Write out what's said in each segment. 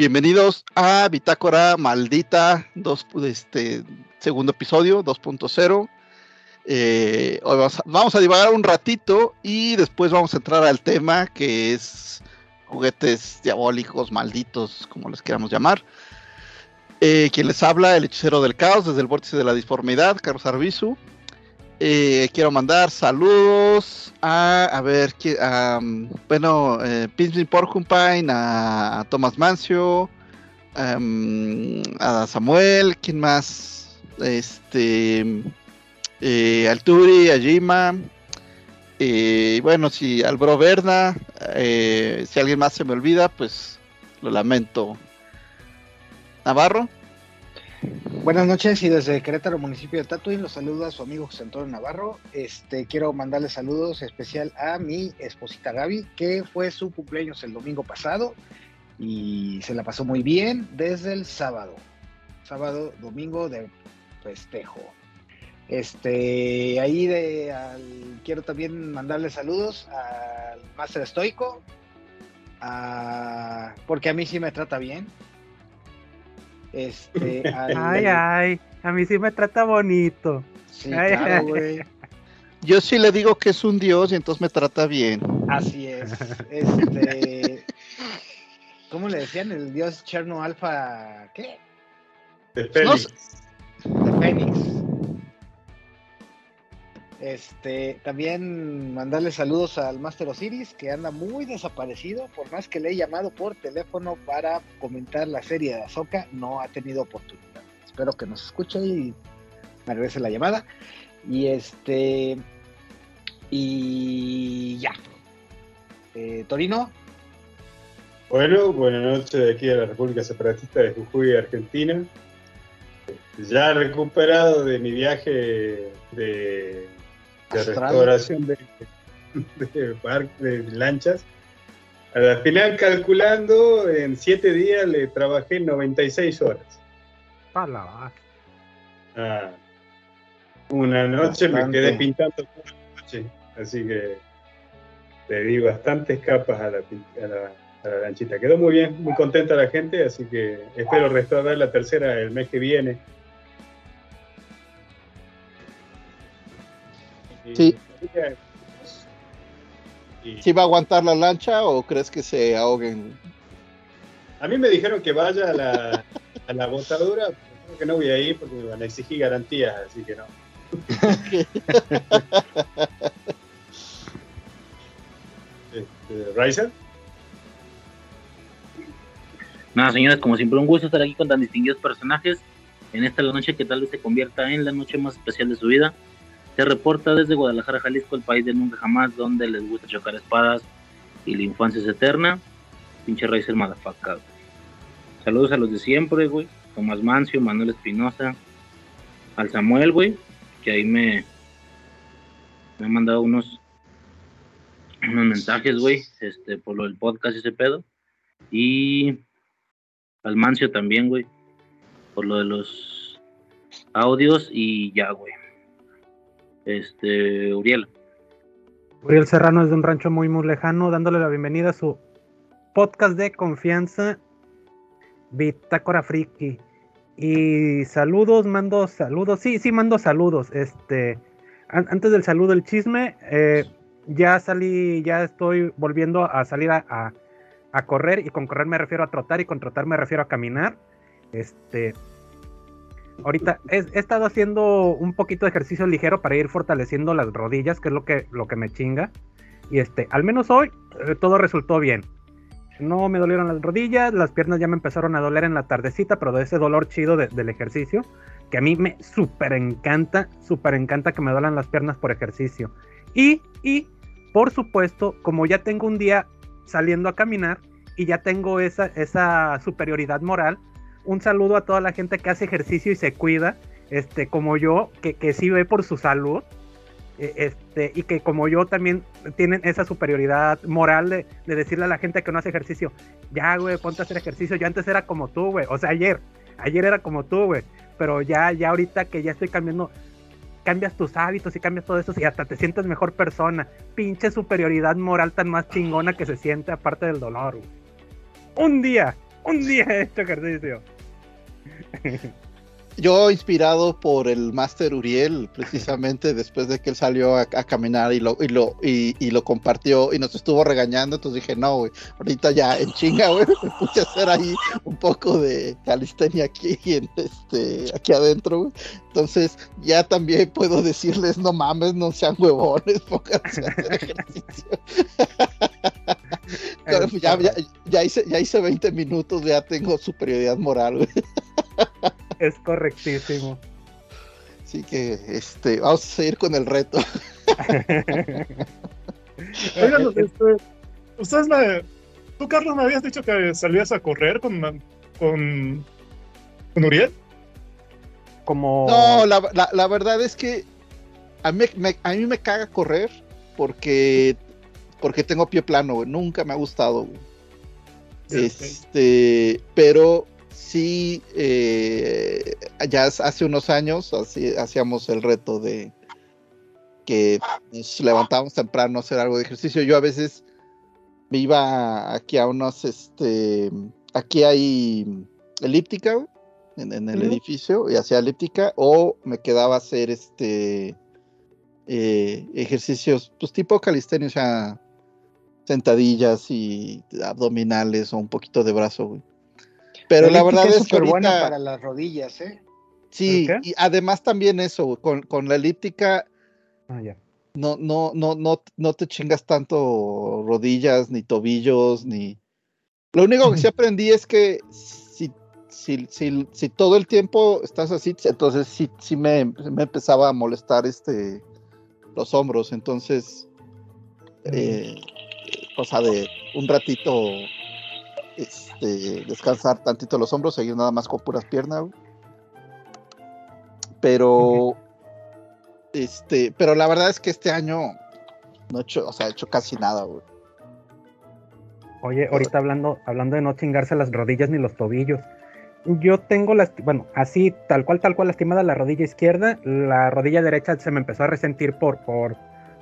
Bienvenidos a Bitácora Maldita, dos, este, segundo episodio, 2.0. Eh, vamos a, vamos a divagar un ratito y después vamos a entrar al tema que es juguetes diabólicos, malditos, como les queramos llamar. Eh, quien les habla, el hechicero del caos, desde el vórtice de la disformidad, Carlos Arbizu. Eh, quiero mandar saludos a, a ver, a, um, bueno, eh, Pinsmin Porcupine, a, a Tomás Mancio, um, a Samuel, ¿quién más? Este, eh, al Turi, a Jima, eh, bueno, si al Bro Berna, eh, si alguien más se me olvida, pues lo lamento. Navarro, Buenas noches y desde Querétaro, municipio de Tatuín, los saluda su amigo José Antonio Navarro. Este, quiero mandarle saludos especial a mi esposita Gaby, que fue su cumpleaños el domingo pasado y se la pasó muy bien desde el sábado. Sábado, domingo de festejo. Este, ahí de, al- quiero también mandarle saludos al Master Estoico, a- porque a mí sí me trata bien. Este, al- Ay, ay, a mí sí me trata bonito. Sí, Ay, claro, ay. güey. yo sí le digo que es un dios y entonces me trata bien. Así es. Este. ¿Cómo le decían? El dios Cherno Alfa. ¿Qué? De No sé. De Fénix. Este, también mandarle saludos al Master Osiris, que anda muy desaparecido, por más que le he llamado por teléfono para comentar la serie de Azoka, no ha tenido oportunidad. Espero que nos escuche y me regrese la llamada. Y este, y ya. Eh, Torino, Bueno, buenas noches de aquí a la República Separatista de Jujuy, Argentina. Ya recuperado de mi viaje de, de restauración de, de, bar- de lanchas. A la final, calculando, en siete días le trabajé 96 horas. Pa' la va- Ah, una noche me quedé pintando toda la noche, así que le di bastantes capas a la, pin- a la, a la lanchita. Quedó muy bien, muy contenta la gente, así que espero restaurar la tercera el mes que viene. Sí. y- ¿Sí va a aguantar la lancha o crees que se ahoguen? A mí me dijeron que vaya a la, a la botadura, creo que no voy a ir porque me van a exigir garantías, así que no. Este, ¿Riser? Nada, señores, como siempre, un gusto estar aquí con tan distinguidos personajes en esta la noche que tal vez se convierta en la noche más especial de su vida. Se reporta desde Guadalajara, Jalisco, el país del nunca jamás, donde les gusta chocar espadas y la infancia es eterna. Pinche Racer Madafaca. güey. Saludos a los de siempre, güey. Tomás Mancio, Manuel Espinosa, al Samuel, güey, que ahí me, me ha mandado unos, unos mensajes, güey, este, por lo del podcast y ese pedo. Y al Mancio también, güey. Por lo de los audios y ya, güey. Este, Uriel. Uriel Serrano es de un rancho muy, muy lejano, dándole la bienvenida a su podcast de confianza, Bitácora Friki. Y saludos, mando saludos. Sí, sí, mando saludos. Este, an- antes del saludo, el chisme. eh, ya salí, ya estoy volviendo a salir a, a- a correr. Y con correr me refiero a trotar, y con trotar me refiero a caminar. Este. Ahorita he, estado haciendo un poquito de ejercicio ligero para ir fortaleciendo las rodillas, que es lo que, lo que me chinga. Y este, al menos hoy eh, todo resultó bien. No me dolieron las rodillas, las piernas ya me empezaron a doler en la tardecita, pero de ese dolor chido de- del ejercicio, que a mí me súper encanta, súper encanta que me duelan las piernas por ejercicio. Y, y, por supuesto, como ya tengo un día saliendo a caminar y ya tengo esa, esa superioridad moral, un saludo a toda la gente que hace ejercicio y se cuida, este, como yo, que, que sí ve por su salud, e, este, y que como yo también tienen esa superioridad moral de, de, decirle a la gente que no hace ejercicio, ya, güey, ponte a hacer ejercicio, yo antes era como tú, güey, o sea, ayer, ayer era como tú, güey, pero ya, ya ahorita que ya estoy cambiando, cambias tus hábitos y cambias todo eso y hasta te sientes mejor persona, pinche superioridad moral tan más chingona que se siente aparte del dolor. Un día, un día he hecho ejercicio. Yo inspirado por el Master Uriel, precisamente después de que él salió a, caminar y lo, y lo, y, lo compartió y nos estuvo regañando, entonces dije, no, güey, ahorita ya en chinga, güey, me puse a hacer ahí un poco de calistenia aquí, este, aquí adentro. Entonces ya también puedo decirles, no mames, no sean huevones, pónganse a hacer ejercicio. Pero ya, ya, ya, hice, ya hice 20 minutos, ya tengo superioridad moral, güey. Es correctísimo. Así que este, vamos a seguir con el reto. Oigan, este, ustedes me. Tú, Carlos, me habías dicho que salías a correr con, con, con Uriel. Como. No, la, la, la verdad es que a mí me, a mí me caga correr porque porque tengo pie plano, güey. Nunca me ha gustado, güey. Sí, este, pero sí, eh, ya hace unos años así, hacíamos el reto de que nos levantábamos temprano a hacer algo de ejercicio. Yo a veces me iba aquí a unos, este, aquí hay elíptica en, en, el uh -huh. edificio y hacía elíptica o me quedaba a hacer este eh, ejercicios, pues tipo calistenia, o sea, sentadillas y abdominales o un poquito de brazo, güey. Pero la, la verdad es, es que ahorita, buena para las rodillas, ¿eh? Sí, y además también eso, güey, con, con, la elíptica ah, yeah. no, no, no, no, no te chingas tanto rodillas, ni tobillos, ni... Lo único que sí aprendí es que si, si, si, si todo el tiempo estás así, entonces sí, sí me, me empezaba a molestar este los hombros, entonces eh, cosa de un ratito este, descansar tantito los hombros, seguir nada más con puras piernas. Pero, este, pero la verdad es que este año no he hecho, o sea, he hecho casi nada, güey. Oye, ahorita hablando, hablando de no chingarse las rodillas ni los tobillos. Yo tengo las, bueno, así, tal cual, tal cual lastimada la rodilla izquierda, la rodilla derecha se me empezó a resentir por, por,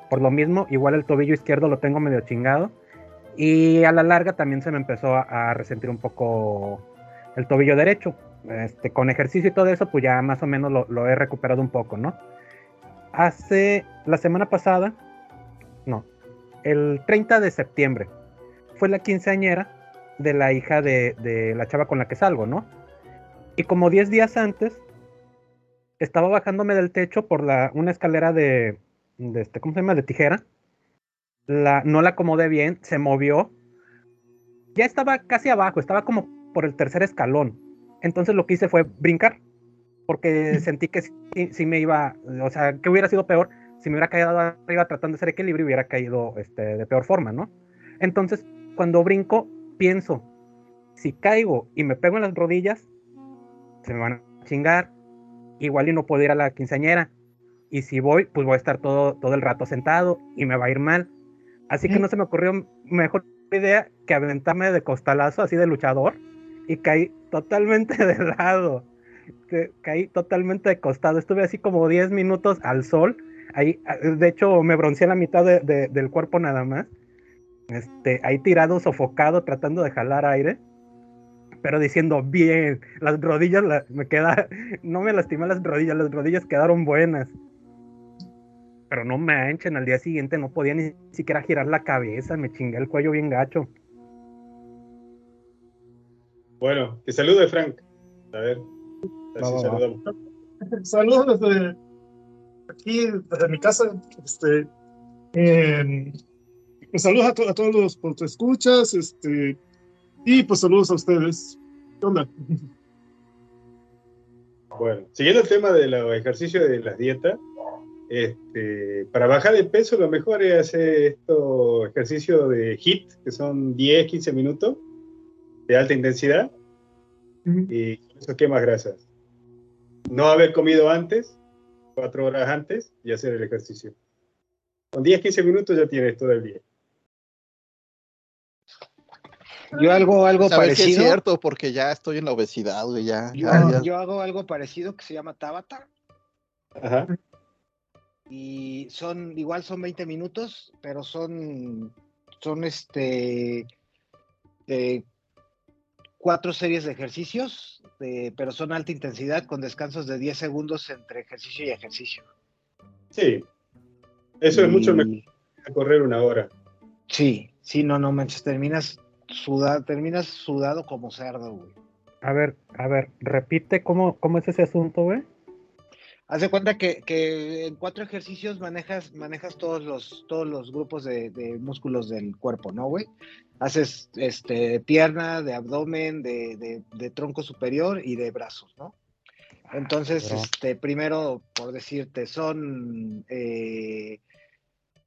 por lo mismo, igual el tobillo izquierdo lo tengo medio chingado. Y a la larga también se me empezó a, resentir un poco el tobillo derecho. Este, con ejercicio y todo eso, pues ya más o menos lo, lo, he recuperado un poco, ¿no? Hace la semana pasada, no, el 30 de septiembre, fue la quinceañera de la hija de, de la chava con la que salgo, ¿no? Y como 10 días antes, estaba bajándome del techo por la, una escalera de, de este, ¿cómo se llama? De tijera la, no la acomodé bien, se movió. Ya estaba casi abajo, estaba como por el tercer escalón. Entonces lo que hice fue brincar, porque sentí que sí, me iba, o sea, que hubiera sido peor si me hubiera caído arriba tratando de hacer equilibrio y hubiera caído este, de peor forma, ¿no? Entonces, cuando brinco, pienso, si caigo y me pego en las rodillas, se me van a chingar, igual y no puedo ir a la quinceañera. Y si voy, pues voy a estar todo, todo el rato sentado y me va a ir mal. Así que no se me ocurrió mejor idea que aventarme de costalazo, así de luchador, y caí totalmente de lado. Caí totalmente de costado. Estuve así como 10 minutos al sol. Ahí, de hecho, me bronceé la mitad de, de, del cuerpo nada más. Este, ahí tirado, sofocado, tratando de jalar aire. Pero diciendo, bien, las rodillas la, me queda, no me lastimé las rodillas, las rodillas quedaron buenas pero no manchen, al día siguiente no podía ni siquiera girar la cabeza, me chingué el cuello bien gacho. Bueno, que salude Frank. A ver, a ver si saludamos. Saludos desde aquí, desde mi casa. Este, eh, pues saludos a, to a, todos los por escuchas, este, y pues saludos a ustedes. ¿Qué onda? Bueno, siguiendo el tema del ejercicio de las dietas, este, para bajar de peso lo mejor es hacer estos ejercicios de HIT, que son 10, 15 minutos de alta intensidad. Ujú. y con eso quemas grasas. No haber comido antes, cuatro horas antes, y hacer el ejercicio. Con 10, 15 minutos ya tienes todo el día. Yo algo, algo ¿Sabes qué es parecido. cierto? Porque ya estoy en la obesidad, güey, ya. Yo, ya, ya. yo hago algo parecido que se llama Tabata. Ajá. Y son igual son 20 minutos, pero son son este eh, cuatro series de ejercicios, de- pero son alta intensidad con descansos de 10 segundos entre ejercicio y ejercicio. Sí. Eso es mucho mejor que correr una hora. Sí, sí, no, no manches, terminas sudado, terminas sudado como cerdo, güey. A ver, a ver, repite cómo, cómo es ese asunto, güey. Haz de cuenta que, que en cuatro ejercicios manejas, manejas todos los, todos los grupos de, de músculos del cuerpo, ¿no, güey? Haces este, pierna, de abdomen, de, de- de tronco superior y de brazos, ¿no? Entonces, este, primero, por decirte, son eh,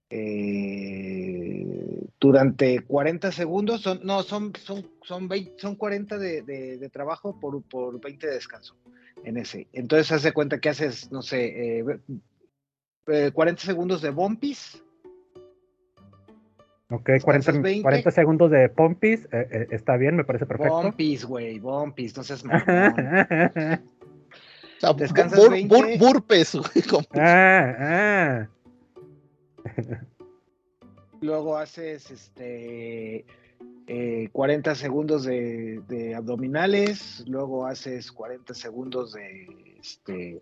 eh, durante 40 segundos, son, no, son, son, son, 20 son 40 de, de- de trabajo por, por 20 de descanso en ese. Entonces, haz de cuenta que haces, no sé, eh, eh, 40 segundos de bumpis, Ok, 40, 20. 40 segundos de pompis, eh, eh, está bien, me parece perfecto. bumpis, güey, bumpis, no seas ah, O sea, descansas bur- 20. bur- burpes, güey. como- ah. Luego haces este eh, 40 segundos de, abdominales, luego haces 40 segundos de este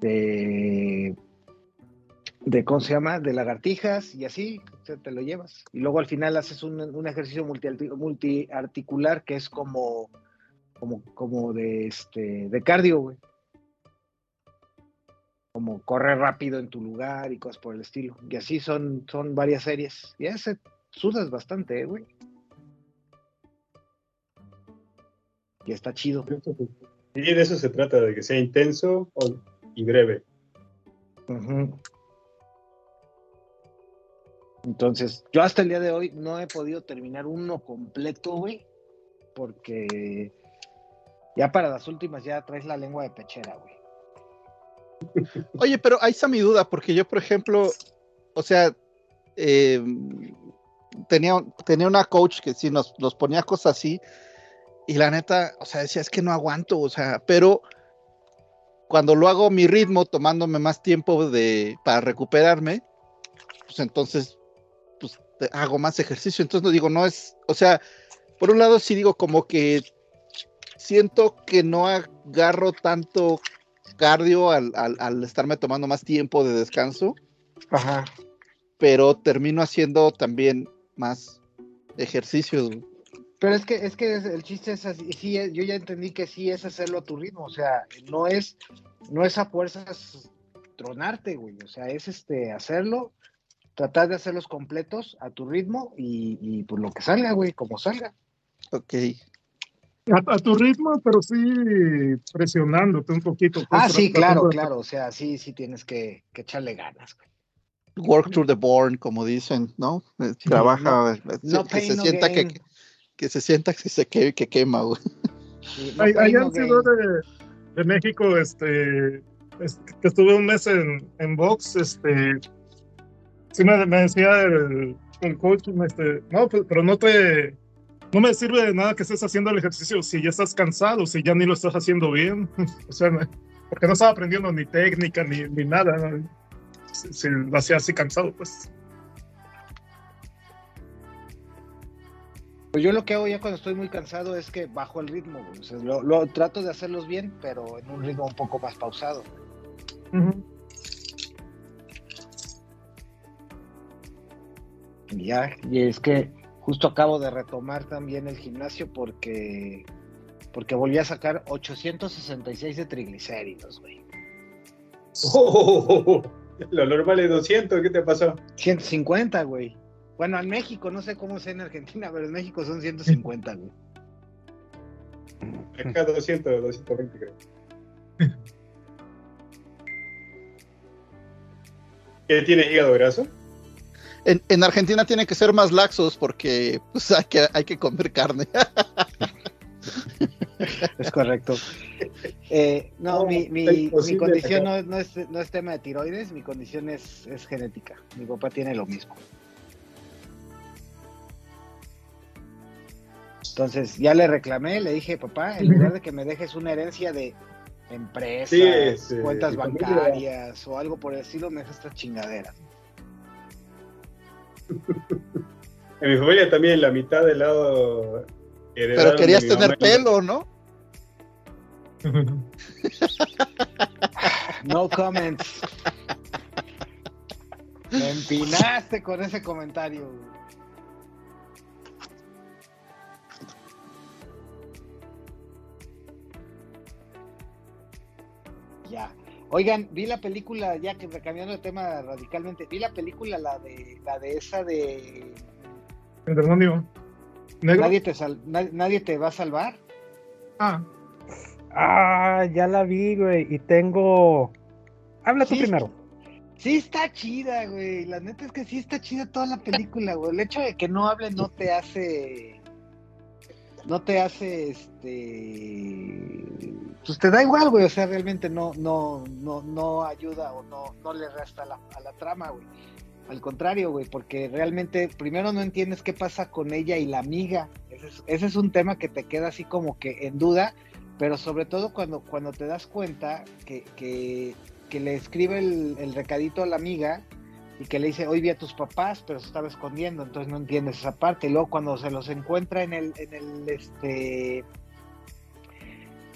de de cómo se llama, de lagartijas y así te lo llevas. Y luego al final haces un, ejercicio multi- multiarticular que es como como como de este de cardio, güey. Como correr rápido en tu lugar y cosas por el estilo. Y así son, son varias series. Y ese sudas bastante, eh, Y está chido. Y de eso se trata, de que sea intenso y breve. Entonces, yo hasta el día de hoy no he podido terminar uno completo, güey. Porque ya para las últimas ya traes la lengua de pechera, güey. Oye, pero ahí está mi duda, porque yo, por ejemplo, o sea, eh, tenía, tenía una coach que sí nos, nos ponía cosas así, y la neta, o sea, decía, es que no aguanto, o sea, pero cuando lo hago a mi ritmo, tomándome más tiempo de, para recuperarme, pues entonces, pues hago más ejercicio. Entonces no digo, no es, o sea, por un lado sí digo como que siento que no agarro tanto cardio al, al- al estarme tomando más tiempo de descanso, Ajá. pero termino haciendo también más ejercicios. Pero es que, es que el chiste es así, sí, eh, yo ya entendí que sí es hacerlo a tu ritmo, o sea, no es, no es a fuerzas tronarte, güey, o sea, es este hacerlo, tratar de hacerlos completos a tu ritmo y, y pues lo que salga, güey, como salga. Ok. A, a tu ritmo, pero sí presionándote un poquito. pues, Ah, sí, claro, de- claro, o sea, sí, sí tienes que, que echarle ganas, güey. Work through the born, como dicen, ¿no? Eh, Sí, Trabaja, eh, no que pain, se no sienta que. Que se sienta que se que, que quema, güey. Sí, no gain. de, de México, este, es- que estuve un mes en, en box, este, sí me, me decía el, el coach, este, no, pues, pero no te, no me sirve de nada que estés haciendo el ejercicio si ya estás cansado, si ya ni lo estás haciendo bien, o sea, me- porque no estaba aprendiendo ni técnica ni, ni nada, ¿no? si, si lo hacía así cansado, pues. Pues yo lo que hago ya cuando estoy muy cansado es que bajo el ritmo, güey. O sea, lo, lo- trato de hacerlos bien, pero en un ritmo un poco más pausado. Y ya, y es que justo acabo de retomar también el gimnasio porque porque volví a sacar 866 de triglicéridos, güey. Oh, lo normal es 200, ¿qué te pasó? 150, güey. Bueno, en México, no sé cómo sea en Argentina, pero en México son 150, güey. Acá 200, 220 creo. ¿Qué tienes hígado graso? En, en Argentina tienen que ser más laxos porque pues, hay, que, hay que comer carne. Es correcto. Eh, no, No, mi, mi, mi condición no, no es, no es tema de tiroides, mi condición es, es genética. Mi papá tiene lo mismo. Entonces ya le reclamé, le dije, papá, en lugar de que me dejes una herencia de empresas, Sí, cuentas familia- bancarias o algo por el estilo, me dejas estas chingaderas. En mi familia también la mitad del lado Pero querías tener mamá. pelo, ¿no? No comments. Me empinaste con ese comentario. Ya. Oigan, vi la película, ya que cambiando de tema radicalmente, vi la película, la de la de esa de negro. Nadie te sal- na- nadie te va a salvar. Ah, Ah, ya la vi, güey. Y tengo. Habla tú primero. Sí está chida, güey. La neta es que sí está chida toda la película, güey. El hecho de que no hable no te hace. No te hace, este. Pues te da igual, güey. O sea, realmente no, no, no, no ayuda o no, no le resta a la, a la trama, güey. Al contrario, güey, porque realmente primero no entiendes qué pasa con ella y la amiga. Ese es, ese es un tema que te queda así como que en duda, pero sobre todo cuando, cuando te das cuenta que, que, que le escribe el, el recadito a la amiga y que le dice, hoy vi a tus papás, pero se estaba escondiendo, entonces no entiendes esa parte. Y luego cuando se los encuentra en el, en el, este,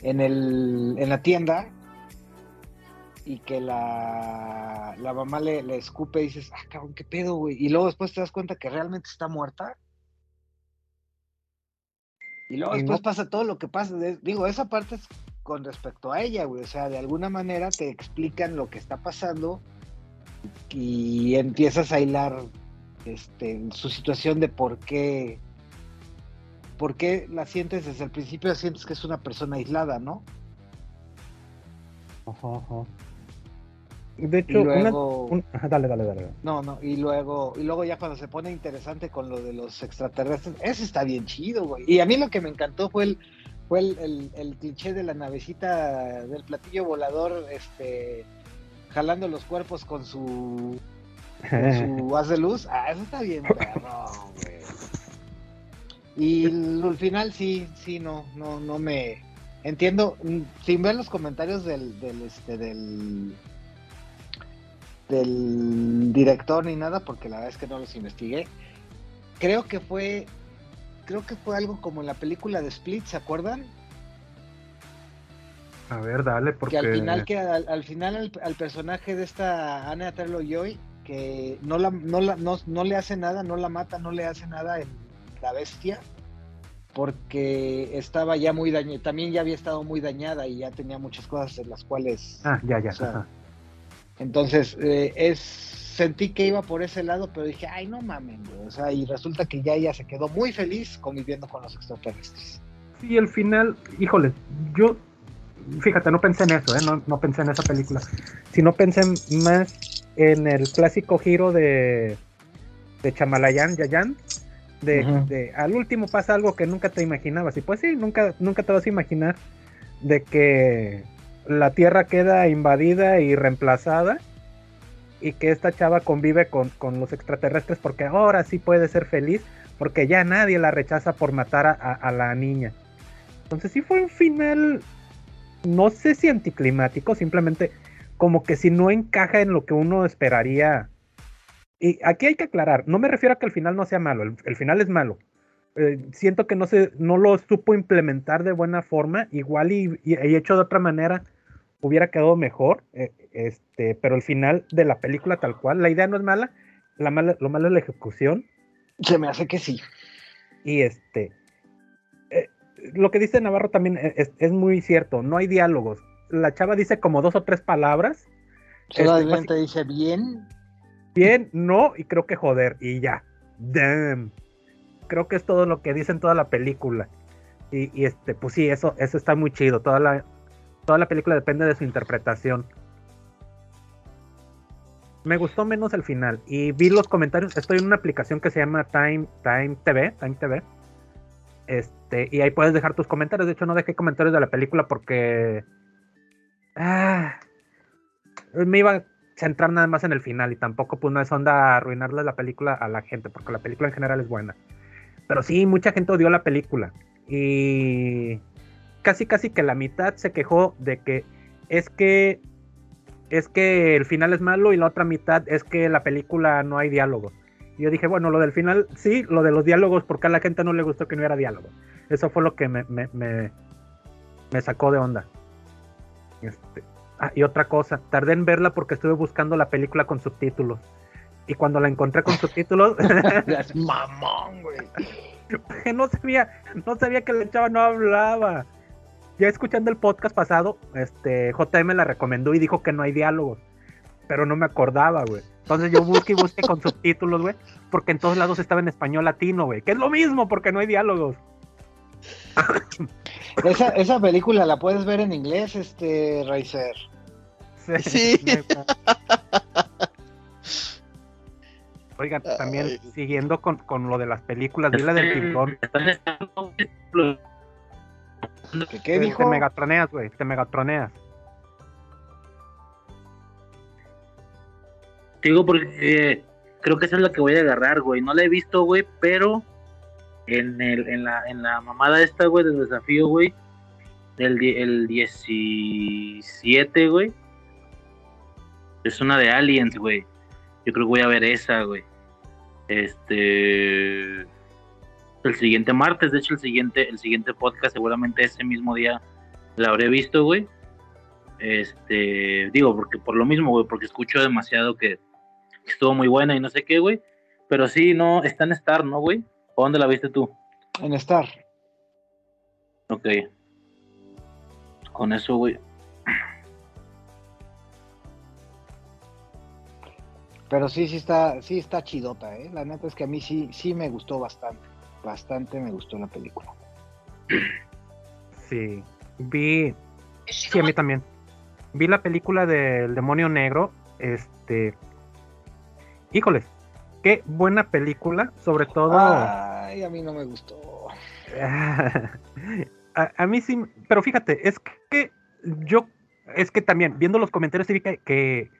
en el, en la tienda y que la, la mamá le, le escupe y dices, ah, cabrón, qué pedo, güey. Y luego después te das cuenta que realmente está muerta. Y luego Y después no- pasa todo lo que pasa. digo, esa parte es con respecto a ella, güey. O sea, de alguna manera te explican lo que está pasando y empiezas a hilar este, su situación de por qué, por qué la sientes desde el principio, sientes que es una persona aislada, ¿no? Ajá, ajá. De Y hecho, una- luego, un- dale, dale, dale. no, no, y luego, y luego ya cuando se pone interesante con lo de los extraterrestres, eso está bien chido, güey. Y a mí lo que me encantó fue el, fue el, el- el cliché de la navecita del platillo volador, este, jalando los cuerpos con su con su haz de luz. Ah, eso está bien, perro. Y al final sí, sí, no, no, no me entiendo. mm, Sin ver los comentarios del, del este, del del director ni nada, porque la verdad es que no los investigué. Creo que fue, creo que fue algo como en la película de Split, ¿se acuerdan? A ver, dale, porque. que al final que al, al final al, al personaje de esta Anna Taylor Joy que no la, no la no, no le hace nada, no la mata, no le hace nada en la bestia porque estaba ya muy dañada, también ya había estado muy dañada y ya tenía muchas cosas en las cuales Ah, ya, ya. o sea, ajá. entonces eh, es sentí que iba por ese lado, pero dije, ay, no mamen, güey", o sea, y resulta que ya ella se quedó muy feliz conviviendo con los extraterrestres. Sí, el final, híjole, yo, fíjate, no pensé en eso, ¿eh? no, no pensé en esa película, sino pensé más en el clásico giro de, de Chamalayan, Yayan, de, al último pasa algo que nunca te imaginabas, y pues sí, nunca, nunca te vas a imaginar de que la Tierra queda invadida y reemplazada, y que esta chava convive con, con los extraterrestres porque ahora sí puede ser feliz, porque ya nadie la rechaza por matar a- a- a la niña. Entonces sí fue un final, no sé si anticlimático, simplemente como que si no encaja en lo que uno esperaría. Y aquí hay que aclarar, no me refiero a que el final no sea malo, el, el final es malo. Eh, siento que no se, no lo supo implementar de buena forma, igual y, y- y hecho de otra manera hubiera quedado mejor, eh, este, pero el final de la película tal cual, la idea no es mala, la mala lo malo es la ejecución Se me hace que sí. y este, eh, lo que dice Navarro también e- es, es muy cierto, no hay diálogos. La chava dice como dos o tres palabras, Este, Solamente dice bien, bien, no, y creo que joder, y ya. Damn. Creo que es todo lo que dice en toda la película. Y, este, pues sí, eso, eso está muy chido. Toda la, toda la película depende de su interpretación. Me gustó menos el final. Y vi los comentarios. Estoy en una aplicación que se llama Time, Time TV. Time TV. Este, y ahí puedes dejar tus comentarios. De hecho, no dejé comentarios de la película porque. Ah, me iba centrar nada más en el final y tampoco pues no es onda arruinarle la película a la gente, porque la película en general es buena. Pero sí, mucha gente odió la película. Y casi casi que la mitad se quejó de que es que es que el final es malo y la otra mitad es que la película no hay diálogo. Y yo dije, bueno, lo del final, sí, lo de los diálogos, porque a la gente no le gustó que no hubiera diálogo. Eso fue lo que me, me, me, me sacó de onda. Este, ah, y otra cosa, tardé en verla porque estuve buscando la película con subtítulos. Y cuando la encontré con subtítulos. mamón, güey. no sabía, no sabía que la chava no hablaba. Ya escuchando el podcast pasado, este JM la recomendó y dijo que no hay diálogos. Pero no me acordaba, güey. Entonces yo busqué y busqué con subtítulos, güey. Porque en todos lados estaba en español latino, güey. Que es lo mismo porque no hay diálogos. Esa, esa película la puedes ver en inglés, este Racer. Sí. Oigan, también Ay. siguiendo con, con, lo de las películas, vi la del tiburón. ¿Qué, qué dijo? Te megatroneas, güey, te megatroneas. Digo, porque eh, creo que esa es la que voy a agarrar, güey. No la he visto, güey, pero en, el, en, la, en la mamada esta, güey, del desafío, güey, el 17, güey, es una de Aliens, güey. Yo creo que voy a ver esa, güey. Este. El siguiente martes, de hecho, el siguiente, el siguiente podcast, seguramente ese mismo día la habré visto, güey. Este. Digo, porque por lo mismo, güey, porque escucho demasiado que, que estuvo muy buena y no sé qué, güey. Pero sí, no, está en Star, ¿no, güey? ¿O dónde la viste tú? En Star. Ok. Con eso, güey. Pero sí, sí está, sí está chidota, ¿eh? La neta es que a mí sí, sí me gustó bastante. Bastante me gustó la película. Sí. Vi. Sí, a mí también. Vi la película del demonio negro. Este. Híjoles. Qué buena película. Sobre todo. Ay, a mí no me gustó. a, a, mí sí. Pero fíjate, es que yo. Es que también, viendo los comentarios, vi que, que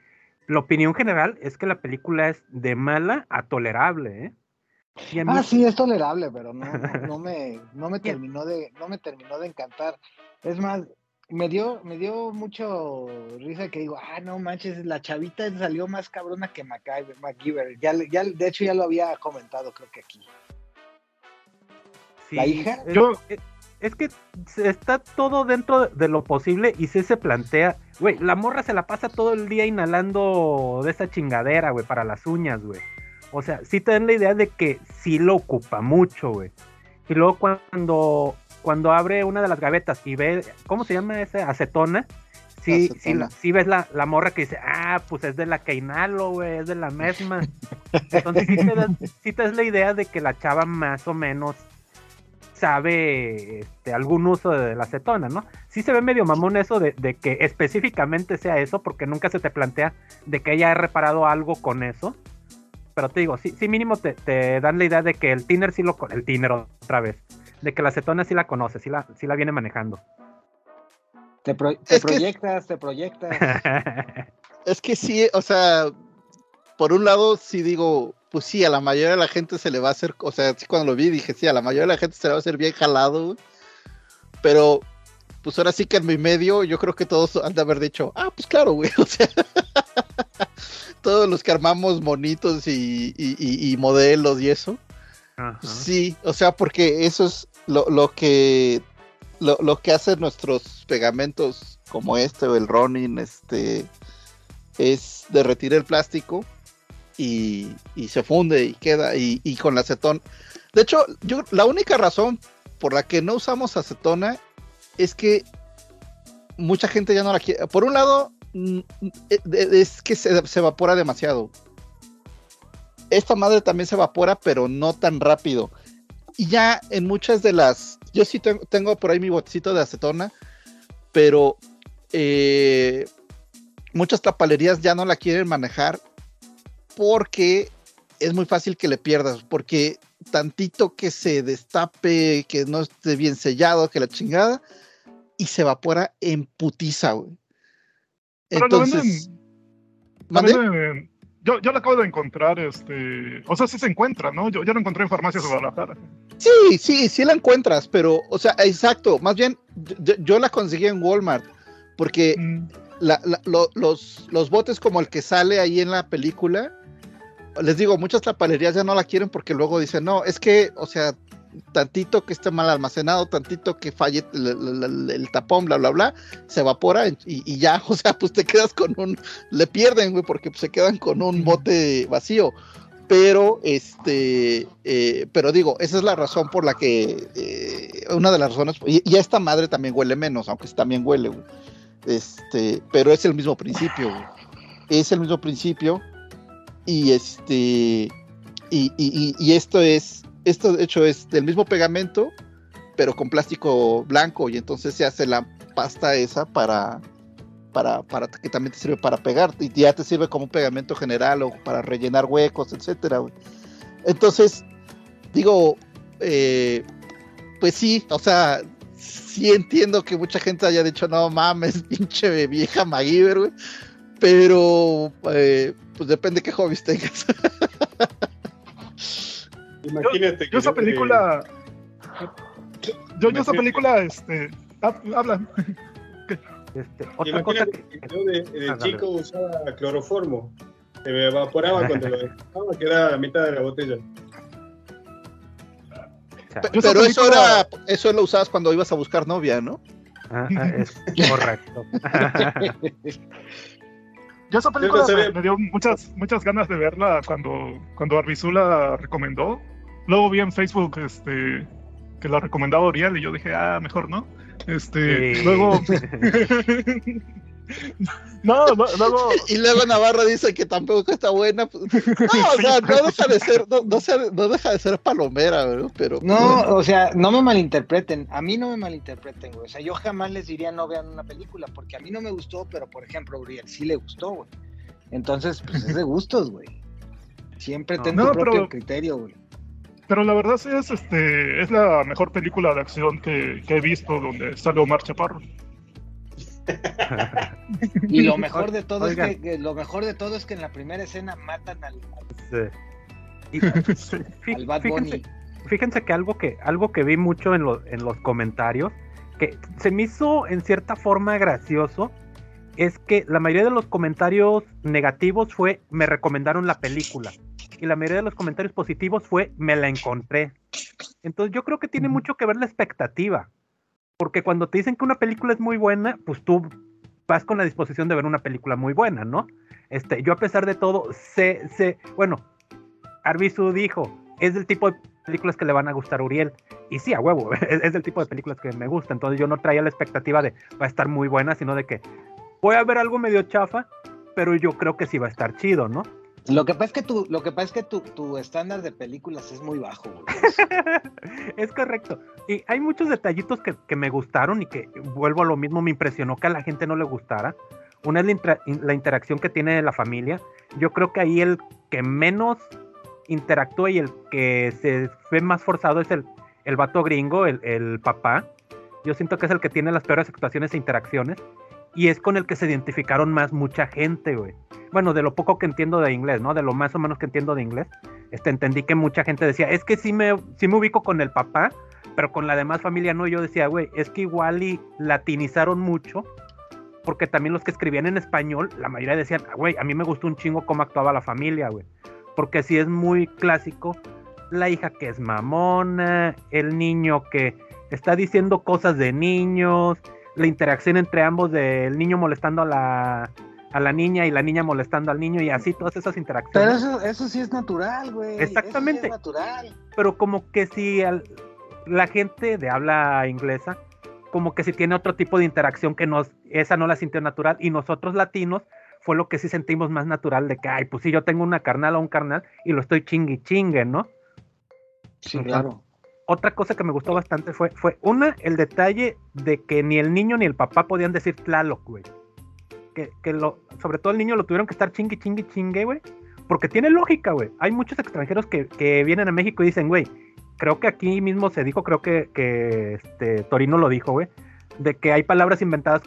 la opinión general es que la película es de mala a tolerable, ¿eh? Y a mí... Ah, sí, es tolerable, pero no, no, no me, no me terminó de, no me terminó de encantar. Es más, me dio, me dio mucho risa que digo, ah, no manches, la chavita salió más cabrona que MacGyver. Ya, ya, de hecho, ya lo había comentado, creo que aquí. Sí, la hija. Es, yo, es que está todo dentro de lo posible y si se plantea, güey, la morra se la pasa todo el día inhalando de esa chingadera, güey, para las uñas, güey. O sea, sí te dan la idea de que sí lo ocupa mucho, güey. Y luego cuando, cuando abre una de las gavetas y ve, ¿cómo se llama esa? Acetona. Sí, acetona. sí, sí ves la, la, morra que dice, ah, pues es de la que inhalo, güey, es de la misma. Entonces sí te, das, sí te das la idea de que la chava más o menos sabe este, algún uso de la acetona, ¿no? Sí se ve medio mamón eso de, de, que específicamente sea eso, porque nunca se te plantea de que ella ha reparado algo con eso. Pero te digo, sí, sí mínimo te, te dan la idea de que el tiner sí lo... El tiner otra vez. De que la acetona sí la conoce, sí la, sí la viene manejando. Te, pro, te proyectas, que... te proyectas. es que sí, o sea, por un lado sí digo, pues sí, a la mayoría de la gente se le va a hacer, o sea, sí cuando lo vi dije, sí, a la mayoría de la gente se le va a hacer bien jalado, pero pues ahora sí que en mi medio yo creo que todos han de haber dicho, ah, pues claro, güey, o sea, todos los que armamos monitos y, y, y, y modelos y eso, Sí, o sea, porque eso es lo, lo que lo, lo, que hacen nuestros pegamentos como este o el Ronin, este, es derretir el plástico y, y, se funde y queda y, y, con la acetona. De hecho, yo la única razón por la que no usamos acetona es que mucha gente ya no la quiere. Por un lado, es que se, se, evapora demasiado. Esta madre también se evapora, pero no tan rápido. Y ya en muchas de las. Yo sí tengo, tengo por ahí mi botecito de acetona, pero eh, muchas tapalerías ya no la quieren manejar porque es muy fácil que le pierdas, porque tantito que se destape, que no esté bien sellado, que la chingada, y se evapora en putiza, güey. Pero lo Entonces, venden- lo ¿mande? venden en- yo, yo lo acabo de encontrar, este, o sea, sí se encuentra, ¿no? Yo, yo lo encontré en farmacias de Guadalajara. Sí, sí, sí la encuentras, pero, o sea, exacto, más bien, yo, yo la conseguí en Walmart, porque Mm, la- la- lo- los, los botes como el que sale ahí en la película, les digo, muchas tapalerías ya no la quieren porque luego dicen, no, es que, o sea, tantito que esté mal almacenado, tantito que falle el, el- el- el tapón, bla, bla, bla, se evapora y, y ya, o sea, pues te quedas con un, le pierden, güey, porque pues, se quedan con un bote vacío. Pero, este, eh, pero digo, esa es la razón por la que, eh, una de las razones, y, y esta madre también huele menos, aunque también huele, güey. Este, pero es el mismo principio, güey. Es el mismo principio. Y este, y- y esto es, esto de hecho es del mismo pegamento, pero con plástico blanco. Y entonces se hace la pasta esa para, para, para que también te sirve para pegar. Y ya te sirve como un pegamento general o para rellenar huecos, etcétera. Entonces, digo, eh, pues sí, o sea, sí entiendo que mucha gente haya dicho, no mames, pinche vieja MacGyver, güey. Pero, eh, pues depende qué hobbies tengas. Imagínate yo esa yo, eh, película, yo, yo esa película, este, hab- habla. Este, otra cosa Imagínate que, que yo de, de Ah, dale. chico usaba cloroformo. Se me evaporaba cuando lo dejaba, quedaba la mitad de la botella. esa Pero eso película- era, eso lo usabas cuando ibas a buscar novia, ¿no? ah, ah, es correcto. Yo esa película no me, me dio muchas, muchas ganas de verla cuando, cuando Arbizu la recomendó. Luego vi en Facebook este, que la recomendaba Oriel y yo dije, ah, mejor no. Este, Sí. luego. no, lo- luego. Y luego Navarro dice que tampoco está buena. pues, no, o sea, no deja de ser, no, no sea- no deja de ser palomera, ¿no? Pero No, o sea, no me malinterpreten. A mí no me malinterpreten, güey. O sea, yo jamás les diría no vean una película, porque a mí no me gustó, pero por ejemplo, a Uriel sí le gustó, güey. Entonces, pues es de gustos, güey. Siempre No. ten No, tu propio pero- criterio, güey. Pero la verdad es, este, es la mejor película de acción que, que he visto donde sale Omar Chaparro. Y lo mejor de todo Oigan. es que, lo mejor de todo es que en la primera escena matan al, Sí. Sí. al Bad Bunny. fíjense, fíjense que algo que algo que vi mucho en, lo- en los comentarios que se me hizo en cierta forma gracioso es que la mayoría de los comentarios negativos fue me recomendaron la película y la mayoría de los comentarios positivos fue me la encontré. Entonces yo creo que tiene mucho que ver la expectativa. Porque cuando te dicen que una película es muy buena, pues tú vas con la disposición de ver una película muy buena, ¿no? Este, yo a pesar de todo, sé, sé, bueno, Arbizu dijo, es del tipo de películas que le van a gustar a Uriel. Y sí, a huevo, es, es del tipo de películas que me gusta. Entonces yo no traía la expectativa de va a estar muy buena, sino de que voy a ver algo medio chafa, pero yo creo que sí va a estar chido, ¿no? Lo que pasa es que tu, lo que pasa es que tu, tu estándar de películas es muy bajo, es correcto. Y hay muchos detallitos que, que me gustaron y que vuelvo a lo mismo, me impresionó que a la gente no le gustara. Una es la, intra- la interacción que tiene la familia. Yo creo que ahí el que menos interactúa y el que se ve más forzado es el, el vato gringo, el, el papá. Yo siento que es el que tiene las peores actuaciones e interacciones. Y es con el que se identificaron más mucha gente, güey. Bueno, de lo poco que entiendo de inglés, ¿no? De lo más o menos que entiendo de inglés. Este, entendí que mucha gente decía, es que sí me, sí me ubico con el papá, pero con la demás familia no. Yo decía, güey, es que igual y latinizaron mucho, porque también los que escribían en español, la mayoría decían, "Ah, güey, a mí me gustó un chingo cómo actuaba la familia, güey. Porque sí es muy clásico, la hija que es mamona, el niño que está diciendo cosas de niños, la interacción entre ambos del niño molestando a la, a la niña y la niña molestando al niño y así todas esas interacciones. Pero eso, eso sí es natural, güey. Exactamente. Eso sí es natural. pero como que si al- la gente de habla inglesa, como que si tiene otro tipo de interacción que nos, esa no la sintió natural, y nosotros latinos fue lo que sí sentimos más natural de que, ay, pues sí, yo tengo una carnal o un carnal y lo estoy chingui chingue, ¿no? Sí, claro. Otra cosa que me gustó bastante fue, fue una, el detalle de que ni el niño ni el papá podían decir Tlaloc, güey. Que, que lo, sobre todo el niño lo tuvieron que estar chingui, chingui, chingue, güey. porque tiene lógica, güey. Hay muchos extranjeros que, que vienen a México y dicen, güey, creo que aquí mismo se dijo, creo que, que este, Torino lo dijo, güey, de que hay palabras inventadas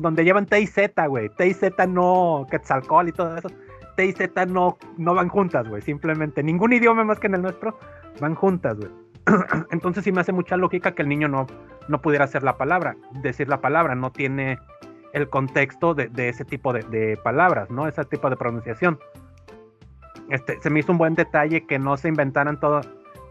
donde llevan T y Z, güey. T y Z no, Quetzalcóatl y todo eso. T y Z no, no van juntas, güey. Simplemente ningún idioma más que en el nuestro van juntas, güey. Entonces sí me hace mucha lógica que el niño no, no pudiera hacer la palabra, decir la palabra, no tiene el contexto de, de ese tipo de, palabras, ¿no? Ese tipo de pronunciación. Este, se me hizo un buen detalle que no se inventaran todo,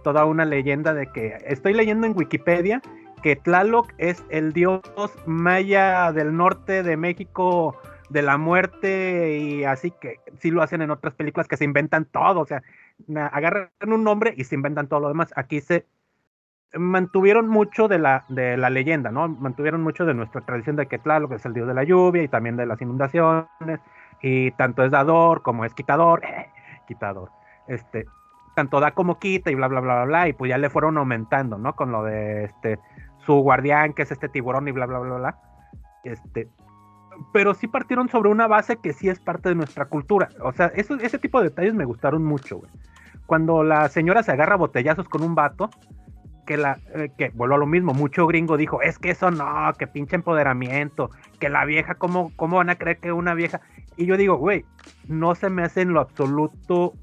toda una leyenda de que estoy leyendo en Wikipedia que Tlaloc es el dios maya del norte de México de la muerte y así que sí lo hacen en otras películas que se inventan todo, o sea, agarran un nombre y se inventan todo lo demás. Aquí se mantuvieron mucho de la, de la leyenda, ¿no? Mantuvieron mucho de nuestra tradición de que Tlaloc es el dios de la lluvia y también de las inundaciones y tanto es dador como es quitador, quitador. Este, tanto da como quita y bla, bla, bla, bla, bla, y pues ya le fueron aumentando, ¿no? Con lo de este, su guardián, que es este tiburón y bla, bla, bla, bla. Este, pero sí partieron sobre una base que sí es parte de nuestra cultura. O sea, ese tipo de detalles me gustaron mucho, güey. Cuando la señora se agarra botellazos con un vato, que la, eh, que vuelvo a lo mismo, mucho gringo dijo, es que eso no, que pinche empoderamiento, que la vieja, ¿cómo, cómo van a creer que una vieja? Y yo digo, güey, no se me hace en lo absoluto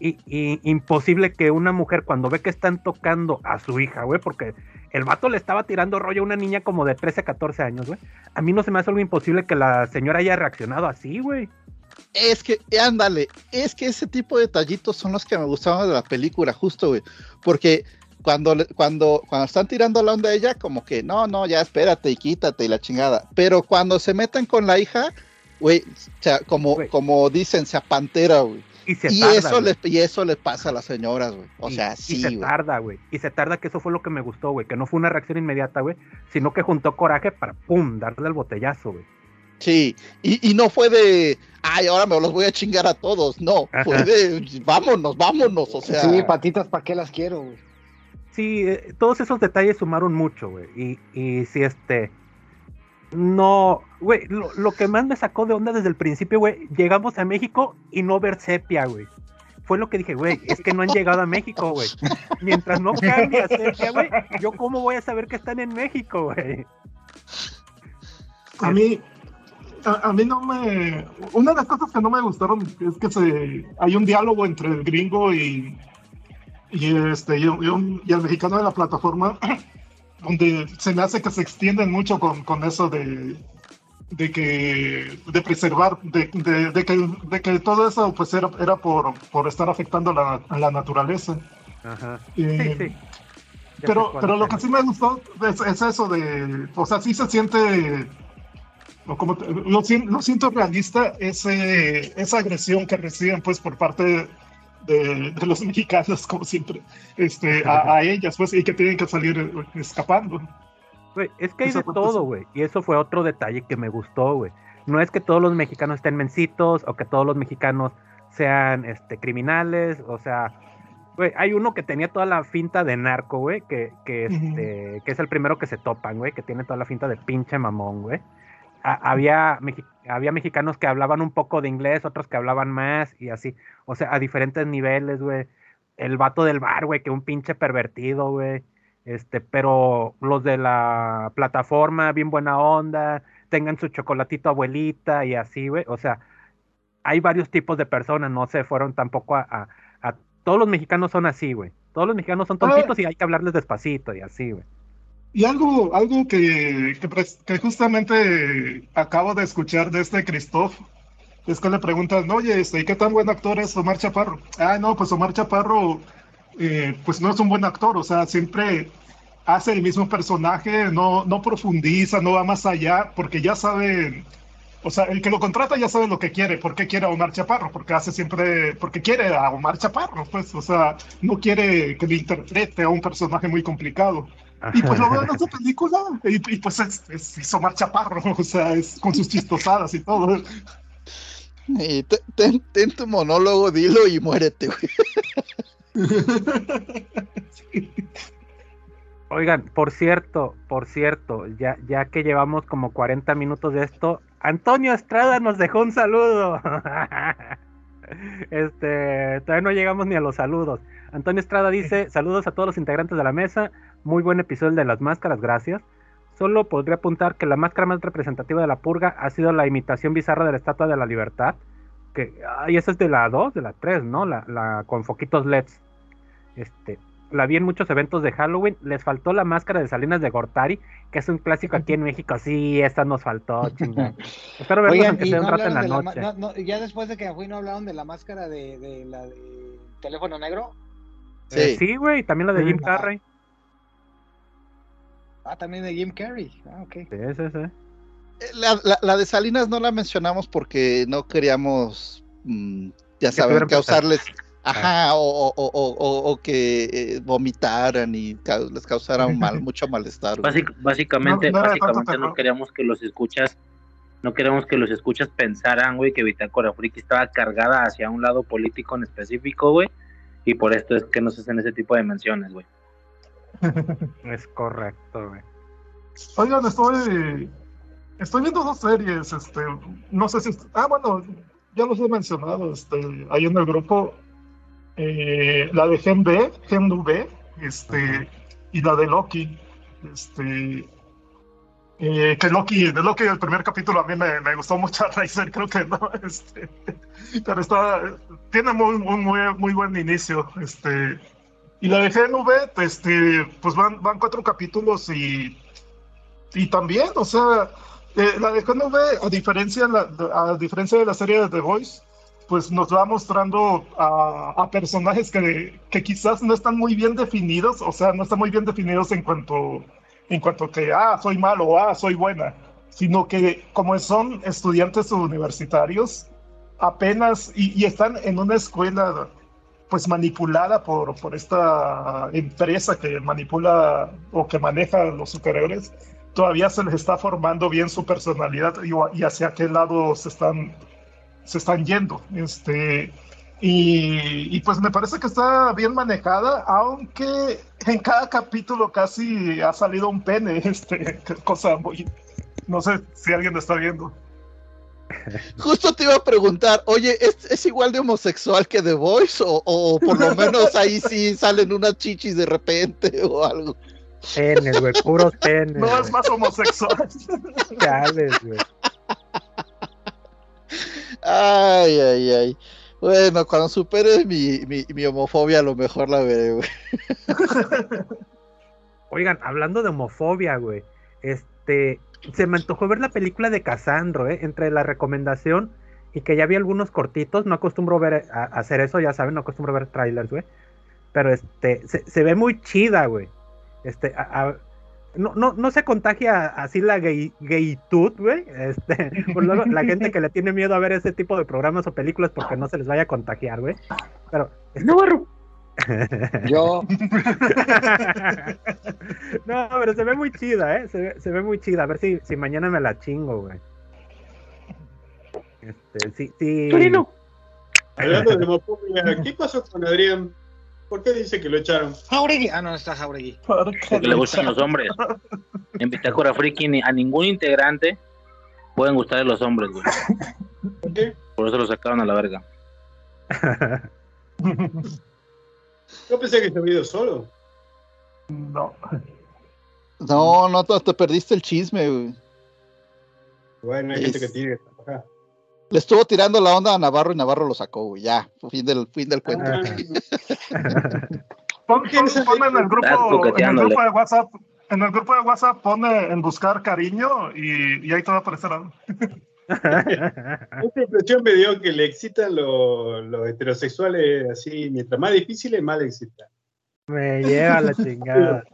y, y, imposible que una mujer cuando ve que están tocando a su hija, güey, porque el vato le estaba tirando rollo a una niña como de 13, 14 años, güey. A mí no se me hace algo imposible que la señora haya reaccionado así, güey. Es que, ándale, es que ese tipo de detallitos son los que me gustaban de la película, justo, güey. Porque cuando, cuando, cuando están tirando la onda a ella, como que, no, no, ya espérate y quítate y la chingada. Pero cuando se meten con la hija, güey, o sea, como, como dicen, se apantera, güey. Y, se y tarda, eso güey. le, y eso le pasa a las señoras, güey. O Y- sea, y sí, se güey. tarda, güey. Y se tarda, que eso fue lo que me gustó, güey. Que no fue una reacción inmediata, güey. Sino que juntó coraje para, pum, darle el botellazo, güey. Sí, y, y no fue de, ay, ahora me los voy a chingar a todos. No, Ajá. fue de, vámonos, vámonos. O sea, Sí, patitas, ¿para qué las quiero, güey? Sí, eh, todos esos detalles sumaron mucho, güey. Y, y sí, este. No, güey, lo, que más me sacó de onda desde el principio, güey, llegamos a México y no ver sepia, güey. Fue lo que dije, güey, es que no han llegado a México, güey. Mientras no cambie sepia, güey, yo cómo voy a saber que están en México, güey. A mí, a, mí no me. Una de las cosas que no me gustaron es que se, hay un diálogo entre el gringo y, y, este, y el mexicano de la plataforma, donde se me hace que se extienden mucho con, con eso de, de que de preservar, de, de- de que, de que todo eso pues era, era por, por estar afectando la, la naturaleza. Ajá. Y- Sí, sí. Pero, pero lo que sí me gustó es, es eso de, o sea, sí se siente, o como lo, lo siento realista, ese, esa agresión que reciben pues por parte de, de los mexicanos, como siempre, este, a, a ellas, pues, y que tienen que salir eh, escapando. Güey, es que hay Esa de todo, güey. Y eso fue otro detalle que me gustó, güey. No es que todos los mexicanos estén mencitos o que todos los mexicanos sean este, criminales, o sea, güey, hay uno que tenía toda la finta de narco, güey, que, que, este, que es el primero que se topan, güey, que tiene toda la finta de pinche mamón, güey. A- había, había mexicanos que hablaban un poco de inglés, otros que hablaban más y así, o sea, a diferentes niveles, güey. El vato del bar, güey, que un pinche pervertido, güey. Este, pero los de la plataforma, bien buena onda, tengan su chocolatito abuelita y así, güey. O sea, hay varios tipos de personas, no se fueron tampoco a, a- a- Todos los mexicanos son así, güey. Todos los mexicanos son tontitos y hay que hablarles despacito y así, güey. Y algo, algo que, que, pres- que justamente acabo de escuchar de este Christoph, es que le preguntan, oye, este, ¿y qué tan buen actor es Omar Chaparro? Ah, no, pues Omar Chaparro, eh, pues no es un buen actor, o sea, siempre hace el mismo personaje, no, no profundiza, no va más allá, porque ya sabe, o sea, el que lo contrata ya sabe lo que quiere, por qué quiere Omar Chaparro, porque hace siempre, porque quiere a Omar Chaparro, pues, o sea, no quiere que le interprete a un personaje muy complicado. Y pues lo veo en esta película, y, pues es, es, es Omar Chaparro, o sea, es con sus chistosadas y todo. Y te- ten, tu monólogo, dilo y muérete. Oigan, por cierto, por cierto, ya, ya que llevamos como 40 minutos de esto, Antonio Estrada nos dejó un saludo. Este, todavía no llegamos ni a los saludos. Antonio Estrada dice, saludos a todos los integrantes de la mesa, muy buen episodio de las máscaras, gracias. Solo podría apuntar que la máscara más representativa de la purga ha sido la imitación bizarra de la Estatua de la Libertad, que, ay, esa es de la 2, de la 3, ¿no? La, la con foquitos LEDs. Este, la vi en muchos eventos de Halloween. Les faltó la máscara de Salinas de Gortari, que es un clásico aquí en México. Sí, esta nos faltó, chingada. Espero verlos Oigan, aunque y sea no un rato en la noche. ma- no, no, ya después de que fui no hablaron de la máscara de, de la de teléfono negro. Eh, Sí. sí, güey, también la de Jim. Carrey. Ah, también de Jim Carrey. Ah, ok. Sí, sí, sí. Eh, La, la- la de Salinas no la mencionamos porque no queríamos, mm, ya saben, causarles, ajá, o, o- o- o- o- o que eh, vomitaran y ca- les causara un mal, mucho malestar. Básic- básicamente, No, básicamente tanto no queríamos que los escuchas, no queríamos que los escuchas pensaran, güey, que Bitácora Friki estaba cargada hacia un lado político en específico, güey, y por esto es que nos hacen ese tipo de menciones, güey. Es correcto, güey. Oigan, estoy, estoy viendo dos series, este, no sé si, ah, bueno, ya los he mencionado, este, ahí en el grupo, eh, la de Gen B, Gen V, este, y la de Loki, este, eh, que Loki, de Loki el primer capítulo a mí me, me gustó mucho a Riser, creo que no, este, pero está, tiene muy, muy, muy, muy buen inicio, este, y la de GNV, este, pues van, van cuatro capítulos y y también, o sea, eh, la de GNV, a diferencia, la- a diferencia de la serie de The Voice, pues nos va mostrando a, a personajes que, que quizás no están muy bien definidos, o sea, no están muy bien definidos en cuanto, en cuanto que, ah, soy malo, o, ah, soy buena, sino que como son estudiantes universitarios, apenas, y, y están en una escuela pues manipulada por, por esta empresa que manipula o que maneja los superhéroes, todavía se les está formando bien su personalidad y, y hacia qué lado se están, se están yendo. Este, y, y pues me parece que está bien manejada, aunque en cada capítulo casi ha salido un pene, este, cosa muy... No sé si alguien lo está viendo. Justo te iba a preguntar, oye, ¿es, es igual de homosexual que The Voice? O, o por lo menos ahí sí salen unas chichis de repente o algo. Penes, güey, puros penes. No es más homosexual. Chales, güey. Ay, ay, ay. Bueno, cuando superes mi, mi, mi homofobia, a lo mejor la veré, güey. Oigan, hablando de homofobia, güey. Este, se me antojó ver la película de Casandro, ¿eh? Entre la recomendación y que ya vi algunos cortitos. No acostumbro ver a, a hacer eso, ya saben, no acostumbro ver trailers, güey. Pero este, se, se ve muy chida, güey. Este, no, no, no se contagia así la gay, gaytud, güey. Este, por luego, la gente que le tiene miedo a ver ese tipo de programas o películas porque no se les vaya a contagiar, güey. Pero, este, No. Yo, no, pero se ve muy chida, ¿eh? Se ve, se ve muy chida. A ver si, si mañana me la chingo, güey. Este, sí, sí. Torino. Hablando de homofobia, ¿qué pasó con Adrián? ¿Por qué dice que lo echaron? Jauregui. Ah, no, está Jauregui. Porque le gustan los hombres. En Bitácora Friki ni- a ningún integrante pueden gustarle los hombres, güey. ¿Por qué? Por eso lo sacaron a la verga. Yo pensé que se había ido solo. No. No, no, te, te perdiste el chisme, güey. Bueno, hay Es- gente que tiene que trabajar. Le estuvo tirando la onda a Navarro y Navarro lo sacó, güey. Ya, fin del, fin del cuento. Ah, Pon, pon- pon en el grupo, en el grupo de WhatsApp, en el grupo de WhatsApp pone en buscar cariño y, y ahí te va a aparecer algo. Esta impresión me dio que le excitan lo- los heterosexuales así, mientras más difíciles, más le excitan. Me lleva la chingada.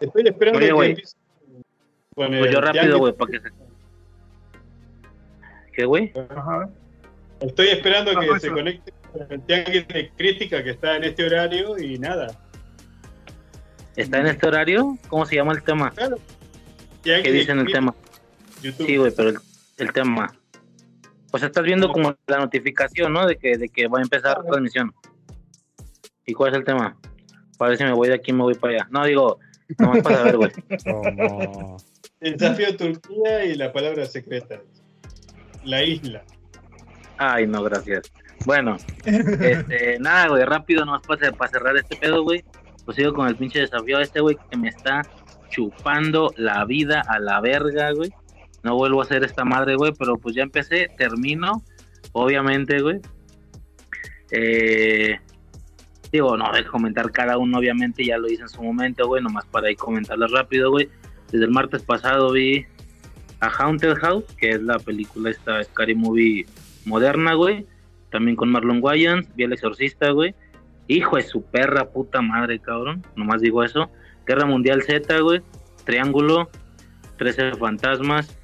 Estoy esperando Oye, que empiece con Pues el yo rápido, güey, para que se. ¿Qué, güey? Ajá. Estoy esperando que pues, se conecte con el tianguis de crítica que está en este horario y nada. ¿Está en este horario? ¿Cómo se llama el tema? Claro. ¿Qué dicen el tema? YouTube. Sí, güey, pero el, el tema. O sea, estás viendo como la notificación, ¿no? De que, de que va a empezar la transmisión. ¿Y cuál es el tema? Para ver si me voy de aquí me voy para allá. No, digo, nomás para saber, güey. Como- El desafío de Turquía y la palabra secreta. La isla. Ay, no, gracias. Bueno, este, nada, güey, rápido, nomás para, para cerrar este pedo, güey. Pues sigo con el pinche desafío a este, güey, que me está chupando la vida a la verga, güey. No vuelvo a hacer esta madre, güey, pero pues ya empecé, termino, obviamente, güey. Eh, digo, no de comentar cada uno, obviamente, ya lo hice en su momento, güey, nomás para ahí comentarlo rápido, güey. Desde el martes pasado vi a Haunted House, que es la película esta Scary Movie moderna, güey. También con Marlon Wayans, vi El Exorcista, güey. Hijo de su perra puta madre, cabrón. Nomás digo eso. Guerra Mundial Z, güey. Triángulo. 13 Fantasmas.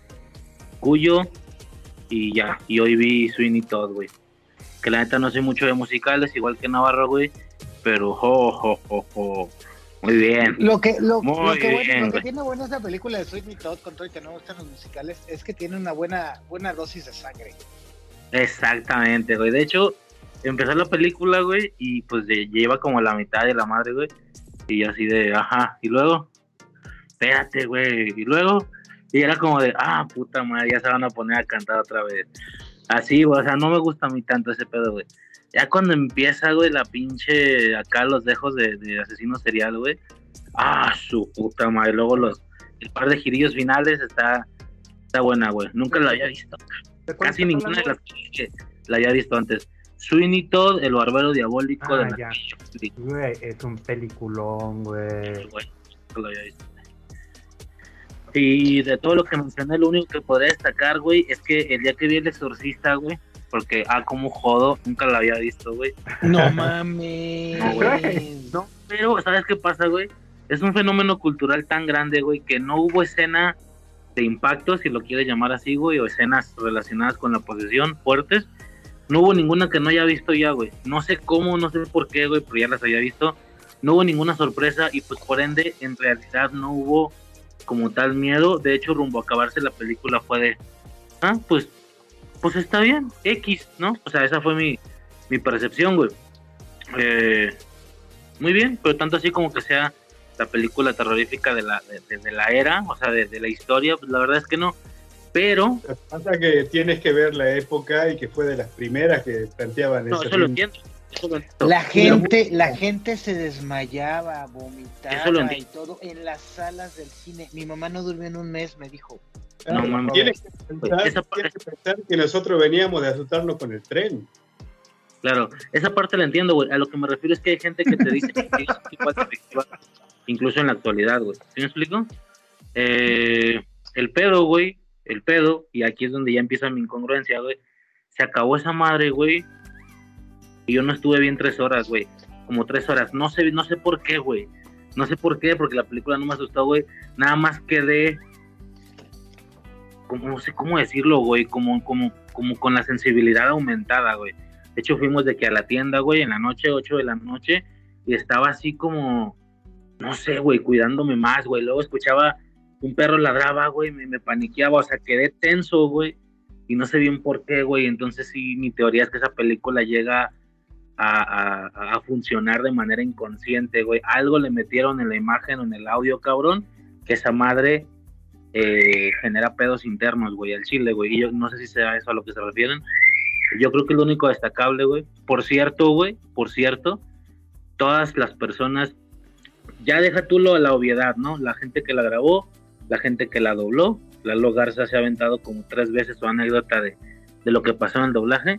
Cuyo. Y ya. Y hoy vi Sweeney Todd, güey. Que la neta no sé mucho de musicales, igual que Navarro, güey. Pero, jo, jo, jo, jo. Muy bien. Lo que, lo, que, bueno- bien, lo que tiene bueno esta película de Sweeney Todd, con todo y que no me gustan los musicales, es que tiene una buena, buena dosis de sangre. Exactamente, güey. De hecho, empezó la película, güey, y pues lleva como la mitad de la madre, güey. Y así de, ajá, y luego, espérate, güey, y luego, y era como de, ah, puta madre, ya se van a poner a cantar otra vez. Así, güey, o sea, no me gusta a mí tanto ese pedo, güey. Ya cuando empieza, güey, la pinche, acá los dejos de, de asesino serial, güey. Ah, su puta madre. Luego los, el par de girillos finales está, está buena, güey. Nunca la había visto ¿De cuál casi ninguna de las que la haya visto antes. Sweeney Todd, el barbero diabólico Ah, de la ya. Netflix, Güey, es un peliculón, güey. güey, nunca lo había visto. Y de todo lo que mencioné, lo único que podría destacar, güey, es que el día que vi El Exorcista, güey, porque, ah, como jodo, nunca la había visto, güey. No mames. No, güey. No, pero, ¿sabes qué pasa, güey? Es un fenómeno cultural tan grande, güey, que no hubo escena de impacto, si lo quieres llamar así, güey, o escenas relacionadas con la posesión fuertes. No hubo ninguna que no haya visto ya, güey. No sé cómo, no sé por qué, güey, pero ya las había visto. No hubo ninguna sorpresa y pues por ende, en realidad no hubo como tal miedo. De hecho, rumbo a acabarse la película fue de, ah, pues, pues está bien, X, ¿no? O sea, esa fue mi, mi percepción, güey. Eh, muy bien, pero tanto así como que sea la película terrorífica de la, de, de- de la era, o sea, de, de la historia, pues la verdad es que no. Pero, Lo que pasa es que tienes que ver la época y que fue de las primeras que planteaban no, eso lo entiendo. Eso lo entiendo. La gente, la gente se desmayaba, vomitaba y todo en las salas del cine. Mi mamá no durmió en un mes, me dijo. No, mames. Tienes que, pensar, Esa parte- tienes que pensar que nosotros veníamos de asustarnos con el tren. Claro, esa parte la entiendo, güey. A lo que me refiero es que hay gente que te dice que incluso en la actualidad, güey. ¿Sí me explico? Eh, el pedo, güey, el pedo, y aquí es donde ya empieza mi incongruencia, güey. Se acabó esa madre, güey. Y yo no estuve bien tres horas, güey. Como tres horas. No sé, no sé por qué, güey. No sé por qué, porque la película no me asustó, güey. Nada más quedé. Como, no sé cómo decirlo, güey. Como, como, como con la sensibilidad aumentada, güey. De hecho, fuimos de que a la tienda, güey, en la noche, 8 de la noche, y estaba así como, no sé, güey, cuidándome más, güey. Luego escuchaba un perro ladraba, güey, me, me paniqueaba, o sea, quedé tenso, güey, y no sé bien por qué, güey. Entonces, sí, mi teoría es que esa película llega a, funcionar de manera inconsciente, güey. Algo le metieron en la imagen o en el audio, cabrón, que esa madre eh, genera pedos internos, güey, al chile, güey. Y yo no sé si sea eso a lo que se refieren. Yo creo que lo único destacable, güey. Por cierto, güey, por cierto, todas las personas, ya deja tú lo la obviedad, ¿no? La gente que la grabó, la gente que la dobló, Lalo Garza se ha aventado como tres veces su anécdota de, de lo que pasó en el doblaje.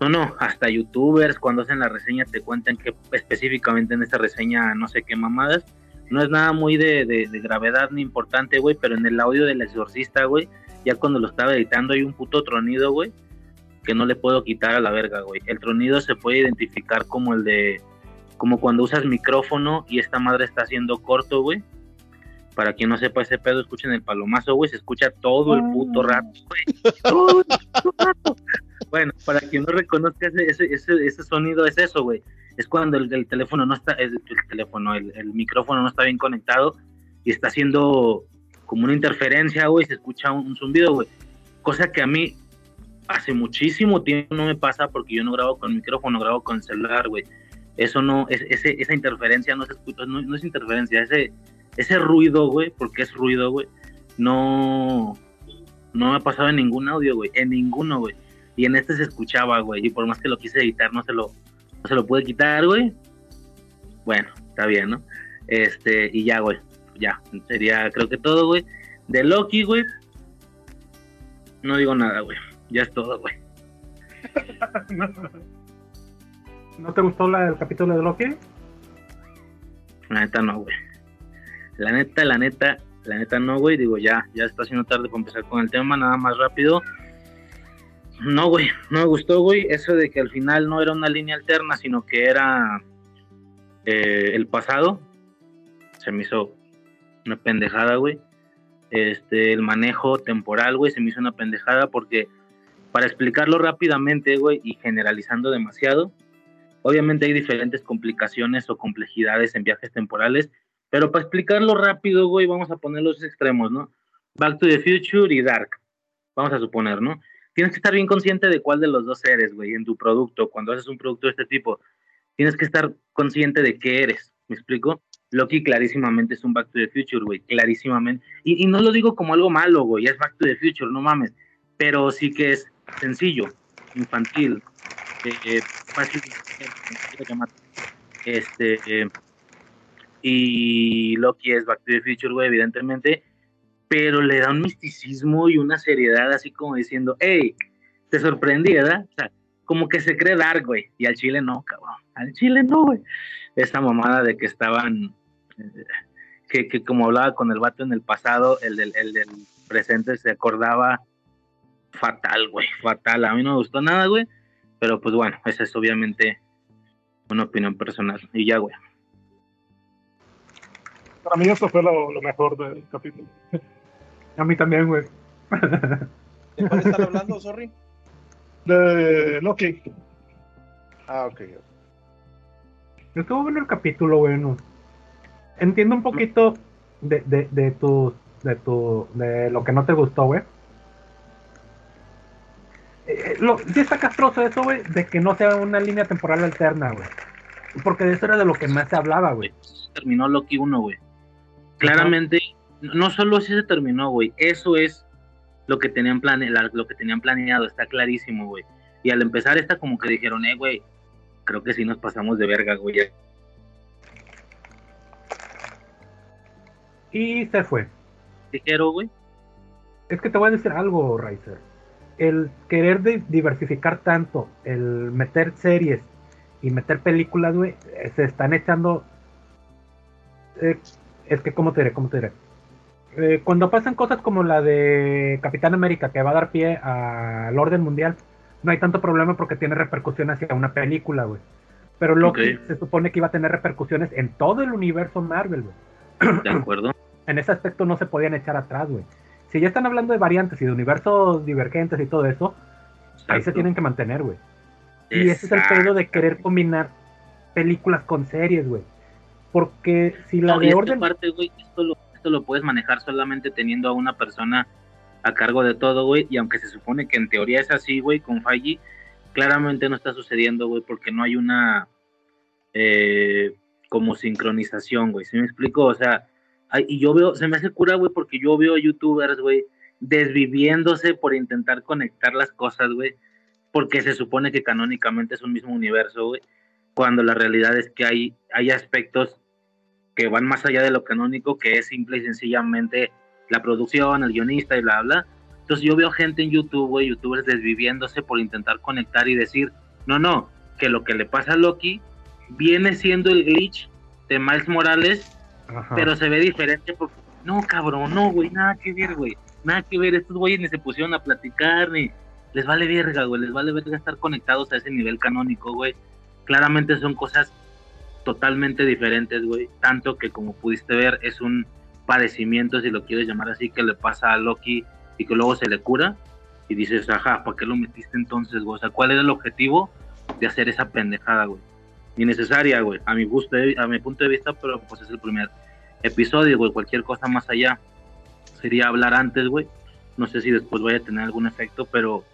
No, no, hasta youtubers cuando hacen la reseña te cuentan que específicamente en esta reseña no sé qué mamadas. No es nada muy de, de- de gravedad ni importante, güey, pero en el audio del exorcista, güey, ya cuando lo estaba editando hay un puto tronido, güey, que no le puedo quitar a la verga, güey. El tronido se puede identificar como el de, como cuando usas micrófono y esta madre está haciendo corto, güey. Para quien no sepa ese pedo, escuchen el palomazo, güey, se escucha todo el puto rato, güey. Todo el puto rato. Bueno, para quien no reconozca ese, ese, ese, ese sonido, es eso, güey. Es cuando el, el teléfono no está, el, el teléfono, el, el micrófono no está bien conectado y está haciendo como una interferencia, güey, se escucha un, un zumbido, güey. Cosa que a mí hace muchísimo tiempo no me pasa porque yo no grabo con micrófono, grabo con celular, güey. Eso no, es, ese, esa interferencia no se escucha, no, no es interferencia, ese, ese ruido, güey, porque es ruido, güey, no, no me ha pasado en ningún audio, güey, en ninguno, güey. Y en este se escuchaba, güey, y por más que lo quise editar, no se lo, no se lo pude quitar, güey. Bueno, está bien, ¿no? Este, y ya, güey, ya, sería creo que todo, güey. De Loki, güey, no digo nada, güey. Ya es todo, güey. ¿No te gustó la, el capítulo de Loki? La neta no, güey. La neta, la neta, la neta no, güey. Digo, ya, ya está haciendo tarde para empezar con el tema, nada más rápido. No, güey, no me gustó, güey. Eso de que al final no era una línea alterna, sino que era eh, el pasado. Se me hizo una pendejada, güey. Este, el manejo temporal, güey, se me hizo una pendejada porque para explicarlo rápidamente, güey, y generalizando demasiado, obviamente hay diferentes complicaciones o complejidades en viajes temporales, pero para explicarlo rápido, güey, vamos a poner los extremos, ¿no? Back to the Future y Dark, vamos a suponer, ¿no? Tienes que estar bien consciente de cuál de los dos eres, güey, en tu producto. Cuando haces un producto de este tipo, tienes que estar consciente de qué eres, ¿me explico? Loki clarísimamente es un Back to the Future, güey, clarísimamente. Y, y, no lo digo como algo malo, güey, es Back to the Future, no mames. Pero sí que es sencillo, infantil, eh, fácil este eh, y Loki es Back to the Future, güey, evidentemente, pero le da un misticismo y una seriedad así como diciendo, hey, te sorprendí, ¿verdad? O sea, como que se cree Dark, güey, y al Chile no, cabrón, al Chile no, güey. Esta mamada de que estaban, eh, que, que, como hablaba con el vato en el pasado, el del, el del presente se acordaba fatal, güey, fatal. A mí no me gustó nada, güey. Pero pues bueno, esa es obviamente una opinión personal. Y ya, güey. Para mí esto fue lo, lo mejor del capítulo. A mí también, güey. ¿De cuál están hablando, sorry? De Loki. Ah, ok. Estuvo bueno el capítulo, güey. No. Entiendo un poquito de, de, de tu, de tu, de lo que no te gustó, güey. Eh, lo, sí está castroso eso, güey, de que no sea una línea temporal alterna, güey. Porque de eso era de lo que más se hablaba, güey. Terminó Loki 1, güey. Claramente, no solo si se terminó, güey. Eso es lo que tenían plane lo que tenían planeado, está clarísimo, güey. Y al empezar esta como que dijeron, eh, güey, creo que sí nos pasamos de verga, güey. Y se fue. Dijeron, güey. Es que te voy a decir algo, Riser el querer de diversificar tanto, el meter series y meter películas, güey, se están echando. Eh, es que, ¿cómo te diré? ¿Cómo te diré? Eh, cuando pasan cosas como la de Capitán América, que va a dar pie al orden mundial, no hay tanto problema porque tiene repercusiones hacia una película, güey. Pero Loki okay. se supone que iba a tener repercusiones en todo el universo Marvel, güey. De acuerdo. en ese aspecto no se podían echar atrás, güey si ya están hablando de variantes y de universos divergentes y todo eso, Exacto. ahí se tienen que mantener, güey. Y ese es el pedo de querer combinar películas con series, güey. Porque si la no, de orden. Parte, güey, esto, lo, esto lo puedes manejar solamente teniendo a una persona a cargo de todo, güey. Y aunque se supone que en teoría es así, güey, con Feige, claramente no está sucediendo, güey, porque no hay una. Eh, como sincronización, güey. ¿Sí me explico? O sea, Ay, y yo veo, se me hace cura, güey, porque yo veo youtubers, güey, desviviéndose por intentar conectar las cosas, güey, porque se supone que canónicamente es un mismo universo, güey, cuando la realidad es que hay, hay aspectos que van más allá de lo canónico, que es simple y sencillamente la producción, el guionista y bla, bla. Entonces yo veo gente en YouTube, güey, youtubers desviviéndose por intentar conectar y decir, no, no, que lo que le pasa a Loki viene siendo el glitch de Miles Morales Ajá. pero se ve diferente porque no cabrón, no güey, nada que ver, güey, nada que ver, estos güeyes ni se pusieron a platicar ni les vale verga, güey, les vale verga estar conectados a ese nivel canónico, güey. Claramente son cosas totalmente diferentes, güey, tanto que como pudiste ver es un padecimiento, si lo quieres llamar así, que le pasa a Loki y que luego se le cura y dices, ajá, ¿para qué lo metiste entonces, güey? O sea, ¿cuál era el objetivo de hacer esa pendejada, güey? innecesaria, güey, a mi gusto, a mi punto de vista, pero pues es el primer episodio, güey, cualquier cosa más allá sería hablar antes, güey. No sé si después vaya a tener algún efecto, pero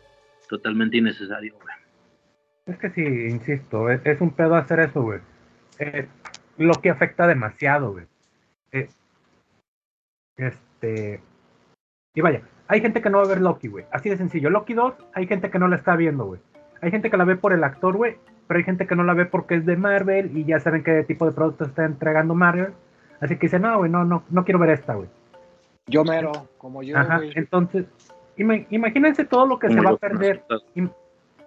totalmente innecesario, güey. Es que sí, insisto, es, es un pedo hacer eso, güey. Lo que afecta demasiado, güey. Eh, este, Y vaya, hay gente que no va a ver Loki, güey. Así de sencillo. Loki 2, hay gente que no la está viendo, güey. Hay gente que la ve por el actor, güey. Pero hay gente que no la ve porque es de Marvel y ya saben qué tipo de producto está entregando Marvel. Así que dice, no, güey, no, no, no quiero ver esta, güey. Yo mero, como yo, Ajá, entonces, ima- imagínense todo lo que Como se va a perder. im-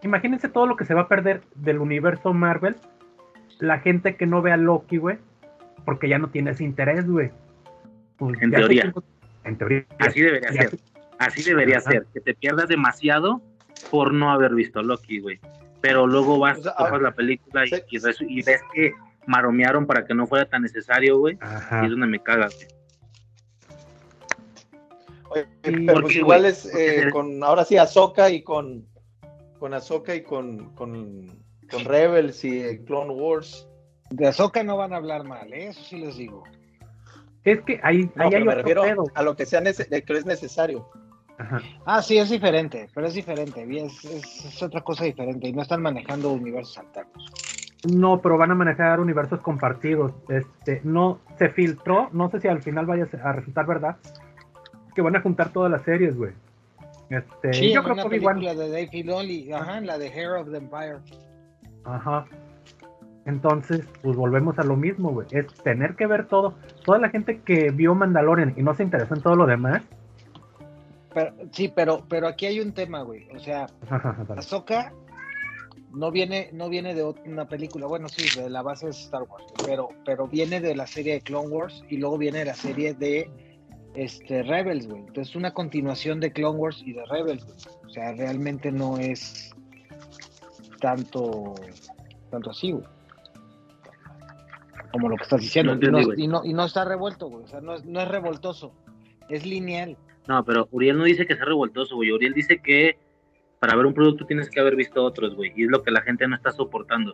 imagínense todo lo que se va a perder del universo Marvel. La gente que no vea Loki, güey. Porque ya no tiene ese interés, güey. Pues En teoría. En teoría. Así debería ser. Así debería Ajá. ser. Que te pierdas demasiado por no haber visto Loki, güey. Pero luego vas, O sea, la película y, sí. y res- y ves que maromearon para que no fuera tan necesario, güey. Y es donde me cagas, güey. Oye, pero ¿por pues qué, igual es Porque eh, con, ahora sí, Ahsoka y con, con Ahsoka y con, con, con Rebels y Clone Wars. De Ahsoka no van a hablar mal, ¿eh? eso sí les digo. Es que ahí, No, ahí hay me otro refiero pedo. a lo que sea nece- de que es necesario. Ajá. Ah, sí, es diferente, pero es diferente. Es, es- es otra cosa diferente y no están manejando universos alternos. No, pero van a manejar universos compartidos. Este, no se filtró, no sé si al final vaya a resultar verdad, que van a juntar todas las series, güey. Este, Sí, yo en creo que igual. película de Dave Filoni, ajá, la de Hair of the Empire. Ajá. Entonces, pues volvemos a lo mismo, güey. Es tener que ver todo. Toda la gente que vio Mandalorian y no se interesó en todo lo demás. Pero, sí, pero, pero aquí hay un tema, güey. O sea, Ahsoka no viene, no viene de una película, bueno, sí, de la base de Star Wars, pero, pero viene de la serie de Clone Wars y luego viene de la serie de este Rebels, güey. Entonces, una continuación de Clone Wars y de Rebels, güey. O sea, realmente no es tanto, tanto así, güey. Como lo que estás diciendo. No y, no, y no- y no está revuelto, güey. O sea, no es, no es revoltoso. Es lineal. No, pero Uriel no dice que sea revoltoso, güey. Uriel dice que para ver un producto tienes que haber visto otros, güey. Y es lo que la gente no está soportando.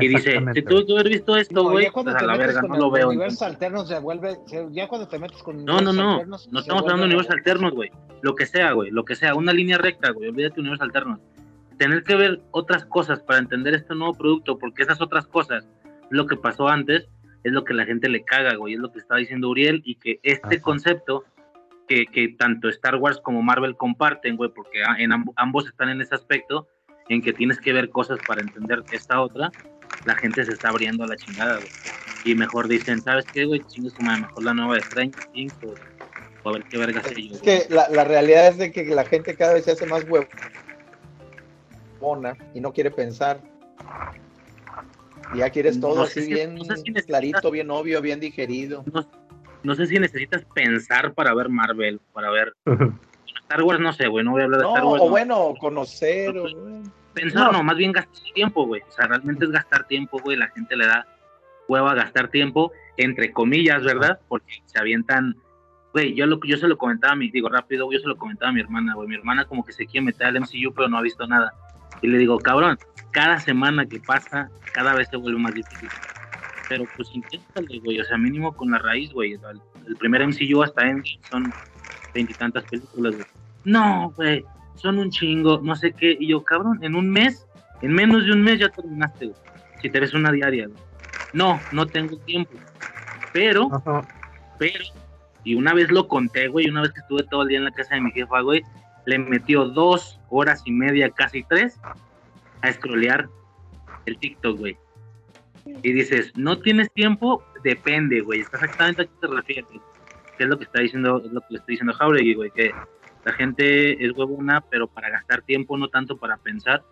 Y dice, si tuve que haber visto esto, No, güey, ya cuando pues a te la metes verga, con no el lo veo. universos entonces. alternos se vuelve, se- ya cuando te metes con No, no, no. alternos, No estamos hablando de universos alternos, güey. Lo que sea, güey. Lo que sea. Una línea recta, güey. Olvídate de universos alternos. Tener que ver otras cosas para entender este nuevo producto, porque esas otras cosas, lo que pasó antes, es lo que la gente le caga, güey. Es lo que está diciendo Uriel y que este Ajá. concepto que, que tanto Star Wars como Marvel comparten, güey, porque en amb- ambos están en ese aspecto, en que tienes que ver cosas para entender esta otra, la gente se está abriendo a la chingada, güey. Y mejor dicen, ¿sabes qué, güey? Chingue su madre, mejor la nueva de Stranger Things o, a ver qué verga yo. Es que la, la realidad es de que la gente cada vez se hace más y no quiere pensar. Y ya quieres todo No así si- bien no sé si necesitas- clarito, bien obvio, bien digerido. no, no sé si necesitas pensar para ver Marvel, para ver Star Wars, no sé, güey, no voy a hablar de No, Star Wars. o no. bueno, conocer. o- Pensar No. no. más bien gastar tiempo, güey. O sea, realmente es gastar tiempo, güey. La gente le da hueva a gastar tiempo, entre comillas, ¿verdad? Porque se avientan. Güey, yo, lo, yo se lo comentaba a mi, digo rápido, güey, yo se lo comentaba a mi hermana, güey. Mi hermana como que se quiere meter al MCU, pero no ha visto nada. Y le digo, cabrón, cada semana que pasa, cada vez se vuelve más difícil. Pero pues inténtale, güey. O sea, mínimo con la raíz, güey. El, el primer MCU hasta Endgame son veintitantas películas, güey. No, güey, son un chingo, no sé qué. Y yo, cabrón, en un mes, en menos de un mes ya terminaste, güey. Si te ves una diaria, güey. No, no tengo tiempo. Pero, Ajá. pero, y una vez lo conté, güey, una vez que estuve todo el día en la casa de mi jefa, güey, le metió dos horas y media, casi tres, a scrollear el TikTok, güey. Y dices, no tienes tiempo, depende, güey. Está exactamente a qué te refieres. Es lo que está diciendo, es lo que le estoy diciendo Jauregui, güey, que la gente es huevona, pero para gastar tiempo, no tanto para pensar.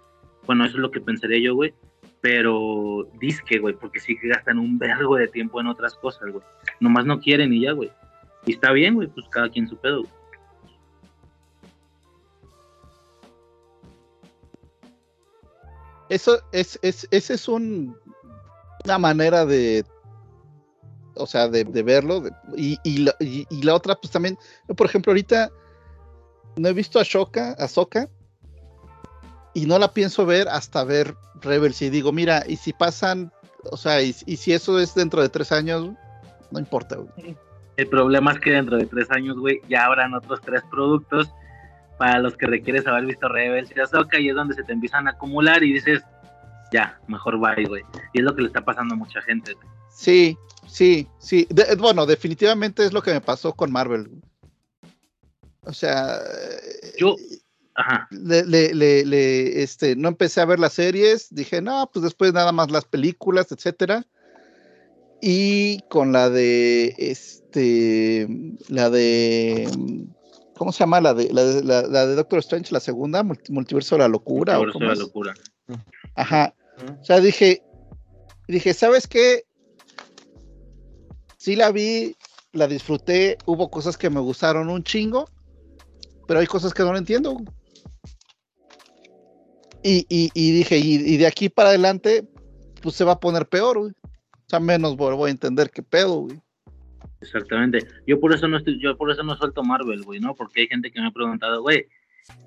Bueno, eso es lo que pensaría yo, güey. Pero disque, güey, porque sí que gastan un vergo de tiempo en otras cosas, güey. Nomás no quieren y ya, güey. Y está bien, güey, pues cada quien su pedo. güey. Eso es, es, ese es un, una manera de, o sea, de, verlo. y, y, la, otra, pues también, por ejemplo, ahorita no he visto a Shoka, a Soka, y no la pienso ver hasta ver Rebels. Y digo, mira, y si pasan, o sea, y, si eso es dentro de tres años, no importa. El problema es que dentro de tres años, güey, ya habrán otros tres productos para los que requieres haber visto Rebels y Ahsoka y es donde se te empiezan a acumular y dices, ya, mejor bye, güey. Y es lo que le está pasando a mucha gente. güey. Sí, sí, sí. De- bueno, definitivamente es lo que me pasó con Marvel. O sea, Yo, ajá, le, le- le- le, este, no empecé a ver las series, dije, no, pues después nada más las películas, etcétera. Y con la de, este, la de, ¿cómo se llama? La de, la de, la- la de Doctor Strange, la segunda, Multi- Multiverso de la Locura. ¿o Multiverso cómo de la es? locura. Ajá. O sea, dije, dije, ¿sabes qué? Sí la vi, la disfruté, hubo cosas que me gustaron un chingo, pero hay cosas que no entiendo. Y, y, y dije, y, y de aquí para adelante, pues se va a poner peor, güey. O sea, menos voy voy a entender qué pedo, güey. Exactamente. Yo por eso no estoy, yo por eso no suelto Marvel, güey, ¿no? Porque hay gente que me ha preguntado, güey,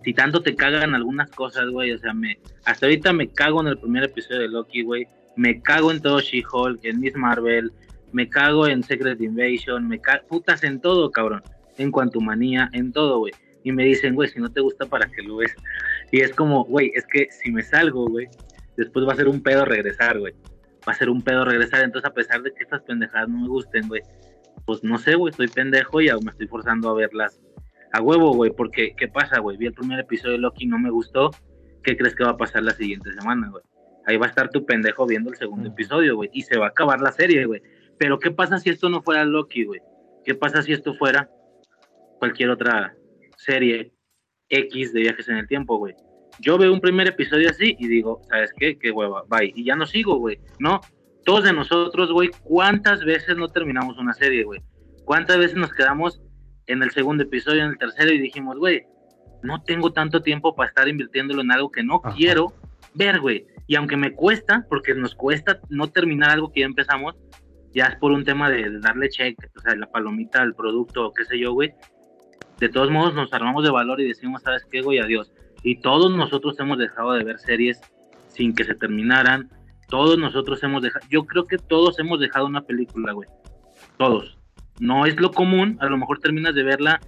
si tanto te cagan algunas cosas, güey, o sea, me, hasta ahorita me cago en el primer episodio de Loki, güey, me cago en todo She-Hulk, en Miss Marvel, me cago en Secret Invasion, me cago, putas en todo, cabrón, en Quantumania, en todo, güey. Y me dicen, güey, si no te gusta, ¿para qué lo ves? Y es como, güey, es que si me salgo, güey, después va a ser un pedo regresar, güey. Va a ser un pedo regresar, entonces a pesar de que estas pendejadas no me gusten, güey, pues no sé, güey, estoy pendejo y aún me estoy forzando a verlas a huevo, güey, porque ¿qué pasa, güey? Vi el primer episodio de Loki, no me gustó. ¿Qué crees que va a pasar la siguiente semana, güey? Ahí va a estar tu pendejo viendo el segundo episodio, güey, y se va a acabar la serie, güey. Pero ¿qué pasa si esto no fuera Loki, güey? ¿Qué pasa si esto fuera cualquier otra serie X de viajes en el tiempo, güey? Yo veo un primer episodio así y digo, ¿sabes qué? Qué hueva, bye. Y ya no sigo, güey. No, todos de nosotros, güey, ¿cuántas veces no terminamos una serie, güey? ¿Cuántas veces nos quedamos en el segundo episodio, en el tercero y dijimos, güey, no tengo tanto tiempo para estar invirtiéndolo en algo que no Ajá. quiero ver, güey? Y aunque me cuesta, porque nos cuesta no terminar algo que ya empezamos, ya es por un tema de, de darle check, o sea, la palomita al producto o qué sé yo, güey. De todos modos, nos armamos de valor y decimos, ¿sabes qué, güey? Adiós. Y todos nosotros hemos dejado de ver series sin que se terminaran. Todos nosotros hemos dejado, yo creo que todos hemos dejado una película, güey. Todos. No es lo común, a lo mejor terminas de verla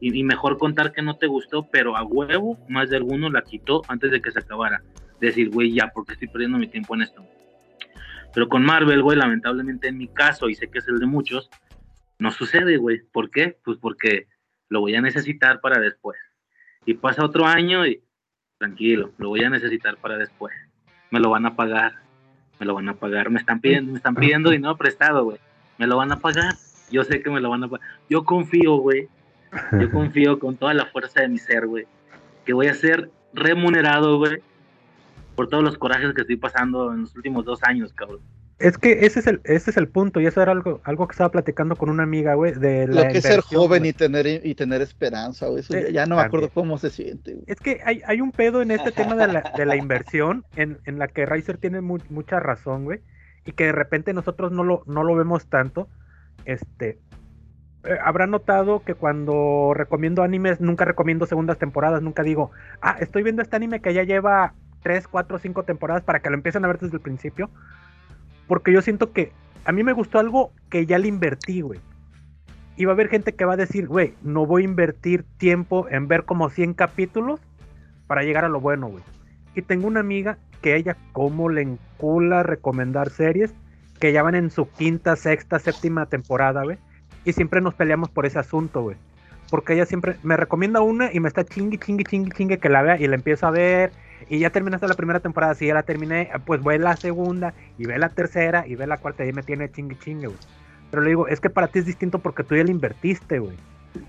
y, mejor contar que no te gustó, pero a huevo más de alguno la quitó antes de que se acabara. Decir, güey, ya, porque estoy perdiendo mi tiempo en esto. Pero con Marvel, güey, lamentablemente en mi caso, y sé que es el de muchos, no sucede, güey. ¿Por qué? Pues porque lo voy a necesitar para después. Y pasa otro año y tranquilo, lo voy a necesitar para después. Me lo van a pagar, me lo van a pagar, me están pidiendo, me están pidiendo dinero prestado, güey. Me lo van a pagar, yo sé que me lo van a pagar. Yo confío, güey. Yo confío con toda la fuerza de mi ser, güey, que voy a ser remunerado, güey, por todos los corajes que estoy pasando en los últimos dos años, cabrón. Es que ese es el, ese es el punto, y eso era algo, algo que estaba platicando con una amiga, güey, de la Lo que es ser joven y tener, y tener esperanza, güey. Eso ya, Eh, ya no me acuerdo también. cómo se siente, güey. Es que hay, hay un pedo en este tema de la, de la inversión en, en la que Riser tiene mu- mucha razón, güey. Y que de repente nosotros no lo, no lo vemos tanto. Este. eh, Habrá notado que cuando recomiendo animes, nunca recomiendo segundas temporadas, nunca digo, ah, estoy viendo este anime que ya lleva 3, 4, 5 temporadas para que lo empiecen a ver desde el principio. Porque yo siento que a mí me gustó algo que ya le invertí, güey. Y va a haber gente que va a decir, güey, no voy a invertir tiempo en ver como 100 capítulos para llegar a lo bueno, güey. Y tengo una amiga que ella como le encula recomendar series que ya van en su quinta, sexta, séptima temporada, güey. Y siempre nos peleamos por ese asunto, güey. Porque ella siempre me recomienda una y me está chingui, chingui, chingui, chingue que la vea y la empiezo a ver. Y ya terminaste la primera temporada, si ya la terminé, pues ve la segunda y ve la tercera y ve la cuarta y me tiene chingue, chingue, güey. Pero le digo, es que para ti es distinto porque tú ya le invertiste, güey.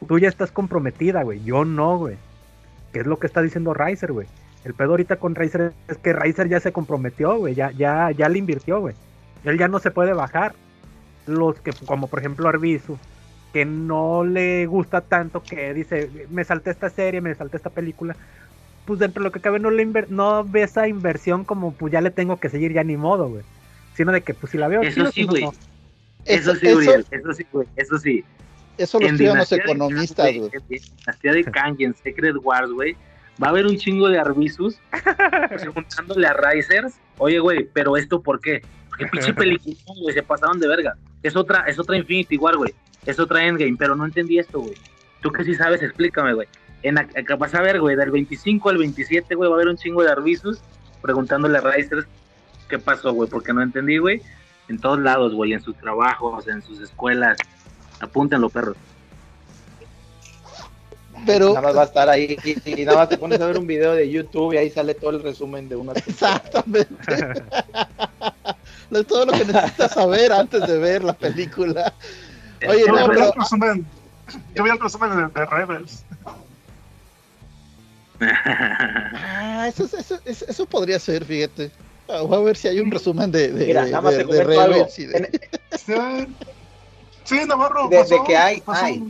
Tú ya estás comprometida, güey. Yo no, güey. Que es lo que está diciendo Riser, güey. El pedo ahorita con Riser es que Riser ya se comprometió, güey. Ya, ya, ya le invirtió, güey. Él ya no se puede bajar. Los que, como por ejemplo Arbizu, que no le gusta tanto, que dice, me salté esta serie, me salté esta película. Pues dentro de lo que cabe no, le inver- no ve esa inversión como, pues ya le tengo que seguir, ya ni modo, güey. Sino de que, pues si la veo... Eso chido, sí, güey. no. Eso, sí, eso, Uriel, eso sí, güey, eso sí. eso lo estudian los economistas, güey. En Dinastía de Kang y en Secret Wars, güey, va a haber un chingo de Arbizus preguntándole a Risers, oye, güey, pero esto por qué? Qué pinche película, güey, se pasaron de verga. Es otra, es otra Infinity War, güey. Es otra Endgame, pero no entendí esto, güey. Tú que sí sabes, explícame, güey. En la- que vas a ver, güey, del 25 al 27, güey, va a haber un chingo de Arbizus preguntándole a Risers qué pasó, güey, porque no entendí, güey. En todos lados, güey, en sus trabajos, en sus escuelas. Apúntenlo, perros. Pero Nada más va a estar ahí y, y nada más te pones a ver un video de YouTube y ahí sale todo el resumen de una exactamente. Lo- todo lo que necesitas saber antes de ver la película. Oye, Yo no, vi pero el resumen, yo vi el resumen de, de Rebels. ah, eso, eso, eso, eso podría ser, fíjate. Ah, Voy a ver si hay un resumen de, de, Mira, de- nada más de- de algo. Sí, sí Navarro. De- de pasó, que hay, pasó. hay.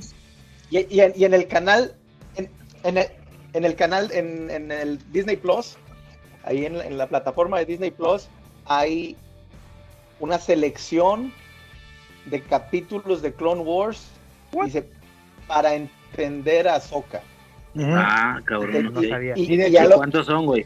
Y, y en, y en el canal, en, en el, en el canal, en, en el Disney Plus, ahí en, la- en la plataforma de Disney Plus, hay una selección de capítulos de Clone Wars dice, para entender a Ah, cabrón, No sabía. Y, lo- ¿Cuántos son, güey?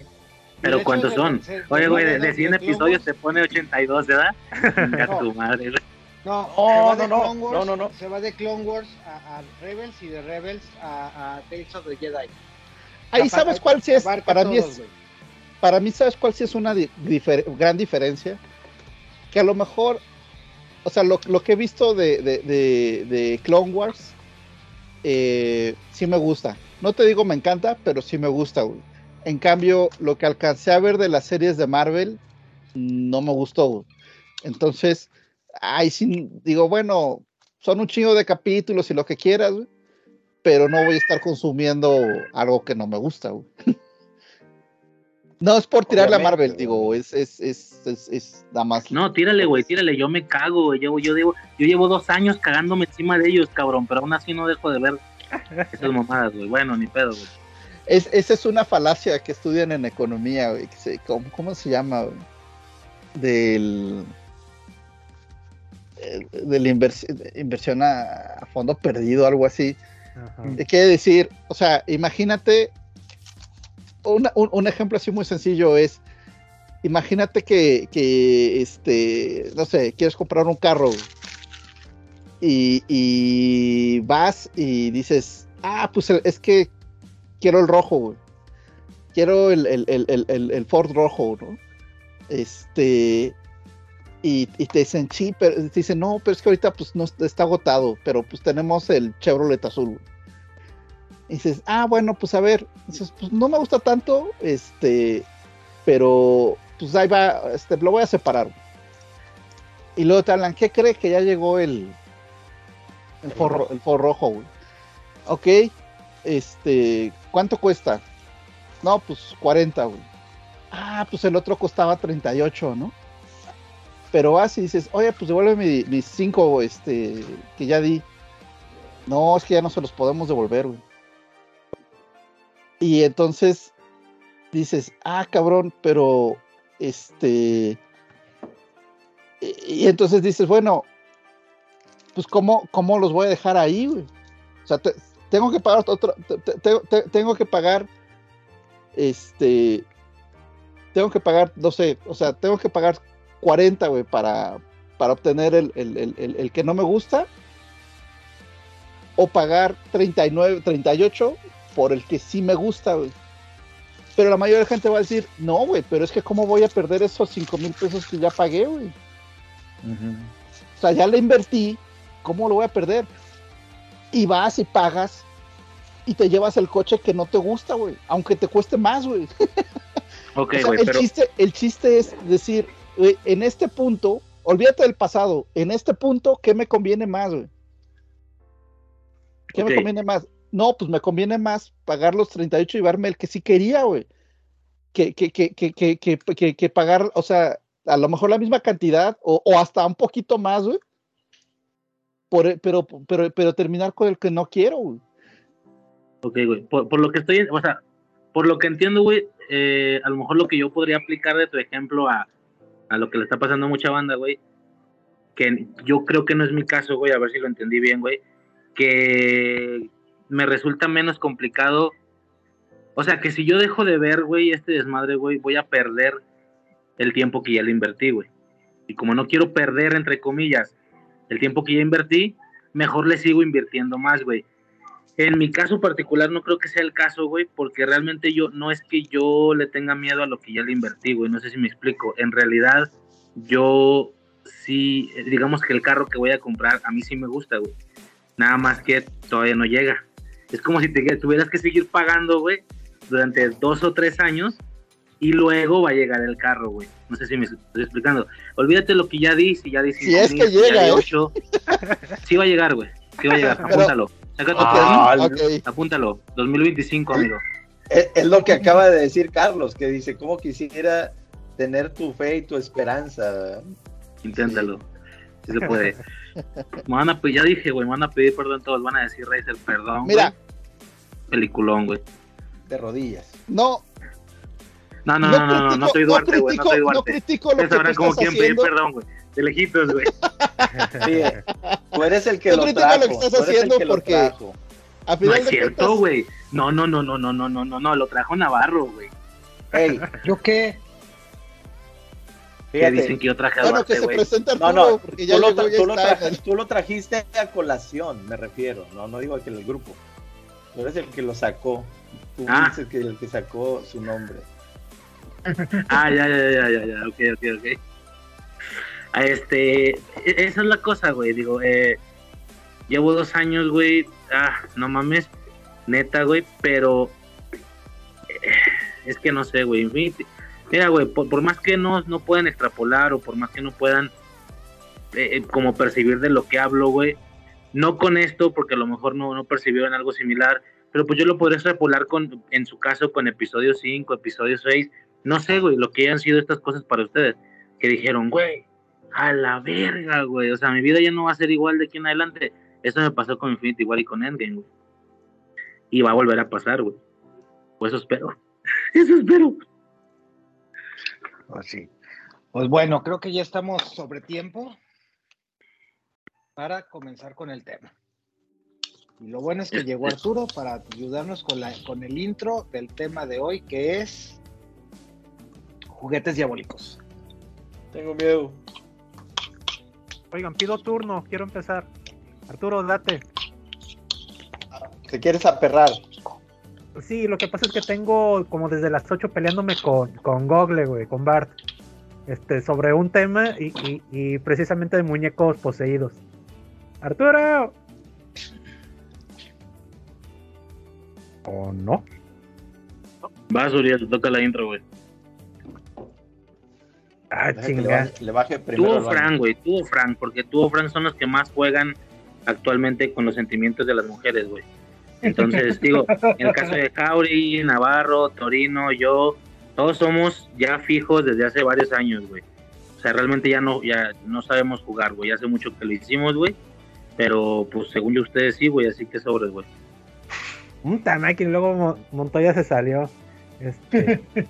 Pero ¿cuántos se- son? se- Oye, se güey, de, de los 100 de Clone episodios te pone 82, ¿verdad? Chinga No. tu madre, güey. No, No, se va de no, no, Clone Wars, no, no, no. Se va de Clone Wars a, a Rebels y de Rebels a, a Tales of the Jedi. Ahí sabes cuál sí es, para mí todos, es, güey. para mí sabes cuál sí es una di- difer- gran diferencia, que a lo mejor, o sea, lo, lo que he visto de, de, de- de Clone Wars, eh, sí me gusta. No te digo me encanta, pero sí me gusta, güey. En cambio, lo que alcancé a ver de las series de Marvel, no me gustó, güey. Entonces, ahí sí digo, bueno, son un chingo de capítulos y lo que quieras, güey, pero no voy a estar consumiendo algo que no me gusta, güey. No es por tirarle a Marvel, digo, es, es, es, es, es nada más. No, tírale, güey, tírale. Yo me cago, güey. Yo, yo, yo llevo dos años cagándome encima de ellos, cabrón. Pero aún así no dejo de ver esas mamadas, güey. Bueno, ni pedo, güey. Es, esa es una falacia que estudian en economía, güey. que se- ¿cómo, cómo se llama? güey? Del. eh, De la inversi- de inversión a, a fondo perdido, algo así. Ajá. Quiere decir, o sea, imagínate. una- un, un ejemplo así muy sencillo es. Imagínate que, que, este, no sé, quieres comprar un carro güey, y, vas y dices, ah, pues es que quiero el rojo. Quiero el, el, el, el, Ford rojo, ¿no? Este, y, te dicen, sí, pero te dicen, no, pero es que ahorita pues no está agotado, pero pues tenemos el Chevrolet azul. güey". Y dices, ah, bueno, pues a ver, dices, pues no me gusta tanto, este, pero pues ahí va, este, lo voy a separar. Y luego te hablan, ¿qué cree que ya llegó el, el, Ford, el Ford rojo, güey? Ok, este, ¿cuánto cuesta? No, pues 40, güey. Ah, pues el otro costaba 38, ¿no? Pero vas y dices, oye, pues devuelve mi- mis 5, este, que ya di. No, es que ya no se los podemos devolver, güey. Y entonces dices, ah, cabrón, pero este. Y, y entonces dices, bueno, pues ¿cómo, cómo los voy a dejar ahí, güey? O sea, te- tengo que pagar otro, te- te- te- te- tengo que pagar, este, tengo que pagar, no sé, o sea, tengo que pagar 40, güey, para, para obtener el, el- el- el- el que no me gusta, o pagar 39, 38 por el que sí me gusta, güey. Pero la mayoría de la gente va a decir, no, güey, pero es que cómo voy a perder esos 5 mil pesos que ya pagué, güey. O sea, ya le invertí, ¿cómo lo voy a perder? Y vas y pagas y te llevas el coche que no te gusta, güey, aunque te cueste más, güey. O sea, el, pero. chiste, el chiste es decir, en este punto, olvídate del pasado, en este punto, ¿qué me conviene más, güey? ¿Qué me conviene más? No, pues me conviene más pagar los 38 y llevarme el que sí quería, güey. Que, que, que, que, que, que, que- que pagar, o sea, a lo mejor la misma cantidad o, o hasta un poquito más, güey. Por, el- pero, pero, pero terminar con el que no quiero, güey. Ok, güey. Por, por lo que estoy, o sea, por lo que entiendo, güey, eh, a lo mejor lo que yo podría aplicar de tu ejemplo a, a lo que le está pasando a mucha banda, güey, que yo creo que no es mi caso, güey, a ver si lo entendí bien, güey, que me resulta menos complicado. O sea, que si yo dejo de ver, güey, este desmadre, güey, voy a perder el tiempo que ya le invertí, güey. Y como no quiero perder, entre comillas, el tiempo que ya invertí, mejor le sigo invirtiendo más, güey. En mi caso particular no creo que sea el caso, güey, porque realmente yo no es que yo le tenga miedo a lo que ya le invertí, güey, no sé si me explico. En realidad, yo sí, digamos que el carro que voy a comprar a mí sí me gusta, güey. Nada más que todavía no llega. Es como si te tuvieras que seguir pagando, güey, durante dos o tres años y luego va a llegar el carro, güey. No sé si me estoy explicando. Olvídate lo que ya di, si ya di Si es que llega, ¿eh? 8. Sí va a llegar, güey. Sí va a llegar, apúntalo. Saca tu Ah, teléfono, Ok. apúntalo. 2025, amigo. Es, es lo que acaba de decir Carlos, que dice, ¿cómo quisiera tener tu fe y tu esperanza? Inténtalo. Si se puede. Me van a ya dije, güey, me van a pedir perdón todos. Van a decir Razer, perdón. Mira. Peliculón, güey. De rodillas. No, No, no, no, no, no, no soy Duarte, güey. No, critico, soy no Duarte. critico lo que Ustedes tú sabrán quieren pedir haciendo. perdón, güey. De lejitos, güey. Sí, tú eres el que Yo lo critico trajo. lo que estás tú eres el haciendo que lo porque- trajo. A No es de cierto, cuentas, güey. No, no, no, no, no, no, no, no, no. Lo trajo Navarro, güey. Ey, ¿Yo qué? Que dicen que yo traje a Bueno, que Duarte, se güey. presenta No, Arturo, no, porque ya tú lo, llegó, ya tú lo en tú trajiste a colación, me refiero. No, no digo que el grupo. Tú eres el que lo sacó. Tú Ah. dices que el que sacó su nombre. Ah, ya, ya, ya, ya, ya, ok, ok, ok. Ah, Este, e- esa es la cosa, güey, digo, eh, llevo dos años, güey, ah, no mames, neta, güey, pero eh, es que no sé, güey, mira, güey, por, más que no, no puedan extrapolar o por más que no puedan eh, como percibir de lo que hablo, güey, no con esto, porque a lo mejor no, no percibieron algo similar, pero pues yo lo podría extrapolar con, en su caso, con episodio 5, episodio 6, no sé, güey, lo que hayan sido estas cosas para ustedes, que dijeron, güey, a la verga, güey, o sea, mi vida ya no va a ser igual de aquí en adelante. Eso me pasó con Infinity igual y con Endgame, güey. Y va a volver a pasar, güey. Pues eso espero. Eso espero. Pues sí. Pues bueno, creo que ya estamos sobre tiempo para comenzar con el tema. Y lo bueno es que llegó Arturo para ayudarnos con, la, con el intro del tema de hoy, que es juguetes diabólicos. Tengo miedo. Oigan, pido turno, quiero empezar. Arturo, date. ¿Te quieres aperrar? Sí, lo que pasa es que tengo como desde las 8 peleándome con, con Google, güey, con Bart. Este, sobre un tema y, y- y precisamente de muñecos poseídos. Arturo. ¿O no? Vas, Uriel, te toca la intro, güey. Ah, que le baje, le baje Tú primero. o baño. Frank, güey, tú o Frank, porque tú o Frank son los que más juegan actualmente con los sentimientos de las mujeres, güey. Entonces, digo, en el caso de Jauri, Navarro, Torino, yo, todos somos ya fijos desde hace varios años, güey. O sea, realmente ya no, ya no sabemos jugar, güey. Hace mucho que lo hicimos, güey. Pero, pues, según yo, ustedes sí, güey. Así que sobres, güey. Puta máquina, y luego Mo- Montoya se salió. Este,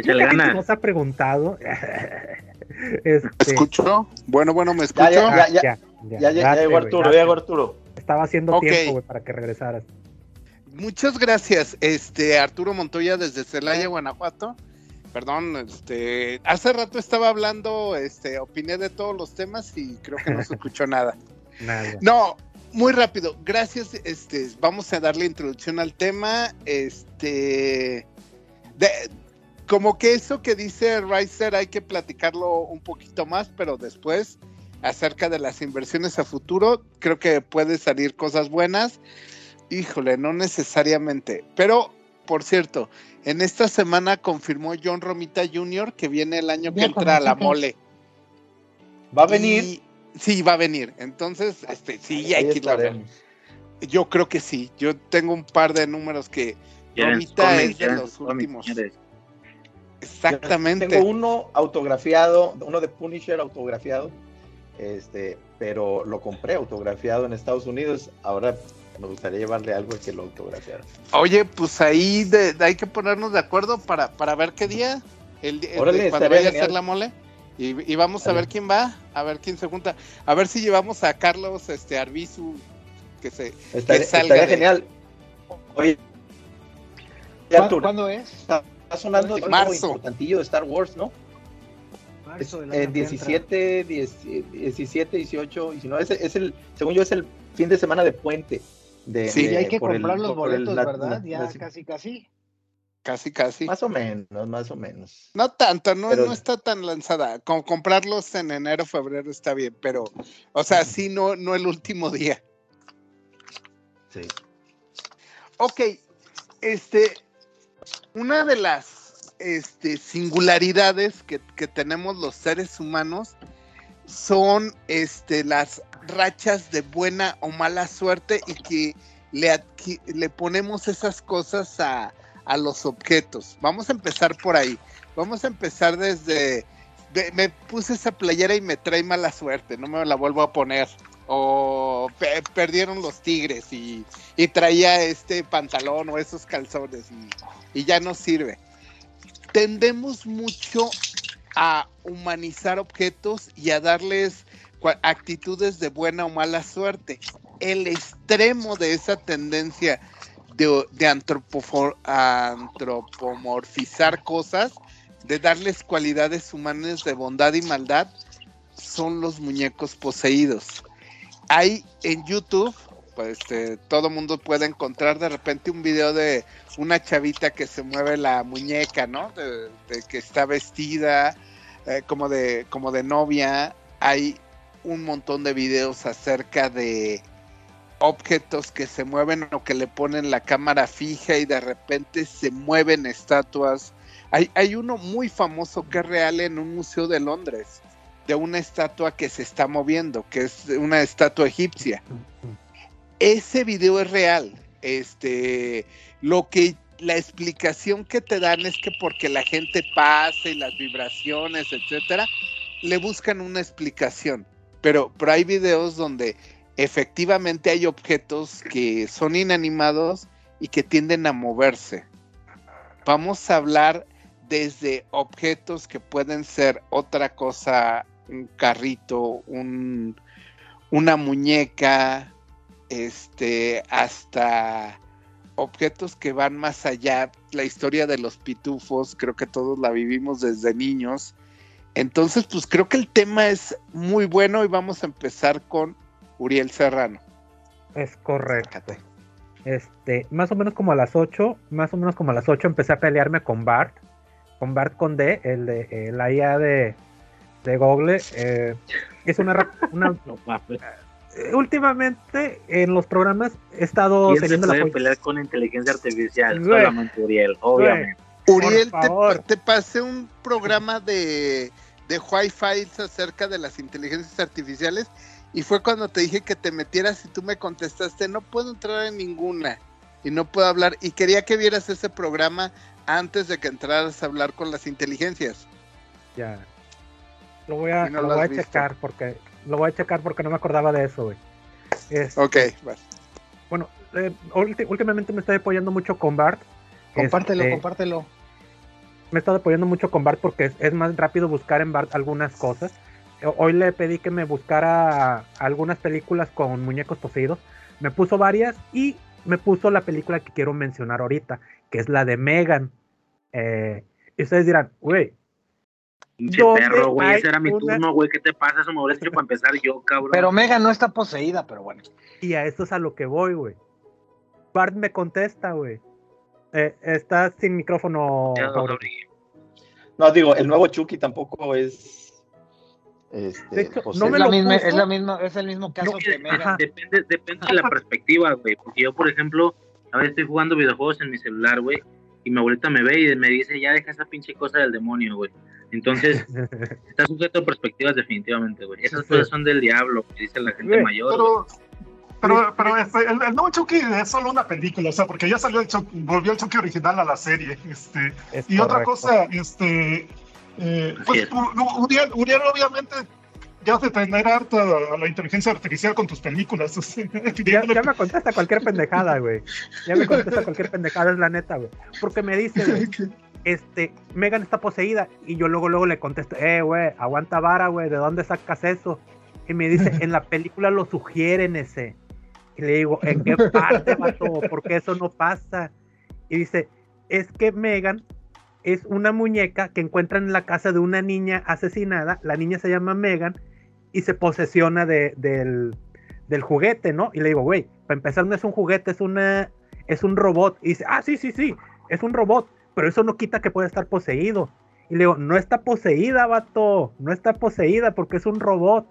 Échale ganas. nos ha preguntado. este, ¿Escucho? Bueno, bueno, ¿me Ya, escucho? ya, ah, ya, ya, Ya, ya, llegó Arturo, llegó Arturo. Estaba haciendo tiempo, güey, para que regresaras. Muchas gracias, este Arturo Montoya desde Celaya, Guanajuato. Perdón, este, hace rato estaba hablando, este, opiné de todos los temas y creo que no se escuchó nada. Nada. No, muy rápido. Gracias. Este, vamos a darle introducción al tema. Este, de- como que eso que dice Riser hay que platicarlo un poquito más, pero después acerca de las inversiones a futuro, creo que puede salir cosas buenas. Híjole, no necesariamente, pero por cierto, en esta semana confirmó John Romita Jr. que viene el año que entra a la mole. Va a venir. Y- sí, va a venir. Entonces, este, sí, hay que irlo a ver. estaremos. Yo creo que sí. Yo tengo un par de números que Romita es de los últimos. Exactamente. Tengo uno autografiado, uno de Punisher autografiado, este, pero lo compré autografiado en Estados Unidos. Ahora me gustaría llevarle algo que lo autografiara. Oye, pues ahí de- de- hay que ponernos de acuerdo para, para ver qué día, el, el- Órale, cuando vaya a hacer la mole. Y, y vamos a ver quién va, a ver quién se junta, a ver si llevamos a Carlos este Arbizu que se Estaría, salga estaría de- genial. Oye, ¿Cuándo, cuándo es? Está sonando algo Marzo. importantillo de Star Wars, ¿no? Es Marzo del año en que 17, 10 17, 18, 19. Es, es el, según yo, es el fin de semana de puente. De, Sí. Y hay que por el- comprar los por el boletos, nat- ¿verdad? Ya nat- casi, casi. casi casi. Más o menos, más o menos. No tanto, no, Pero- no está tan lanzada. Con comprarlos en enero, febrero está bien, pero, o sea, sí, no, no el último día. Sí. Ok, este, una de las este, singularidades que, tenemos los seres humanos son este, las rachas de buena o mala suerte y que le, ponemos esas cosas a, los objetos. Vamos a empezar por ahí. Vamos a empezar desde... de- me puse esa playera y me trae mala suerte, no me la vuelvo a poner. O pe- perdieron los tigres y, traía este pantalón o esos calzones y, ya no sirve. Tendemos mucho a humanizar objetos y a darles actitudes de buena o mala suerte. El extremo de esa tendencia de, de antropomorfizar cosas, de darles cualidades humanas de bondad y maldad, son los muñecos poseídos. Hay en YouTube, pues este, todo mundo puede encontrar de repente un video de una chavita que se mueve la muñeca, ¿no? De, que está vestida eh, como de como de novia. Hay un montón de videos acerca de objetos que se mueven o que le ponen la cámara fija y de repente se mueven estatuas. Hay, hay uno muy famoso que es real en un museo de Londres, de una estatua que se está moviendo, que es una estatua egipcia. Ese video es real. Este, lo que la explicación que te dan es que porque la gente pasa y las vibraciones, etcétera, le buscan una explicación. Pero, pero hay videos donde efectivamente hay objetos que son inanimados y que tienden a moverse. Vamos a hablar desde objetos que pueden ser otra cosa, un carrito, un, una muñeca, este, hasta objetos que van más allá. La historia de los pitufos, creo que todos la vivimos desde niños. Entonces, pues creo que el tema es muy bueno y vamos a empezar con Uriel Serrano. Es correcto. Este, más o menos como a las 8, más o menos como a las 8 empecé a pelearme con Bart, con Bart con D, el de eh, la IA de, de Google. eh, es una, una No eh, últimamente en los programas he estado ¿Quién se teniendo la puede apoyo- pelear con inteligencia artificial? Güey. Solamente Uriel, obviamente. Uriel, te pasé un programa de, de Wi-Fi acerca de las inteligencias artificiales y fue cuando te dije que te metieras y tú me contestaste, no puedo entrar en ninguna y no puedo hablar. Y quería que vieras ese programa antes de que entraras a hablar con las inteligencias. Ya. Lo voy a, no lo lo voy a visto. checar porque lo voy a checar porque no me acordaba de eso, güey. Es- Ok, vas. Bueno, eh, ulti- últimamente me estoy apoyando mucho con Bart. Compártelo, Este, compártelo. me he estado apoyando mucho con Bart porque es, es más rápido buscar en Bart algunas cosas. Hoy le pedí que me buscara algunas películas con muñecos poseídos. Me puso varias y me puso la película que quiero mencionar ahorita, que es la de Megan. Eh, y ustedes dirán, güey, Pinche ¿Dónde perro, güey. Ese era mi una- turno, güey. ¿Qué te pasa? Eso me hecho para empezar yo, cabrón. Pero Megan no está poseída, pero bueno. y a eso es a lo que voy, güey. Bart me contesta, güey. Eh, estás sin micrófono. No, digo, el nuevo Chucky tampoco es. Este, hecho, no es me es, la lo misma, es, la misma, es el mismo caso No, que ajá. Depende, depende de la perspectiva, güey. Porque yo, por ejemplo, a veces estoy jugando videojuegos en mi celular, güey. Y mi abuelita me ve y me dice, ya deja esa pinche cosa del demonio, güey. Entonces, está sujeto a perspectivas definitivamente, güey. Esas Sí. cosas son del diablo, que dice la gente mayor. Pero, pero, pero este, el, el nuevo Chucky es solo una película, o sea, porque ya salió el Chucky, volvió el Chucky original a la serie. Este, Es y otra cosa, este, eh, pues es. Uriel, Uriel obviamente ya de tener harta a la inteligencia artificial con tus películas. o sea, Ya, ya me contesta cualquier pendejada, güey. Ya me contesta cualquier pendejada, es la neta, güey. Porque me dice, güey, este, Megan está poseída. Y yo luego, luego le contesto, eh, güey, aguanta vara, güey, ¿de dónde sacas eso? Y me dice, en la película lo sugieren ese. Y le digo, ¿en qué parte, vato? Porque eso no pasa. Y dice, es que Megan es una muñeca que encuentran en la casa de una niña asesinada. La niña se llama Megan y se posesiona de, del, del juguete, ¿no? Y le digo, güey, para empezar no es un juguete, es una es un robot. Y dice, ah, sí, sí, sí, es un robot, pero eso no quita que pueda estar poseído. Y le digo, no está poseída, vato, no está poseída porque es un robot.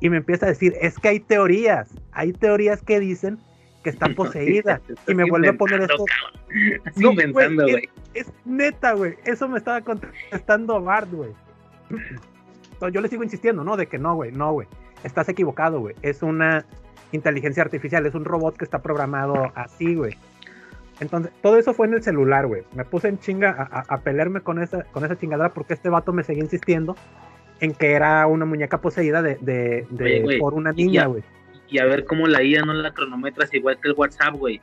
Y me empieza a decir, es que hay teorías, hay teorías que dicen que está poseída. Y me vuelve a poner esto. inventando, güey. Es neta, güey. Eso me estaba contestando Bart, güey. Entonces, yo le sigo insistiendo, ¿no? De que no, güey, no, güey. Estás equivocado, güey. Es una inteligencia artificial, es un robot que está programado así, güey. Entonces, todo eso fue en el celular, güey. Me puse en chinga a, a- a pelearme con esa, con esa chingadera porque este vato me seguía insistiendo en que era una muñeca poseída de, de- de- Oye, güey, por una niña, güey. Y a ver cómo la IA no la cronometras igual que el WhatsApp, güey.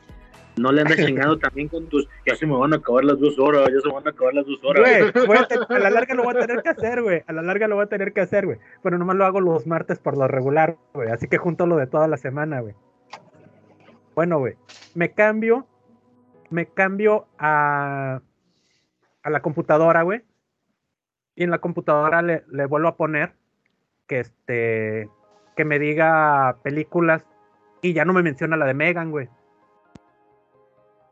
No le andas chingando también con tus. Ya se me van a acabar las dos horas, ya se me van a acabar las dos horas. Güey, a la larga lo voy a tener que hacer, güey. A la larga lo voy a tener que hacer, güey. Pero nomás lo hago los martes por lo regular, güey. Así que junto lo de toda la semana, güey. Bueno, güey. Me cambio. Me cambio a. A la computadora, güey. Y en la computadora le, le vuelvo a poner que este. Que me diga películas. Y ya no me menciona la de Megan, güey.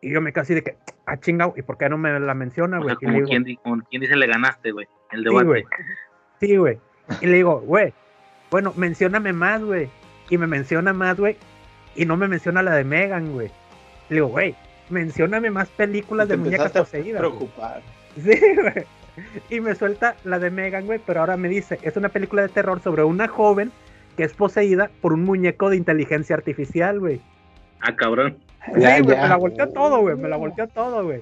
Y yo me quedo así de que. Ah, chingado. ¿Y por qué no me la menciona, O güey? sea, como, quien, como quien dice, le ganaste, güey. El Sí, debate. güey. Sí, güey. Y le digo, güey, bueno, mencióname más, güey. Y me menciona más, güey. Y no me menciona la de Megan, güey. Le digo, güey, mencióname más películas de muñecas poseídas. güey". preocupar. Sí, güey. Y me suelta la de Megan, güey, pero ahora me dice, es una película de terror sobre una joven que es poseída por un muñeco de inteligencia artificial, güey. Ah, cabrón. Sí, Ya, güey, ya. me la volteó todo, güey, me la volteó todo, güey.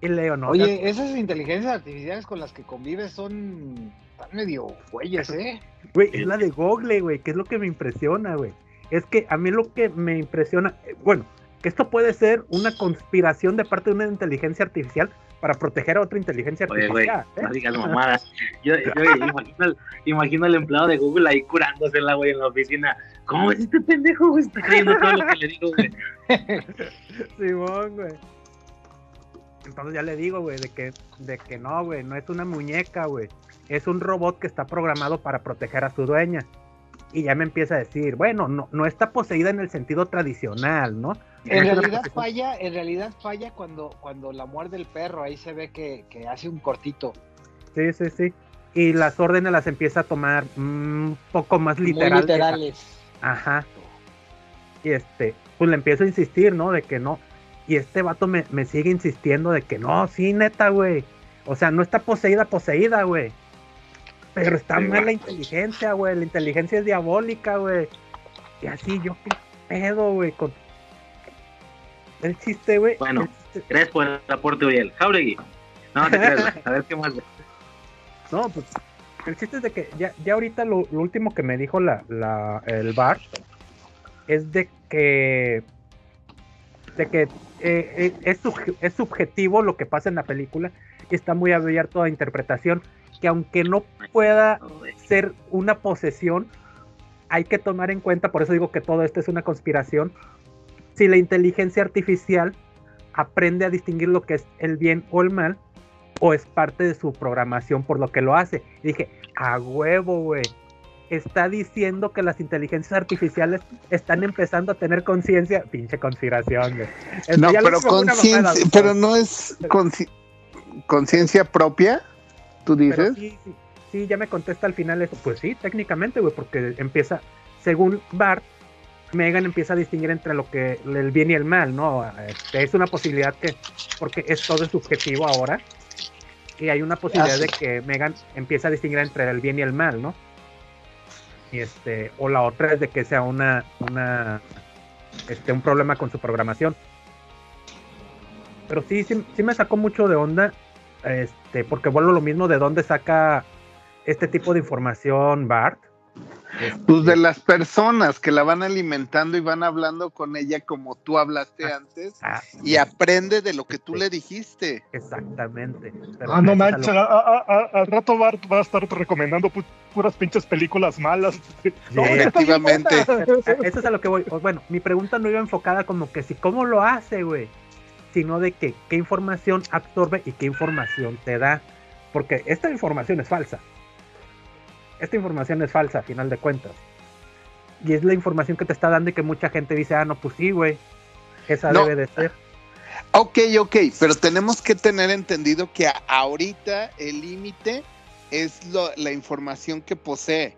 Y le digo, no, Oye, esas inteligencias artificiales con las que convives son están medio güeyes, ¿eh? Güey, es la de Google, güey, que es lo que me impresiona, güey. Es que a mí lo que me impresiona, eh, bueno, que esto puede ser una conspiración de parte de una inteligencia artificial para proteger a otra inteligencia Oye, artificial. ¿eh? no digas mamadas. Yo, yo imagino, al- imagino al empleado de Google ahí curándosela, güey, en la oficina. ¿Cómo es este pendejo, güey? Está creyendo todo lo que le digo, güey. Simón, güey. Entonces ya le digo, güey, de que, de que no, güey, no es una muñeca, güey. Es un robot que está programado para proteger a su dueña. Y ya me empieza a decir, bueno, no, no está poseída en el sentido tradicional, ¿no? En realidad falla, en realidad falla cuando, cuando la muerde el perro, ahí se ve que, que hace un cortito. Sí, sí, sí. Y las órdenes las empieza a tomar mm, un poco más Muy literal. literales. Ajá. Y este, pues le empiezo a insistir, ¿no? De que no. Y este vato me, me sigue insistiendo de que no, sí, neta, güey. O sea, no está poseída, poseída, güey. Pero está mal la inteligencia, güey. La inteligencia es diabólica, güey. Y así, yo qué pedo, güey. Con... El chiste, güey. Bueno. chiste- Gracias por el aporte, Uriel. Jauregui. No, te creas. A ver qué más, güey. No, pues el chiste es de que ya, ya ahorita lo, lo último que me dijo la, la, el bar es de que de que eh, eh, es, es subjetivo lo que pasa en la película y está muy abierto a interpretación que aunque no pueda ser una posesión hay que tomar en cuenta por eso digo que todo esto es una conspiración si la inteligencia artificial aprende a distinguir lo que es el bien o el mal o es parte de su programación por lo que lo hace. Y dije, a huevo, güey. Está diciendo que las inteligencias artificiales están empezando a tener conciencia. Pinche conspiración, güey. No, pero conciencia, pero no es conciencia propia, tú dices. sí, sí, sí, ya me contesta al final eso. Pues sí, técnicamente, güey, porque empieza, según Bart, Megan empieza a distinguir entre lo que el bien y el mal, ¿no? Este, es una posibilidad que, porque es todo subjetivo ahora, y hay una posibilidad de que Megan empieza a distinguir entre el bien y el mal, ¿no? Y este, o la otra es de que sea una, una, este, un problema con su programación. Pero sí, sí, sí me sacó mucho de onda, este, porque vuelvo a lo mismo de dónde saca este tipo de información Bart. Este, Pues de las personas que la van alimentando y van hablando con ella como tú hablaste antes ah, y aprende de lo que tú le dijiste. Exactamente. Pero Ah, no manches, lo- a- a- a- al rato Bart va a estar recomendando pu- puras pinches películas malas. Sí, efectivamente. Eso es a lo que voy. Bueno, mi pregunta no iba enfocada como que si cómo lo hace, güey, sino de que qué información absorbe y qué información te da. Porque esta información es falsa. Esta información es falsa, a final de cuentas. Y es la información que te está dando y que mucha gente dice, ah, no, pues sí, güey. Esa No. debe de ser. Ok, ok, pero tenemos que tener entendido que ahorita el límite es lo- la información que posee,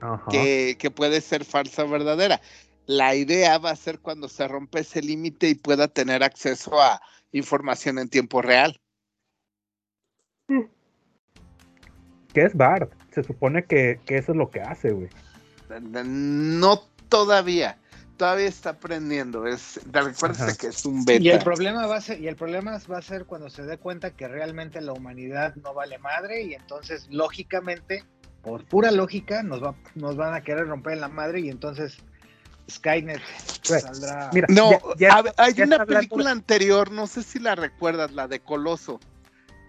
Ajá. que, que puede ser falsa o verdadera. La idea va a ser cuando se rompe ese límite y pueda tener acceso a información en tiempo real. ¿Qué es Bard? Se supone que, que eso es lo que hace, güey. No todavía. Todavía está aprendiendo. Es, recuerda que es un beta. Y el problema va a ser, y el problema va a ser cuando se dé cuenta que realmente la humanidad no vale madre y entonces lógicamente, por pura lógica, nos va, nos van a querer romper la madre y entonces Skynet saldrá. Mira, No, ya- ya- a ver, hay ya una película anterior, no sé si la recuerdas, la de Coloso.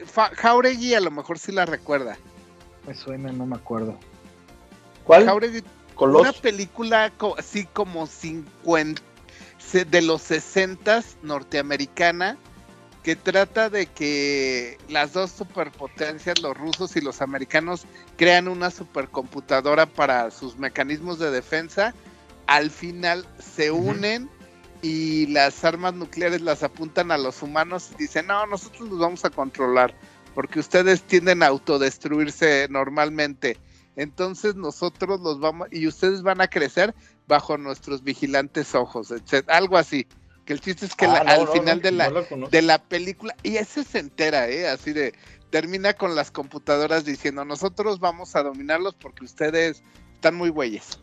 Fa- Jauregui a lo mejor sí la recuerda. Me suena, no me acuerdo. ¿Cuál? Jauregui, una película co- así como 50 se- de los 60 norteamericana que trata de que las dos superpotencias, los rusos y los americanos, crean una supercomputadora para sus mecanismos de defensa. Al final se unen y las armas nucleares las apuntan a los humanos y dicen, no, nosotros los vamos a controlar porque ustedes tienden a autodestruirse normalmente. Entonces nosotros los vamos y ustedes van a crecer bajo nuestros vigilantes ojos, etc. Algo así. Que el chiste es que Ah, la- no, al no, final no, de la de la película y ese se entera, ¿eh? Así de termina con las computadoras diciendo nosotros vamos a dominarlos porque ustedes están muy güeyes.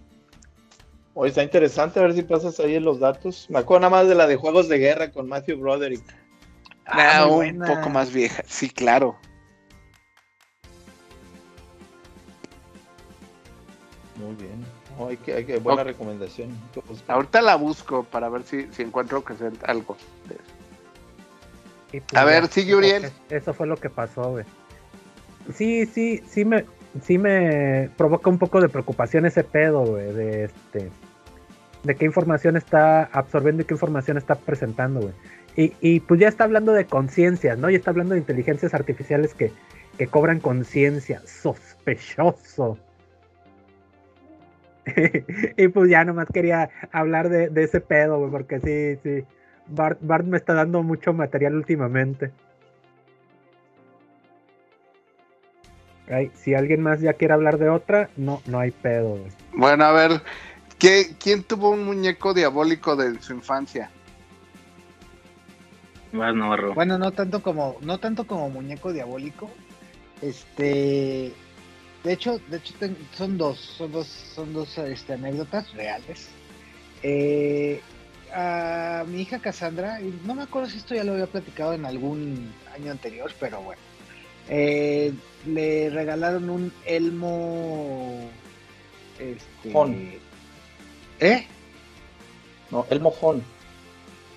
Oye, está interesante, a ver si pasas ahí en los datos. Me acuerdo nada más de la de Juegos de Guerra con Matthew Broderick. Ah, muy un buena. poco más vieja, sí, claro. Muy bien. Oh, hay que, hay que, buena recomendación. Ahorita la busco para ver si, si encuentro que sea algo. de eso. Y pues A ver, eso- Uriel. Eso fue lo que pasó, güey. Sí, sí, sí me, sí me provoca un poco de preocupación ese pedo, güey, de este, de qué información está absorbiendo y qué información está presentando, güey. Y, pues ya está hablando de conciencias, ¿no? Ya está hablando de inteligencias artificiales que, que cobran conciencia. Sospechoso. y pues ya nomás quería hablar de, ese pedo, güey, porque sí, sí. Bart, me está dando mucho material últimamente. Ay, si alguien más ya quiere hablar de otra, no, no hay pedo. Bueno, a ver, ¿qué, ¿quién tuvo un muñeco diabólico de su infancia? Vas, Navarro. Bueno, no tanto como, no tanto como muñeco diabólico. Este, de hecho, de hecho ten- son dos, son dos, son dos este, anécdotas reales. Eh, a mi hija Cassandra, y no me acuerdo si esto ya lo había platicado en algún año anterior, pero bueno, eh, le regalaron un elmo, este, Jon. ¿eh? No, el mojón.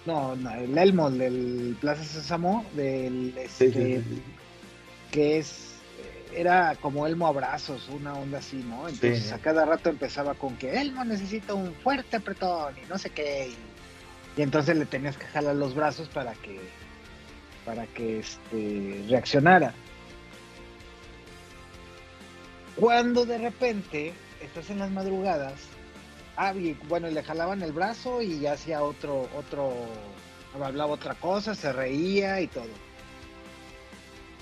No, no, el elmo del Plaza Sésamo, del este, sí, sí, sí. que es eh, era como Elmo abrazos, una onda así, ¿no? Entonces a cada rato empezaba con que Elmo necesita un fuerte apretón y no sé qué y, y entonces le tenías que jalar los brazos para que para que este reaccionara. Cuando de repente estás en las madrugadas, ah, bueno, le jalaban el brazo y hacía otro otro hablaba otra cosa, se reía y todo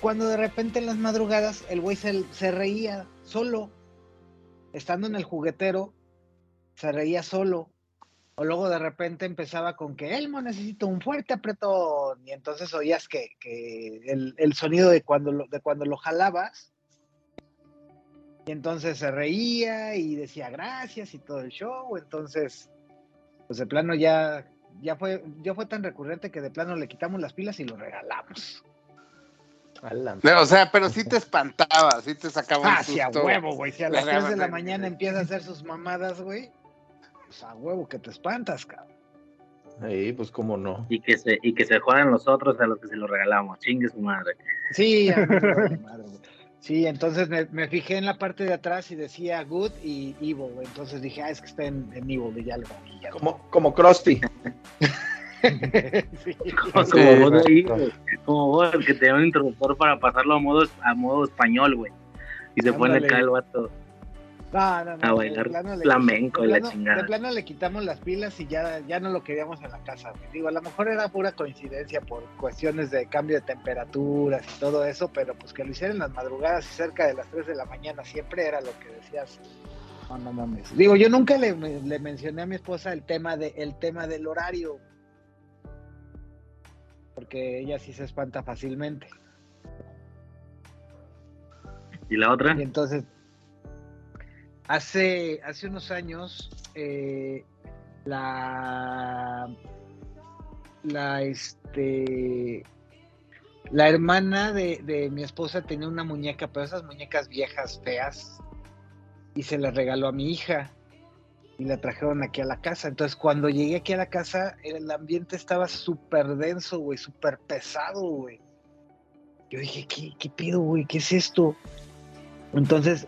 cuando de repente en las madrugadas el güey se, reía solo, estando en el juguetero, se reía solo. O luego de repente empezaba con que Elmo necesita un fuerte apretón. Y entonces oías que, que el, el sonido de cuando, lo, de cuando lo jalabas. Y entonces se reía y decía gracias y todo el show. Entonces, pues de plano ya, ya, fue, ya fue tan recurrente que de plano le quitamos las pilas y lo regalamos. Ala. O sea, pero sí te espantaba, sí te sacaba un Ah, sí, a susto. huevo, güey. Si a las La 3 de la mañana empieza a hacer sus mamadas, güey. Pues a huevo que te espantas, cabrón. Sí, pues cómo no. Y que se, y que se jodan los otros a los que se los regalamos. Chingue su madre. Sí, a madre, güey. Sí, entonces me, me fijé en la parte de atrás y decía good y evil, güey. Entonces dije, ah, es que está en, en evil y ya lo. Como, como Krusty. Sí. Como, Sí, como vos, ahí, como vos, el que tenía un interruptor para pasarlo a modo, a modo español, güey. Y se pone Ándale. acá el vato. No, no, no. A bailar plano flamenco y la chingada. De plano le quitamos las pilas y ya, ya no lo queríamos en la casa. güey. Digo, a lo mejor era pura coincidencia por cuestiones de cambio de temperaturas y todo eso, pero pues que lo hicieran las madrugadas y cerca de las 3 de la mañana siempre era lo que decías. No, no mames. Digo, yo nunca le, le mencioné a mi esposa el tema, de, el tema del horario. Porque ella sí se espanta fácilmente. ¿Y la otra? Y entonces, hace, hace unos años, eh, la, la, este, la hermana de, de mi esposa tenía una muñeca, pero esas muñecas viejas, feas, y se la regaló a mi hija y la trajeron aquí a la casa. Entonces, cuando llegué aquí a la casa, el ambiente estaba súper denso, güey, súper pesado, güey. Yo dije, ¿qué, qué pido, güey? ¿Qué es esto? Entonces,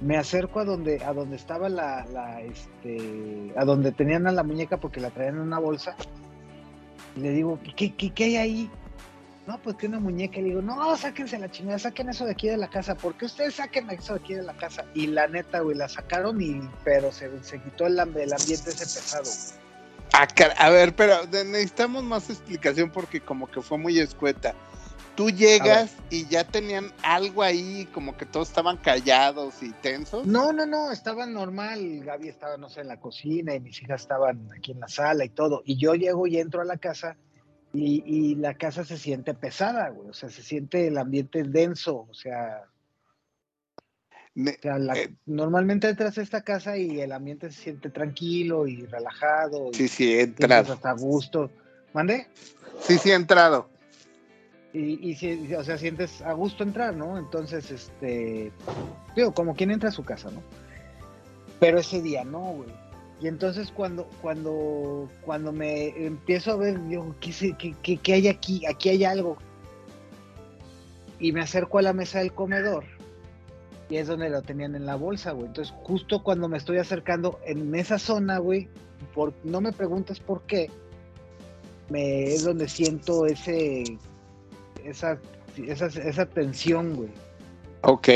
me acerco a donde, a donde estaba la, la, este, a donde tenían a la muñeca porque la traían en una bolsa. Y le digo, ¿qué, qué, hay ahí? No, pues que una muñeca. Y le digo, no, sáquense la chingada, saquen eso de aquí de la casa. ¿Por qué ustedes saquen eso de aquí de la casa? Y la neta, güey, la sacaron y, pero se, se quitó el, ambiente ese pesado. Ah, a ver, pero necesitamos más explicación porque como que fue muy escueta. Tú llegas y ya tenían algo ahí, como que todos estaban callados y tensos. No, no, no, estaban normal. Gaby estaba, no sé, en la cocina y mis hijas estaban aquí en la sala y todo. Y yo llego y entro a la casa y, y la casa se siente pesada, güey. O sea, se siente el ambiente denso. O sea, o sea, la- Eh. normalmente entras a esta casa y el ambiente se siente tranquilo y relajado. Sí, y sí, entrado. hasta gusto. ¿Mande? Sí, sí, he entrado. Y, si- o sea, sientes a gusto entrar, ¿no? Entonces, este, digo, como quien entra a su casa, ¿no? Pero ese día no, güey. Y entonces cuando, cuando, cuando me empiezo a ver, yo, ¿qué, qué, qué- qué hay aquí? Aquí hay algo. Y me acerco a la mesa del comedor. Y es donde lo tenían en la bolsa, güey. Entonces, justo cuando me estoy acercando en esa zona, güey, por, no me preguntes por qué, me, es donde siento ese, esa, esa, esa tensión, güey. Ok.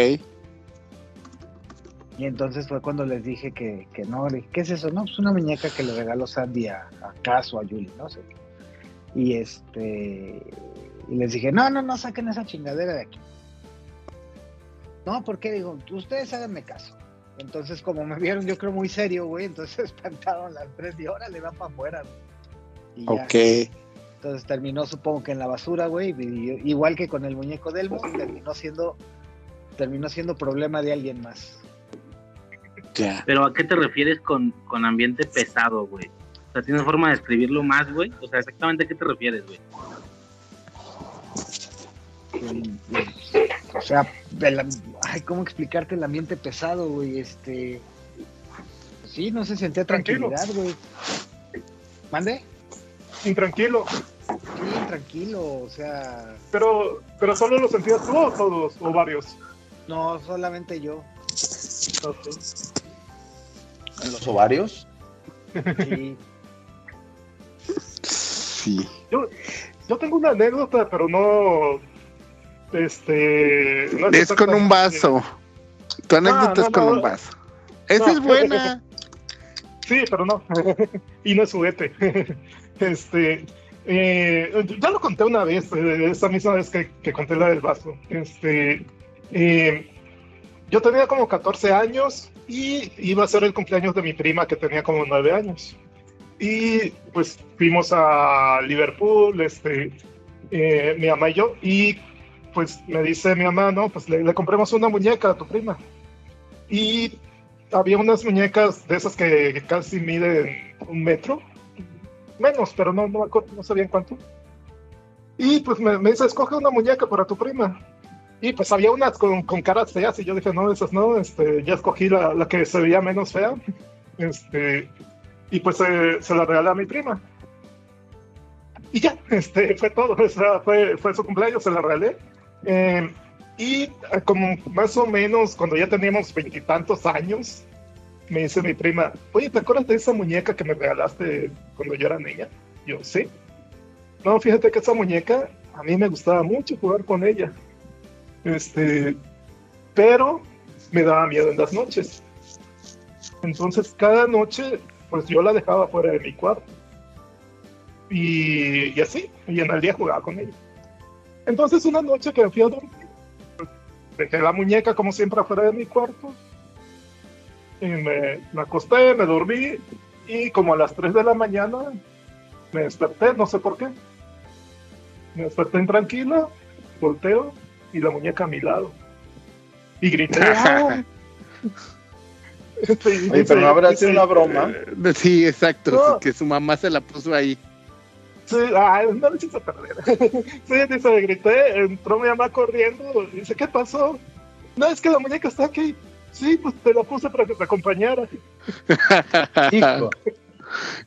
Y entonces fue cuando les dije que, que no, le dije, ¿qué es eso? No, pues una muñeca que le regaló Sandy a, a Caso, a Julie, no sé. Y este, y les dije, no, no, no saquen esa chingadera de aquí. No, porque digo, ustedes háganme caso. Entonces, como me vieron, yo creo muy serio, güey, entonces espantaron las tres y órale, van para afuera. güey. Y ya. Ok. Entonces terminó, supongo que en la basura, güey, igual que con el muñeco Delmo, terminó siendo, terminó siendo problema de alguien más. Ya. Pero ¿a qué te refieres con, con ambiente pesado, güey? O sea, ¿tienes forma de describirlo más, güey? O sea, exactamente a qué te refieres, güey. O sea, el ay, ¿cómo explicarte el ambiente pesado, güey? Este, sí, no se sentía Tranquilo. tranquilidad, güey. ¿Mande? Intranquilo. Sí, tranquilo, o sea, Pero, pero solo lo sentías tú o todos, o varios. no, solamente yo. ¿En los ovarios? Sí. Sí. Yo, yo tengo una anécdota, pero no. Este. no Es con un vaso. Tu anécdota no, es con no. un vaso. Esa No. es buena. Sí, pero no. y no es juguete. este. eh, ya lo conté una vez, eh, esa misma vez que, que conté la del vaso. Este. eh, yo tenía como 14 años y iba a ser el cumpleaños de mi prima que tenía como 9 años. Y pues fuimos a Liverpool, este, eh, mi mamá y yo, y pues me dice mi mamá, no, pues le, le compremos una muñeca a tu prima. Y había unas muñecas de esas que casi miden un metro, menos, pero no, no, no sabía en cuánto. Y pues me, me dice, escoge una muñeca para tu prima. Y pues había unas con, con caras feas y yo dije, no, esas no, este, ya escogí la, la que se veía menos fea. Este, y pues eh, se la regalé a mi prima. Y ya, este, fue todo, o sea, fue, fue su cumpleaños, se la regalé. Eh, y eh, como más o menos cuando ya teníamos veintitantos años, me dice mi prima, oye, ¿te acuerdas de esa muñeca que me regalaste cuando yo era niña? Yo, sí. No, fíjate que esa muñeca, a mí me gustaba mucho jugar con ella. Este, pero me daba miedo en las noches. Entonces, cada noche, pues yo la dejaba fuera de mi cuarto. Y, y así, y en el día jugaba con ella. Entonces, una noche que fui a dormir, dejé la muñeca como siempre afuera de mi cuarto. Y me, me acosté, me dormí y como a las 3 de la mañana me desperté, no sé por qué. Me desperté intranquilo, volteo y la muñeca a mi lado. Y grité. ¡ah! Este, Oye, pero no habrá sido una broma. Eh, Sí, exacto, No. que su mamá se la puso ahí. Sí, ah, no le hiciste perder. sí, dice, grité, entró mi mamá corriendo, y dice, ¿qué pasó? No, es que la muñeca está aquí. Sí, pues te la puse para que te acompañara. Hijo.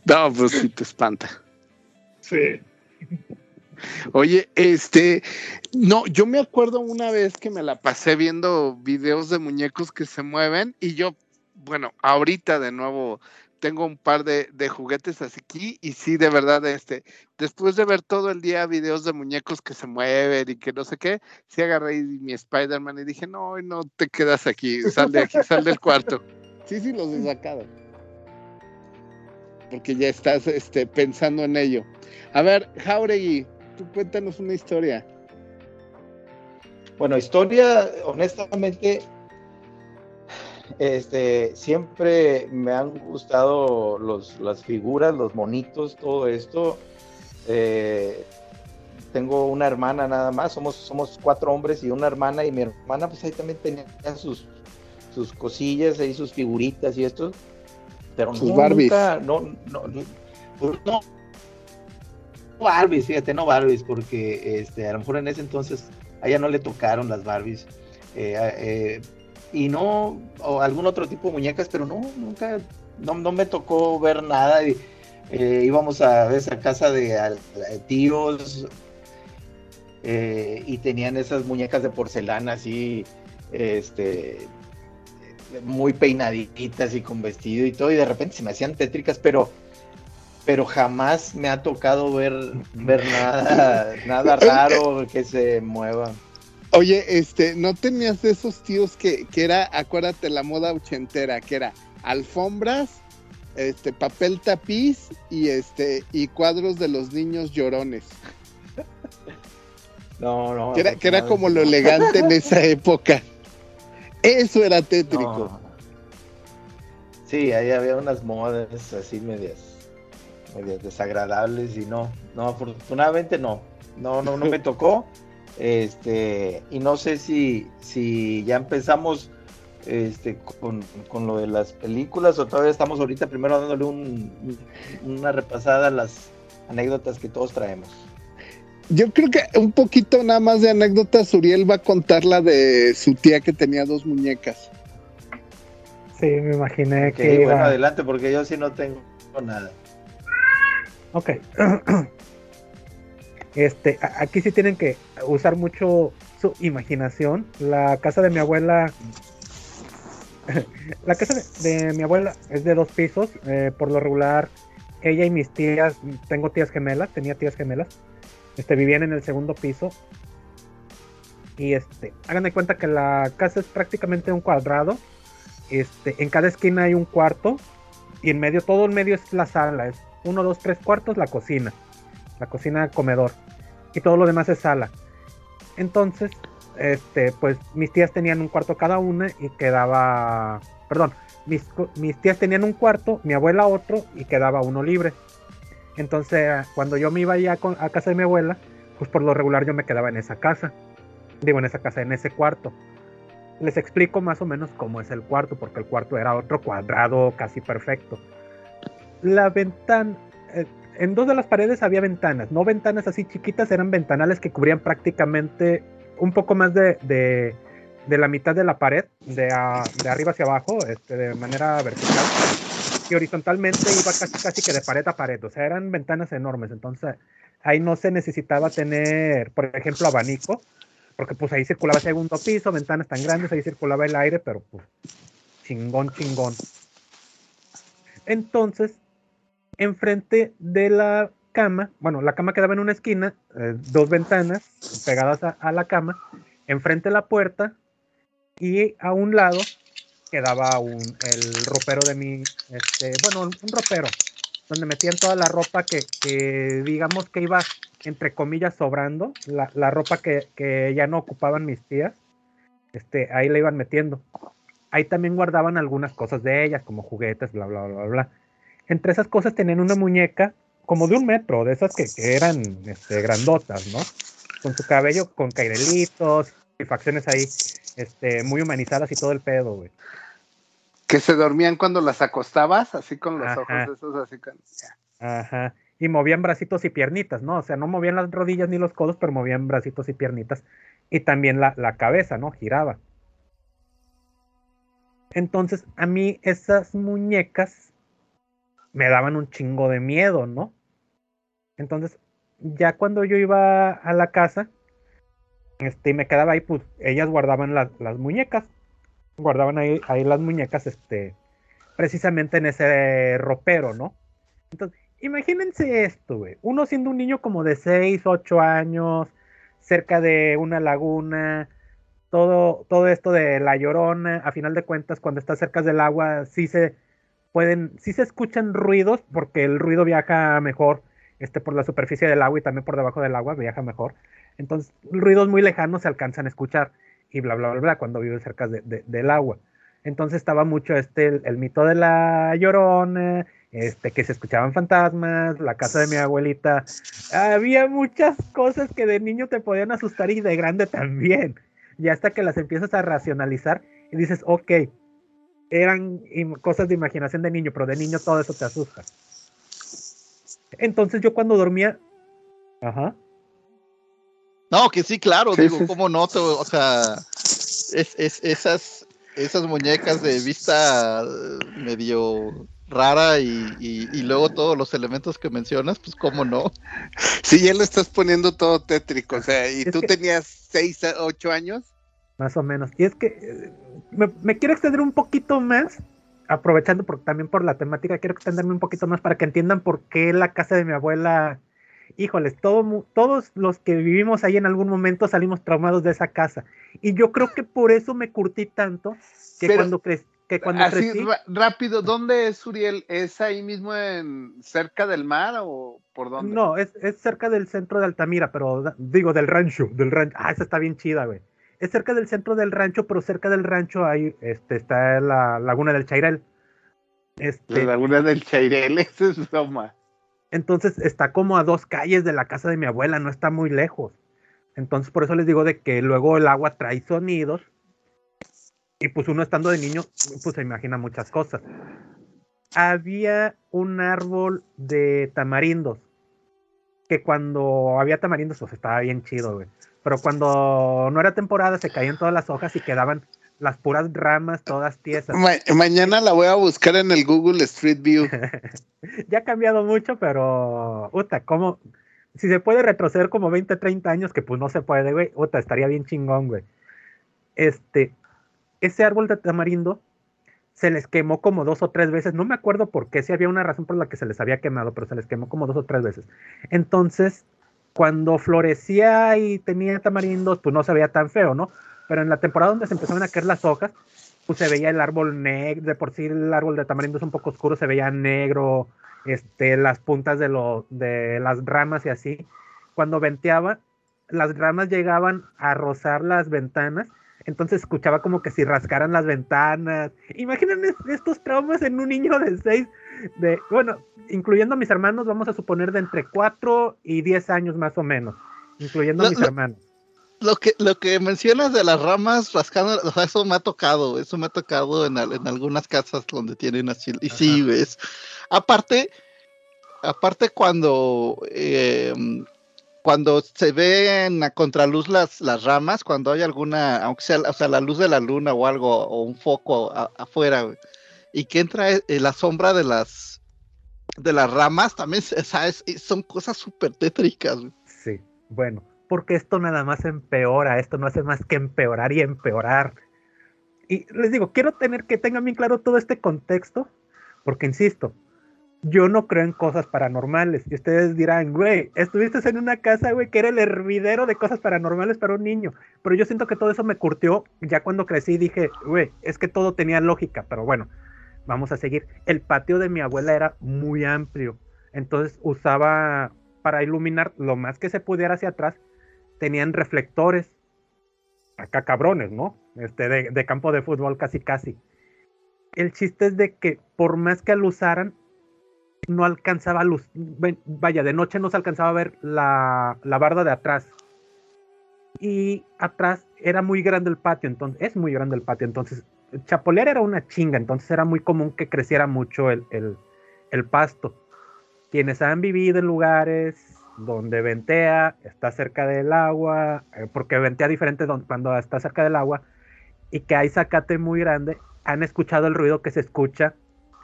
no, pues sí te espanta. Sí. Oye, este, no, yo me acuerdo una vez que me la pasé viendo videos de muñecos que se mueven y yo, bueno, ahorita de nuevo tengo un par de, de juguetes así aquí y sí, de verdad, este, después de ver todo el día videos de muñecos que se mueven y que no sé qué, sí agarré mi Spider-Man y dije, no, no te quedas aquí, sal de aquí, sal del cuarto. Sí, sí, los he sacado. Porque ya estás este, pensando en ello. A ver, Jauregui, tú cuéntanos una historia. Bueno, historia, honestamente, este, siempre me han gustado los, las figuras, los monitos, todo esto. Eh, tengo una hermana nada más, somos, somos cuatro hombres y una hermana, y mi hermana pues ahí también tenía sus, sus cosillas, ahí sus figuritas y esto, pero Sus no, Barbies. nunca, no, no, no, pues, no, no Barbies, fíjate, no Barbies, porque este, a lo mejor en ese entonces a ella no le tocaron las Barbies. eh, eh, y no, o algún otro tipo de muñecas, pero no, nunca, no, no me tocó ver nada. Y, eh, íbamos a veces a casa de a tíos eh, y tenían esas muñecas de porcelana así, este, muy peinaditas y con vestido y todo, y de repente se me hacían tétricas, pero pero jamás me ha tocado ver, ver nada, nada raro que se mueva. Oye, este, ¿no tenías de esos tíos que, que era, acuérdate, la moda ochentera, que era alfombras, este, papel tapiz y este, y cuadros de los niños llorones? No, no. Que era, que era como lo elegante en esa época. Eso era tétrico. No. Sí, ahí había unas modas así medias, medias desagradables y no, no, afortunadamente no, no, no, no me tocó. Este, y no sé si, si ya empezamos este, con, con lo de las películas o todavía estamos ahorita primero dándole un- una repasada a las anécdotas que todos traemos. Yo creo que un poquito nada más de anécdotas, Uriel va a contar la de su tía que tenía dos muñecas. Sí, me imaginé Ok, que iba- bueno, adelante, porque yo sí no tengo nada. Ok. Este, aquí sí tienen que usar mucho su imaginación. La casa de mi abuela. La casa de, de mi abuela es de dos pisos. eh, por lo regular, ella y mis tías, tengo tías gemelas, tenía tías gemelas, este, vivían en el segundo piso. Y este, hagan de cuenta que la casa es prácticamente un cuadrado. Este, en cada esquina hay un cuarto. Y en medio, todo en medio es la sala. Es uno, dos, tres cuartos, la cocina. La cocina comedor. Y todo lo demás es sala. Entonces, este, pues mis tías tenían un cuarto cada una y quedaba. Perdón, mis, mis tías tenían un cuarto, mi abuela otro y quedaba uno libre. Entonces, cuando yo me iba ya a casa de mi abuela, pues por lo regular yo me quedaba en esa casa. Digo, en esa casa, en ese cuarto. Les explico más o menos cómo es el cuarto, porque el cuarto era otro cuadrado casi perfecto. La ventana, eh, en dos de las paredes había ventanas, no ventanas así chiquitas, eran ventanales que cubrían prácticamente un poco más de, de- la mitad de la pared, de, a- de arriba hacia abajo, este, de manera vertical. Y horizontalmente iba casi, casi que de pared a pared, o sea, eran ventanas enormes, entonces ahí no se necesitaba tener, por ejemplo, abanico, porque pues ahí circulaba segundo piso, ventanas tan grandes, ahí circulaba el aire, pero pues chingón, chingón. Entonces, enfrente de la cama, bueno, la cama quedaba en una esquina, eh, dos ventanas pegadas a, la cama, enfrente de la puerta y a un lado quedaba el ropero de mi, este, bueno, un ropero, donde metían toda la ropa que, digamos que iba, entre comillas, sobrando, la, ropa que, que ya no ocupaban mis tías, este, ahí la iban metiendo. ahí también guardaban algunas cosas de ellas, como juguetes, bla, bla, bla, bla. Entre esas cosas tenían una muñeca como de un metro, de esas que, que eran este, grandotas, ¿no? Con su cabello con cairelitos y facciones ahí, este, muy humanizadas y todo el pedo, güey. Que se dormían cuando las acostabas, así con los Ajá. ojos esos, así con... Ajá. Y movían bracitos y piernitas, ¿no? O sea, no movían las rodillas ni los codos, pero movían bracitos y piernitas. Y también la, la cabeza, ¿no? Giraba. Entonces, a mí esas muñecas me daban un chingo de miedo, ¿no? Entonces, ya cuando yo iba a la casa, este, y me quedaba ahí, pues ellas guardaban las, muñecas. Guardaban ahí, ahí las muñecas, este, precisamente en ese ropero, ¿no? Entonces, imagínense esto, güey. Uno siendo un niño como de 6, 8 años, cerca de una laguna, todo, todo esto de la llorona, a final de cuentas, cuando estás cerca del agua, sí se pueden, sí se escuchan ruidos, porque el ruido viaja mejor este, por la superficie del agua y también por debajo del agua, viaja mejor. Entonces, ruidos muy lejanos se alcanzan a escuchar y bla, bla, bla, bla, cuando vives cerca de- de- del agua. Entonces estaba mucho este, el, el mito de la llorona, este, que se escuchaban fantasmas, la casa de mi abuelita. Había muchas cosas que de niño te podían asustar y de grande también. Y hasta que las empiezas a racionalizar y dices, ok, eran cosas de imaginación de niño, pero de niño todo eso te asusta. Entonces yo cuando dormía, ajá, No, que sí, claro, Sí, digo, sí, cómo no, o sea, es, es- esas, esas muñecas de vista eh, medio rara y, y- y luego todos los elementos que mencionas, pues cómo no. Sí, ya lo estás poniendo todo tétrico, o sea, y Es tú que- tenías 6, 8 años. Más o menos. Y es que eh, me, me quiero extender un poquito más, aprovechando por, también por la temática, quiero extenderme un poquito más para que entiendan por qué la casa de mi abuela, híjoles, todo, todos los que vivimos ahí en algún momento salimos traumados de esa casa. Y yo creo que por eso me curtí tanto que Pero- cuando, cre- que cuando Así crecí... rápido, ¿dónde es Uriel? ¿Es ahí mismo en cerca del mar o por dónde? No, es, es cerca del centro de Altamira, pero digo del rancho, del rancho. Ah, esa está bien chida, güey. Es cerca del centro del rancho, pero cerca del rancho hay, este, está la laguna del Chairel. Este, La laguna del Chairel, esa es broma. entonces está como a dos calles de la casa de mi abuela, no está muy lejos. Entonces por eso les digo de que luego el agua trae sonidos. Y pues uno estando de niño, pues se imagina muchas cosas. Había un árbol de tamarindos. Que cuando había tamarindos, pues estaba bien chido, güey. Pero cuando no era temporada, se caían todas las hojas y quedaban las puras ramas todas tiesas. Ma- mañana la voy a buscar en el Google Street View. ya ha cambiado mucho, pero, puta, ¿cómo? Si se puede retroceder como 20, 30 años, que pues no se puede, güey, puta, estaría bien chingón, güey. Este, ese árbol de tamarindo se les quemó como dos o tres veces, no me acuerdo por qué, si había una razón por la que se les había quemado, pero se les quemó como dos o tres veces. Entonces, cuando florecía y tenía tamarindos, pues no se veía tan feo, ¿no? Pero en la temporada donde se empezaron a caer las hojas, pues se veía el árbol negro, de por sí el árbol de tamarindo es un poco oscuro, se veía negro, este, las puntas de, lo, de las ramas y así. Cuando venteaba, las ramas llegaban a rozar las ventanas, entonces escuchaba como que si rascaran las ventanas. Imaginen es- estos traumas en un niño de 6, de, bueno, incluyendo a mis hermanos, vamos a suponer de entre 4 y 10 años más o menos, incluyendo a mis lo- hermanos. Lo que, lo que mencionas de las ramas rascando, o sea, eso me ha tocado, eso me ha tocado en, al- en algunas casas donde tienen así. Y sí, ves. Aparte, aparte cuando, eh, cuando se ven a contraluz las, las ramas, cuando hay alguna, aunque sea, o sea, la luz de la luna o algo, o un foco afuera, y que entra eh, la sombra de las de las ramas, también, son cosas súper tétricas. Sí, bueno, porque esto nada más empeora, esto no hace más que empeorar y empeorar. Y les digo, quiero tener que tengan bien claro todo este contexto, porque insisto, yo no creo en cosas paranormales. Y ustedes dirán, güey, estuviste en una casa, güey, que era el hervidero de cosas paranormales para un niño. Pero yo siento que todo eso me curtió ya cuando crecí. Dije, güey, es que todo tenía lógica. Pero bueno, vamos a seguir. El patio de mi abuela era muy amplio. Entonces usaba para iluminar lo más que se pudiera hacia atrás. Tenían reflectores. acá cabrones, ¿no? Este, de, de campo de fútbol casi casi. El chiste es de que por más que lo usaran, no alcanzaba luz. Vaya, de noche no se alcanzaba a ver la, la barda de atrás. Y atrás era muy grande el patio, entonces es muy grande el patio. Entonces, chapolear era una chinga, entonces era muy común que creciera mucho el, el- pasto. Quienes han vivido en lugares donde ventea, está cerca del agua, eh, porque ventea diferente cuando está cerca del agua, y que hay zacate muy grande, han escuchado el ruido que se escucha,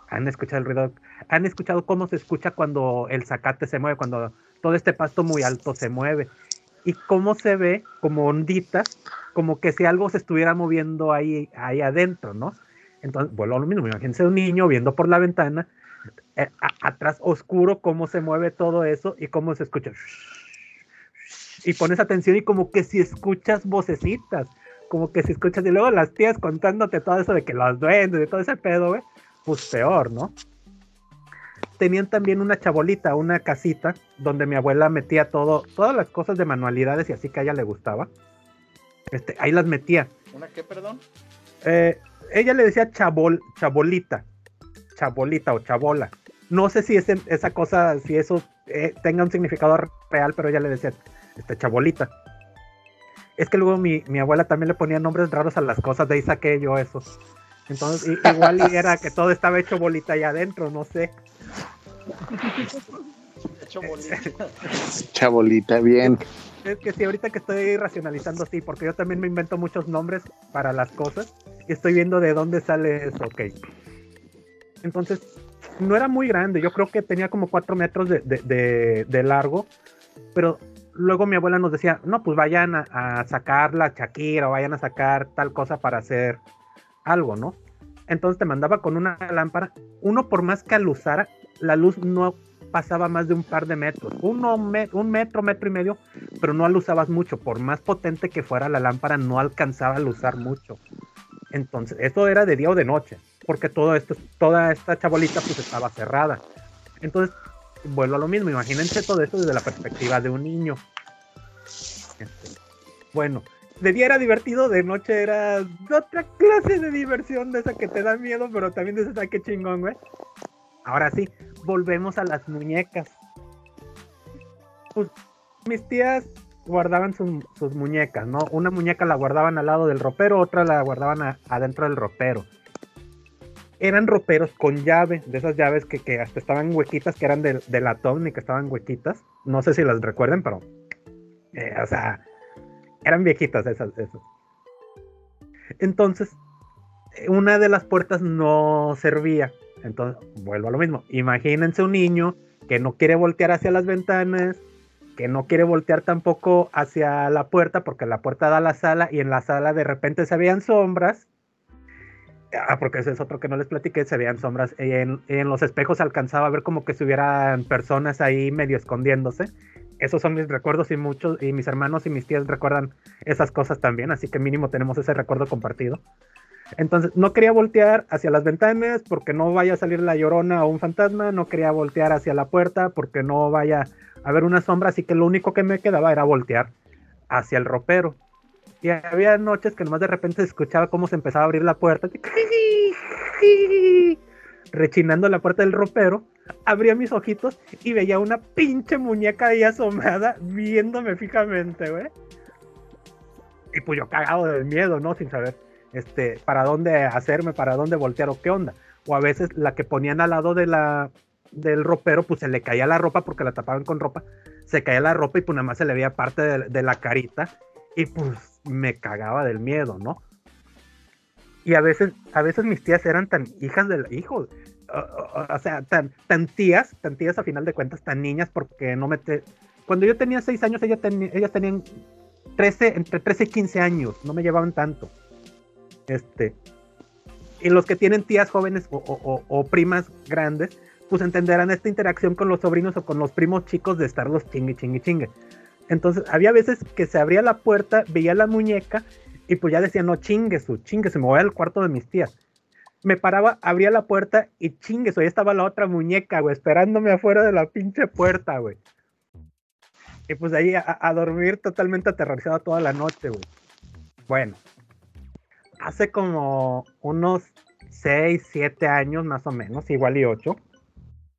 han escuchado el ruido, han escuchado cómo se escucha cuando el zacate se mueve, cuando todo este pasto muy alto se mueve, y cómo se ve como onditas, como que si algo se estuviera moviendo ahí, ahí adentro, ¿no? Entonces, vuelvo a lo mismo, imagínense un niño viendo por la ventana, eh, atrás oscuro, cómo se mueve todo eso y cómo se escucha. Y pones atención y como que si escuchas vocecitas, como que si escuchas y luego las tías contándote todo eso de que los duendes, de todo ese pedo, güey, peor, ¿no? Tenían también una chabolita, una casita, donde mi abuela metía todo, todas las cosas de manualidades y así que a ella le gustaba. Este, ahí las metía. ¿Una qué, perdón? Eh, ella le decía chabol, chabolita, chabolita o chabola. No sé si ese- esa cosa, si eso eh, tenga un significado real, pero ella le decía este, chabolita. Es que luego mi, mi abuela también le ponía nombres raros a las cosas, de ahí saqué yo eso. Entonces, igual y era que todo estaba hecho bolita allá adentro, no sé. Hecho bolita. Chabolita, bien. Es que sí, ahorita que estoy racionalizando, sí, porque yo también me invento muchos nombres para las cosas y estoy viendo de dónde sale eso, ok. Entonces, no era muy grande, yo creo que tenía como cuatro metros de, de- de- de largo, pero luego mi abuela nos decía, no, pues vayan a, a sacar la Shakira o vayan a sacar tal cosa para hacer algo, ¿no? Entonces te mandaba con una lámpara, uno por más que aluzara, la luz no pasaba más de un par de metros, uno, un metro, metro y medio, pero no alusabas mucho, por más potente que fuera la lámpara, no alcanzaba a luzar mucho. Entonces, eso era de día o de noche, porque todo esto, toda esta chabolita pues estaba cerrada. Entonces, vuelvo a lo mismo, imagínense todo esto desde la perspectiva de un niño. Este, bueno, de día era divertido, de noche era otra clase de diversión de esa que te da miedo, pero también dices, ay, qué chingón, güey. Ahora sí, volvemos a las muñecas. Pues mis tías guardaban sus, muñecas, ¿no? Una muñeca la guardaban al lado del ropero, otra la guardaban adentro del ropero. Eran roperos con llave, de esas llaves que, que hasta estaban huequitas, que eran de, de latón y que estaban huequitas. No sé si las recuerden, pero. eh, o sea, eran viejitas esas, esas. Entonces, una de las puertas no servía. Entonces, vuelvo a lo mismo. Imagínense un niño que no quiere voltear hacia las ventanas, que no quiere voltear tampoco hacia la puerta, porque la puerta da a la sala y en la sala de repente se veían sombras. Ah, porque ese es otro que no les platiqué, se veían sombras. Y en, en los espejos alcanzaba a ver como que si hubieran personas ahí medio escondiéndose. Esos son mis recuerdos y muchos, y mis hermanos y mis tías recuerdan esas cosas también, así que mínimo tenemos ese recuerdo compartido. Entonces, no quería voltear hacia las ventanas porque no vaya a salir la llorona o un fantasma, no quería voltear hacia la puerta porque no vaya a haber una sombra, así que lo único que me quedaba era voltear hacia el ropero. Y había noches que nomás de repente escuchaba cómo se empezaba a abrir la puerta, rechinando la puerta del ropero, abría mis ojitos y veía una pinche muñeca ahí asomada viéndome fijamente, güey. Y pues yo cagado del miedo, ¿no? Sin saber este, para dónde hacerme, para dónde voltear o qué onda. O a veces la que ponían al lado de la, del ropero, pues se le caía la ropa porque la tapaban con ropa, se caía la ropa y pues nada más se le veía parte de, de la carita y pues me cagaba del miedo, ¿no? Y a veces, a veces mis tías eran tan hijas del hijo, o, o- sea, tan, tan tías, tan tías a final de cuentas, tan niñas, porque no me... te- Cuando yo tenía 6 años, ella teni- ellas tenían 13, entre 13 y 15 años, no me llevaban tanto. Este, y los que tienen tías jóvenes o- o- o primas grandes, pues entenderán esta interacción con los sobrinos o con los primos chicos de estarlos chingue, chingue, chingue. Entonces, había veces que se abría la puerta, veía la muñeca y pues ya decía, no, chingue su, chingue, se me voy al cuarto de mis tías. Me paraba, abría la puerta y chingue su, ahí estaba la otra muñeca, güey, esperándome afuera de la pinche puerta, güey. Y pues ahí a, dormir totalmente aterrorizado toda la noche, güey. Bueno, hace como unos 6, 7 años más o menos, igual y 8,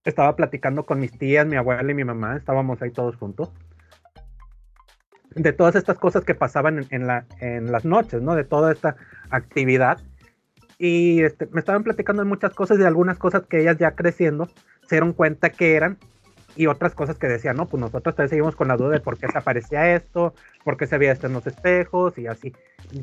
estaba platicando con mis tías, mi abuela y mi mamá, estábamos ahí todos juntos, de todas estas cosas que pasaban en la, en las noches, ¿no? De toda esta actividad. Y este, me estaban platicando de muchas cosas y de algunas cosas que ellas ya creciendo se dieron cuenta que eran y otras cosas que decían, no, pues nosotros todavía seguimos con la duda de por qué se aparecía esto, por qué se veía esto en los espejos y así.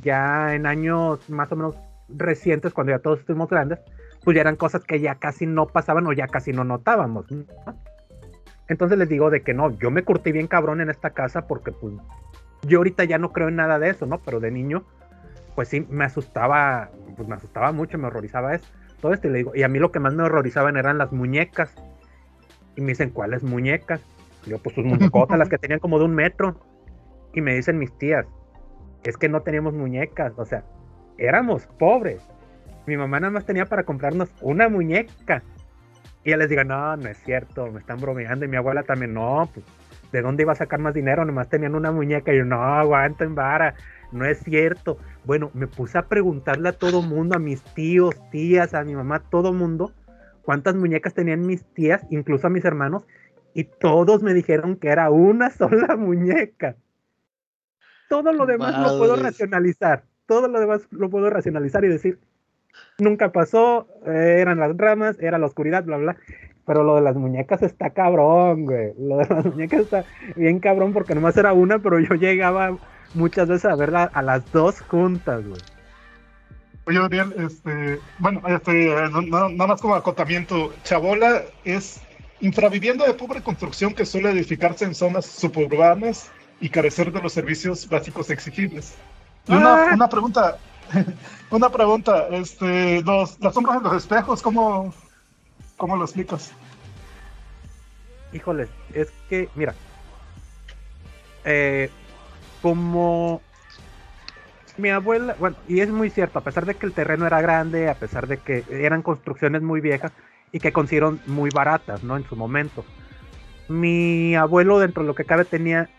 Ya en años más o menos recientes, cuando ya todos estuvimos grandes, pues ya eran cosas que ya casi no pasaban o ya casi no notábamos. ¿no? Entonces les digo de que no, yo me curtí bien cabrón en esta casa porque pues yo ahorita ya no creo en nada de eso, ¿no? Pero de niño, pues sí me asustaba, pues me asustaba mucho, me horrorizaba eso. Todo esto y le digo, y a mí lo que más me horrorizaban eran las muñecas. Y me dicen, ¿cuáles muñecas? Y yo, pues sus muñecotas, las que tenían como de un metro. Y me dicen mis tías, es que no teníamos muñecas, o sea, éramos pobres. Mi mamá nada más tenía para comprarnos una muñeca. Y ya les digo, no, no es cierto, me están bromeando. Y mi abuela también, no, pues, ¿de dónde iba a sacar más dinero? Nomás tenían una muñeca. Y yo, no, aguanten vara, no es cierto. Bueno, me puse a preguntarle a todo mundo, a mis tíos, tías, a mi mamá, todo mundo, cuántas muñecas tenían mis tías, incluso a mis hermanos. Y todos me dijeron que era una sola muñeca. Todo lo demás lo puedo racionalizar. Todo lo demás lo puedo racionalizar y decir, nunca pasó, eh, eran las ramas, era la oscuridad, bla, bla. Pero lo de las muñecas está cabrón, güey. Lo de las muñecas está bien cabrón porque nomás era una, pero yo llegaba muchas veces a verla a las dos juntas, güey. Oye, Ariel, este, bueno, este, eh, no- no- nada más como acotamiento, Chabola es infravivienda de pobre construcción que suele edificarse en zonas suburbanas y carecer de los servicios básicos exigibles. Y una, Ah. una pregunta, una pregunta, este, los, las sombras en los espejos, ¿cómo, cómo lo explicas? Híjoles, es que, mira, eh, como mi abuela, bueno, y es muy cierto, a pesar de que el terreno era grande, a pesar de que eran construcciones muy viejas y que consiguieron muy baratas, ¿no? En su momento. Mi abuelo, dentro de lo que cabe, tenía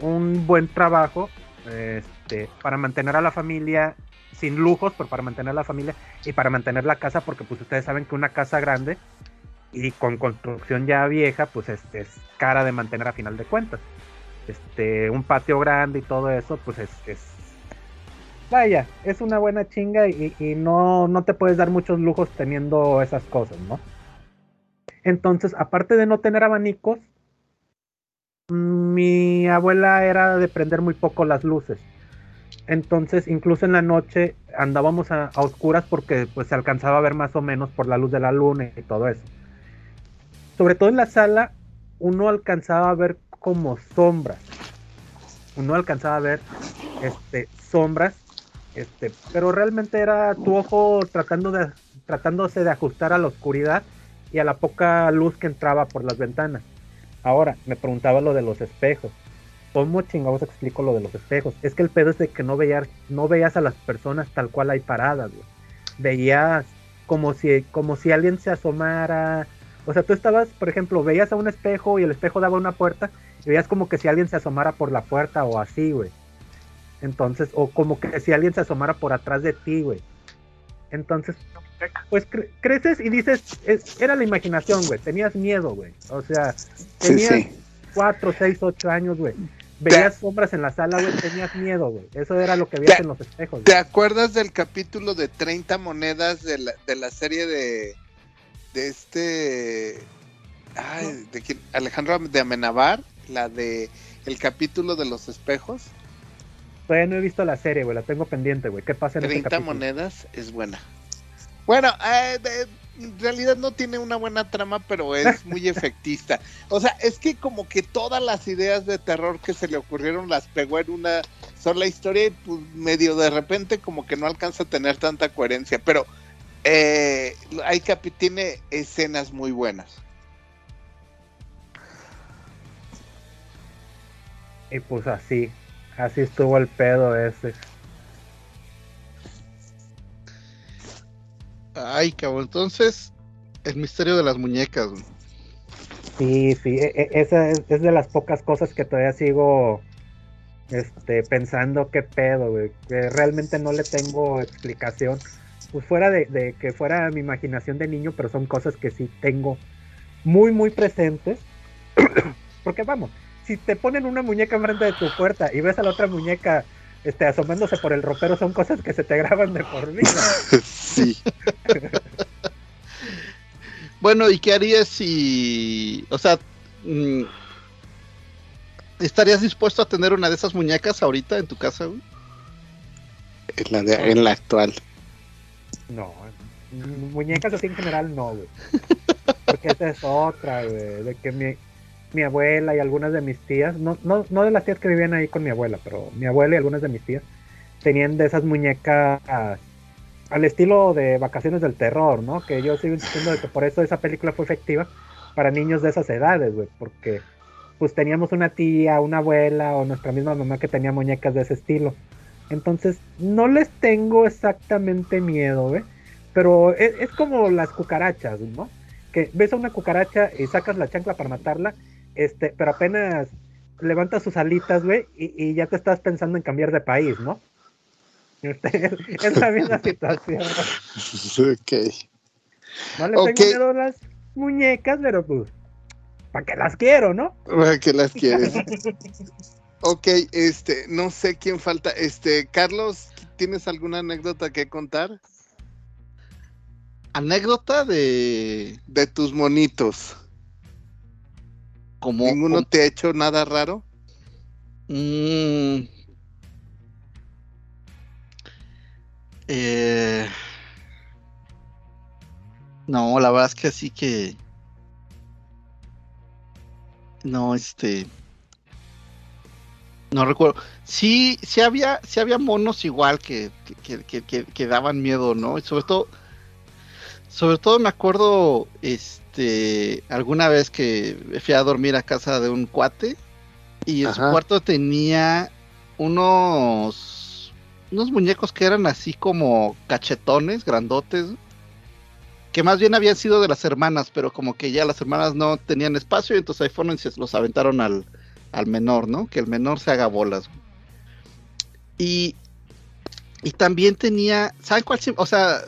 un buen trabajo este, para mantener a la familia sin lujos, pero para mantener la familia y para mantener la casa, porque pues ustedes saben que una casa grande y con construcción ya vieja, pues es, es cara de mantener a final de cuentas. Este, un patio grande y todo eso, pues es, es vaya, es una buena chinga y, y no, no te puedes dar muchos lujos teniendo esas cosas, ¿no? Entonces, aparte de no tener abanicos, mi abuela era de prender muy poco las luces. Entonces, incluso en la noche andábamos a, oscuras porque pues se alcanzaba a ver más o menos por la luz de la luna y todo eso. Sobre todo en la sala, uno alcanzaba a ver como sombras. Uno alcanzaba a ver este, sombras, este, pero realmente era tu ojo tratando de, tratándose de ajustar a la oscuridad y a la poca luz que entraba por las ventanas. Ahora, me preguntaba lo de los espejos. ¿Cómo chingados explico lo de los espejos? Es que el pedo es de que no veías, no veías a las personas tal cual hay paradas, güey. Veías como si, como si alguien se asomara. O sea, tú estabas, por ejemplo, veías a un espejo y el espejo daba una puerta y veías como que si alguien se asomara por la puerta o así, güey. Entonces, o como que si alguien se asomara por atrás de ti, güey. Entonces, pues cre- creces y dices, es- era la imaginación, güey. Tenías miedo, güey. O sea, tenías sí. 4, 6, 8 años, güey. Veías sombras en la sala, güey. Tenías miedo, güey. Eso era lo que veías Te- en los espejos. ¿Te acuerdas del capítulo de 30 monedas de la, de la serie de, de este... Ay, ¿de quién? Alejandro de Amenabar, la de el capítulo de los espejos. Todavía no he visto la serie, güey. La tengo pendiente, güey. ¿Qué pasa en ese 30 capítulo? monedas es buena. Bueno, eh, de- en realidad no tiene una buena trama, pero es muy efectista. O sea, es que como que todas las ideas de terror que se le ocurrieron las pegó en una sola historia y pues medio de repente como que no alcanza a tener tanta coherencia, pero eh, hay capi tiene escenas muy buenas. Y pues así. Así estuvo el pedo ese. Ay, cabrón. Entonces, el misterio de las muñecas. Sí, sí. e- e- esa es, es de las pocas cosas que todavía sigo este, pensando qué pedo, güey, que realmente no le tengo explicación. Pues fuera de, de que fuera mi imaginación de niño, pero son cosas que sí tengo muy, muy presentes. Porque vamos, si te ponen una muñeca enfrente de tu puerta y ves a la otra muñeca este, asomándose por el ropero, son cosas que se te graban de por vida. sí. bueno, ¿y qué harías si, o sea, mm, estarías dispuesto a tener una de esas muñecas ahorita en tu casa, güey? En la, de- en la actual. No, muñecas así en general no, güey. Porque esa es otra, güey. De que mi, mi abuela y algunas de mis tías, no, no, no de las tías que vivían ahí con mi abuela, pero mi abuela y algunas de mis tías tenían de esas muñecas al estilo de Vacaciones del Terror, ¿no? Que yo sigo insistiendo de que por eso esa película fue efectiva para niños de esas edades, güey. Porque pues teníamos una tía, una abuela o nuestra misma mamá que tenía muñecas de ese estilo. Entonces, no les tengo exactamente miedo, ¿ve? Pero es, es como las cucarachas, ¿no? Que ves a una cucaracha y sacas la chancla para matarla, este, pero apenas levantas sus alitas, güey, y, y ya te estás pensando en cambiar de país, ¿no? Este, es la misma situación. ok. No le Ok. tengo miedo a las muñecas, pero pues, ¿para qué las quiero, no? ¿Para qué las quieres? ok, este, no sé quién falta. Este, Carlos, ¿tienes alguna anécdota que contar? Anécdota de De tus monitos. Como ¿Ninguno te ha hecho nada raro? Mm. Eh, No, la verdad es que así que. No, este. No recuerdo. Sí, sí había, sí había monos igual que, que, que, que- que daban miedo, ¿no? Y sobre todo. Sobre todo me acuerdo, este, alguna vez que fui a dormir a casa de un cuate y en su cuarto tenía unos, unos muñecos que eran así como cachetones, grandotes, que más bien habían sido de las hermanas, pero como que ya las hermanas no tenían espacio y entonces ahí fueron y se los aventaron al, al menor, ¿no? Que el menor se haga bolas. Y, y también tenía, ¿saben cuál? O sea,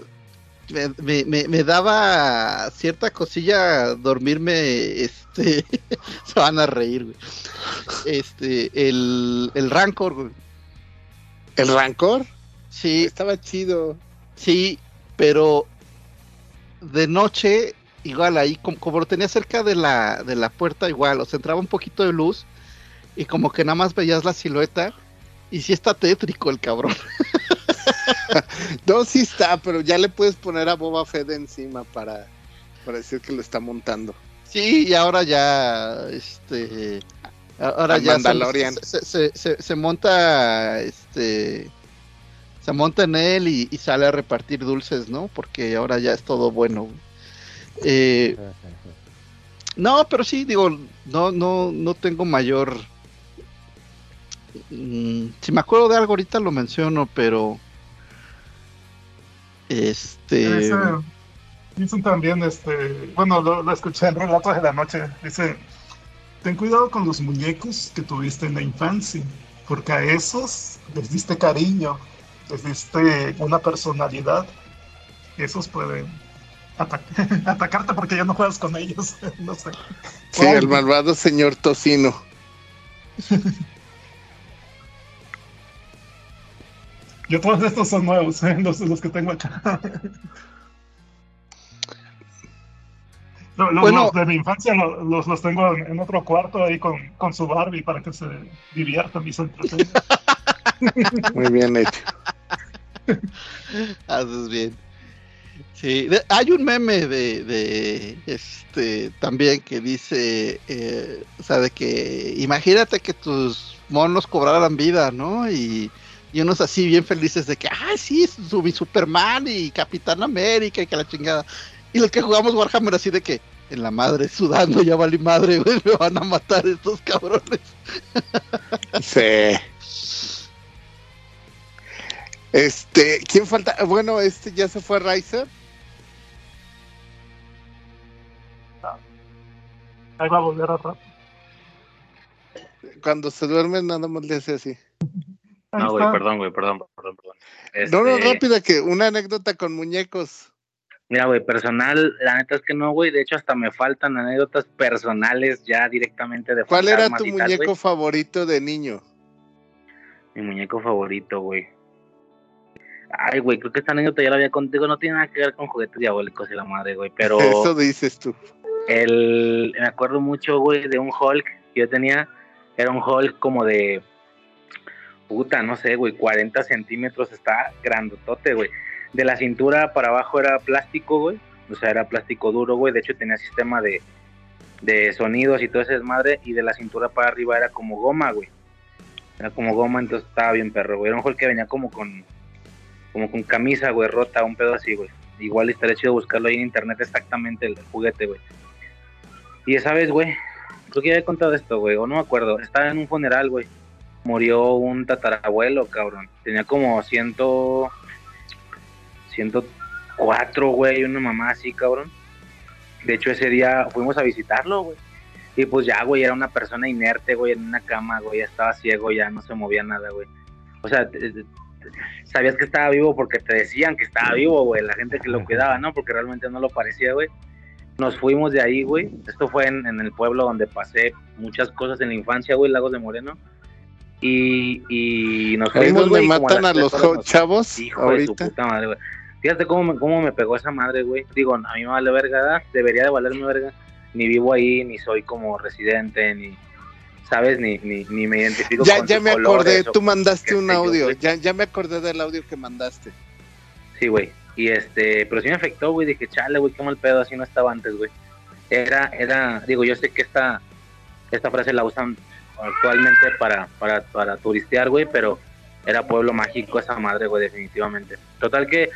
me, me- me- daba cierta cosilla dormirme, este, se van a reír, güey. Este, el, el Rancor, güey. ¿El Rancor? Sí, Estaba chido. sí, pero de noche, igual ahí, como, como lo tenía cerca de la, de la puerta, igual, o sea, entraba un poquito de luz y como que nada más veías la silueta y sí está tétrico el cabrón. No, sí está, pero ya le puedes poner a Boba Fett encima para, para decir que lo está montando. Sí, y ahora ya, este, ahora Al ya se- Mandalorian. Se, se- se- se monta, este, se monta en él y, y sale a repartir dulces, ¿no? Porque ahora ya es todo bueno. Eh, no, pero sí, digo, no, no, no tengo mayor. Mm, si me acuerdo de algo ahorita lo menciono, pero este. Dice, dicen también, este, bueno, lo, lo escuché en Relatos de la Noche. Dice: Ten cuidado con los muñecos que tuviste en la infancia, porque a esos les diste cariño, les diste una personalidad. Esos pueden ata- atacarte porque ya no juegas con ellos. no sé. Sí, el malvado señor Tocino. Yo todos estos son nuevos, ¿eh? los, los que tengo acá. Lo- lo- Bueno. los de mi infancia lo- los, los tengo en, en otro cuarto ahí con, con su Barbie para que se diviertan y se entretengan. Muy bien hecho. Haces bien. Sí, de- hay un meme de, de este también que dice, eh, o sea, de que imagínate que tus monos cobraran vida, ¿no? Y, y unos así bien felices de que, ay, sí, su, mi Superman y Capitán América y que la chingada. Y los que jugamos Warhammer así de que, en la madre, sudando, ya valí madre, güey, me van a matar estos cabrones. Sí. Este, ¿quién falta? Bueno, este ya se fue Riser. Ahí va a volver a rato. Cuando se duerme nada más le hace así. No, güey, perdón, güey, perdón, perdón, perdón. No, no, Este, rápida, que una anécdota con muñecos. Mira, güey, personal, la neta es que no, güey. De hecho, hasta me faltan anécdotas personales ya directamente de ¿Cuál era tu tal, muñeco favorito de niño? Mi muñeco favorito, güey. Ay, güey, creo que esta anécdota ya la había contigo. No tiene nada que ver con juguetes diabólicos y la madre, güey. Pero Eso dices tú. el, me acuerdo mucho, güey, de un Hulk que yo tenía. Era un Hulk como de. Puta, no sé, güey, 40 centímetros. Está grandotote, güey. De la cintura para abajo era plástico, güey. O sea, era plástico duro, güey. De hecho, tenía sistema de, de sonidos y todo ese desmadre. Y de la cintura para arriba era como goma, güey. Era como goma, entonces estaba bien perro, güey. Era un que venía como con. Como con camisa, güey, rota, un pedo así, güey. Igual estaría chido buscarlo ahí en internet exactamente el juguete, güey. Y esa vez, güey, creo que ya he contado esto, güey, o no me acuerdo. Estaba en un funeral, güey. Murió un tatarabuelo, cabrón. Tenía como ciento. 104, güey, una mamá así, cabrón. De hecho, ese día fuimos a visitarlo, güey. Y pues ya, güey, era una persona inerte, güey, en una cama, güey, ya estaba ciego, ya no se movía nada, güey. O sea, sabías que estaba vivo porque te decían que estaba vivo, güey, la gente que lo cuidaba, ¿no? Porque realmente no lo parecía, güey. Nos fuimos de ahí, güey. Esto fue en, en el pueblo donde pasé muchas cosas en la infancia, güey, Lagos de Moreno. Y, y nos Ahí fuimos, donde matan a los horas chavos Hijo de su ahorita. puta madre, güey. Fíjate cómo me, cómo me pegó esa madre, güey. Digo, a mí me vale verga, debería de valerme verga. Ni vivo ahí, ni soy como residente, ni, ¿sabes? Ni, ni, ni me identifico Ya, con ya me acordé, tú mandaste un audio. Ya, ya me acordé del audio que mandaste. Sí, güey. Y este, pero sí me afectó, güey. Dije, chale, güey, qué mal pedo, así no estaba antes, güey. Era, era, digo, yo sé que esta, esta frase la usan actualmente para, para, para turistear, güey, pero era pueblo mágico esa madre, güey, definitivamente. Total que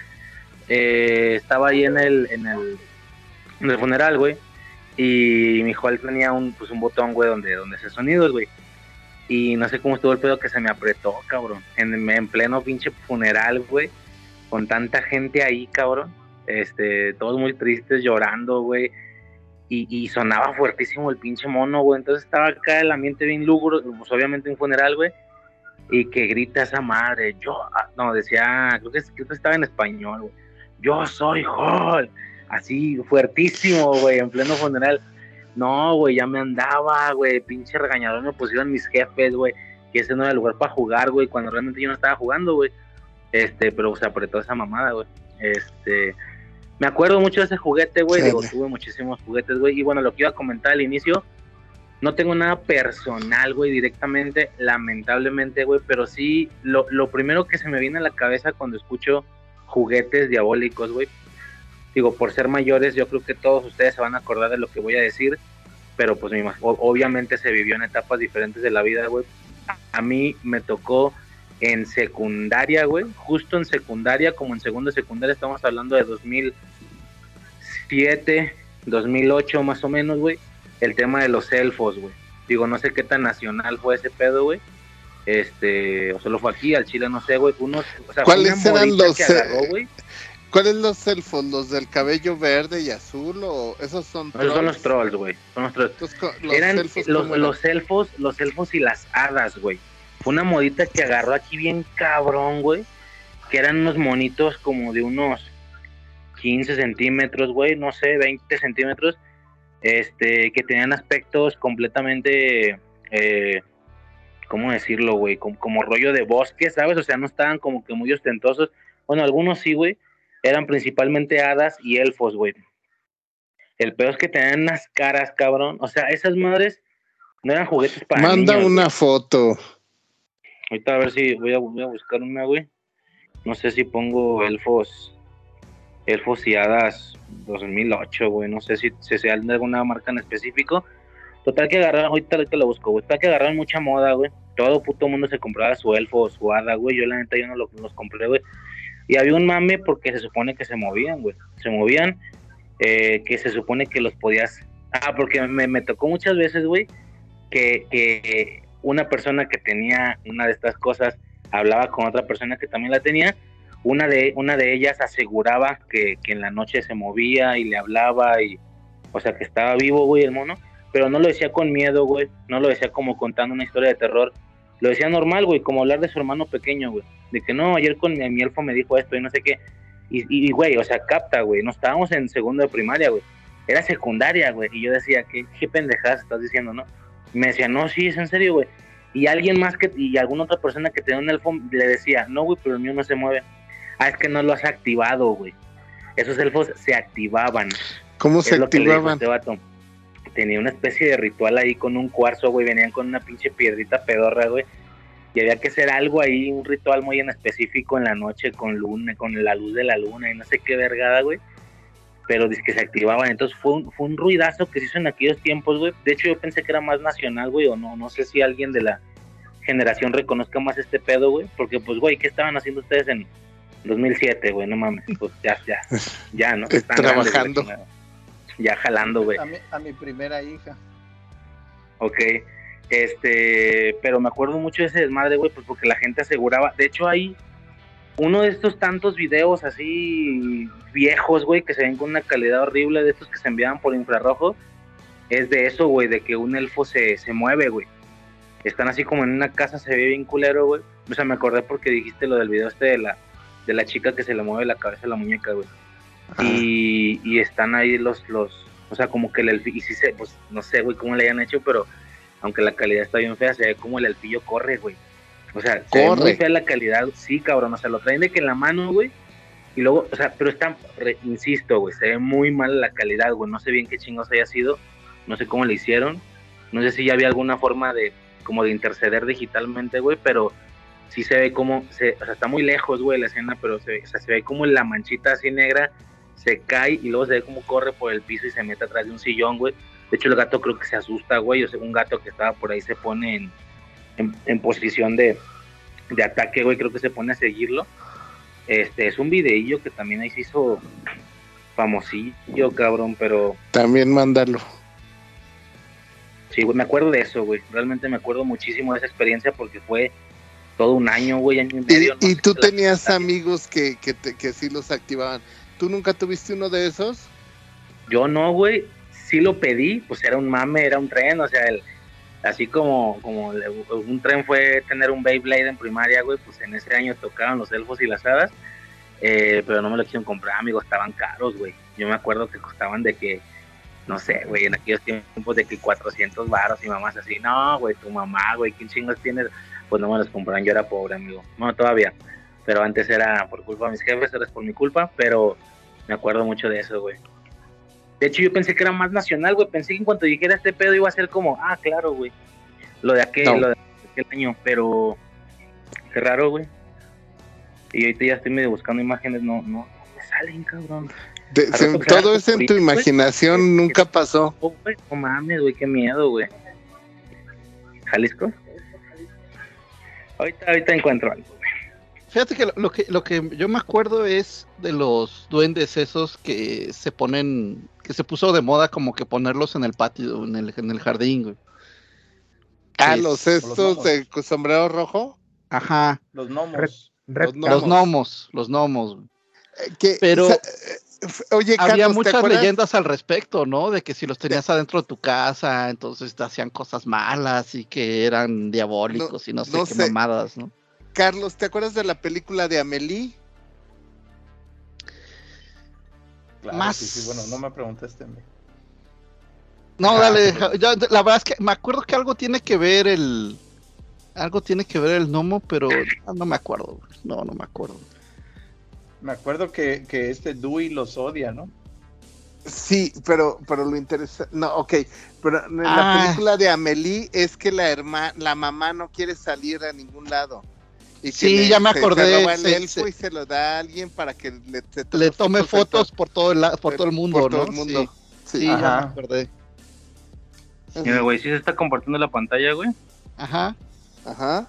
eh, estaba ahí en el, en el, en el funeral, güey, y mi Hulk tenía un, pues, un botón, güey, donde, donde hace sonidos, güey. Y no sé cómo estuvo el pedo que se me apretó, cabrón. En, en pleno pinche funeral, güey con tanta gente ahí, cabrón. Este, todos muy tristes, llorando, güey. Y, y sonaba fuertísimo el pinche mono, güey. Entonces estaba acá el ambiente bien lúgubre, pues obviamente un funeral, güey. Y que grita esa madre, yo, ah, no, decía, creo que, estaba en español, güey. Yo soy Hulk. Así, fuertísimo, güey, en pleno funeral. No, güey, ya me andaba, güey, pinche regañador me pusieron mis jefes, güey, que ese no era el lugar para jugar, güey, cuando realmente yo no estaba jugando, güey. Este, pero se apretó esa mamada, güey. Este, me acuerdo mucho de ese juguete, güey. Digo, tuve muchísimos juguetes, güey. Y bueno, lo que iba a comentar al inicio, no tengo nada personal, güey, directamente, lamentablemente, güey. Pero sí, lo, lo primero que se me viene a la cabeza cuando escucho juguetes diabólicos, güey. Digo, por ser mayores, yo creo que todos ustedes se van a acordar de lo que voy a decir. Pero pues obviamente se vivió en etapas diferentes de la vida, güey. A mí me tocó en secundaria, güey, justo en secundaria, como en segundo de secundaria, estamos hablando de 2007, 2008 más o menos, güey, el tema de los elfos, güey. Digo, no sé qué tan nacional fue ese pedo, güey. Este, o solo fue aquí, al Chile, no sé, güey. Unos, o sea, ¿Cuáles eran los, eh. ¿Cuáles los elfos? ¿Los del cabello verde y azul? ¿O esos son Esos son los trolls, güey. Son los trolls. Entonces, co- los eran elfos, los, los elfos, los elfos y las hadas, güey. Fue una modita que agarró aquí bien cabrón, güey. Que eran unos monitos como de unos 15 centímetros, güey, no sé, 20 centímetros. Este, que tenían aspectos completamente, eh, ¿cómo decirlo, güey? Como, como rollo de bosque, ¿sabes? O sea, no estaban como que muy ostentosos. Bueno, algunos sí, güey. Eran principalmente hadas y elfos, güey. El peor es que tenían unas caras, cabrón. O sea, esas madres no eran juguetes para Manda niños, una güey. foto. Ahorita a ver si voy a, voy a buscar una, güey. No sé si pongo elfos, elfos y hadas 2008, güey. No sé si, si sea de alguna marca en específico. Total que agarraron, ahorita, ahorita lo busco, güey. Total que agarraron mucha moda, güey. Todo puto mundo se compraba su elfo o su hada, güey. Yo la neta yo no lo- los compré, güey. Y había un mame porque se supone que se movían, güey. Se movían, eh, que se supone que los podías... Ah, porque me, me tocó muchas veces, güey, que, que una persona que tenía una de estas cosas hablaba con otra persona que también la tenía. Una de, una de ellas aseguraba que, que en la noche se movía y le hablaba y... O sea, que estaba vivo, güey, el mono. Pero no lo decía con miedo, güey. No lo decía como contando una historia de terror. lo decía normal, güey, como hablar de su hermano pequeño, güey. De que no, ayer con mi, elfo me dijo esto y no sé qué. Y, y, güey, o sea, capta, güey. No estábamos en segundo de primaria, güey. Era secundaria, güey. Y yo decía, ¿qué, qué pendejadas estás diciendo, no? Me decía, no, sí, es en serio, güey. Y alguien más que, y alguna otra persona que tenía un elfo le decía, no, güey, pero el mío no se mueve. Ah, es que no lo has activado, güey. Esos elfos se activaban. ¿Cómo Es se lo que activaban? este. Tenía una especie de ritual ahí con un cuarzo, güey. Venían con una pinche piedrita pedorra, güey. Y había que hacer algo ahí, un ritual muy en específico en la noche con luna, con la luz de la luna y no sé qué vergada, güey. Pero dice que se activaban. Entonces fue un, fue un ruidazo que se hizo en aquellos tiempos, güey. De hecho, yo pensé que era más nacional, güey, o no. No sé si alguien de la generación reconozca más este pedo, güey. Porque, pues, güey, ¿qué estaban haciendo ustedes en 2007, güey? No mames. Pues ya, ya, ya, ¿no? Están grandes, trabajando. güey, chingada. Ya jalando, güey. A mi, a mi primera hija. Ok. Este, pero me acuerdo mucho de ese desmadre, güey, pues porque la gente aseguraba. De hecho, hay uno de estos tantos videos así viejos, güey, que se ven con una calidad horrible de estos que se enviaban por infrarrojo. Es de eso, güey, de que un elfo se, se mueve, güey. Están así como en una casa, se ve bien culero, güey. O sea, me acordé porque dijiste lo del video este de la, de la chica que se le mueve la cabeza a la muñeca, güey. Y, y están ahí los, los, o sea, como que el elfillo, y sí se, pues no sé, güey, cómo le hayan hecho, pero aunque la calidad está bien fea, se ve como el elfillo corre, güey. O sea, se ve Corre. muy fea la calidad, sí, cabrón, o sea, lo traen de que en la mano, güey, y luego, o sea, pero está, re- insisto, güey, se ve muy mal la calidad, güey, no sé bien qué chingos haya sido, no sé cómo le hicieron, no sé si ya había alguna forma de, como de interceder digitalmente, güey, pero sí se ve como, se, o sea, está muy lejos, güey, la escena, pero se, o sea, se ve como la manchita así negra se cae y luego se ve como corre por el piso y se mete atrás de un sillón, güey. De hecho, el gato creo que se asusta, güey, o sea, un gato que estaba por ahí se pone en, en, en posición de, de ataque, güey, creo que se pone a seguirlo. Este, es un videillo que también ahí se hizo famosillo, cabrón, pero También mándalo. Sí, güey, me acuerdo de eso, güey. Realmente me acuerdo muchísimo de esa experiencia porque fue todo un año, güey, año y Y, medio. no y tú tenías amigos que, que, te- que sí los activaban. ¿Tú nunca tuviste uno de esos? Yo no, güey. Sí lo pedí, pues era un mame, era un tren, o sea, el, así como, como un tren fue tener un Beyblade en primaria, güey, pues en ese año tocaban los elfos y las hadas, eh, pero no me lo quisieron comprar, amigos, estaban caros, güey. Yo me acuerdo que costaban de que, no sé, güey, en aquellos tiempos de que 400 varos y mamás así, no, güey, tu mamá, güey, ¿quién chingos tienes? Pues no me los compraron, yo era pobre, amigo. No, todavía, pero antes era por culpa de mis jefes, ahora es por mi culpa, pero me acuerdo mucho de eso, güey. De hecho, yo pensé que era más nacional, güey. Pensé que en cuanto dijera este pedo iba a ser como, ah, claro, güey. Lo de aquel, No. lo de aquel año, pero qué raro, güey. Y ahorita ya estoy medio buscando imágenes, no, no, no me salen, cabrón. De- Al se- rato será todo eso en tu imaginación nunca pasó. Oh, güey, no mames, güey, qué miedo, güey. ¿Jalisco? Ahorita, ahorita encuentro algo. Fíjate que lo, lo que lo que yo me acuerdo es de los duendes esos que se ponen, que se puso de moda como que ponerlos en el patio, en el, en el jardín, güey. Ah, Sí, los los estos gnomos. de sombrero rojo. Ajá, Los gnomos. Los los Gnomos. gnomos, los gnomos. güey. eh, Que, Pero- o sea, eh, oye, Había Carlos, ¿te muchas acuerdas? leyendas al respecto, ¿no? De que si los tenías adentro de tu casa, entonces te hacían cosas malas y que eran diabólicos y no sé no qué sé. mamadas, ¿no? Carlos, ¿te acuerdas de la película de Amelie? Claro, Más- sí, sí, bueno, no me preguntaste. No, Ajá, dale, pero- ya, la verdad es que me acuerdo que algo tiene que ver el. Algo tiene que ver el gnomo, pero no, me acuerdo. No, no me acuerdo. Me acuerdo que, que este Dewey los odia, ¿no? Sí, pero, pero lo interesante, no, ok, pero en Ah. la película de Amelie es que la herma, la mamá no quiere salir a ningún lado. Y que Sí, ya me acordé, Se roba el se- elfo se- y se lo da a alguien para que le, se Le tome fotos to- por todo el, por todo el mundo, por todo ¿no? el mundo. Sí, Sí. sí, ya me acordé. Mira, güey, si se está compartiendo la pantalla, güey. Ajá. Ajá.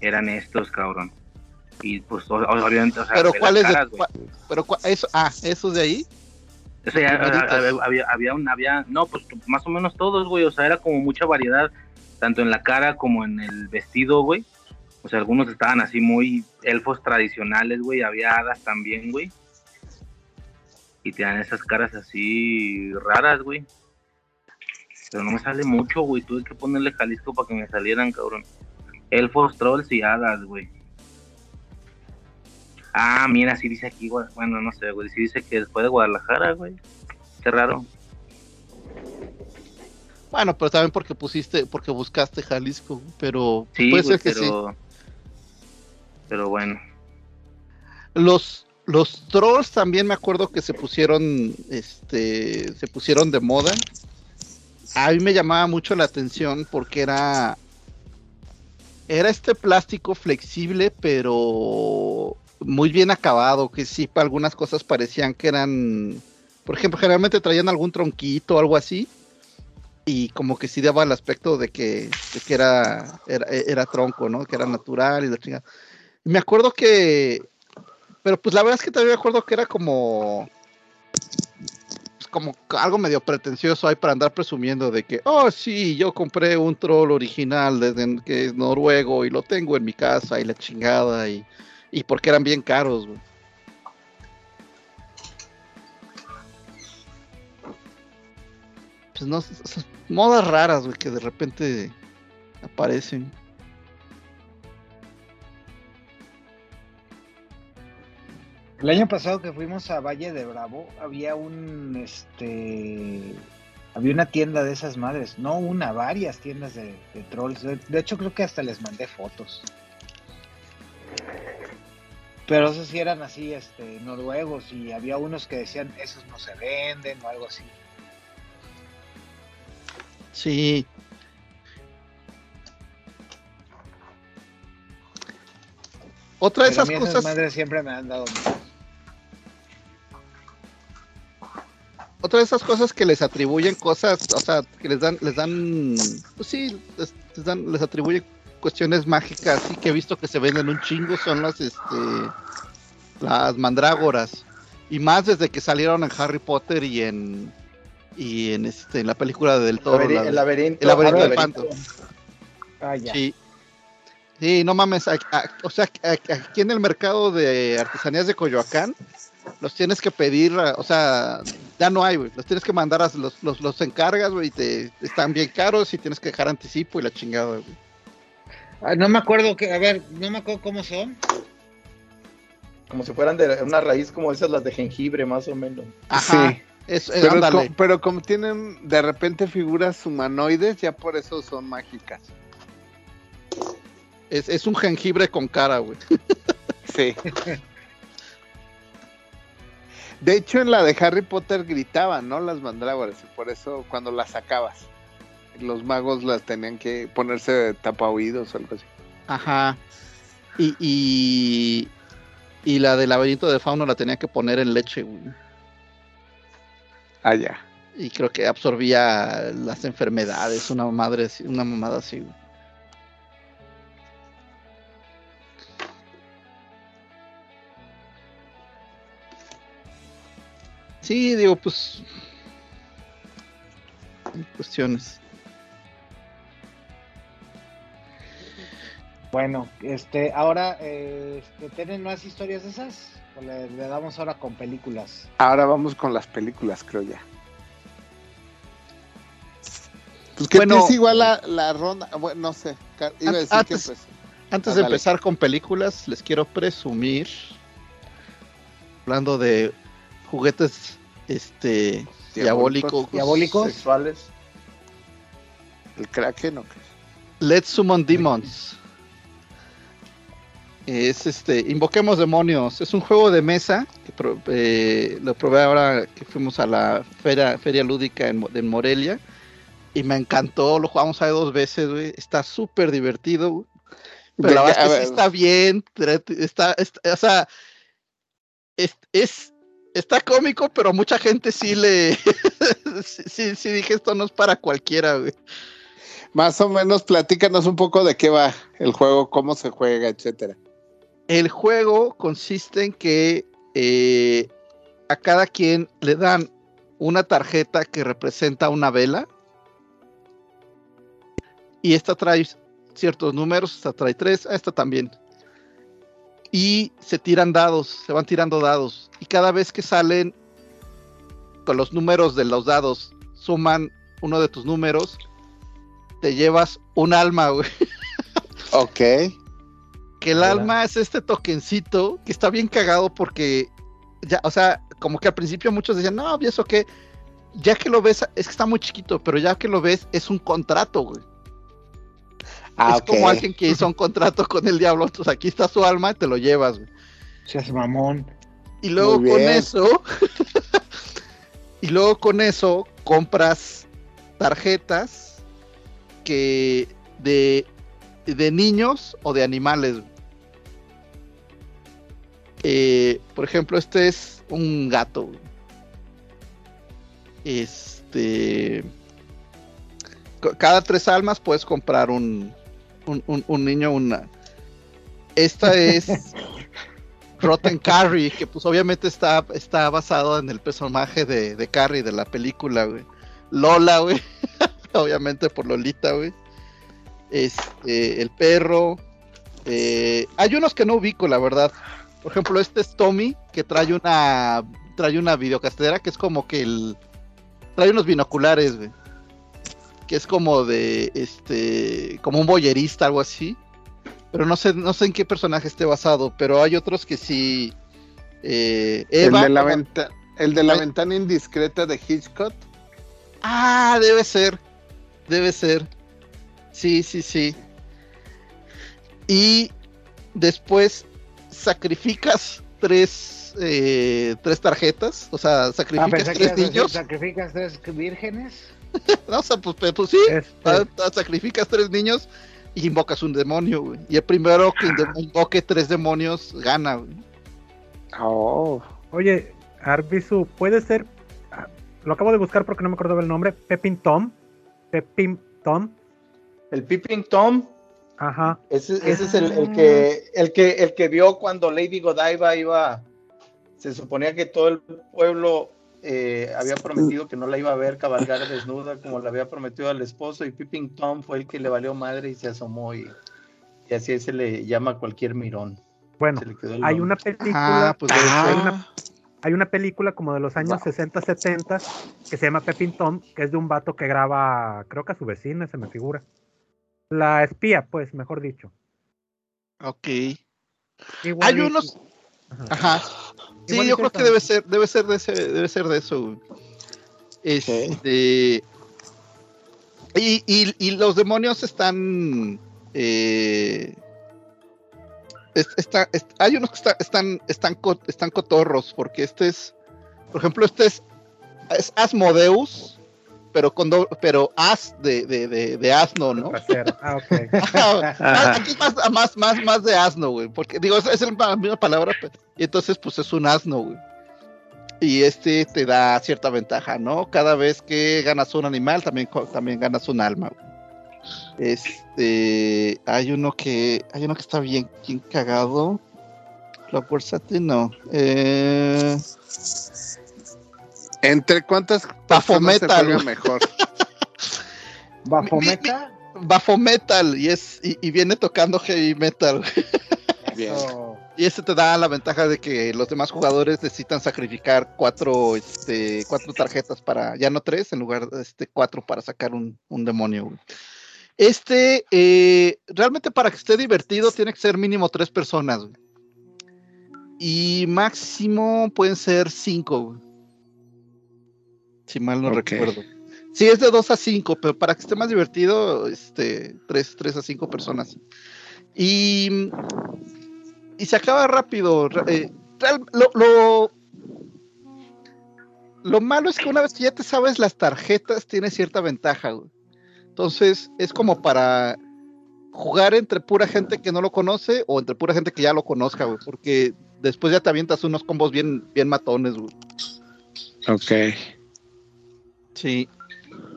Eran estos, cabrón. Y pues, o- obviamente, o sea, Pero ve ¿cuál las es de pero cua- eso, ah, esos de ahí. Eso ya, Varitas. había, había, había, un- había, no, pues más o menos todos, güey, o sea, era como mucha variedad, tanto en la cara como en el vestido, güey. O sea, algunos estaban así muy elfos tradicionales, güey, había hadas también, güey. Y tenían esas caras así raras, güey. Pero no me sale mucho, güey, tuve que ponerle Jalisco para que me salieran, cabrón. Elfos, trolls y hadas, güey. Ah, mira, sí dice aquí, güey. Bueno, no sé, güey. Sí dice que después de Guadalajara, güey. Qué raro. Bueno, pero también porque pusiste, porque buscaste Jalisco, pero Sí, puede güey, ser que sí. Pero... Bueno. Los, los trolls también me acuerdo que se pusieron, este, se pusieron de moda. A mí me llamaba mucho la atención porque era, era este plástico flexible, pero muy bien acabado, que sí, para algunas cosas parecían que eran, por ejemplo, generalmente traían algún tronquito o algo así. Y como que sí daba el aspecto de que, de que era, era, era tronco, ¿no? Que era natural y la chingada. Me acuerdo que pero pues la verdad es que también me acuerdo que era como. pues, como algo medio pretencioso ahí para andar presumiendo de que, oh sí, yo compré un troll original desde que es noruego y lo tengo en mi casa y la chingada y, y porque eran bien caros, güey. Pues no, esas modas raras, güey, que de repente aparecen. El año pasado que fuimos a Valle de Bravo, había un, este, había una tienda de esas madres, no una, varias tiendas de, de trolls. De, de hecho, creo que hasta les mandé fotos. Pero esos sí eran así, este, noruegos, y había unos que decían, esos no se venden o algo así. Sí. Otra de esas esas cosas. madres siempre me han dado miedo. Otra de esas cosas que les atribuyen cosas, o sea, que les dan, les dan, pues sí, les, les dan, les atribuyen cuestiones mágicas, sí que he visto que se venden un chingo, son las, este, las mandrágoras, y más desde que salieron en Harry Potter y en, y en este, en la película del Toro, Laberi- la de- el laberinto. el laberinto del laberinto. panto. Ah, ya. Sí. Sí, no mames. a- a- o sea, a- aquí en el mercado de artesanías de Coyoacán, los tienes que pedir, a- o sea, ya no hay, güey. Los tienes que mandar, a, los, los, los encargas, güey, y te, están bien caros y tienes que dejar anticipo y la chingada, güey. Ah, no me acuerdo que, a ver, no me acuerdo cómo son. Como si fueran de una raíz como esas, las de jengibre, más o menos. Ajá. Sí. Es, es- Pero, ándale. co- pero como tienen de repente figuras humanoides, ya por eso son mágicas. Es, es un jengibre con cara, güey. Sí. De hecho, en la de Harry Potter gritaban, ¿no? Las mandrágoras, y por eso cuando las sacabas, los magos las tenían que ponerse tapa oídos o algo así. Ajá. Y, y, y la del laberinto de fauno la tenía que poner en leche, güey. Ah, ya. Y creo que absorbía las enfermedades, una madre una mamada así, güey. Sí, digo, pues. Cuestiones. Bueno, este, ahora, eh, este, ¿tienen más historias de esas? ¿O le, le damos ahora con películas? Ahora vamos con las películas, creo ya. Pues que Bueno. es igual la, la ronda. Bueno, no sé. Iba a decir que antes- pues, Antes Ah, de dale. empezar con películas, les quiero presumir, hablando de juguetes este diabólicos, ¿Diabólicos? Sexuales. el Kraken o qué. Let's Summon Demons. Es este, Invoquemos Demonios. Es un juego de mesa que pro- eh, lo probé ahora que fuimos a la feria, feria lúdica en, Mo- en Morelia. Y me encantó, lo jugamos ahí dos veces, güey. Está súper divertido, güey. Pero la verdad es a que sí está bien. Está, está- o sea, es, es- está cómico, pero mucha gente sí le. sí, dije, esto no es para cualquiera, güey. Más o menos, platícanos un poco de qué va el juego, cómo se juega, etcétera. El juego consiste en que eh, a cada quien le dan una tarjeta que representa una vela. Y esta trae ciertos números, esta trae tres, esta también. Y se tiran dados, se van tirando dados. Y cada vez que salen con los números de los dados, suman uno de tus números, te llevas un alma, güey. Ok. Que el Hola. alma es este tokencito que está bien cagado porque ya, o sea, como que al principio muchos decían, no, ¿y eso qué? Ya que lo ves, es que está muy chiquito, pero ya que lo ves, es un contrato, güey. Ah, es como alguien que hizo un contrato con el diablo. Entonces aquí está su alma y te lo llevas, güey. Seas mamón. Y luego con eso, y luego con eso compras tarjetas que de, de niños o de animales. Eh, por ejemplo, este es un gato. Este. Cada tres almas puedes comprar un, un, un- un niño, una. Esta es Rotten Carrie, que pues obviamente está, está basado en el personaje de, de Carrie de la película, güey. Lola, güey. obviamente por Lolita, güey. Este, el perro. eh, hay unos que no ubico, la verdad. Por ejemplo, este es Tommy, que trae una trae una videocastera que es como que el trae unos binoculares, güey. Que es como de este como un boyerista, algo así. Pero no sé, no sé en qué personaje esté basado, pero hay otros que sí. eh, El de la, como- venta- el de la Ay. ventana indiscreta de Hitchcock. Ah, debe ser. Debe ser. Sí, sí, sí. Y después sacrificas tres, eh, tres tarjetas. O sea, Ah, sacrificas que tres niños. sacrificas tres vírgenes. No, o sea, pues, pues, pues sí. Este, ah, ah, sacrificas tres niños y invocas un demonio, güey. Y el primero que inde- invoque tres demonios gana, güey. Oh. Oye, Arbisu, puede ser. ah, Lo acabo de buscar porque no me acordaba el nombre. Pepin Tom. Pepin Tom. El Peeping Tom, Ajá. ese, ese es el, el que, el, que, el que vio cuando Lady Godiva iba. Se suponía que todo el pueblo eh, había prometido que no la iba a ver cabalgar desnuda como le había prometido al esposo. Y Peeping Tom fue el que le valió madre y se asomó. Y, y así se le llama a cualquier mirón. Bueno, Se le quedó el hay una película. Ah, pues Ah. hay, una, hay una película como de los años 60, 70 que se llama Pepin Tom, que es de un vato que graba, creo que a su vecina, se me figura. La espía, pues, mejor dicho. Ok. Igual Hay y- unos. Ajá. Sí, yo creo que debe ser, debe ser de ese, debe ser de eso, güey. Este. Y, y- y los demonios están. eh, es- está- es- hay unos que está- están, están, están cotorros, porque este es. Por ejemplo, este es. Es Asmodeus, pero con do- pero as de, de, de, de asno, ¿no? Ah, ok. Ajá, Aquí más, más, más, más de asno, güey. Porque digo, es, es la misma palabra. Y entonces, pues es un asno, güey. Y este te da cierta ventaja, ¿no? Cada vez que ganas un animal, también, también ganas un alma, güey. Este. Hay uno que. Hay uno que está bien, bien cagado. La porsátil no. Eh, ¿Entre cuántas Bafometal, personas se mejor? Bafo Metal. Y, es, y, y viene tocando heavy metal. Bien. Eso. Y este te da la ventaja de que los demás jugadores necesitan sacrificar cuatro, este, cuatro tarjetas para, ya no tres, en lugar de este, cuatro para sacar un, un demonio. güey. Este, eh, realmente para que esté divertido tiene que ser mínimo tres personas. güey. Y máximo pueden ser cinco. güey. Si mal no recuerdo. Sí, es de dos a cinco, pero para que esté más divertido, este, tres, tres a cinco personas. Y y se acaba rápido. eh, lo, lo, lo malo es que una vez que ya te sabes las tarjetas, tiene cierta ventaja. güey. Entonces, es como para jugar entre pura gente que no lo conoce o entre pura gente que ya lo conozca, güey, porque después ya te avientas unos combos bien, bien matones, güey. Ok. Sí.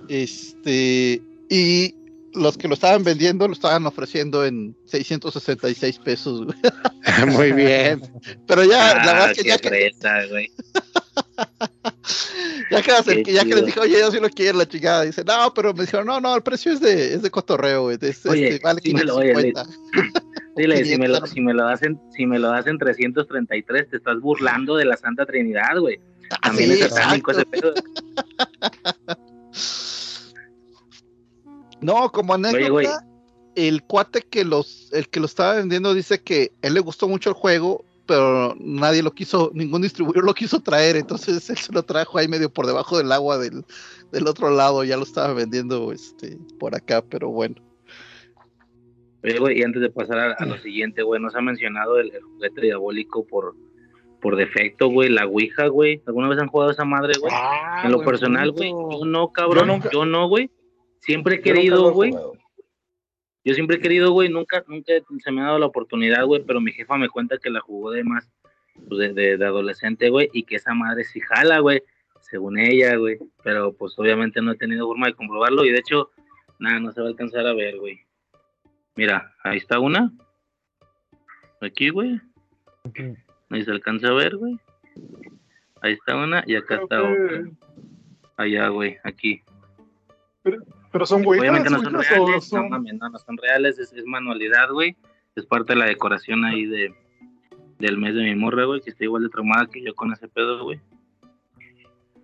Este. Y los que lo estaban vendiendo lo estaban ofreciendo en 666 pesos, güey. Muy bien. Pero ya, la verdad Ah, es que ya que, güey. ya que, ya que les dije, oye, yo sí lo quiero, la chingada. Dice, no, pero me dijeron, no, no, el precio es de, es de cotorreo, güey. Es, Oye, este, vale sí me lo- oye, 550. Dile, si me, lo, 500. si, me lo das en, si me lo das en 333, te estás burlando de la Santa Trinidad, güey. Ah, También sí, es satánico ese pedo. No, como anécdota, Oye, güey. el cuate que los, el que lo estaba vendiendo dice que él le gustó mucho el juego, pero nadie lo quiso, ningún distribuidor lo quiso traer, entonces él se lo trajo ahí medio por debajo del agua del, del otro lado, ya lo estaba vendiendo este por acá, pero bueno. Oye, güey, y antes de pasar a, a lo siguiente, güey, nos ha mencionado el, el juguete diabólico por, por defecto, güey, la Ouija, güey. ¿Alguna vez han jugado esa madre, güey? Ah, en lo personal, güey, yo no, cabrón, Yo nunca- yo no, güey. Siempre he querido, güey. Yo siempre he querido, güey, nunca, nunca se me ha dado la oportunidad, güey, pero mi jefa me cuenta que la jugó de más, pues, de, de, de adolescente, güey, y que esa madre sí jala, güey, según ella, güey, pero pues obviamente no he tenido forma de comprobarlo y de hecho, nada, no se va a alcanzar a ver, güey. Mira, ahí está una. Aquí, güey. Ahí se alcanza a ver, güey. Ahí está una y acá Creo está que- otra. Allá, güey, aquí. Pero son güeyes. Obviamente no son reales, no mames, no, no son reales, es, es manualidad, güey. Es parte de la decoración ahí de del mes de mi morra, güey, que está igual de traumada que yo con ese pedo, güey.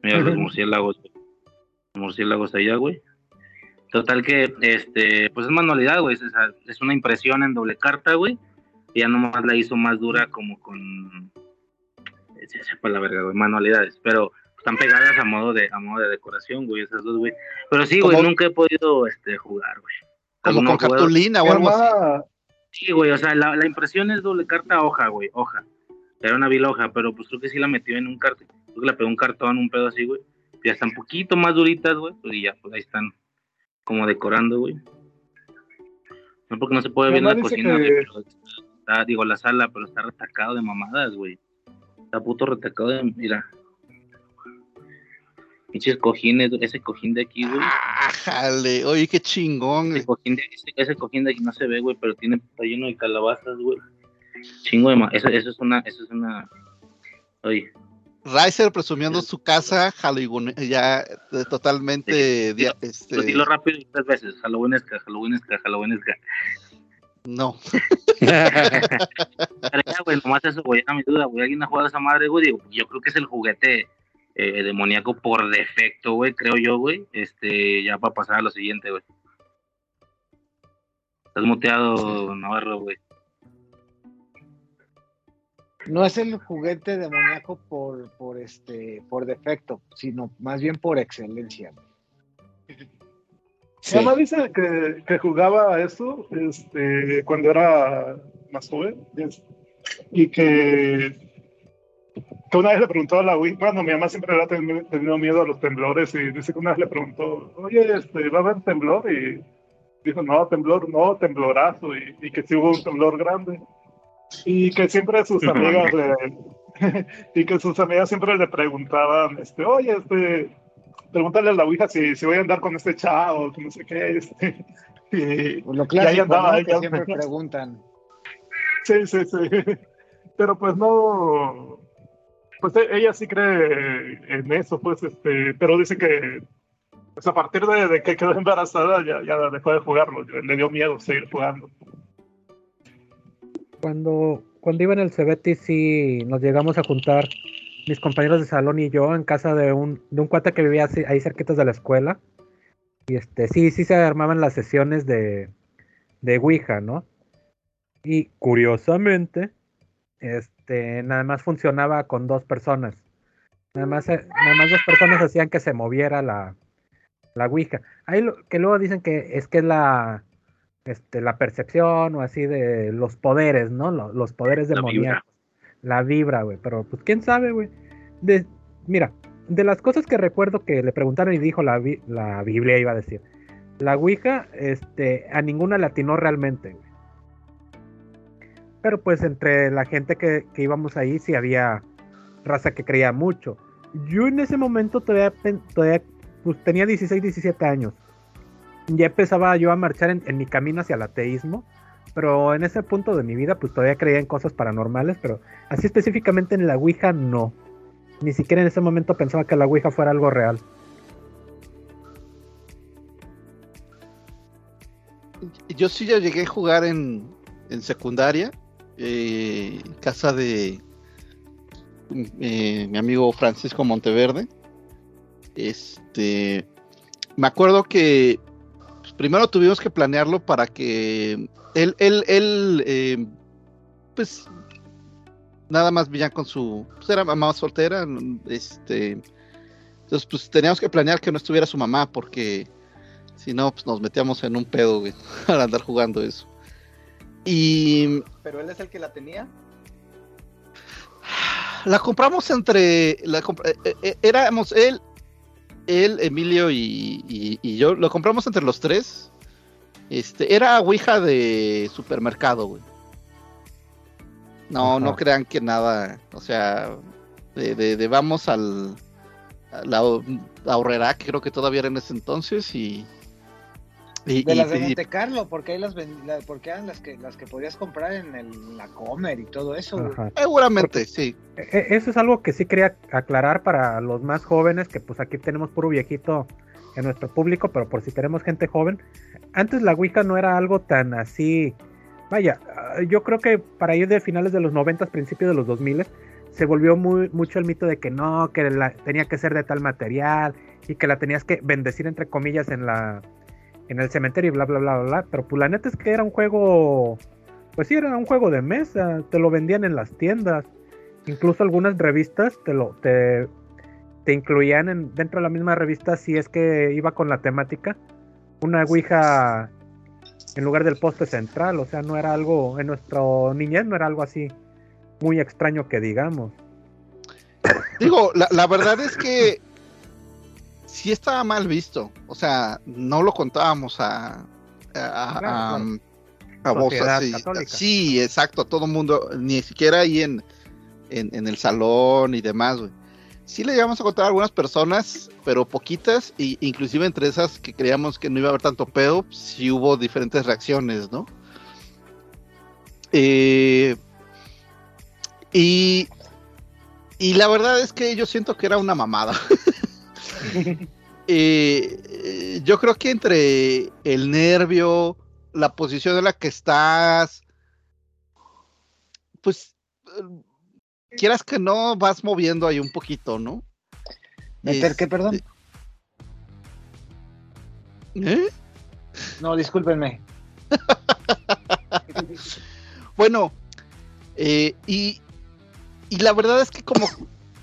Mira los murciélagos, güey. Los murciélagos allá, güey. Total que, este, pues es manualidad, güey. Es, es una impresión en doble carta, güey. Ya nomás la hizo más dura como con... Se sepa la verga, güey, manualidades. Pero están pegadas a modo de a modo de decoración, güey, esas dos, güey. Pero sí, güey, nunca he podido este, jugar, güey. Como con cartulina o algo así. Sí, güey, o sea, la, la impresión es doble carta hoja, güey, hoja. Era una vil hoja, pero pues creo que sí la metió en un cartón. Creo que la pegó un cartón, un pedo así, güey. Ya están un poquito más duritas, güey, pues y ya, pues ahí están como decorando, güey. No porque no se puede ver en la cocina, güey, que- pero está, digo, la sala, pero está retacado de mamadas, güey. Está puto retacado de, mira. Pinches cojines, ese cojín de aquí, güey. Ah, jale, oye, qué chingón. Ese cojín, de, ese, ese cojín de aquí no se ve, güey, pero tiene, está lleno de calabazas, güey. Chingo de eso, eso es una, eso es una. Oye, Riser presumiendo su casa Halloween, ya eh, totalmente, dia- este, pues dilo rápido tres veces. Halloweenesca, Halloweenesca, Halloweenesca. No, Pero ya, güey, nomás eso, güey, a mi duda, güey. ¿Alguien ha jugado a esa madre, güey? Digo, yo creo que es el juguete eh, demoníaco por defecto, güey, creo yo, güey. Este, ya para pasar a lo siguiente, güey. Estás muteado, Navarro, güey. No es el juguete demoníaco por, por este, por defecto, sino más bien por excelencia. Mi mamá dice que, que jugaba a eso este, cuando era más joven y que, que una vez le preguntó a la Wii, bueno, mi mamá siempre le ha tenido, tenido miedo a los temblores y dice que una vez le preguntó, oye, este, ¿va a haber temblor? Y dijo, no, temblor, no, temblorazo y, y que sí hubo un temblor grande. Y que siempre sus amigas le, y que sus amigas siempre le preguntaban, este, oye, este, pregúntale a la Ouija si, si voy a andar con este chavo, que no sé qué, este. Y, Pues Lo y ahí clásico, andaba, ¿no? ahí que siempre preguntan. Sí, sí, sí. Pero pues no. Pues e- ella sí cree en eso, pues, este, pero dice que pues a partir de, de que quedó embarazada ya, ya dejó de jugarlo, le dio miedo seguir jugando. Cuando, cuando iba en el Cebeti sí nos llegamos a juntar mis compañeros de salón y yo en casa de un, de un cuate que vivía así- ahí cerquitas de la escuela. Y este, sí, sí se armaban las sesiones de, de Ouija, ¿no? Y curiosamente, este, nada más funcionaba con dos personas. Nada más, eh, nada más dos personas hacían que se moviera la, la Ouija. Ahí lo, que luego dicen que es que es la, este, la percepción o así de los poderes, ¿no? Lo- Los, poderes demoníacos. La vibra, güey. Pero pues quién sabe, güey. Mira, de las cosas que recuerdo que le preguntaron y dijo la, la Biblia, iba a decir. La Ouija, este, a ninguna le realmente, güey. Pero pues entre la gente que, que íbamos ahí sí había raza que creía mucho. Yo en ese momento todavía, todavía pues, tenía 16, 17 años. Ya empezaba yo a marchar en mi camino hacia el ateísmo. Pero en ese punto de mi vida, pues todavía creía en cosas paranormales. Pero así específicamente en la Ouija, no. Ni siquiera en ese momento pensaba que la Ouija fuera algo real. yo sí ya llegué a jugar en, en secundaria, eh, casa de eh, mi amigo Francisco Monteverde. Este, me acuerdo que primero tuvimos que planearlo para que él, él, él, eh, pues nada más vivía con su, pues era mamá soltera, este, entonces pues teníamos que planear que no estuviera su mamá porque si no, pues nos metíamos en un pedo, güey, al andar jugando eso. Y ¿Pero él es el que la tenía? la compramos entre, la comp- eh, eh, éramos él, él, Emilio y, y- y yo, lo compramos entre los tres. Este, era Ouija de supermercado, güey. No, Ajá. no crean que nada, o sea, de, de- de vamos al a la ahorrera, que creo que todavía era en ese entonces, y, y- De y- las de y- Monte Carlo, porque ahí las ven- la- porque eran las que las que podías comprar en el, la Comer y todo eso. güey. Seguramente, sí. E- Eso es algo que sí quería aclarar para los más jóvenes, que pues aquí tenemos puro viejito en nuestro público, pero por si tenemos gente joven, antes la Ouija no era algo tan así, vaya, ah, yo creo que para ir de finales de los 90, principios de los 2000, se volvió muy, mucho el mito de que no, que tenía que ser de tal material y que la tenías que bendecir entre comillas en la en el cementerio y bla bla bla bla, bla. pero pues la neta es que era un juego pues sí era un juego de mesa, te lo vendían en las tiendas. Incluso algunas revistas te lo te, te incluían en, dentro de la misma revista si es que iba con la temática una ouija en lugar del poste central, o sea, no era algo en nuestro niñez no era algo así muy extraño que digamos. Digo, la, la verdad es que sí estaba mal visto. O sea, no lo contábamos a, a, a, Claro, a- claro. a voz Sociedad así. Sí, exacto, a todo mundo, ni siquiera ahí en, en, en el salón y demás, güey. Sí le llegamos a contar a algunas personas, pero poquitas, y inclusive entre esas que creíamos que no iba a haber tanto pedo, sí hubo diferentes reacciones, ¿no? Eh, y, y la verdad es que yo siento que era una mamada. Eh, eh, yo creo que entre el nervio, la posición en la que estás, pues quieras que no, vas moviendo ahí un poquito, ¿no? ¿Meter qué, perdón? ¿Eh? No, discúlpenme. Bueno, eh, y, y la verdad es que como,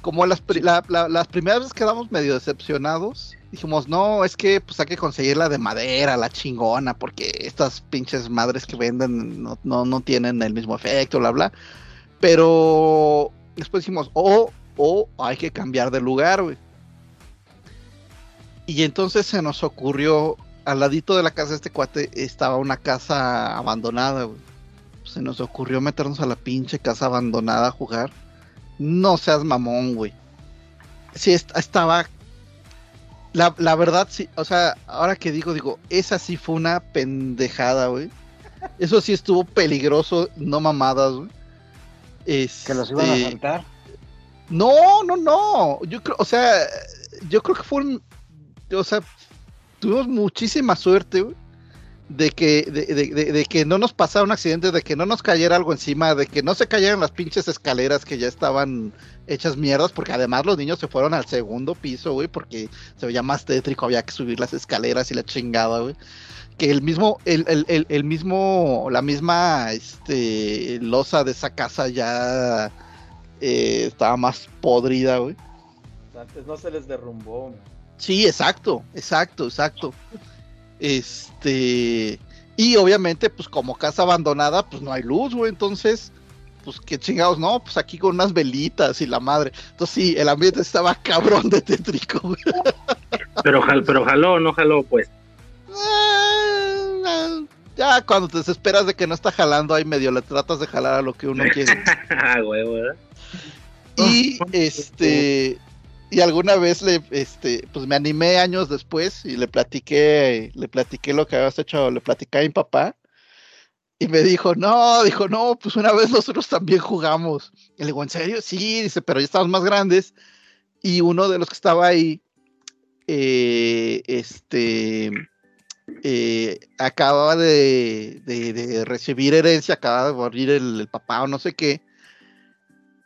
como las, pri- la- la- las primeras veces quedamos medio decepcionados, dijimos, no, es que pues hay que conseguir la de madera, la chingona, porque estas pinches madres que venden no, no, no tienen el mismo efecto, bla, bla. Pero después dijimos, o o hay que cambiar de lugar, güey. Y entonces se nos ocurrió, al ladito de la casa de este cuate estaba una casa abandonada, güey se nos ocurrió meternos a la pinche casa abandonada a jugar. No seas mamón, güey. Sí, est- estaba. La, la verdad, sí, o sea, ahora que digo, digo, esa sí fue una pendejada, güey. Eso sí estuvo peligroso, no mamadas, güey. Que los iban a Este, saltar. no, no, no. Yo creo, o sea, yo creo que fue un. O sea, tuvimos muchísima suerte, güey, De que, de, de- de- de que no nos pasara un accidente, de que no nos cayera algo encima, de que no se cayeran las pinches escaleras que ya estaban hechas mierdas, porque además los niños se fueron al segundo piso, güey, porque se veía más tétrico, había que subir las escaleras y la chingada, güey. Que el mismo, el, el, el, el mismo, la misma, este, losa de esa casa ya eh, estaba más podrida, güey. Antes no se les derrumbó. Sí, exacto, exacto, exacto. Este, y obviamente, pues como casa abandonada, pues no hay luz, güey, entonces, pues qué chingados, no, pues aquí con unas velitas y la madre. Entonces sí, el ambiente estaba cabrón de tétrico, güey. Pero, jal, pero jaló, no jaló, pues. Eh, Ya cuando te desesperas de que no está jalando, ahí medio le tratas de jalar a lo que uno quiere. Ah. Y este y alguna vez le este pues me animé años después y le platiqué le platiqué lo que habías hecho, le platicé a mi papá y me dijo, "No, dijo, no, pues una vez nosotros también jugamos." Y le digo, "¿En serio?" Sí, dice, "Pero ya estamos más grandes." Y uno de los que estaba ahí eh, este acababa de, de- de recibir herencia, acababa de morir el, papá o no sé qué,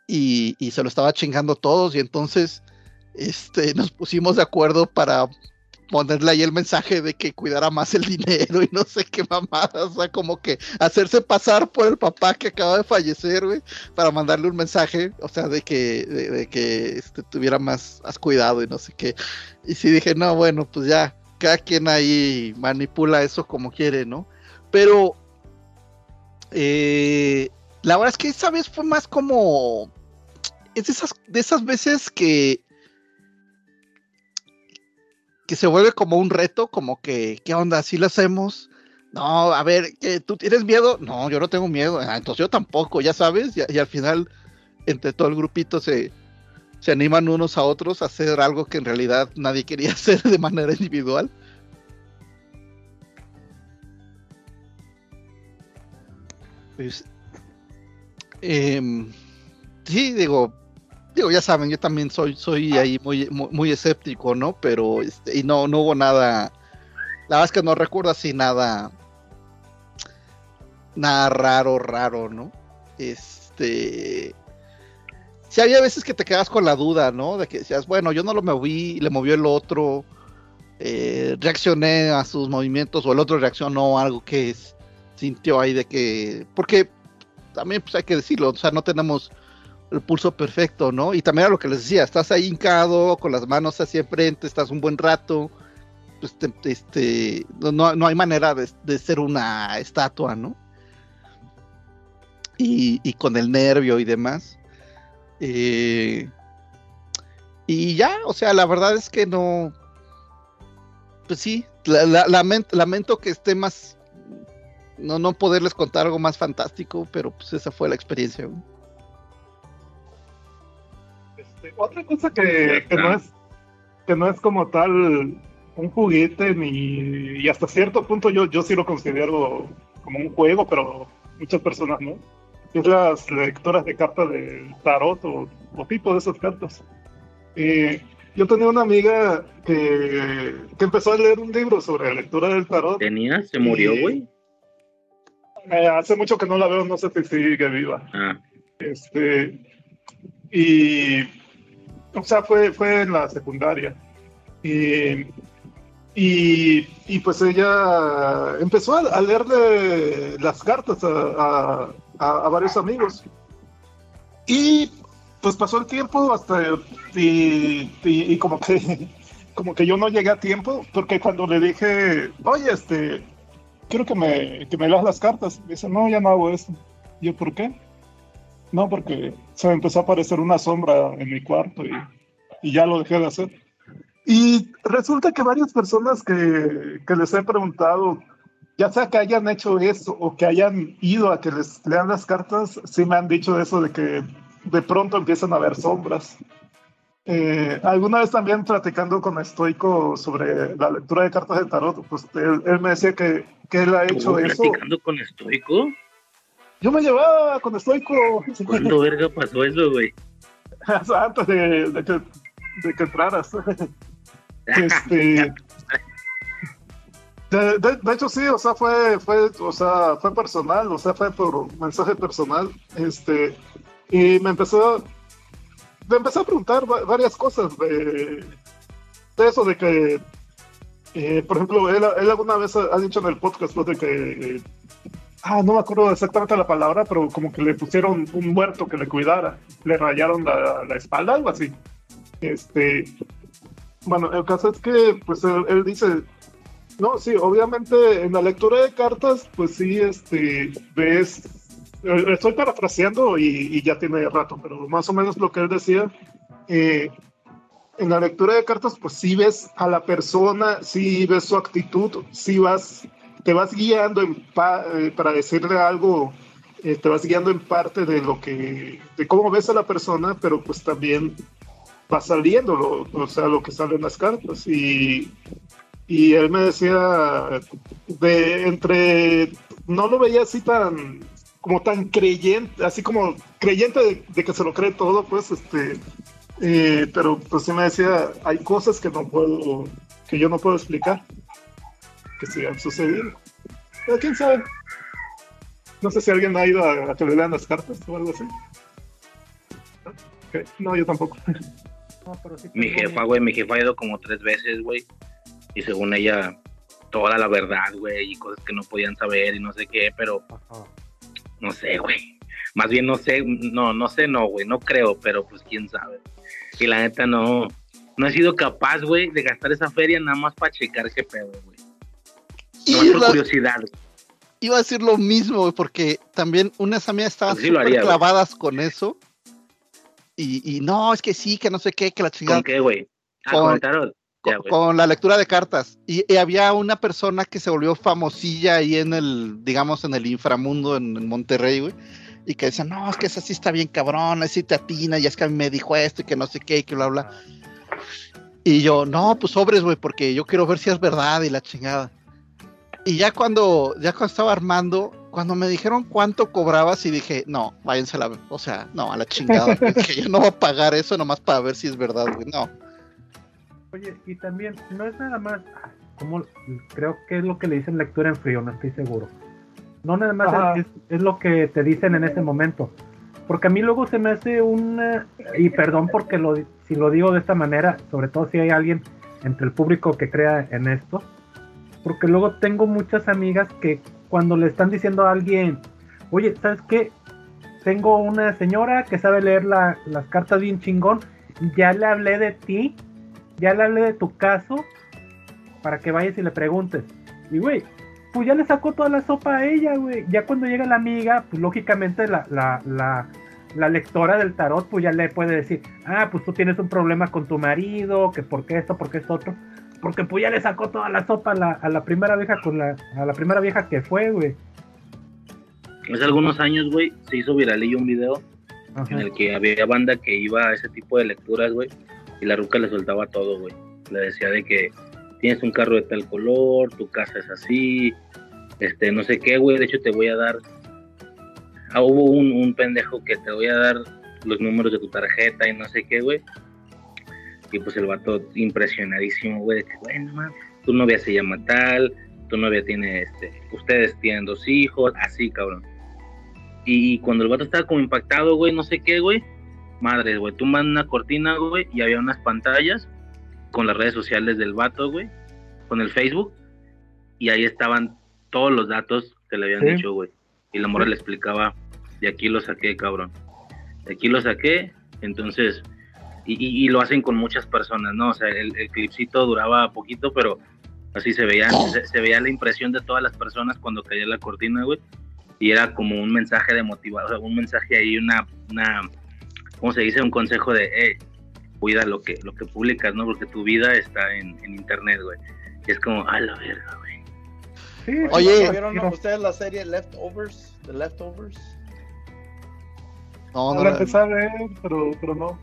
y, y se lo estaba chingando todos, y entonces este, nos pusimos de acuerdo para ponerle ahí el mensaje de que cuidara más el dinero y no sé qué mamada, o sea, como que hacerse pasar por el papá que acaba de fallecer, güey, para mandarle un mensaje, o sea, de que, de, que este, tuviera más, más cuidado y no sé qué. Y sí dije, no, bueno, pues ya, cada quien ahí manipula eso como quiere, ¿no? Pero eh, la verdad es que esa vez fue más como. Es de esas, de esas veces que. que se vuelve como un reto, como que, ¿qué onda? ¿Sí lo hacemos? No, a ver, ¿tú tienes miedo? No, yo no tengo miedo. Ah, entonces yo tampoco, ya sabes. Y, al final, entre todo el grupito se, se animan unos a otros a hacer algo que en realidad nadie quería hacer de manera individual. Pues, em, sí, digo, digo, ya saben, yo también soy, soy ahí muy, muy, escéptico, ¿no? Pero, este, y no, no hubo nada, la verdad es que no recuerdo así nada, nada raro, raro, ¿no? Este, sí había veces que te quedas con la duda, ¿no? De que decías, bueno, yo no lo moví, le movió el otro, eh, reaccioné a sus movimientos o el otro reaccionó algo que es sintió ahí de que, porque también pues hay que decirlo, o sea, no tenemos el pulso perfecto, ¿no? Y también a lo que les decía, estás ahí hincado, con las manos hacia enfrente, estás un buen rato, pues este, no, no, hay manera de, ser una estatua, ¿no? Y, y con el nervio y demás. Eh, y ya, o sea, la verdad es que no, pues sí, lamento que esté más no, no poderles contar algo más fantástico, pero pues esa fue la experiencia. Este, otra cosa que, no es que no es como tal un juguete ni y hasta cierto punto yo, yo sí lo considero como un juego, pero muchas personas no. Es las lectoras de cartas de tarot o, tipo de esas cartas. Eh, yo tenía una amiga que, que, empezó a leer un libro sobre la lectura del tarot. ¿Tenía? ¿Se murió, güey? Eh, hace mucho que no la veo, no sé si sigue viva. Ah. Este, y, o sea, fue, fue en la secundaria. Y, y, pues ella empezó a, leerle las cartas a, a, varios amigos. Y pues pasó el tiempo hasta y, y, como que como que yo no llegué a tiempo porque cuando le dije oye este quiero que me, que me leas las cartas. dice, no, ya no hago eso. yo, ¿por qué? No, porque se me empezó a aparecer una sombra en mi cuarto y, y ya lo dejé de hacer. Y resulta que varias personas que, que, les he preguntado, ya sea que hayan hecho eso o que hayan ido a que les lean las cartas, sí me han dicho eso de que de pronto empiezan a ver sombras. Eh, alguna vez también platicando con Estoico sobre la lectura de cartas de tarot, pues él, me decía que, que, él ha hecho eso. ¿Platicando con Estoico? Yo me llevaba con Estoico. ¿Cuándo verga pasó eso, güey? Antes de, de, que, de que entraras. este, de, hecho sí, o sea, fue, fue, o sea, fue personal, o sea, fue por mensaje personal, este, y me empezó me empecé a preguntar varias cosas de, eso, de que, eh, por ejemplo, él, alguna vez ha, dicho en el podcast de que, ah, no me acuerdo exactamente la palabra, pero como que le pusieron un muerto que le cuidara, le rayaron la, espalda, algo así. Este, bueno, el caso es que, pues él, dice, no, sí, obviamente en la lectura de cartas, pues sí, este, ves eh, estoy parafraseando y, ya tiene rato, pero más o menos lo que él decía, eh, en la lectura de cartas, pues sí ves a la persona, sí ves su actitud, sí vas, te vas guiando eh, para decirle algo, te vas guiando en parte de lo que, de cómo ves a la persona, pero pues también va saliendo, lo, o sea, lo que sale en las cartas. Y, y él me decía, de entre, no lo veía así tan como tan creyente, así como creyente de, que se lo cree todo, pues, este, eh, pero pues sí me decía, hay cosas que no puedo, que yo no puedo explicar, que sí han sucedido. Pero quién sabe. No sé si alguien ha ido a, que le lean las cartas o algo así. No, yo tampoco. mi jefa, güey, mi jefa ha ido como tres veces, güey. Y según ella, toda la verdad, güey, y cosas que no podían saber y no sé qué, pero no sé, güey. Más bien no sé, no, no sé, no, güey, no creo, pero pues quién sabe. Y la neta no, no he sido capaz, güey, de gastar esa feria nada más para checar qué pedo, güey. No por la- curiosidad. iba a decir lo mismo, güey, porque también unas amigas estaban Pues sí haría, clavadas con eso. Y, y no, es que sí, que no sé qué, que la chingada. ¿Con qué, güey? Ah, Con- con el tarot. Con, la lectura de cartas. Y, y había una persona que se volvió famosilla ahí en el, digamos, en el inframundo en, en Monterrey, güey. Y que decía, no, es que esa sí está bien cabrón, esa sí te atina, y es que a mí me dijo esto y que no sé qué, y que bla, bla. Y yo, no, pues sobres, güey, porque yo quiero ver si es verdad y la chingada. Y ya cuando, ya cuando estaba armando, cuando me dijeron cuánto cobrabas, y dije, no, váyanse a la, o sea, no, a la chingada, que yo no voy a pagar eso nomás para ver si es verdad, güey, no. Oye, y también, no es nada más, ah, como creo que es lo que le dicen lectura en frío, no estoy seguro. No nada más es, es lo que te dicen en ese momento. Porque a mí luego se me hace una, y perdón porque lo, si lo digo de esta manera, sobre todo si hay alguien entre el público que crea en esto, porque luego tengo muchas amigas que cuando le están diciendo a alguien, oye, ¿sabes qué? Tengo una señora que sabe leer la- las cartas bien chingón, ya le hablé de ti, ya le hablé de tu caso, para que vayas y le preguntes. Y güey, pues ya le sacó toda la sopa a ella, güey. Ya cuando llega la amiga, pues lógicamente la, la, la, la lectora del tarot, pues ya le puede decir, ah, pues tú tienes un problema con tu marido, que por qué esto, por qué esto otro. Porque pues ya le sacó toda la sopa a la, a la primera vieja con la, a la primera vieja que fue, güey. Hace algunos años, güey, se hizo viralillo un video Ajá. en el que había banda que iba a ese tipo de lecturas, güey, y la ruca le soltaba todo, güey. Le decía de que tienes un carro de tal color, tu casa es así, este, no sé qué, güey, de hecho te voy a dar... Ah, hubo un, pendejo que te voy a dar los números de tu tarjeta y no sé qué, güey. Y pues el vato impresionadísimo, güey, que, bueno, man, tu novia se llama tal, tu novia tiene, este, ustedes tienen dos hijos, así, cabrón. Y cuando el vato estaba como impactado, güey, no sé qué, güey. Madre, güey, tumban una cortina, güey, y había unas pantallas con las redes sociales del vato, güey, con el Facebook, y ahí estaban todos los datos que le habían Sí. dicho, güey. Y la morra le explicaba, de aquí lo saqué, cabrón. De aquí lo saqué, entonces, y, y- y lo hacen con muchas personas, ¿no? O sea, el, el clipcito duraba poquito, pero así se veía, se, se veía la impresión de todas las personas cuando caía la cortina, güey y era como un mensaje de motivación, o sea, un mensaje ahí, una, una, ¿cómo se dice? Un consejo de, eh, cuida lo que, lo que publicas, ¿no? Porque tu vida está en, en internet, güey. Y es como, a la verga, güey. Sí, Oye. ¿Vieron ustedes la serie Leftovers? The Leftovers. No, No no, la empecé a ver, pero, pero no.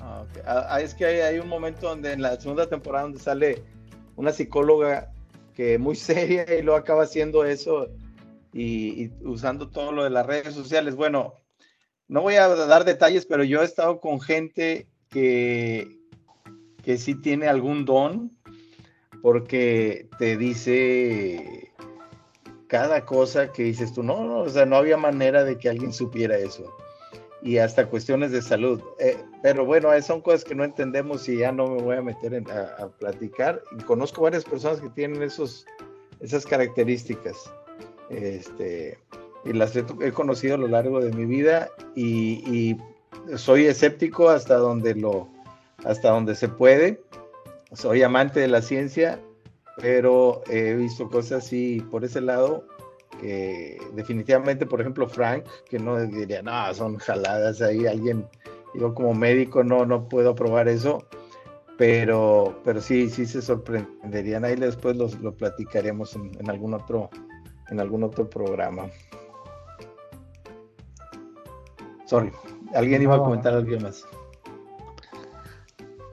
Ah, ok. Ah, ah, es que hay, hay un momento donde en la segunda temporada donde sale una psicóloga que muy seria y luego acaba haciendo eso y, y usando todo lo de las redes sociales. Bueno, no voy a dar detalles, pero yo he estado con gente que, que sí tiene algún don porque te dice cada cosa que dices tú, no, no, o sea, no había manera de que alguien supiera eso y hasta cuestiones de salud. Eh, pero bueno, eh, son cosas que no entendemos y ya no me voy a meter en- a, a platicar. Y conozco varias personas que tienen esos, esas características. Este, y las he, conocido a lo largo de mi vida y, soy escéptico hasta donde lo hasta donde se puede. Soy amante de la ciencia, pero he visto cosas así por ese lado definitivamente, por ejemplo, Frank, que no diría, no, son jaladas ahí, alguien, yo como médico no, no puedo probar eso, pero, pero sí, sí se sorprenderían, ahí después lo platicaremos en algún otro, en algún otro programa. Sorry, alguien iba a comentar algo más.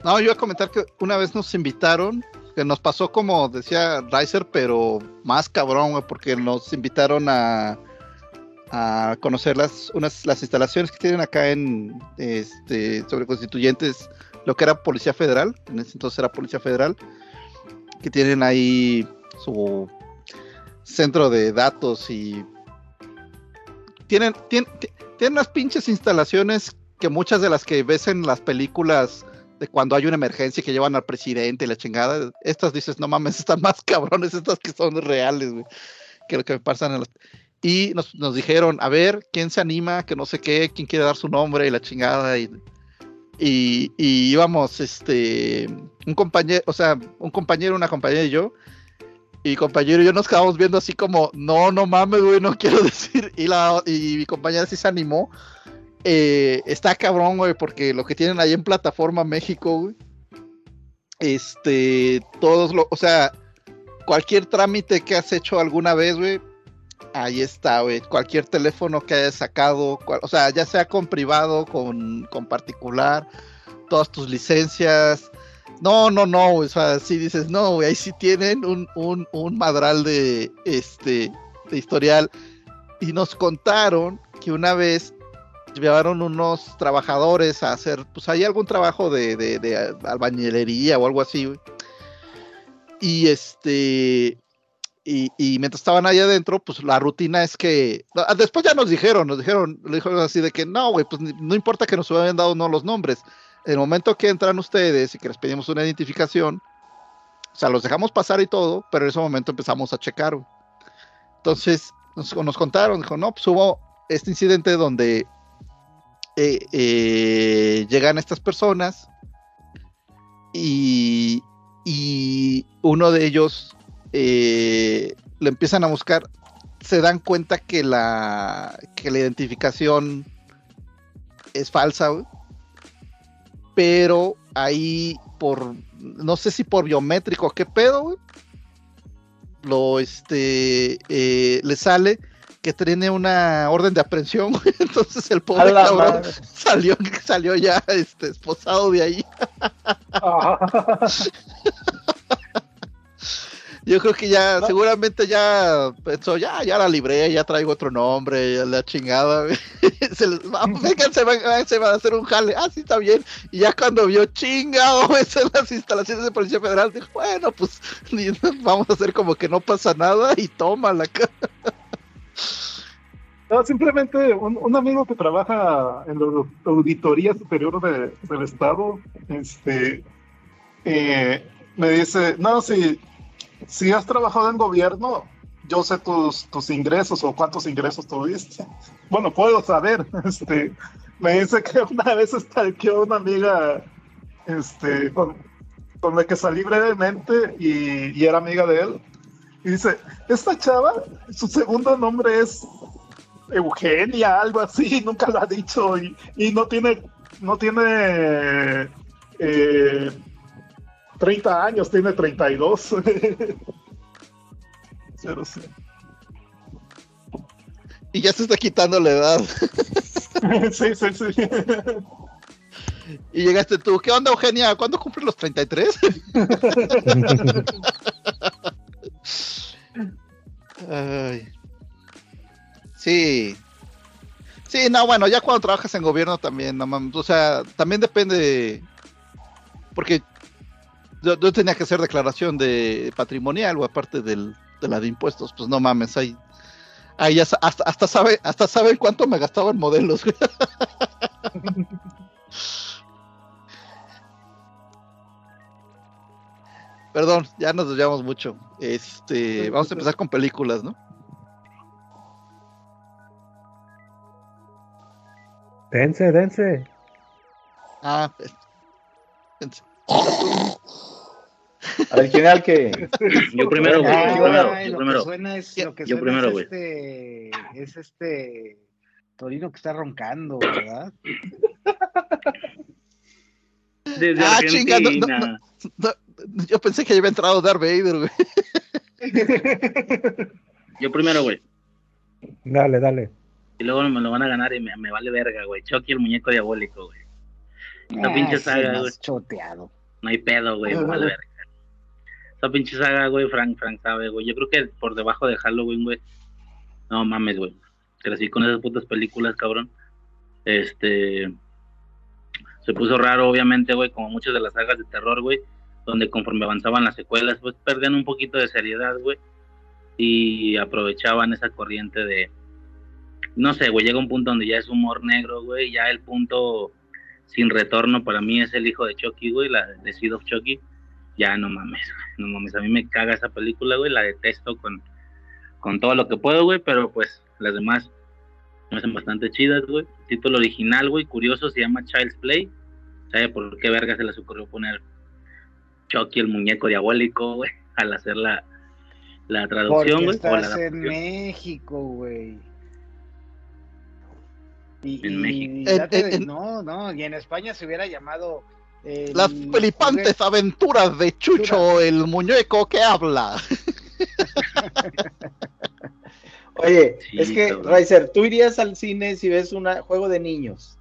No, yo iba a comentar que una vez nos invitaron, que nos pasó como decía Riser, pero más cabrón, güey, porque nos invitaron a, a conocer las, unas, las instalaciones que tienen acá en este sobre constituyentes, lo que era Policía Federal, en ese entonces era Policía Federal, que tienen ahí su centro de datos y tienen, tienen, tienen unas pinches instalaciones que muchas de las que ves en las películas de cuando hay una emergencia que llevan al presidente y la chingada. Estas dices, no mames, están más cabrones, estas que son reales, güey, que lo que me pasan en. Y nos, nos dijeron, a ver, ¿quién se anima? Que no sé qué, quién quiere dar su nombre y la chingada. Y, y, y íbamos, este, un compañero, o sea, un compañero, una compañera y yo. Y compañero yo nos quedamos viendo así como, no, no mames, güey, no quiero decir. Y, la, y mi compañera sí se animó. Eh, está cabrón, güey, porque lo que tienen ahí en plataforma México, güey. Este, todos lo, o sea, cualquier trámite que has hecho alguna vez, güey, ahí está, güey. Cualquier teléfono que hayas sacado, cual- o sea, ya sea con privado, con, con particular, todas tus licencias. No, no, no, o sea, sí dices, no, güey, ahí sí tienen un, un, un madral de, este, de historial. Y nos contaron que una vez llevaron unos trabajadores a hacer, pues hay algún trabajo de, de, de albañilería o algo así, güey. Y este, y, y mientras estaban ahí adentro, pues la rutina es que, después ya nos dijeron, nos dijeron, le dijeron así de que no, güey, pues no importa que nos hubieran dado no los nombres, el momento que entran ustedes y que les pedimos una identificación, o sea, los dejamos pasar y todo, pero en ese momento empezamos a checar. Entonces, nos, nos contaron, dijo, no, pues hubo este incidente donde eh, eh, llegan estas personas y, y uno de ellos eh, lo empiezan a buscar, se dan cuenta que la, que la identificación es falsa, güey. Pero ahí por, no sé si por biométrico, qué pedo, güey, lo, este, eh, le sale que tiene una orden de aprehensión, güey. entonces el pobre cabrón madre. salió, salió ya este, esposado de ahí. Yo creo que ya, seguramente ya pensó, ya, ya la libré, ya traigo otro nombre, ya la chingada. Se les, vamos, vénganse, vénganse, van a hacer un jale. Ah, sí, está bien. Y ya cuando vio chingado, es en las instalaciones de Policía Federal, dijo, bueno, pues vamos a hacer como que no pasa nada y toma la cara. No, simplemente un, un amigo que trabaja en la Auditoría Superior de- del Estado, este, eh, me dice, no, si, si has trabajado en gobierno, yo sé tus, tus ingresos o cuántos ingresos tuviste. Bueno, puedo saber. Este, me dice que una vez stalkeó una amiga este, con, con la que salí brevemente y, y era amiga de él. Y dice, esta chava, su segundo nombre es Eugenia, algo así, nunca lo ha dicho y, y no tiene, no tiene eh, 30 años, tiene 32. Pero sí. Y ya se está quitando la edad. sí, sí, sí. Y llegaste tú, ¿qué onda, Eugenia? ¿Cuándo cumples los 33? Ay. Sí. Sí, no, bueno, ya cuando trabajas en gobierno también, no mames, o sea, también depende de- Porque yo, yo tenía que hacer declaración de patrimonial o aparte del, de la de impuestos, pues no mames, ahí, ahí hasta, hasta sabe, hasta saben cuánto me gastaba en modelos. Perdón, ya nos desviamos mucho. Este, vamos a empezar con películas, ¿no? Dense, dense. Ah, espérense. A ver, ¿quién era el que...? Yo primero, güey. Yo primero. ay, Yo lo primero. que suena es, lo que Yo suena primero, es güey. este, es este Torino que está roncando, ¿verdad? Desde Ah, chinga, no, no, Argentina. no. No, yo pensé que ya había entrado Darth Vader, güey. Yo primero, güey. Dale, dale. Y luego me lo van a ganar y me, me vale verga, güey. Chucky el muñeco diabólico, güey. Esta Ah, pinche saga, güey. choteado. No hay pedo, güey. Me vale verga. Esta pinche saga, güey, Frank, Frank sabe, güey. Yo creo que por debajo de Halloween, güey. No mames, güey. Crecí con esas putas películas, cabrón. Este. Se puso raro, obviamente, güey, como muchas de las sagas de terror, güey. Donde conforme avanzaban las secuelas, pues perdían un poquito de seriedad, güey. Y aprovechaban esa corriente de. No sé, güey, llega un punto donde ya es humor negro, güey. Ya el punto sin retorno para mí es el hijo de Chucky, güey, la de Seed of Chucky. Ya no mames, güey, no mames, a mí me caga esa película, güey, la detesto con, con todo lo que puedo, güey, pero pues las demás me hacen bastante chidas, güey. título original, güey, curioso, se llama Child's Play. ¿Sabe por qué verga se les ocurrió poner Chucky, el muñeco diabólico, güey, al hacer la, la traducción, güey? o la en México, güey. Y, en México. no, no, y en España se hubiera llamado. Las flipantes aventuras de Chucho, el muñeco que habla. Oye, es que, Riser, tú irías al cine si ves un juego de niños.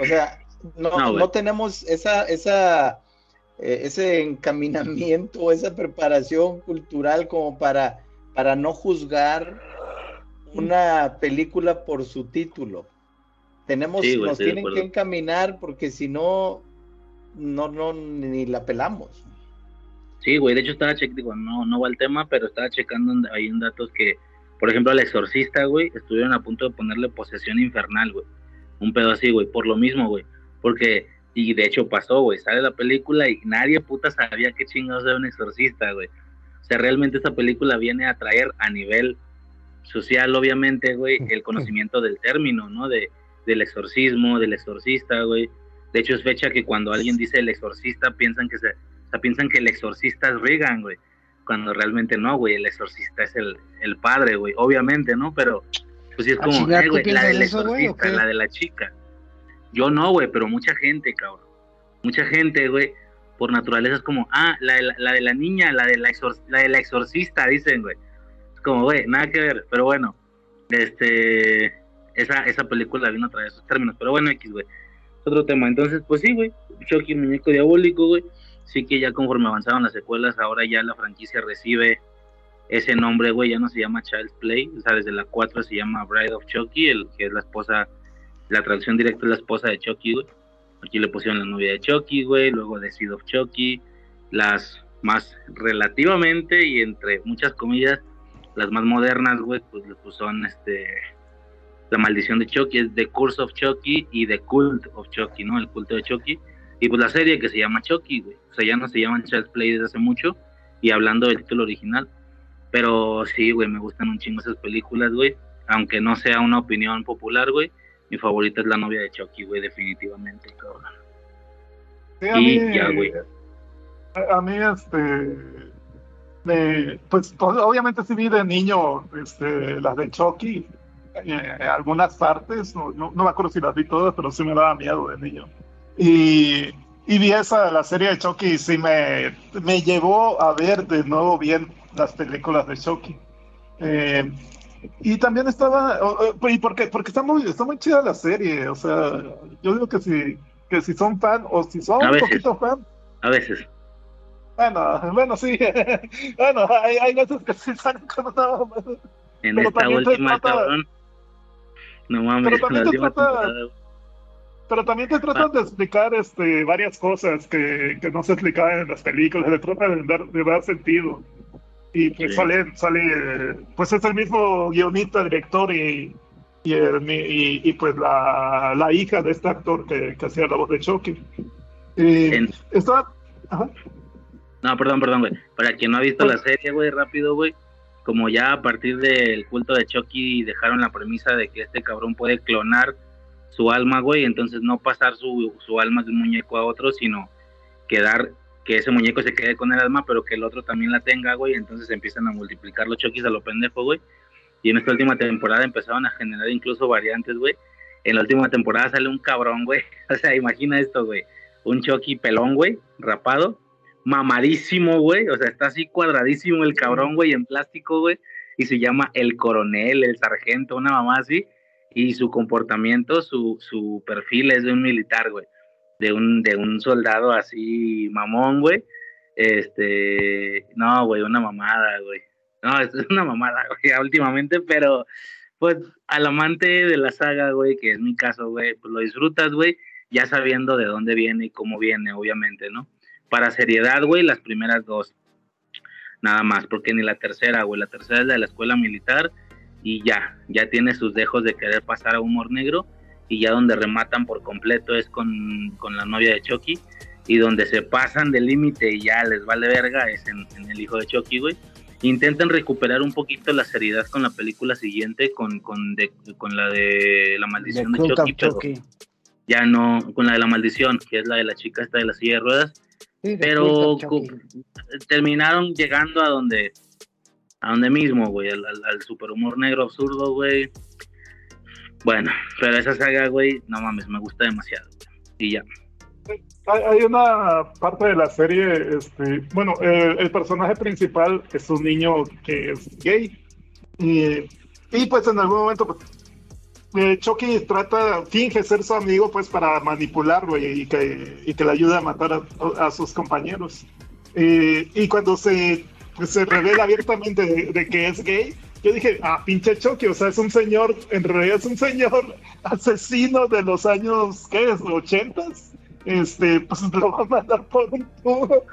O sea, no, no, tenemos esa, esa, eh, ese encaminamiento, esa preparación cultural como para, para no juzgar una película por su título. Tenemos, nos tienen que encaminar porque si no, no, no, ni la pelamos. Sí, güey, de hecho estaba checando, no, no va el tema, pero estaba checando ahí en datos que, por ejemplo, al exorcista, güey, estuvieron a punto de ponerle posesión infernal, güey. Un pedo así, güey, por lo mismo, güey. Porque, y de hecho pasó, güey, sale la película y nadie puta sabía qué chingados era un exorcista, güey. O sea, realmente esta película viene a traer a nivel social, obviamente, güey, el conocimiento del término, ¿no? De, del exorcismo, del exorcista, güey. De hecho, es fecha que cuando alguien dice el exorcista, piensan que se, o sea, piensan que el exorcista es Reagan, güey. Cuando realmente no, güey, el exorcista es el, el padre, güey. Obviamente, ¿no? Pero, pues sí es como, eh, güey, la del exorcista, la de la chica. Yo no, güey, pero mucha gente, cabrón. Mucha gente, güey, por naturaleza es como, ah, la de la, de la niña, la de la, la de la exorcista, dicen, güey como, güey, nada que ver, pero bueno, este, esa, esa película vino a traer esos términos, pero bueno, X, güey, otro tema, entonces, pues sí, güey, Chucky, muñeco diabólico, güey, sí que ya conforme avanzaron las secuelas, ahora ya la franquicia recibe ese nombre, güey, ya no se llama Child's Play, o sea, desde la 4 se llama Bride of Chucky, el que es la esposa, la traducción directa es la esposa de Chucky, güey, aquí le pusieron la novia de Chucky, güey, luego The Seed of Chucky, las más relativamente y entre muchas comillas las más modernas, güey, pues, pues, son este La maldición de Chucky, es The Curse of Chucky y The Cult of Chucky, ¿no? El culto de Chucky. Y pues la serie que se llama Chucky, güey. O sea, ya no se llaman Child's Play desde hace mucho. Y hablando del título original. Pero sí, güey, me gustan un chingo esas películas, güey. Aunque no sea una opinión popular, güey. Mi favorita es la novia de Chucky, güey, definitivamente, cabrón. y ya, güey. A mí, este pues, pues, obviamente sí vi de niño este, las de Chucky, eh, algunas partes, no, no, me acuerdo si las vi todas, pero sí me daba miedo de niño. Y, y vi esa, la serie de Chucky, y sí me, me llevó a ver de nuevo bien las películas de Chucky. Eh, y también estaba, y porque, porque está muy, está muy chida la serie, o sea, yo digo que si, que si son fan, o si son un poquito fan. A veces bueno, bueno, sí. bueno, hay, hay veces que sí salen con una... En esta última, trata... No mames, pero también, te trata... pero también te tratan de explicar este, varias cosas que, que no se explicaban en las películas, le tratan de dar, de dar sentido. Y pues sale, sale, pues es el mismo guionista, director y, y, y, y pues la, la, hija de este actor que, que hacía la voz de Chucky. En... está... Ajá. No, perdón, perdón, güey. Para quien no ha visto la serie, güey, rápido, güey. Como ya a partir del culto de Chucky dejaron la premisa de que este cabrón puede clonar su alma, güey, entonces no pasar su, su alma de un muñeco a otro, sino quedar, que ese muñeco se quede con el alma, pero que el otro también la tenga, güey, entonces empiezan a multiplicar los Chuckys a lo pendejo, güey. Y en esta última temporada empezaron a generar incluso variantes, güey. En la última temporada sale un cabrón, güey. O sea, imagina esto, güey. Un Chucky pelón, güey, rapado, mamadísimo, güey. O sea, está así cuadradísimo el cabrón, güey, en plástico, güey. Y se llama el coronel, el sargento, una mamá así. Y su comportamiento, su, su perfil es de un militar, güey. De un, de un soldado así mamón, güey. Este, no, güey, una mamada, güey. No, es una mamada, güey, últimamente, pero pues al amante de la saga, güey, que es mi caso, güey, pues lo disfrutas, güey, ya sabiendo de dónde viene y cómo viene, obviamente, ¿no? Para seriedad, güey, las primeras dos. Nada más, porque ni la tercera, güey, la tercera es de la escuela militar y ya, ya tiene sus dejos de querer pasar a humor negro y ya donde rematan por completo es con, con la novia de Chucky y donde se pasan del límite y ya les vale verga es en, en el hijo de Chucky, güey. Intentan recuperar un poquito la seriedad con la película siguiente, con, con, de- con la de la maldición de, Chucky, pero Chucky. ya no, con la de la maldición, que es la de la chica esta de la silla de ruedas, Sí, pero terminaron llegando a donde a donde mismo, güey, al, al, al superhumor negro absurdo, güey. Bueno, pero esa saga, güey, no mames, me gusta demasiado. Y ya. Hay, hay una parte de la serie, este, bueno, el, el personaje principal es un niño que es gay y, y pues en algún momento pues, eh, Chucky trata, finge ser su amigo pues para manipularlo y, y que, y que le ayude a matar a, sus compañeros. Eh, y cuando se, se revela abiertamente de, de que es gay, yo dije, ah, pinche Chucky, o sea, es un señor, en realidad es un señor asesino de los años, ¿qué es? ¿80s? Este, pues lo va a mandar por un tubo.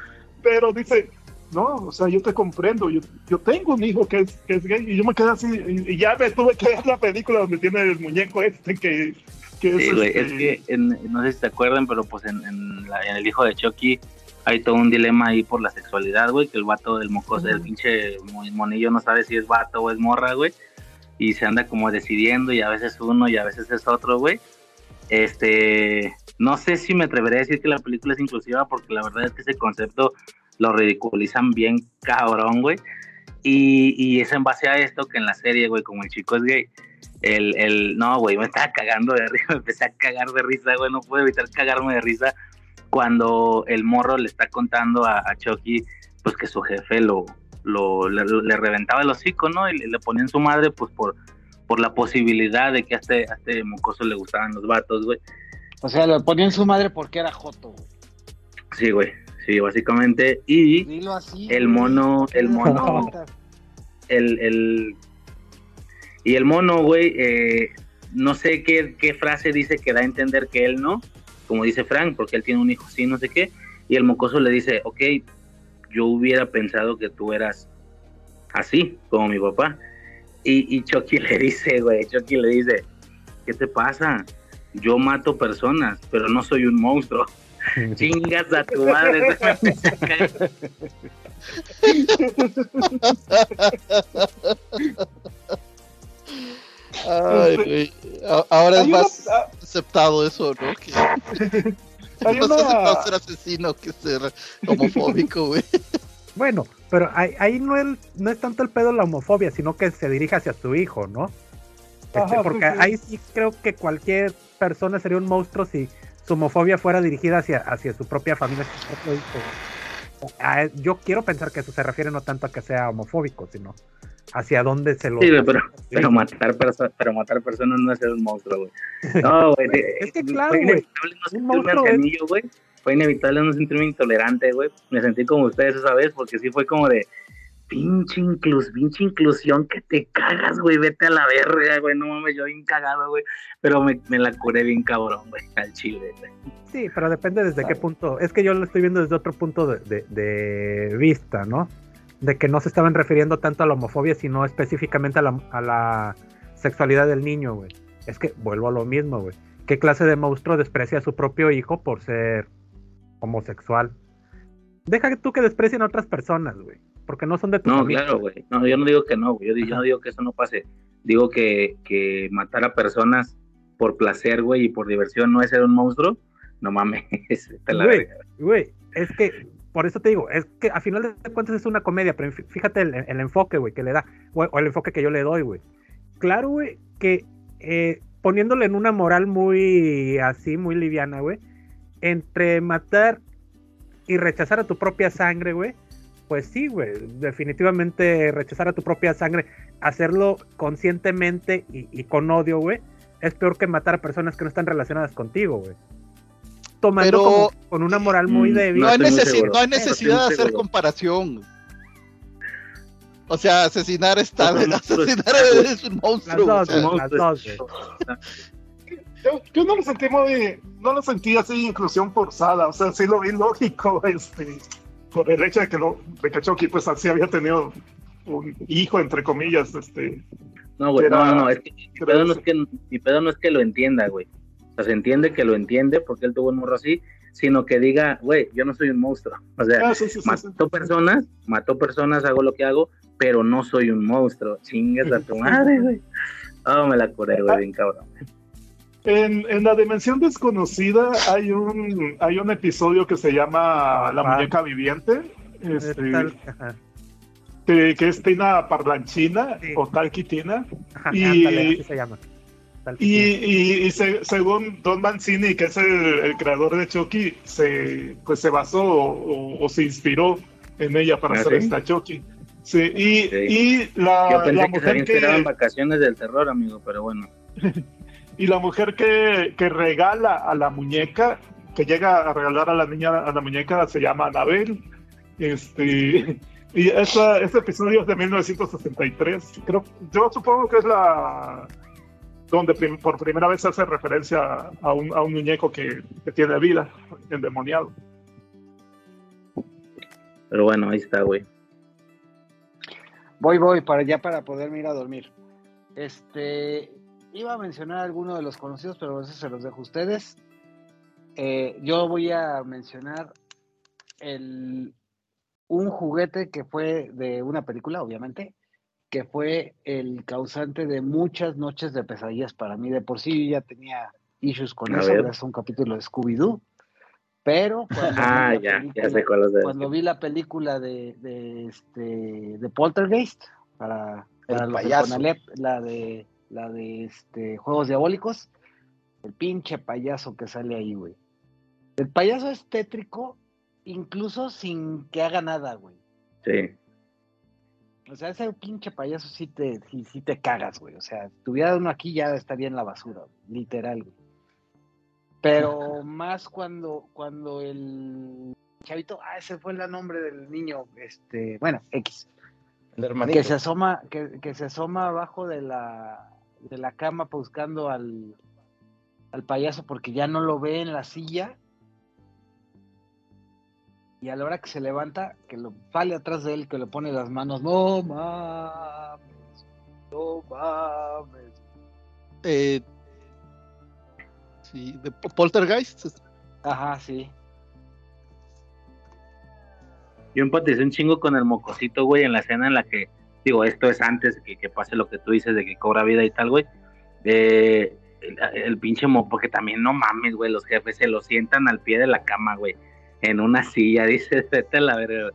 Pero dice, no, o sea, yo te comprendo, yo, yo tengo un hijo que es, que es gay, y yo me quedé así, y, y ya me tuve que ver la película donde tiene el muñeco este que, que es, Sí, güey, este, es que en- no sé si se acuerdan, pero pues en, en la- en el hijo de Chucky hay todo un dilema ahí por la sexualidad, güey, que el vato del mocoso, el pinche mo- monillo no sabe si es vato o es morra, güey, y se anda como decidiendo y a veces uno y a veces es otro, güey. Este, no sé si me atreveré a decir que la película es inclusiva porque la verdad es que ese concepto lo ridiculizan bien cabrón, güey. Y, y es en base a esto que en la serie, güey, como el chico es gay, el, el, no, güey, me estaba cagando de risa, me empecé a cagar de risa, güey, no pude evitar cagarme de risa cuando el morro le está contando a, a Chucky, pues que su jefe lo, lo le, le reventaba el hocico, ¿no? Y le, le ponía en su madre, pues por, por la posibilidad de que a este, a este mocoso le gustaban los vatos, güey. O sea, lo ponía en su madre porque era Joto. güey. Sí, güey, sí, básicamente. Y así. el mono, el No, mono, el, el y el mono, güey, eh, no sé qué, qué frase dice que da a entender que él no, como dice Frank, porque él tiene un hijo así, no sé qué, y el mocoso le dice, ok, yo hubiera pensado que tú eras así, como mi papá, y, y Chucky le dice, güey, Chucky le dice, ¿qué te pasa? Yo mato personas, pero no soy un monstruo. Chingas a tu madre. Ay, güey. A- Ahora es una- más aceptado eso, ¿no? Que hay es más una- aceptado ser asesino que ser homofóbico, güey. Bueno, pero ahí, ahí no, es, no es tanto el pedo la homofobia, sino que se dirige hacia su hijo, ¿no? Este, sí, porque sí. ahí sí creo que cualquier persona sería un monstruo si su homofobia fuera dirigida hacia, hacia su propia familia. Ah, Yo quiero pensar que eso se refiere no tanto a que sea homofóbico, sino hacia dónde se lo... Sí, pero, pero matar perso- pero matar personas no es ser un monstruo, güey. No, güey. Es que claro, fue inevitable no sentirme güey. Fue inevitable no sentirme intolerante, güey. Me sentí como ustedes esa vez, porque sí fue como de pinche, inclus, pinche inclusión que te cagas, güey. Vete a la verga, güey. No mames, yo bien cagado, güey. Pero me, me la curé bien cabrón, güey, al chile, güey. Sí, pero depende desde qué punto. Es que yo lo estoy viendo desde otro punto de, de- de vista, ¿no? De que no se estaban refiriendo tanto a la homofobia, sino específicamente a la, a la sexualidad del niño, güey. Es que vuelvo a lo mismo, güey. ¿Qué clase de monstruo desprecia a su propio hijo por ser homosexual? Deja que tú que desprecien a otras personas, güey. Porque no son de tu No, familia. claro, güey. No, yo no digo que no, güey. Yo, no digo que eso no pase. Digo que, que matar a personas por placer, güey, y por diversión no es ser un monstruo. No mames, a la Güey, güey, es que, por eso te digo, es que a final de cuentas es una comedia, pero fí- fíjate el, el enfoque, güey, que le da, o, o el enfoque que yo le doy, güey. Claro, güey, que eh, poniéndole en una moral muy así, muy liviana, güey, entre matar y rechazar a tu propia sangre, güey, pues sí, güey, definitivamente rechazar a tu propia sangre, hacerlo conscientemente y, y con odio, güey, es peor que matar a personas que no están relacionadas contigo, güey. Tomando Pero- como con una moral muy Mm, débil. No hay, necesi- no hay necesidad de hacer comparación. O sea, asesinar está. Asesinar es un Las monstruo. dos, o sea, güey, las dos, güey. yo, yo no lo sentí muy, no lo sentí así inclusión forzada, o sea, sí lo vi lógico, este, por el hecho de que lo, de que Chucky pues así había tenido un hijo entre comillas, este, No, güey, Era- no, no, es que mi pedo no es que, mi pedo no es que lo entienda, güey. O sea, se entiende que lo entiende porque él tuvo un morro así, sino que diga, güey, yo no soy un monstruo. O sea, Ah, sí, sí, sí, sí. mató personas, mató personas, hago lo que hago, pero no soy un monstruo. Chingues a tu madre, güey. Oh, me la curé, güey, bien cabrón. En, en la dimensión desconocida hay un hay un episodio que se llama La Ah. muñeca viviente, este, Tal- ajá, que, que es Tina Parlanchina Sí. o Talky Tina. ajá, Y- ándale, así se llama. Tal- Y, y- y se- según Don Mancini, que es el, el creador de Chucky, se, pues se basó o, o se inspiró en ella para ¿Ah, hacer sí? esta Chucky. Sí, y, Sí. y la, Yo pensé la que se que, vacaciones del terror, amigo, pero bueno. y la mujer que, que regala a la muñeca, que llega a regalar a la niña a la muñeca, se llama Anabel. Este, y esa, ese episodio es de 1963. Creo, yo supongo que es la donde prim- por primera vez se hace referencia a un, a un muñeco que, que tiene vida, endemoniado. Pero bueno, ahí está, güey. Voy, voy, para ya para poderme ir a dormir. Este, iba a mencionar algunos de los conocidos, pero eso se los dejo a ustedes. Eh, yo voy a mencionar el, un juguete que fue de una película, obviamente, que fue el causante de muchas noches de pesadillas para mí. De por sí yo ya tenía issues con A eso, a un capítulo de Scooby-Doo. Pero cuando Ah, vi ya sé cuál es de cuando vi la película de, de, este, de Poltergeist para, El los payaso. Conalep, la de la de este Juegos Diabólicos, el pinche payaso que sale ahí, güey. El payaso es tétrico incluso sin que haga nada, güey. Sí. O sea, ese pinche payaso sí te, sí, sí te cagas, güey. O sea, si tuviera uno aquí ya estaría en la basura, güey, literal, güey. Pero más cuando, cuando el chavito, ah, ese fue el nombre del niño, este, bueno, X, El hermanito. que se asoma, que, que se asoma abajo de la, de la cama buscando al, al payaso porque ya no lo ve en la silla. Y a la hora que se levanta, que lo sale atrás de él, que le pone las manos, no mames, no mames. Eh, sí, de Po- Poltergeist. Ajá, sí. Yo empaticé un chingo con el mocosito, güey, en la escena en la que, digo, esto es antes que, que pase lo que tú dices de que cobra vida y tal, güey. Eh, el, el pinche mo, porque también no mames, güey, los jefes se lo sientan al pie de la cama, güey, en una silla, dice, vete a la verga.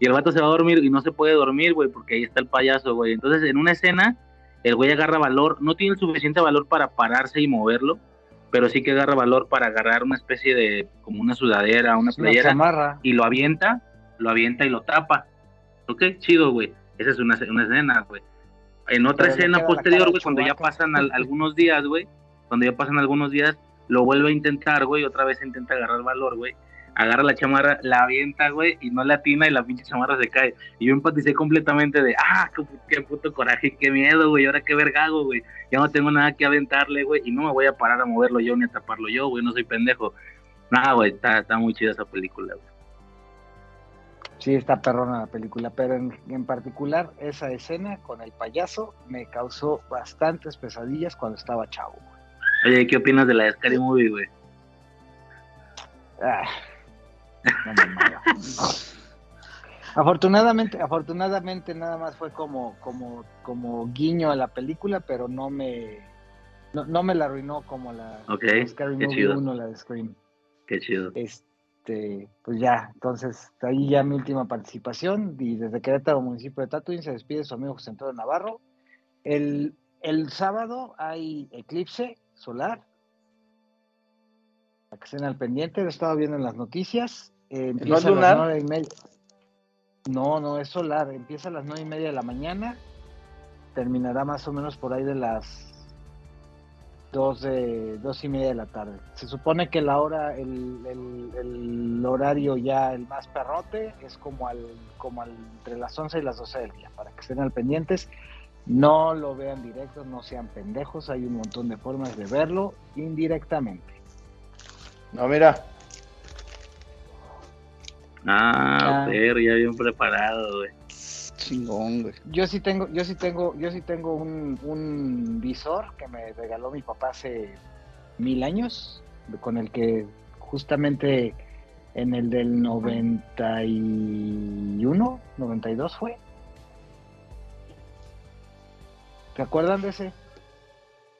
Y el vato se va a dormir y no se puede dormir, güey, porque ahí está el payaso, güey. Entonces, en una escena, el güey agarra valor, no tiene el suficiente valor para pararse y moverlo, pero sí que agarra valor para agarrar una especie de, como una sudadera, una playera, y lo avienta, lo avienta y lo tapa. Ok, chido, güey. Esa es una, una escena, güey. En otra Pero escena la posterior, güey, cuando ya pasan al- algunos días, güey, cuando ya pasan algunos días, lo vuelve a intentar, güey, otra vez intenta agarrar valor, güey. Agarra la chamarra, la avienta, güey, y no le atina y la pinche chamarra se cae. Y yo empaticé completamente de, ah, qué, qué puto coraje, qué miedo, güey, ahora qué vergago, güey. Ya no tengo nada que aventarle, güey, y no me voy a parar a moverlo yo ni a taparlo yo, güey, no soy pendejo. Nada, güey, está, está muy chida esa película, güey. Sí, está perrona la película, pero en, en particular esa escena con el payaso me causó bastantes pesadillas cuando estaba chavo. Oye, ¿qué opinas de la Scary Movie, güey? Ah, no me afortunadamente, afortunadamente nada más fue como, como, como guiño a la película, pero no me, no, no me la arruinó como la, Scary Movie chido. 1, la de Scream. Qué chido. Este, pues ya, entonces ahí ya mi última participación y desde Querétaro, municipio de Tatuín, se despide su amigo José Antonio Navarro. El, el sábado hay eclipse solar. Para que estén al pendiente, lo he estado viendo en las noticias. Eh, ¿No es empieza a las nueve y media. No, no es solar. Empieza a las nueve y media de la mañana. Terminará más o menos por ahí de las dos, de, dos y media de la tarde. Se supone que la hora, el, el- el horario ya el más perrote es como al, como al, entre las 11 y las 12 del día, para que estén al pendientes. No lo vean directo, no sean pendejos, hay un montón de formas de verlo indirectamente. No, mira. Ah, Ah. pero ya bien preparado, güey. Chingón, güey. Yo sí tengo, yo sí tengo, yo sí tengo un, un visor que me regaló mi papá hace mil años, con el que justamente en el del 91, 92 fue. ¿Te acuerdan de ese?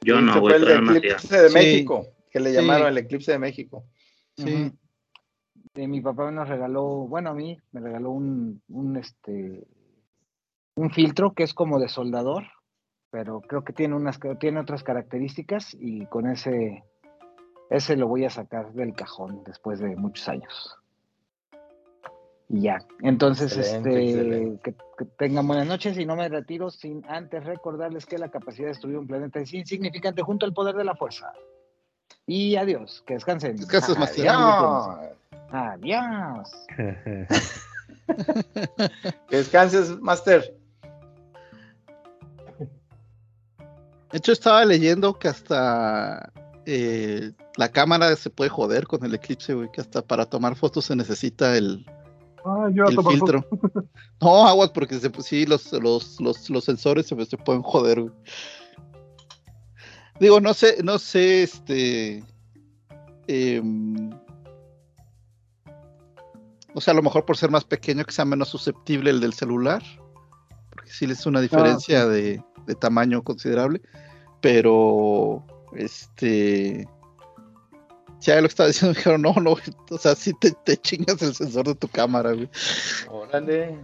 Yo no, ese güey, fue el no eclipse de Sí. México, que le Sí. llamaron el eclipse de México. Sí. Eh, mi papá nos regaló, bueno, a mí me regaló un, un, este, un filtro que es como de soldador, pero creo que tiene unas, tiene otras características y con ese, ese lo voy a sacar del cajón después de muchos años. Y ya. Entonces, Excelente, este, excelente. que, que tengan buenas noches y no me retiro sin antes recordarles que la capacidad de destruir un planeta es insignificante junto al poder de la fuerza. Y adiós, que descansen. Descanses, Master. Adiós. Adiós. Que descanses, Master. De hecho, estaba leyendo que hasta eh, la cámara se puede joder con el eclipse, güey, que hasta para tomar fotos se necesita el, Ah, yo el filtro. No, aguas, porque se, sí, los, los, los, los sensores se, se pueden joder, güey. Digo, no sé, no sé, este. em, o sea, a lo mejor por ser más pequeño que sea menos susceptible el del celular. Porque sí es una diferencia de, de tamaño considerable. Pero, este. Ya lo que estaba diciendo, me dijeron, no, no, o sea, sí te, te chingas el sensor de tu cámara, güey. Órale.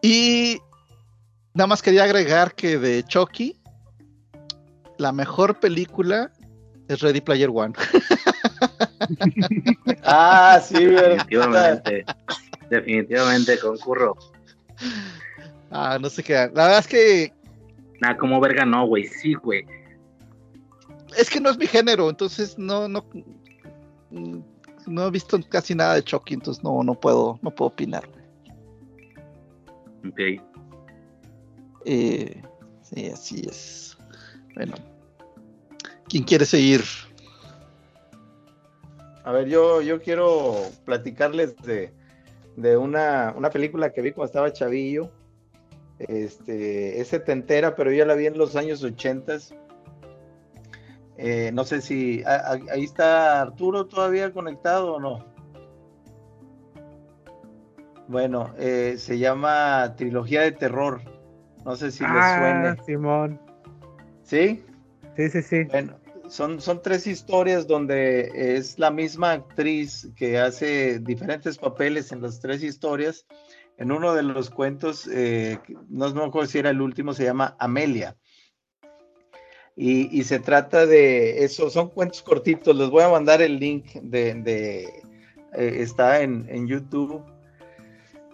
Y nada más quería agregar que de Chucky, la mejor película es Ready Player One. Ah, sí, ¿verdad? Definitivamente. Definitivamente concurro. Ah, no sé qué. La verdad es que Nada, como verga no, güey. Sí, güey. es que no es mi género, entonces no, no, no he visto casi nada de Chucky, entonces no, no puedo, no puedo opinar. Ok. Eh, sí, así es. Bueno, ¿quién quiere seguir? A ver, yo, yo quiero platicarles de, de una, una película que vi cuando estaba chavillo. Este, es setentera, pero yo la vi en los años ochentas. Eh, no sé si a- a- ahí está Arturo todavía conectado o no. Bueno, eh, se llama Trilogía de Terror. No sé si les ah, suene. Simón. ¿Sí? Sí, sí, sí. Bueno, son, son tres historias donde es la misma actriz que hace diferentes papeles en las tres historias. En uno de los cuentos, eh, no me si era el último, se llama Amelia. Y, se trata de eso, son cuentos cortitos. Les voy a mandar el link de, eh, está en, YouTube.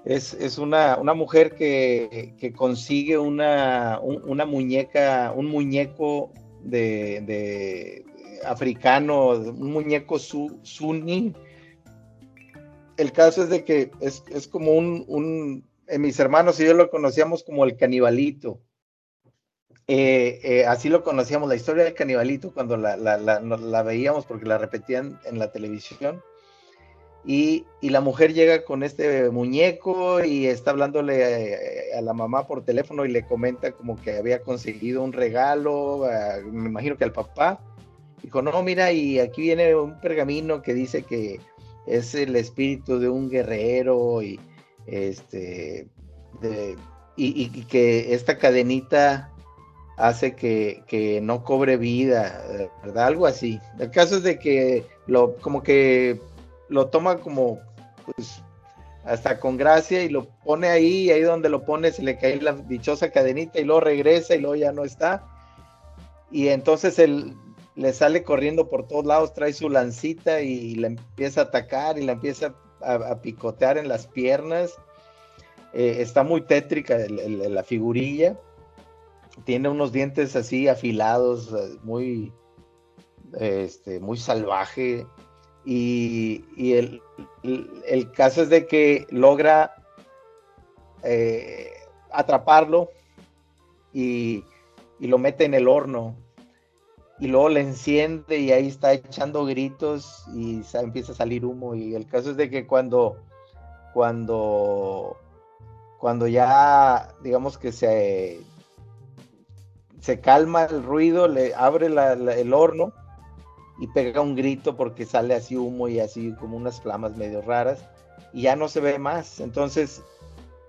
Es, es una, una mujer que, que consigue una, un- una muñeca, un muñeco de, de africano, un muñeco su, suní. El caso es de que es, es como un, un, eh, mis hermanos y yo lo conocíamos como el canibalito. Eh, eh, así lo conocíamos, la historia del canibalito cuando la, la, la- veíamos porque la repetían en la televisión. Y, y la mujer llega con este muñeco y está hablándole eh, a la mamá por teléfono y le comenta como que había conseguido un regalo, me imagino que al papá. Dijo, no, mira, y aquí viene un pergamino que dice que es el espíritu de un guerrero y este y, que esta cadenita hace que, que no cobre vida, ¿verdad? Algo así. El caso es de que lo como que lo toma como pues hasta con gracia y lo pone ahí, y ahí donde lo pone se le cae la dichosa cadenita y luego regresa y luego ya no está. Y entonces él le sale corriendo por todos lados, trae su lancita y la empieza a atacar y la empieza a, picotear en las piernas. Eh, está muy tétrica la figurilla. Tiene unos dientes así afilados, eh, muy, este, muy salvaje. Y, y el, el- el caso es de que logra eh, atraparlo y, y lo mete en el horno. Y luego le enciende y ahí está echando gritos y empieza a salir humo. Y el caso es de que cuando, cuando, cuando ya, digamos que se, se calma el ruido, le abre la- la- el horno y pega un grito porque sale así humo y así como unas flamas medio raras y ya no se ve más. Entonces,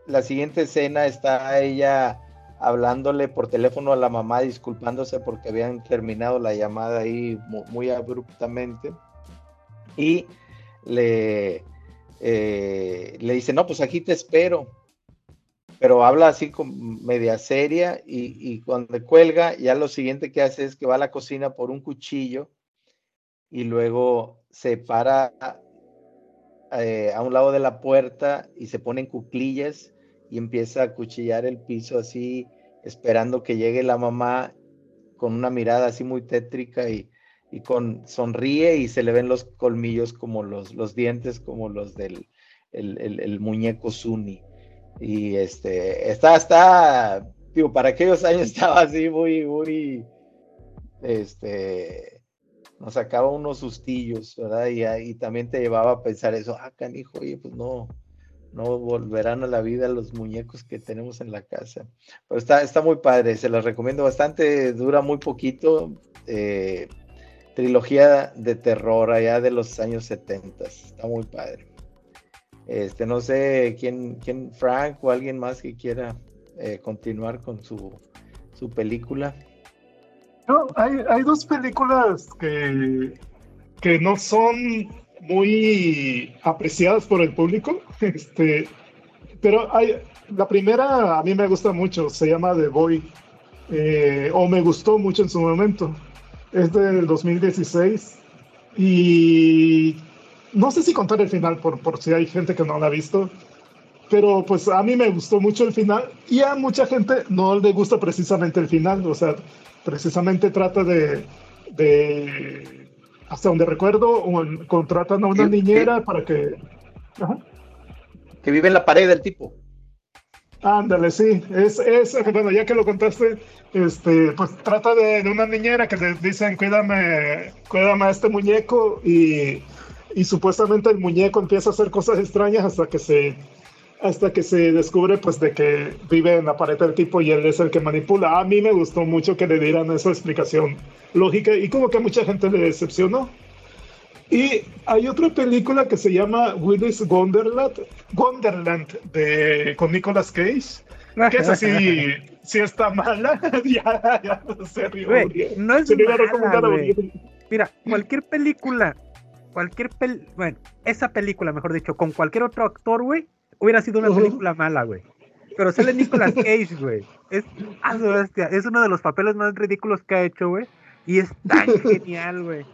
la siguiente escena está ella hablándole por teléfono a la mamá, disculpándose porque habían terminado la llamada ahí mu- muy, abruptamente. Y le, eh, le dice, no, pues aquí te espero. Pero habla así con media seria y, y cuando cuelga, ya lo siguiente que hace es que va a la cocina por un cuchillo y luego se para eh, a un lado de la puerta y se pone en cuclillas y empieza a cuchillar el piso así, esperando que llegue la mamá con una mirada así muy tétrica y, y con sonríe y se le ven los colmillos como los, los dientes como los del el, el- muñeco Zuni. Y este, está, está, digo, para aquellos años estaba así muy, muy, este, nos sacaba unos sustillos, ¿verdad? Y, ahí también te llevaba a pensar eso, ah, canijo, oye, pues no, no volverán a la vida los muñecos que tenemos en la casa. Pero está, está muy padre, se los recomiendo bastante, dura muy poquito. eh, trilogía de terror allá de los años 70, está muy padre. Este, no sé quién, quién, Frank o alguien más que quiera eh, continuar con su, su película. No, hay, hay dos películas que, que no son muy apreciadas por el público, este, pero hay, la primera a mí me gusta mucho, se llama The Boy, eh, o me gustó mucho en su momento, es del 2016 y no sé si contar el final por, por si hay gente que no la ha visto, pero pues a mí me gustó mucho el final y a mucha gente no le gusta precisamente el final, o sea, precisamente trata de, de hasta donde recuerdo, un- contratan a una niñera para que... Ajá. Que vive en la pared del tipo. Ándale, sí, es, es, bueno, ya que lo contaste, este, pues trata de, de una niñera que le dicen, cuídame, cuídame a este muñeco y, y supuestamente el muñeco empieza a hacer cosas extrañas hasta que se, hasta que se descubre pues de que vive en la pared del tipo y él es el que manipula. A mí me gustó mucho que le dieran esa explicación lógica y como que a mucha gente le decepcionó. Y hay otra película que se llama Willis Wonderland, Wonderland de, con Nicolas Cage, que es así, sí está mala. ya, ya, se. Güey, Uriel. no es Se mala. Mira, cualquier película, cualquier pel, bueno, esa película, mejor dicho, con cualquier otro actor, güey, hubiera sido una película mala, güey. Pero sale Nicolas Cage, güey. Es, ah, su bestia, es uno de los papeles más ridículos que ha hecho, güey. Y es tan genial, güey.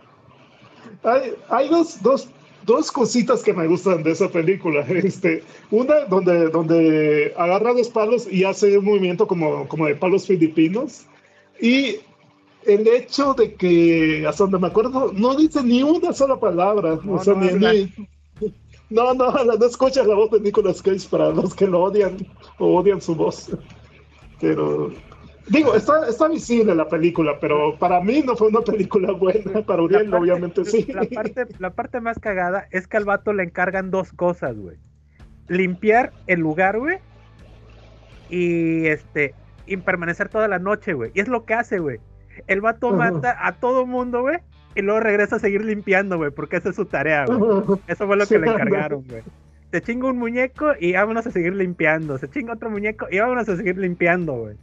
Hay, hay dos, dos, dos cositas que me gustan de esa película. Este, una donde, donde agarra dos palos y hace un movimiento como, como de palos filipinos. Y el hecho de que, hasta donde me acuerdo, no dice ni una sola palabra. No, o sea, no ni- ni- no, no, no escuchas la voz de Nicolas Cage para los que lo odian o odian su voz. Pero, digo, está, está visible la película, pero para mí no fue una película buena. Para Uriel, parte- obviamente sí. La parte, la parte más cagada es que al vato le encargan dos cosas, güey. Limpiar el lugar, güey. Y este, y permanecer toda la noche, güey. Y es lo que hace, güey. El vato mata a todo mundo, güey. Y luego regresa a seguir limpiando, güey. Porque esa es su tarea, güey. Eso fue lo que le encargaron, güey. Se chinga un muñeco y vámonos a seguir limpiando. Se chinga otro muñeco y vámonos a seguir limpiando, güey.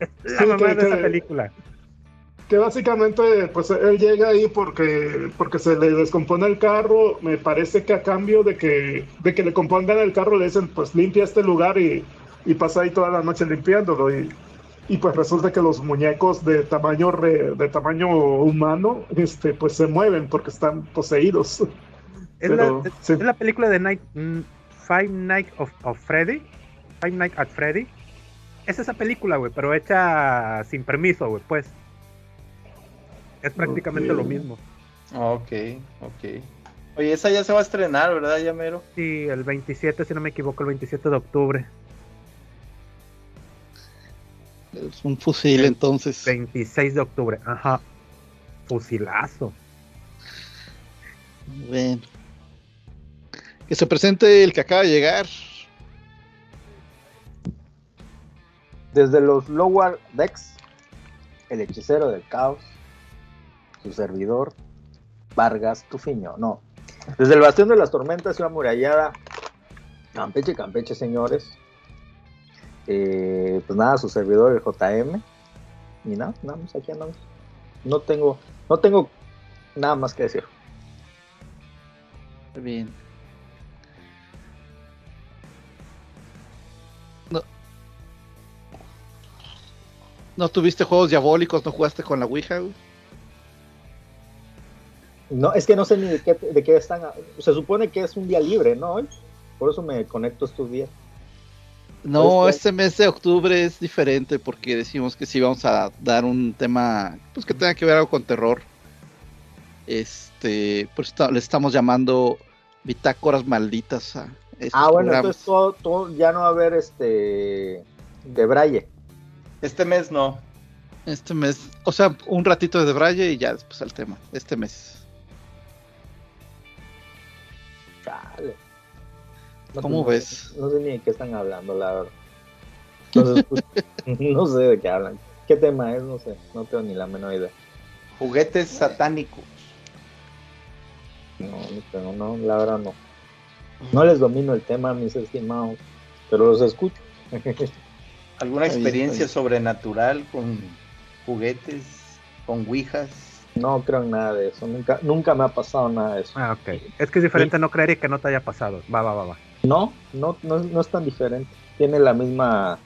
Es la Sí, mamá que- de esa que- película. Que básicamente, pues él llega ahí porque, porque se le descompone el carro. Me parece que a cambio de que, de que le compongan el carro, le dicen, pues limpia este lugar y, y pasa ahí toda la noche limpiándolo. Y, y pues resulta que los muñecos de tamaño re- de tamaño humano, este, pues se mueven porque están poseídos. Es, Pero, la, es- sí. es la película de Night, mm, Five Nights of, of Freddy. Five Nights at Freddy. Es esa película, güey, pero hecha sin permiso, güey, pues. Es prácticamente lo mismo. Ok, ok. Oye, esa ya se va a estrenar, ¿verdad, Yamero? Sí, el 27, si no me equivoco, el 27 de octubre. Es un fusil entonces. 26 de octubre, ajá. Fusilazo. Bueno. Que se presente el que acaba de llegar. Desde los Lower Decks, el hechicero del caos, su servidor, Vargas Tufiño. No, desde el Bastión de las Tormentas y la murallada, Campeche, Campeche, señores. Eh, pues nada, su servidor, el JM. Y nada, nada más aquí andamos. No tengo, no tengo nada más que decir. Bien. No. ¿No tuviste juegos diabólicos? ¿No jugaste con la Ouija? güey? No, es que no sé ni de qué, de qué están. Se supone que es un día libre, ¿no? Por eso me conecto estos días. No, Pues, este mes de octubre es diferente porque decimos que sí vamos a dar un tema pues que tenga que ver algo con terror. Este, pues le estamos llamando bitácoras malditas a estos Ah, bueno, programas. entonces todo, todo- ya no va a haber este de Braille. Este mes no. Este mes, o sea, un ratito de Braille y ya después al tema. Este mes. Chale. No, ¿Cómo pues, ves? No, sé ni de qué están hablando, la verdad. Escucha. No sé de qué hablan. ¿Qué tema es? No sé. No tengo ni la menor idea. Juguetes satánicos. No, no tengo, no, la verdad no. No les domino el tema, mis estimados, pero los escucho. ¿Alguna experiencia sobrenatural con juguetes, con ouijas? No creo en nada de eso. Nunca, nunca me ha pasado nada de eso. Ah, ok. Es que es diferente no creer y que no te haya pasado. Va, va, va, va. No, no, no, no es tan diferente. Tiene la misma.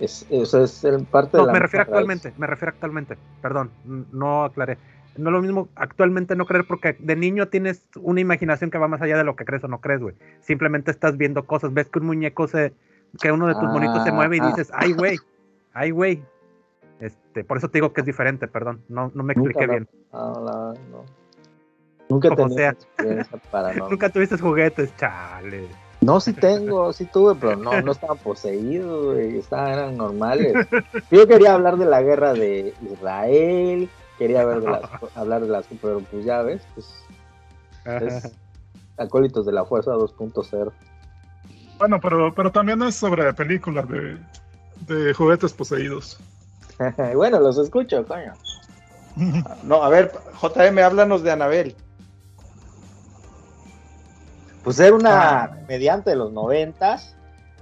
Es, es, es el parte No, de la me refiero raíz. actualmente, me refiero actualmente. Perdón, no aclaré. No es lo mismo actualmente no creer porque de niño tienes una imaginación que va más allá de lo que crees o no crees, güey. Simplemente estás viendo cosas, ves que un muñeco se, que uno de tus monitos se mueve y Ah, dices, ay, güey, ay, güey. Este, por eso te digo que es diferente, perdón, no, no me expliqué Nunca bien. Ah, la no. Nunca. Nunca tuviste juguetes, chale. No, sí tengo, sí tuve, pero no, no estaban poseídos, güey, estaban, eran normales. Yo quería hablar de la guerra de Israel, quería ver de las, hablar de las, pero pues ya ves, pues es acólitos de la fuerza 2.0. Bueno, pero, pero también es sobre películas de, de juguetes poseídos. bueno, los escucho, coño. No, a ver, JM, háblanos de Anabel. Pues era una mediante de los noventas,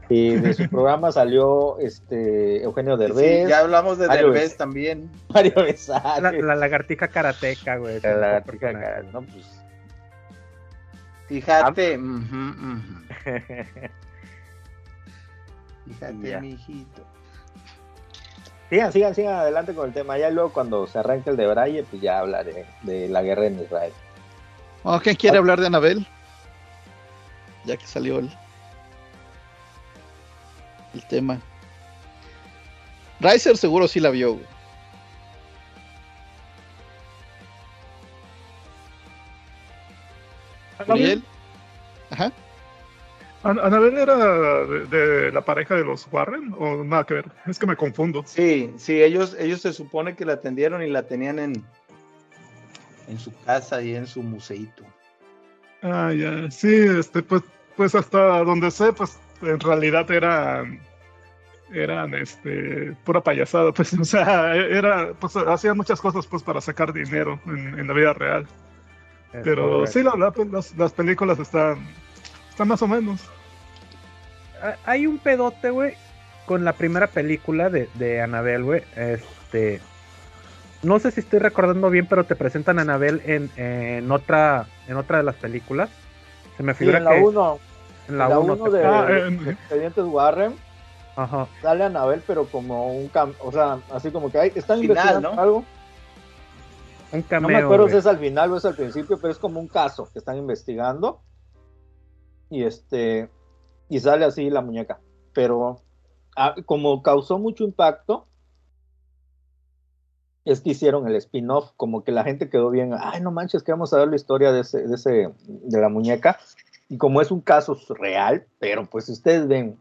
y de su programa salió este Eugenio Derbez, Sí, ya hablamos de Mario Derbez también. Mario La, Besares, la lagartija karateca, güey. la lagartija cara, ¿no? Pues, Fíjate. ujú. Fíjate, Ya. mijito. Sigan, sigan, sigan adelante con el tema. Ya luego cuando se arranque el de Braille, pues ya hablaré de la guerra en Israel. Bueno, ¿Quién quiere hablar de Anabel? Ya que salió el, el tema. Riser seguro sí la vio. güey. Uriel. Ajá. An- ¿Anabel era de, de la pareja de los Warren o nada que ver? Es que me confundo. Sí, sí, ellos, ellos se supone que la atendieron y la tenían en, en su casa y en su museito. Ah, ya. Sí, este, pues, pues hasta donde sé, pues en realidad eran eran este pura payasada, pues, o sea, era, pues hacían muchas cosas pues para sacar dinero en, en la vida real. Es Pero correcto. sí, la- la- las, las películas están, están más o menos. Hay un pedote, güey, con la primera película de, de Anabel, güey. Este. No sé si estoy recordando bien, pero te presentan a Anabel en, en otra en otra de las películas. Se me Sí, figura en la 1, en la la 1 uno de, Ah, en- de Expedientes Warren, Ajá. sale Anabel, pero como un cam o sea, así como que ay, están Final, investigando ¿no? algo. Un No cameo. me acuerdo si es al final o es al principio, pero es como un caso que están investigando. Y este y sale así la muñeca. Pero ah, como causó mucho impacto, es que hicieron el spin-off, como que la gente quedó bien, ay no manches, que vamos a ver la historia de ese, de ese, de la muñeca. Y como es un caso real, pero pues si ustedes ven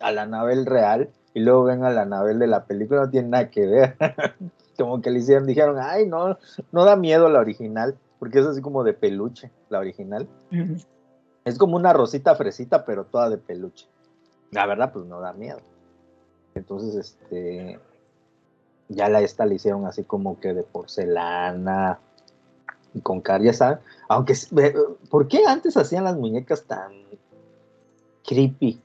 a la Anabel real y luego ven a la Anabel de la película, no tiene nada que ver. como que le hicieron, dijeron, ay no, no da miedo la original, porque es así como de peluche, la original. Es como una rosita fresita, pero toda de peluche. La verdad, pues no da miedo. Entonces, este. Ya la esta la hicieron así como que de porcelana y con car, ya saben. Aunque, ¿por qué antes hacían las muñecas tan creepy?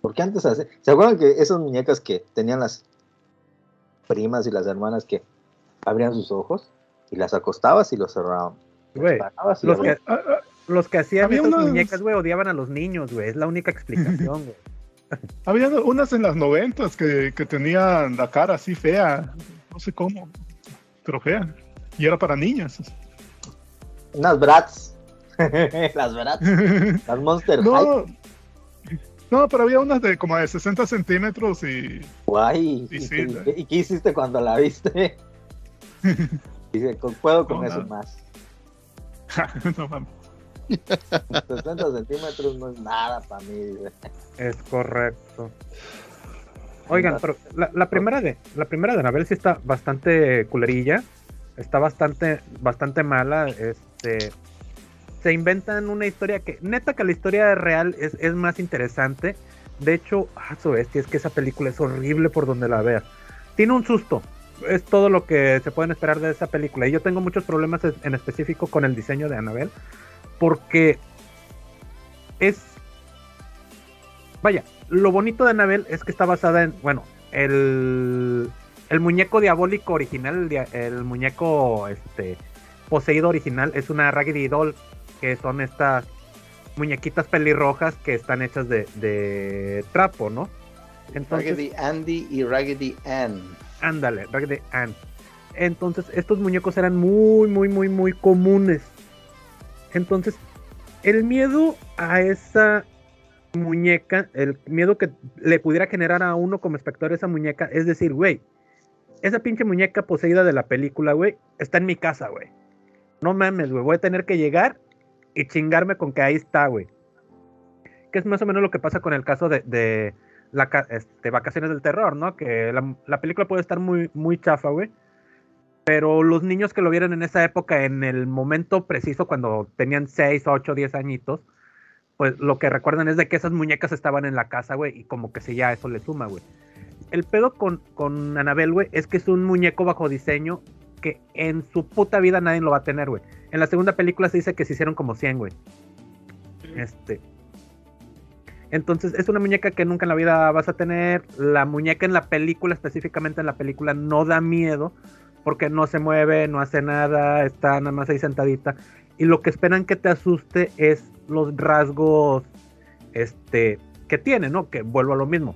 ¿Por qué antes hacían? ¿Se acuerdan que esas muñecas que tenían las primas y las hermanas que abrían sus ojos y las acostabas y los cerraban? Güey, los abrían. que, Ah, ah, los que hacían esas muñecas, güey, odiaban a los niños, güey. Es la única explicación, güey. Había unas en las noventas que, que tenían la cara así fea, no sé cómo, pero fea. Y era para niñas. Unas brats. las brats. Las Monster High. No, no, pero había unas de como de 60 centímetros y Guay. ¿Y, sí, qué- y hiciste cuando la viste? Dice, "Con- puedo con No, eso nada. más. no mames. 60 centímetros no es nada para mí. Es correcto. Oigan, pero la, la primera de la primera de Anabel sí está bastante culerilla, está bastante bastante mala, este se inventan una historia que neta que la historia real es, es más interesante. De hecho, ah, su bestia, es que esa película es horrible por donde la veas. Tiene un susto. Es todo lo que se pueden esperar de esa película. Y yo tengo muchos problemas en específico con el diseño de Annabelle. Porque es Vaya, lo bonito de Annabelle es que está basada en, bueno, el, el muñeco diabólico original, el muñeco este, poseído original, es una Raggedy Doll, que son estas muñequitas pelirrojas que están hechas de, de trapo, ¿no? Entonces, Raggedy Andy y Raggedy Ann. Ándale, Raggedy Ann. Entonces, estos muñecos eran muy, muy, muy, muy comunes. Entonces, el miedo a esa muñeca, el miedo que le pudiera generar a uno como espectador esa muñeca, es decir, güey, esa pinche muñeca poseída de la película, güey, está en mi casa, güey. No mames, güey, voy a tener que llegar y chingarme con que ahí está, güey. Que es más o menos lo que pasa con el caso de, de la, este, Vacaciones del Terror, ¿no? Que la, la película puede estar muy, muy chafa, güey. Pero los niños que lo vieron en esa época, en el momento preciso, cuando tenían 6, 8, 10 añitos, pues lo que recuerdan es de que esas muñecas estaban en la casa, güey, y como que si ya eso le suma, güey. El pedo con, con Anabel, güey, es que es un muñeco bajo diseño que en su puta vida nadie lo va a tener, güey. En la segunda película se dice que se hicieron como 100, güey. Este. Entonces, es una muñeca que nunca en la vida vas a tener. La muñeca en la película, específicamente en la película, no da miedo. Porque no se mueve, no hace nada, está nada más ahí sentadita. Y lo que esperan que te asuste es los rasgos este, que tiene, ¿no? Que vuelvo a lo mismo.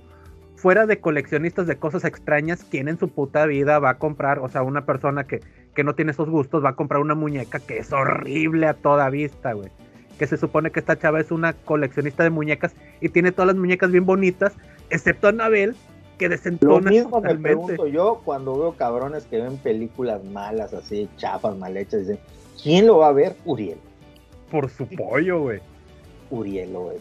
Fuera de coleccionistas de cosas extrañas, ¿quién en su puta vida va a comprar? O sea, una persona que, que no tiene esos gustos va a comprar una muñeca que es horrible a toda vista, güey. Que se supone que esta chava es una coleccionista de muñecas y tiene todas las muñecas bien bonitas, excepto Anabel, que Lo desentona mismo me totalmente. pregunto yo cuando veo cabrones que ven películas malas, así, chafas, mal hechas. Dicen, ¿quién lo va a ver? Uriel. Por su pollo, güey. Uriel, güey.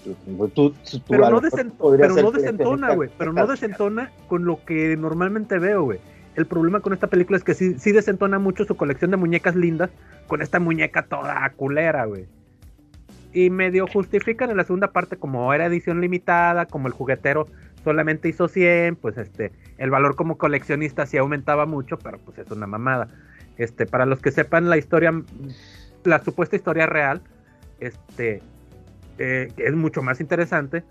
Tú, tú- Pero no, lo desent- pero no desentona, güey. Pero no desentona con lo que normalmente veo, güey. El problema con esta película es que sí, sí desentona mucho su colección de muñecas lindas con esta muñeca toda culera, güey. Y medio justifican en la segunda parte como era edición limitada, como el juguetero solamente hizo 100, pues este, el valor como coleccionista sí aumentaba mucho, pero pues es una mamada. Este, para los que sepan la historia, la supuesta historia real, este, eh, es mucho más interesante.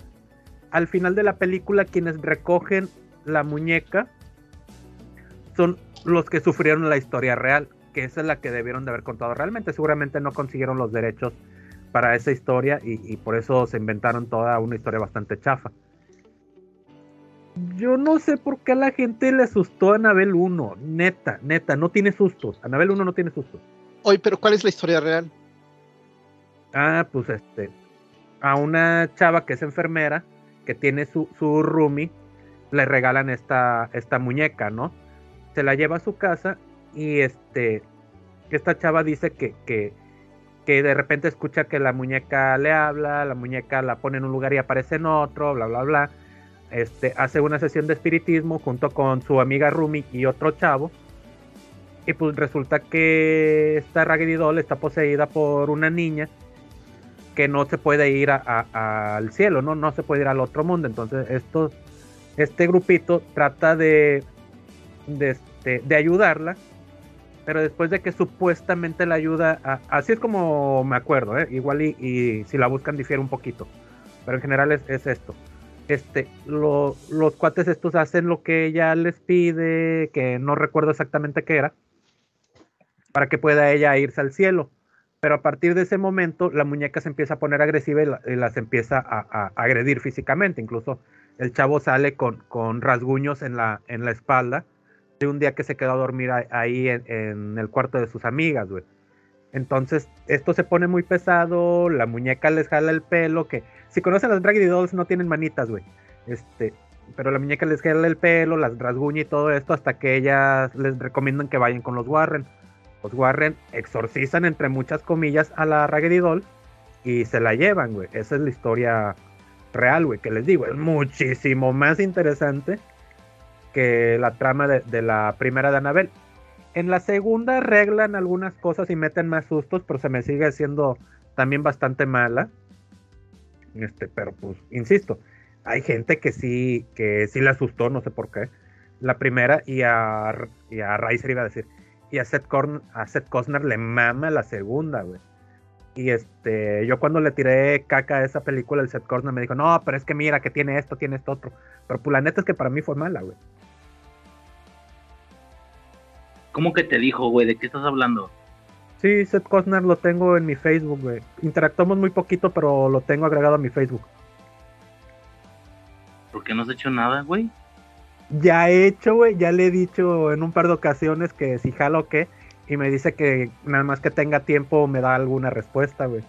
Al final de la película, quienes recogen la muñeca son los que sufrieron la historia real, que esa es la que debieron de haber contado realmente. Seguramente no consiguieron los derechos para esa historia y, y por eso se inventaron toda una historia bastante chafa. Yo no sé por qué a la gente le asustó a Anabel 1. Neta, neta, no tiene sustos. Anabel 1 no tiene sustos. Oye, pero ¿cuál es la historia real? Ah, pues este. A una chava que es enfermera, que tiene su, su roomie, le regalan esta, esta muñeca, ¿no? Se la lleva a su casa y este. Esta chava dice que, que, que de repente escucha que la muñeca le habla, la muñeca la pone en un lugar y aparece en otro, bla, bla, bla. Este, hace una sesión de espiritismo junto con su amiga Rumi y otro chavo. Y pues resulta que esta Raggedy Doll está poseída por una niña que no se puede ir al cielo, ¿no? No se puede ir al otro mundo. Entonces, estos, este grupito trata de de, este, de ayudarla, pero después de que supuestamente la ayuda, así es como me acuerdo, ¿eh? igual y, si la buscan difiere un poquito, pero en general es esto. Este, lo- los cuates estos hacen lo que ella les pide, que no recuerdo exactamente qué era, para que pueda ella irse al cielo. Pero a partir de ese momento, la muñeca se empieza a poner agresiva y, la- y las empieza a, agredir físicamente. Incluso el chavo sale con, rasguños en la, espalda de un día que se quedó a dormir ahí en el cuarto de sus amigas, güey. Entonces, esto se pone muy pesado, la muñeca les jala el pelo, que si conocen las Raggedy Dolls no tienen manitas, güey. Este, pero la muñeca les jala el pelo, las rasguña y todo esto hasta que ellas les recomiendan que vayan con los Warren. Los Warren exorcizan entre muchas comillas a la Raggedy Doll y se la llevan, güey. Esa es la historia real, güey, que les digo, es muchísimo más interesante que la trama de, de la primera de Annabelle. En la segunda arreglan algunas cosas y meten más sustos, pero se me sigue haciendo también bastante mala. Este, pero pues, insisto, hay gente que sí, que sí le asustó, no sé por qué. La primera, y a, y a Riser iba a decir, y a Seth, Corn, a Seth Costner le mama la segunda, güey. Y este, yo cuando le tiré caca a esa película, el Seth Costner me dijo, no, pero es que mira, que tiene esto, tiene esto otro. Pero pues la neta es que para mí fue mala, güey. ¿Cómo que te dijo, güey? ¿De qué estás hablando? Sí, Seth Costner lo tengo en mi Facebook, güey. Interactuamos muy poquito, pero lo tengo agregado a mi Facebook. ¿Por qué no has hecho nada, güey? Ya he hecho, güey, ya le he dicho en un par de ocasiones que si jalo o qué. Y me dice que nada más que tenga tiempo me da alguna respuesta, güey.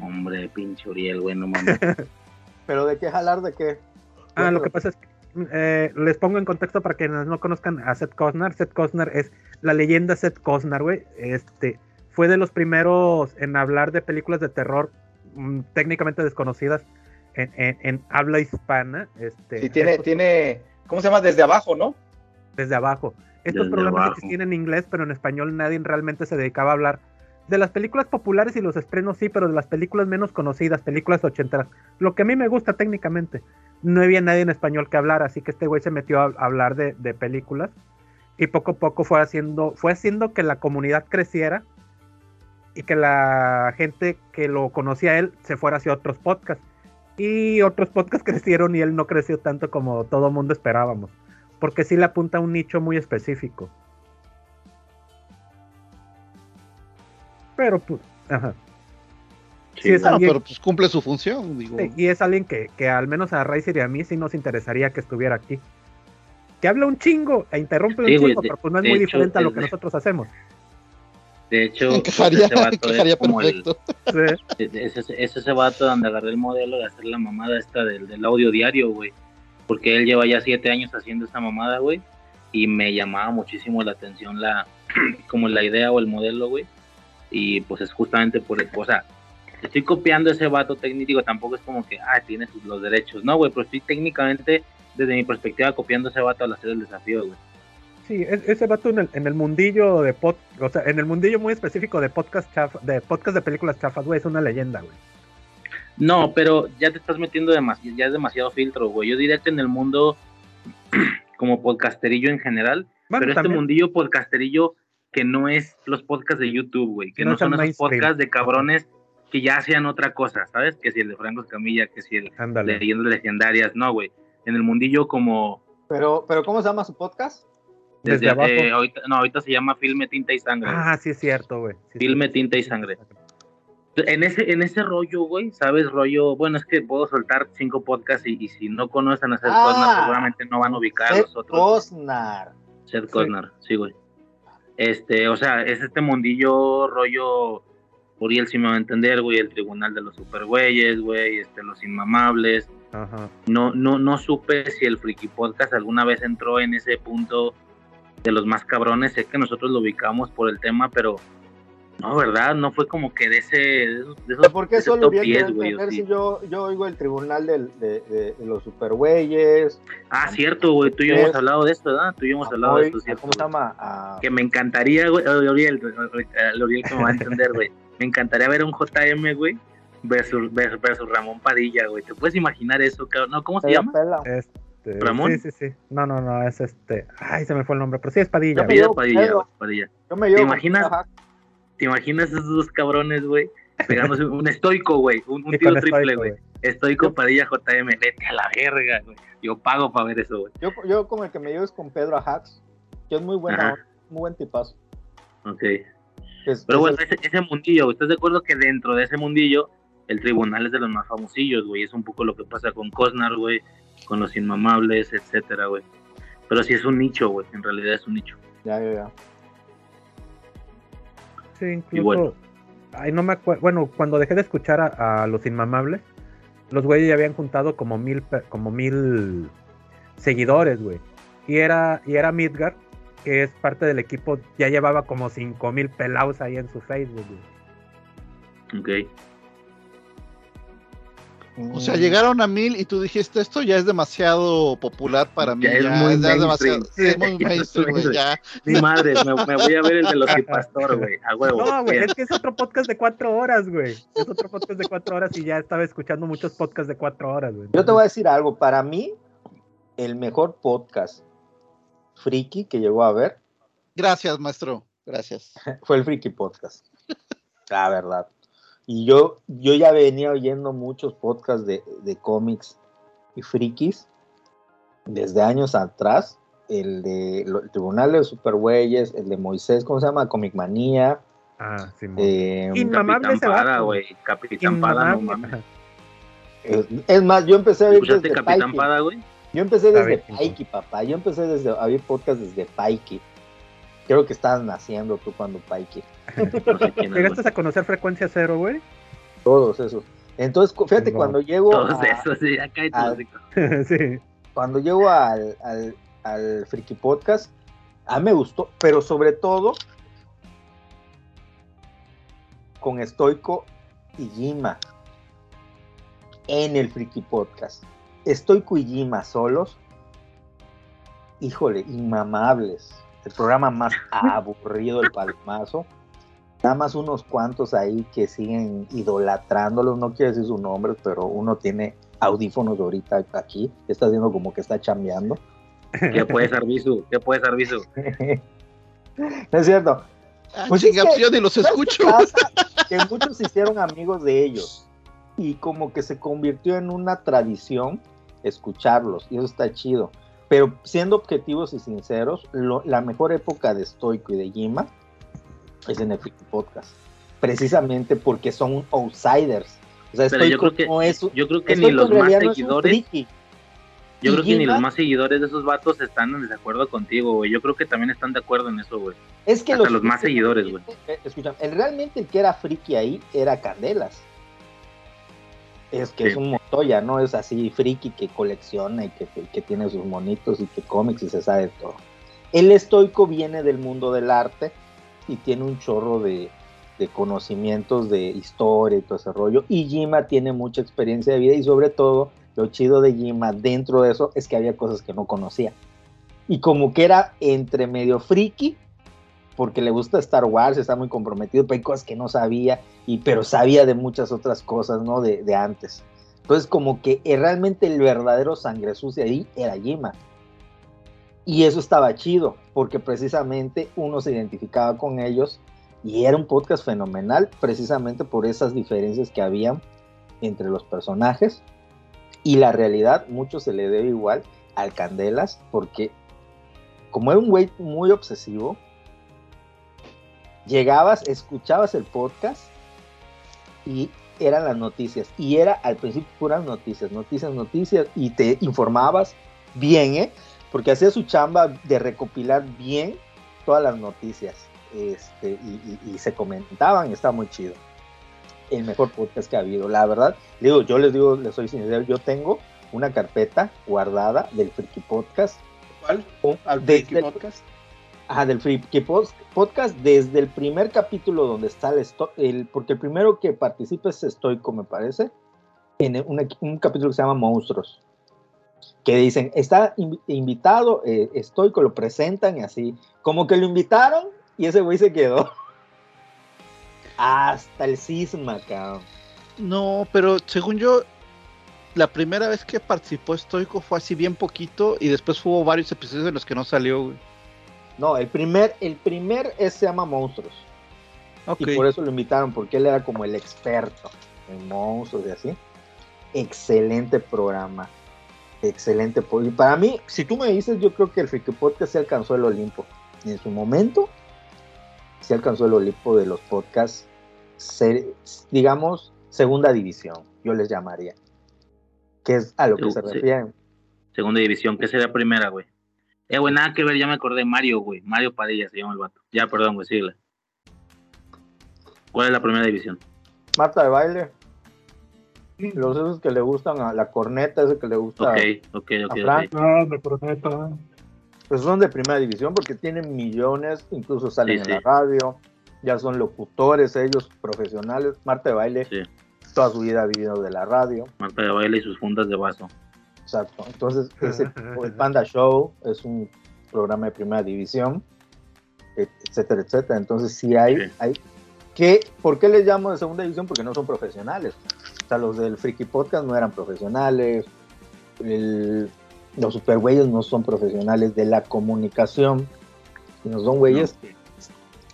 Hombre, pinche Uriel, güey, no mames. ¿Pero de qué jalar? ¿De qué? Ah, lo que pasa es que eh, les pongo en contexto para quienes no conozcan a Seth Costner. Seth Costner es la leyenda Seth Costner, güey. Este fue de los primeros en hablar de películas de terror mm, técnicamente desconocidas en, en- en habla hispana. Este, Sí, tiene, estos- tiene, ¿cómo se llama? Desde abajo, ¿no? desde abajo. Estos Desde programas abajo. existían en inglés, pero en español nadie realmente se dedicaba a hablar de las películas populares y los estrenos sí, pero de las películas menos conocidas, películas ochenteras. Lo que a mí me gusta técnicamente. No había nadie en español que hablar, así que este güey se metió a, hablar de, de películas y poco a poco fue haciendo, fue haciendo que la comunidad creciera y que la gente que lo conocía a él se fuera hacia otros podcasts. Y otros podcasts crecieron y él no creció tanto como todo mundo esperábamos porque sí le apunta a un nicho muy específico. Pero pues, ajá. Sí, es No, alguien- pero pues cumple su función, digo. Sí, y es alguien que, que al menos a Riser y a mí sí nos interesaría que estuviera aquí. Que habla un chingo e interrumpe Sí, un chingo, de- pero pues no es muy hecho, diferente a lo que de- nosotros hacemos. De hecho, encajaría, ese vato encajaría es como el, perfecto. Sí. es, es- es ese vato donde agarré el modelo de hacer la mamada esta del, del audio diario, güey. Porque él lleva ya siete años haciendo esta mamada, güey. Y me llamaba muchísimo la atención la, como la idea o el modelo, güey. Y pues es justamente por el, o sea, estoy copiando ese vato técnico, digo, tampoco es como que, ah, tiene sus- los derechos, no, güey, pero estoy técnicamente, desde mi perspectiva, copiando ese vato al hacer el desafío, güey. Sí, es- ese vato en el, en el mundillo de pod, o sea, en el mundillo muy específico de podcast chafa, de podcast de películas chafas, güey, es una leyenda, güey. No, pero ya te estás metiendo demasiado, ya es demasiado filtro, güey. Yo diría que en el mundo como podcasterillo en general, Bueno, pero este mundillo podcasterillo que no es los podcasts de YouTube, güey, que No no, son esos podcasts de cabrones que ya hacían otra cosa, ¿sabes? Que si el de Franco Escamilla, que si el de Ándale. Leyendas Legendarias, no, güey. En el mundillo como Pero, pero ¿cómo se llama su podcast? Desde desde, abajo. eh, ahorita, no, ahorita se llama Filme, Tinta y Sangre. Ah, sí es cierto, güey. Sí, Filme, sí, tinta y sangre. En ese, en ese rollo, güey, ¿sabes? Rollo, bueno, es que puedo soltar cinco podcasts y, y si no conocen a Seth Ah. Costner, seguramente no van a ubicar a Seth los otros. Costner. Seth Costner, sí, güey. Este, o sea, es este mundillo rollo, Uriel si me va a entender, güey, el tribunal de los supergüeyes, güey, este, los inmamables. Ajá. No, no, no supe si el Friki Podcast alguna vez entró en ese punto de los más cabrones. Sé que nosotros lo ubicamos por el tema, pero no, ¿verdad? No fue como que de ese, de esos, de ¿Por de qué ese solo top bien 10, quiero güey, sí. si yo, yo oigo el tribunal del- de, de- de los supergüeyes? Ah, cierto, güey, tú y yo hemos hablado de esto, ¿verdad? Tú y yo hemos hablado de esto, ¿cierto? ¿Cómo se llama? Que me encantaría, güey, Uriel, eh, Uriel que me va a entender, güey. Me encantaría ver un JM, güey, versus, versus, versus Ramón Padilla, güey. ¿Te puedes imaginar eso, cabrón? No, ¿cómo se Pela llama? Pela. Este, ¿Ramón? Sí, sí, sí. No, no, no, es este. Ay, se me fue el nombre, pero sí es Padilla. Yo me güey. Padilla, llevo Padilla, Pedro. güey, Padilla. Yo me llevo ¿Te imaginas? Hack. ¿Te imaginas esos dos cabrones, güey? Pegándose un estoico, güey. Un, un Sí, tiro triple, güey. Estoico Padilla JM. Vete a la verga, güey. Yo pago para ver eso, güey. Yo, yo con el que me llevo es con Pedro Hacks, que es muy buena, Ajá. muy buen tipazo. Ok. Es- Pero bueno, ese, ese mundillo, ¿estás de acuerdo que dentro de ese mundillo el tribunal es de los más famosillos, güey? Es un poco lo que pasa con Cosnar, güey, con los inmamables, etcétera, güey. Pero sí es un nicho, güey, en realidad es un nicho. ya, ya, ya. Sí, incluso. bueno. Ay, no me acuerdo. Bueno, cuando dejé de escuchar a, a los inmamables, los güeyes ya habían juntado como mil, como mil seguidores, güey. Y era, y era Midgar, que es parte del equipo, ya llevaba como cinco mil pelados ahí en su Facebook, güey. Ok. O sea, llegaron a mil y tú dijiste, esto ya es demasiado popular para mí. Ya es ya muy ya mainstream. demasiado- sí, es muy Ya es mainstream, güey, mainstream. ya. Mi madre, me, me voy a ver el de los pastor, güey. A huevo. No, güey, es que es otro podcast de cuatro horas, güey. Es otro podcast de cuatro horas y ya estaba escuchando muchos podcasts de cuatro horas, güey. Yo te voy a decir algo, para mí, el mejor podcast friki que llegó a ver Gracias, maestro. Gracias. fue el Friki Podcast. La verdad. Y yo, yo ya venía oyendo muchos podcasts de, de cómics y frikis desde años atrás. El de lo- el Tribunal de Supergüeyes, el de Moisés, ¿cómo se llama? Comic Manía. Ah, sí, eh, Inmamable Capitán güey. Capitán Pada, no mames. es, es más, yo empecé a ver ¿Escuchaste desde Capitán. Pada, güey? Yo empecé desde ver, Paiki, papá. Yo empecé desde a ver podcast desde Paiki. Creo que estabas naciendo tú cuando Paiki. ¿Llegaste a conocer Frecuencia Cero, güey? Todos esos. Entonces, fíjate, No. cuando llego Todos a- esos, sí, acá hay todos. hijos. sí. cuando llego al, al, al Friki Podcast, a mí me gustó, pero sobre todo con Estoico y Jima en el Friki Podcast. Estoico y Jima solos, híjole, inmamables. El programa más aburrido del palmazo. Nada más unos cuantos ahí que siguen idolatrándolos, no quiero decir sus nombres, pero uno tiene audífonos ahorita aquí, está haciendo como que está chambeando. ¿Qué puede ser Visu? ¿Qué puede ser Visu? No es cierto. Ah, Pues es que- pues ni los ¿Sabes qué escucho. pasa? Que muchos se hicieron amigos de ellos y como que se convirtió en una tradición escucharlos y eso está chido. Pero siendo objetivos y sinceros, lo- la mejor época de Stoico y de Jima es en el Podcast. Precisamente porque son outsiders. O sea, Pero yo creo que, no es, yo creo que ni los más seguidores, yo creo que ni los más seguidores de esos vatos están en desacuerdo contigo, güey. Yo creo que también están de acuerdo en eso, güey. Es que Hasta los más seguidores, güey. Escucha, el, realmente el que era friki ahí era Candelas. Es que Sí. es un Montoya, no es así friki que colecciona y que, que tiene sus monitos y que cómics y se sabe todo. El estoico viene del mundo del arte y tiene un chorro de, de conocimientos de historia y todo ese rollo. Y Jima tiene mucha experiencia de vida y sobre todo lo chido de Jima dentro de eso es que había cosas que no conocía. Y como que era entre medio friki porque le gusta Star Wars, está muy comprometido, pero hay cosas que no sabía, y, pero sabía de muchas otras cosas, ¿no? De, de antes. Entonces, como que eh, realmente el verdadero sangre sucia ahí era Jima. Y eso estaba chido, porque precisamente uno se identificaba con ellos y era un podcast fenomenal, precisamente por esas diferencias que había entre los personajes. Y la realidad, mucho se le debe igual al Candelas, porque como era un güey muy obsesivo, llegabas, escuchabas el podcast y eran las noticias. Y era al principio puras noticias, noticias, noticias, y te informabas bien, ¿eh? Porque hacía su chamba de recopilar bien todas las noticias. Este, y, y- y se comentaban, está muy chido. El mejor podcast que ha habido, la verdad. Digo, yo les digo, les soy sincero, yo tengo una carpeta guardada del Friki Podcast. ¿Cuál? o- ¿Al desde Friki el- Podcast? Ajá, del Friki Podcast, desde el primer capítulo donde está el, el porque el primero que participa es Estoico, me parece, en un, capítulo que se llama Monstruos, que dicen, está invi- invitado eh, Estoico, lo presentan y así, como que lo invitaron y ese güey se quedó. Hasta el cisma, cabrón. No, pero según yo, la primera vez que participó Stoico fue así bien poquito y después hubo varios episodios en los que no salió. No, el primer, el primer es, se llama Monstruos. Y por eso lo invitaron, porque él era como el experto en monstruos y así. Excelente programa. Excelente. Y para mí, si tú me dices, yo creo que el Freaky Podcast se alcanzó el Olimpo. Y en su momento, se alcanzó el Olimpo de los podcasts, digamos, segunda división, yo les llamaría. Que es a lo que se refieren. Segunda división, ¿qué sería primera, güey? Eh, güey, nada que ver, ya me acordé. Mario, güey. Mario Padilla se llama el vato. Ya, perdón, güey, síguele. ¿Cuál es la primera división? Marta de baile. Los esos que le gustan a la corneta, ese que le gusta Ok, ok, ok, a Fran. ok. Ah, de corneta. pues son de primera división porque tienen millones, incluso salen Sí, en sí. la radio, ya son locutores ellos, profesionales. Marta de baile Sí, toda su vida ha vivido de la radio, Marta de baile y sus fundas de vaso. Exacto. Entonces, ese, el Panda Show es un programa de primera división, et- etcétera, etcétera. Entonces, sí hay, Sí. hay que, ¿por qué les llamo de segunda división? Porque no son profesionales. O sea, los del Freaky Podcast no eran profesionales, el- los super güeyes no son profesionales de la comunicación, sino son güeyes que,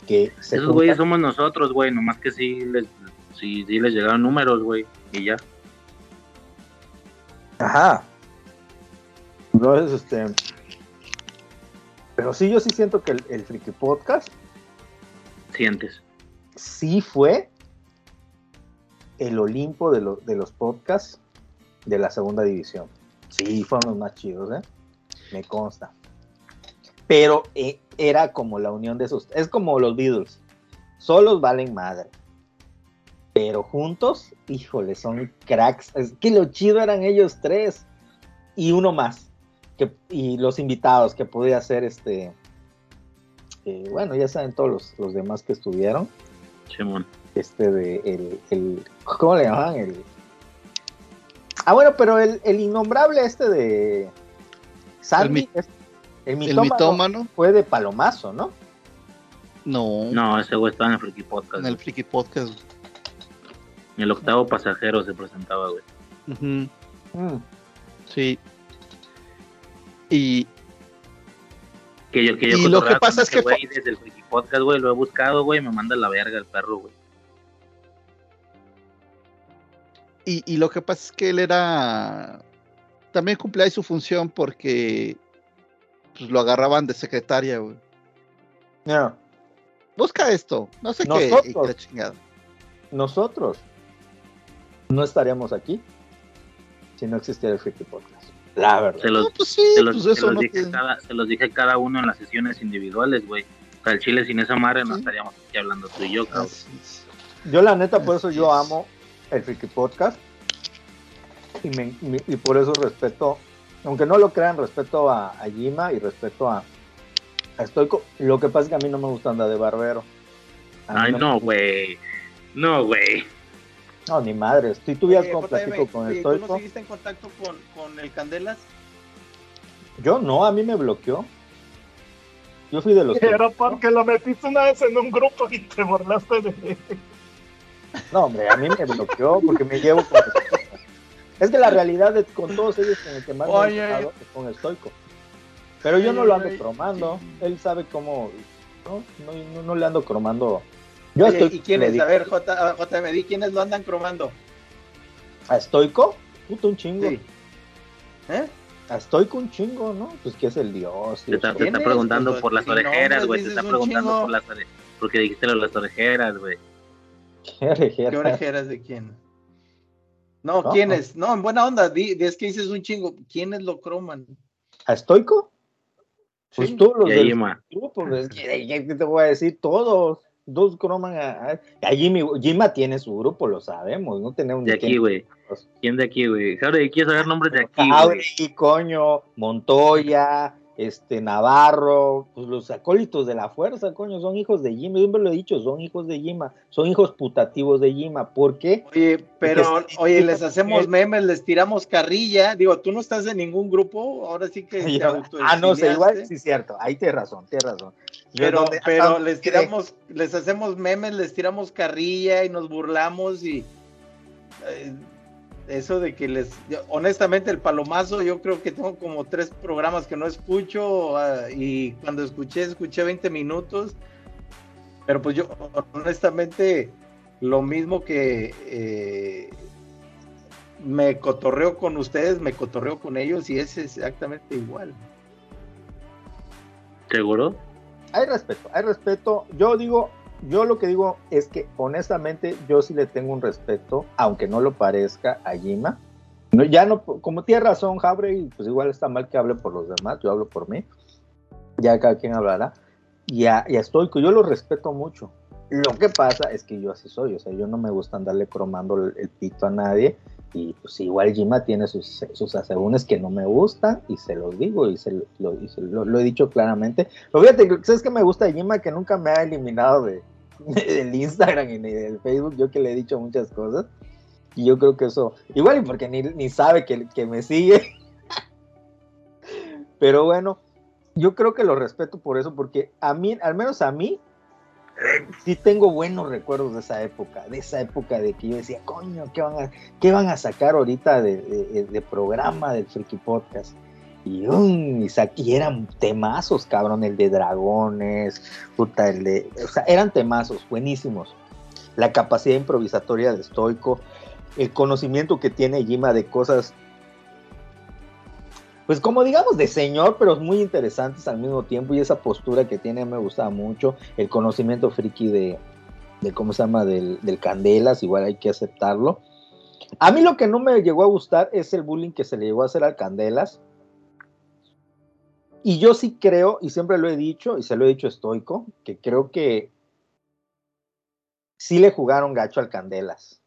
que se Esos güeyes somos nosotros, güey. Nomás que sí les, sí, sí les llegaron números, güey. Y ya. Ajá. Entonces, este. Pero sí, yo sí siento que el, el Friki Podcast Sientes. sí fue el Olimpo de, lo- de los podcasts de la segunda división. Sí, fueron los más chidos, ¿eh? Me consta. Pero eh, era como la unión de esos. Es como los Beatles. Solos valen madre. Pero juntos, híjole, son cracks. Es que lo chido eran ellos tres. Y uno más. Que, y los invitados que podía ser este. eh, bueno, ya saben todos los, los demás que estuvieron Simón. este de el, el- ¿cómo le llamaban? El, ah, bueno, pero el, el innombrable este de Sandy, el, El mitómano mitómano, fue de Palomazo, ¿no? no, No, ese güey estaba en el Freaky Podcast. en el Friki Podcast. En el octavo pasajero se presentaba, güey. Mm, Sí. Y Que yo, que yo Y lo que pasa es que desde el Freaky Podcast, güey, lo he buscado, güey, me manda la verga el perro, güey. Y, y lo que pasa es que él era. También cumplía ahí su función porque pues, lo agarraban de secretaria, güey. no, Busca esto, no sé qué. Nosotros. la chingada. nosotros no estaríamos aquí si no existiera el Freaky Podcast. La verdad. Se los, No, pues sí, se los, pues se eso los no dije cada, se los dije cada uno en las sesiones individuales, güey. O sea, el chile sin esa madre no estaríamos aquí hablando tú y yo, cabrón. Yo la neta, por eso yo amo el Freaky Podcast. Y, me- me- y por eso respeto, aunque no lo crean, respeto a, a Jima y respeto a, a Stoico. Lo que pasa es que a mí no me gusta andar de barbero. Ay, no, güey. No, güey. No, ni madre. Si tuvieras como JM, platico con el ¿Tú no seguiste en contacto con, con el Candelas? Yo no, a mí me bloqueó. Yo fui de los que. Era porque lo metiste una vez en un grupo y te burlaste de No, hombre, a mí me bloqueó porque me llevo con. Es que la realidad con todos ellos con el que más me Oye. he llevado es con Stoico. Pero yo no lo ando Oye, cromando. Él sabe cómo. No, no, no, no le ando cromando. Yo Oye, estoy. ¿Y quién le es? dije, A ver, J, JM, di quiénes lo andan cromando. ¿A Stoico? Puta, un chingo. Sí. ¿Eh? A Stoico un chingo, ¿no? Pues que es el dios. Te está, te está preguntando Pues, por las orejeras, güey. Te está un preguntando chingo. por las orejeras. Porque dijiste lo de las orejeras, güey. Qué orejera. ¿Qué orejeras de quién? No, No. ¿quiénes? No, en buena onda, di, di- es que dices un chingo. ¿Quiénes lo croman? ¿A Stoico? Pues Sí. todos los Y a del Jima. grupo, pues, ¿qué, qué- qué te voy a decir? Todos. Dos croman a, a, a Jimmy. Jima tiene su grupo, lo sabemos. No tenemos De aquí, güey. ¿Quién de aquí, güey? Jauregui, quiero saber nombres de aquí. Jauregui, coño, Montoya, este, Navarro, pues los acólitos de la fuerza, coño, son hijos de Jima, siempre lo he dicho, son hijos de Jima, son hijos putativos de Jima, ¿por qué? Oye, pero, Porque- oye, les hacemos memes, les tiramos carrilla. Digo, tú no estás en ningún grupo, ahora sí que te Yo- ah, no sé, igual, sí, cierto, ahí tienes razón, tienes razón. Yo Pero, donde- pero hasta les tiramos, les hacemos memes, les tiramos carrilla y nos burlamos y eh, eso de que les, honestamente el palomazo, yo creo que tengo como tres programas que no escucho ah, y cuando escuché, escuché 20 minutos, pero pues yo honestamente lo mismo que eh, me cotorreo con ustedes, me cotorreo con ellos y es exactamente igual. ¿Seguro? Hay respeto, hay respeto. Yo digo, yo lo que digo es que honestamente yo sí le tengo un respeto, aunque no lo parezca a Jima. No, ya no, como tiene razón Jabre, pues igual está mal que hable por los demás, yo hablo por mí. Ya cada quien hablará. Y a, y yo lo respeto mucho. Lo que pasa es que yo así soy, o sea, yo no me gusta andarle cromando el, el pito a nadie. Y pues igual Jima tiene sus, sus asegúnes que no me gustan y se los digo y se lo, he dicho claramente. Pero fíjate, que- ¿sabes qué me gusta de Jima? Que nunca me ha eliminado de, del Instagram y ni del Facebook. Yo que le he dicho muchas cosas. Y yo creo que eso, igual y porque ni, ni sabe que, que me sigue. Pero bueno, yo creo que lo respeto por eso, porque a mí, al menos a mí, sí tengo buenos recuerdos de esa época, de esa época de que yo decía, coño, ¿qué van a, qué van a sacar ahorita de, programa del Freaky Podcast? Y, um, y, y eran temazos, cabrón, el de dragones, puta, el de, o sea, eran temazos, buenísimos. La capacidad improvisatoria de Stoico, el conocimiento que tiene Jima de cosas, pues como digamos de señor, pero muy interesantes al mismo tiempo, y esa postura que tiene me gustaba mucho, el conocimiento friki de, de ¿cómo se llama? Del, del Candelas, igual hay que aceptarlo. A mí lo que no me llegó a gustar es el bullying que se le llegó a hacer al Candelas. Y yo sí creo, y siempre lo he dicho, y se lo he dicho estoico, que creo que sí le jugaron gacho al Candelas.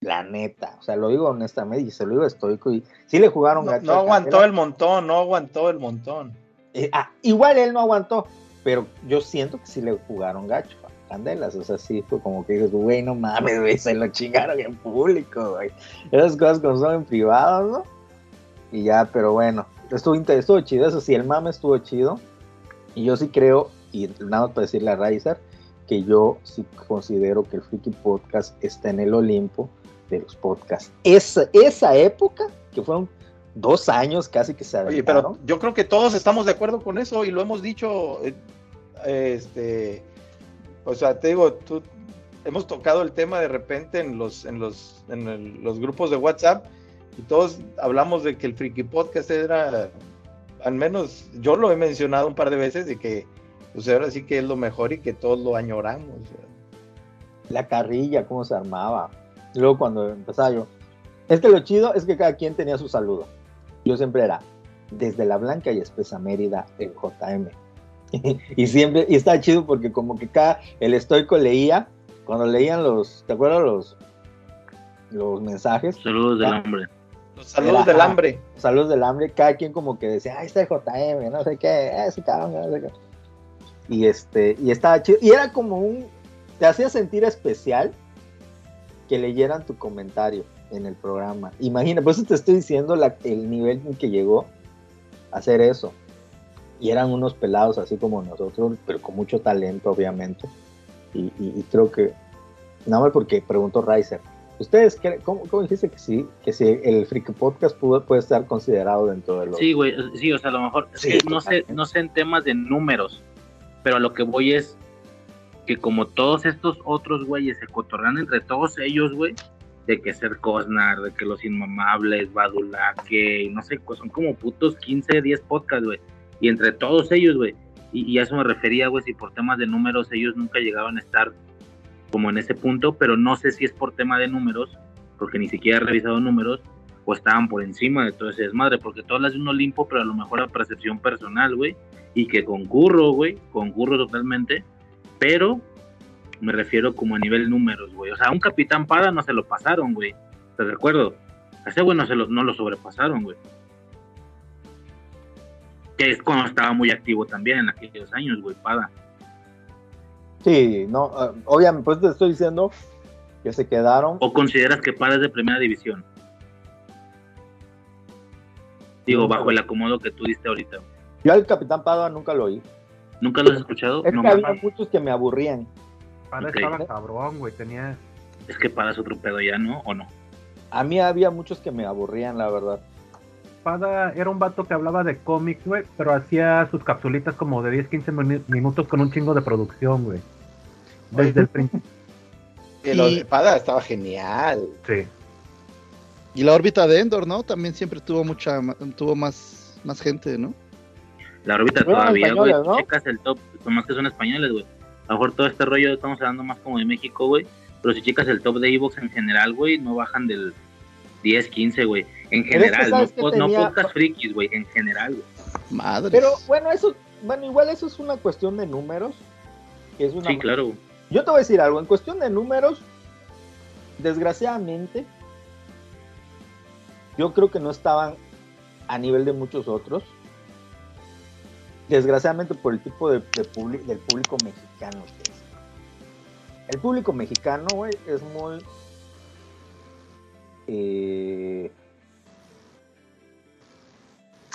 La neta, o sea, lo digo honestamente y se lo digo estoico, y sí le jugaron No, gacho no aguantó el montón, no aguantó el montón. Eh, ah, igual él no aguantó, pero yo siento que sí le jugaron gacho a Candelas. O sea, sí fue como que dices, güey, no mames, güey, se lo chingaron en público, güey. Esas cosas como son en privado, ¿no? Y ya, pero bueno, estuvo, estuvo chido. Eso sí, el mame estuvo chido. Y yo sí creo, y nada más para decirle a Riser, que yo sí considero que el Freaky Podcast está en el Olimpo de los podcasts. Esa, esa época, que fueron dos años casi que se Oye, pero yo creo que todos estamos de acuerdo con eso y lo hemos dicho. eh, Este, o sea, te digo, tú, hemos tocado el tema de repente en los, en los, en el- los grupos de WhatsApp y todos hablamos de que el Friki Podcast era, al menos yo lo he mencionado un par de veces, de que pues ahora sí que es lo mejor y que todos lo añoramos. la carrilla, cómo se armaba. Y luego cuando empezaba yo, es que lo chido es que cada quien tenía su saludo. Yo siempre era desde la Blanca y Espesa Mérida en JM. y siempre, y está chido porque como que cada, el estoico leía, cuando leían los, ¿te acuerdas los, los mensajes? Saludos del Ah. hambre. Los saludos Era- del hambre. Saludos del hambre, cada quien como que decía, ahí está el JM, no sé qué, ese cabrón, no sé qué. Y este, y estaba chido, y era como un, te hacía sentir especial que leyeran tu comentario en el programa. Imagina, por eso te estoy diciendo la- el nivel en que llegó a hacer eso. Y eran unos pelados así como nosotros, pero con mucho talento, obviamente. Y, y- y creo que, nada más porque preguntó Riser, ¿ustedes creen, cómo, cómo dijiste que sí, que si el Freak Podcast pudo- puede estar considerado dentro de los... Sí, güey, sí, o sea, a lo mejor, Sí, no sé, no sé en temas de números, pero a lo que voy es que como todos estos otros güeyes se cotorrean entre todos ellos, güey, de que ser Cosnar, de que los inmamables, Badulaque, y no sé, pues son como putos 15, 10 podcasts, güey, y entre todos ellos, güey, y, a eso me refería, güey, si por temas de números ellos nunca llegaron a estar como en ese punto, pero no sé si es por tema de números, porque ni siquiera he revisado números, o estaban por encima de todo ese desmadre, porque todas las de un Olimpo, pero a lo mejor a percepción personal, güey, y que concurro, güey, concurro totalmente, pero me refiero como a nivel números, güey. O sea, a un Capitán Pada no se lo pasaron, güey. Te recuerdo. A ese güey no, se lo, no lo sobrepasaron, güey. Que es cuando estaba muy activo también en aquellos años, güey, Pada. Sí, no, ah, obviamente, pues te estoy diciendo que se quedaron. ¿O consideras que Pada es de primera división? Digo, bajo el acomodo que tú diste ahorita. Yo al Capitán Padua nunca lo oí. ¿Nunca lo has escuchado? Es No que había muchos que me aburrían. Para estaba cabrón, güey. Tenía. Es que Pada es otro pedo ya, ¿no? ¿O no? A mí había muchos que me aburrían, la verdad. Espada era un vato que hablaba de cómics, güey, pero hacía sus capsulitas como de 10, 15 minu- minutos con un chingo de producción, güey. Desde el principio. Y lo de Espada estaba genial. Sí. Y la órbita de Endor, ¿no? También siempre tuvo mucha, tuvo más, más gente, ¿no? La órbita todavía, güey. ¿no? Checas el top, nomás que son españoles, güey. A lo mejor todo este rollo estamos hablando más como de México, güey. Pero si checas el top de Evox en general, güey, no bajan del 10, 15, güey. En Pero es que general, ¿sabes no, tenía? podcast frikis, güey, en general, güey. Madre. Pero bueno, eso, bueno, igual eso es una cuestión de números. Que es una Sí, claro. Yo te voy a decir algo, en cuestión de números, desgraciadamente, yo creo que no estaban a nivel de muchos otros. Desgraciadamente por el tipo de, del público mexicano que es. El público mexicano, güey, es muy... eh,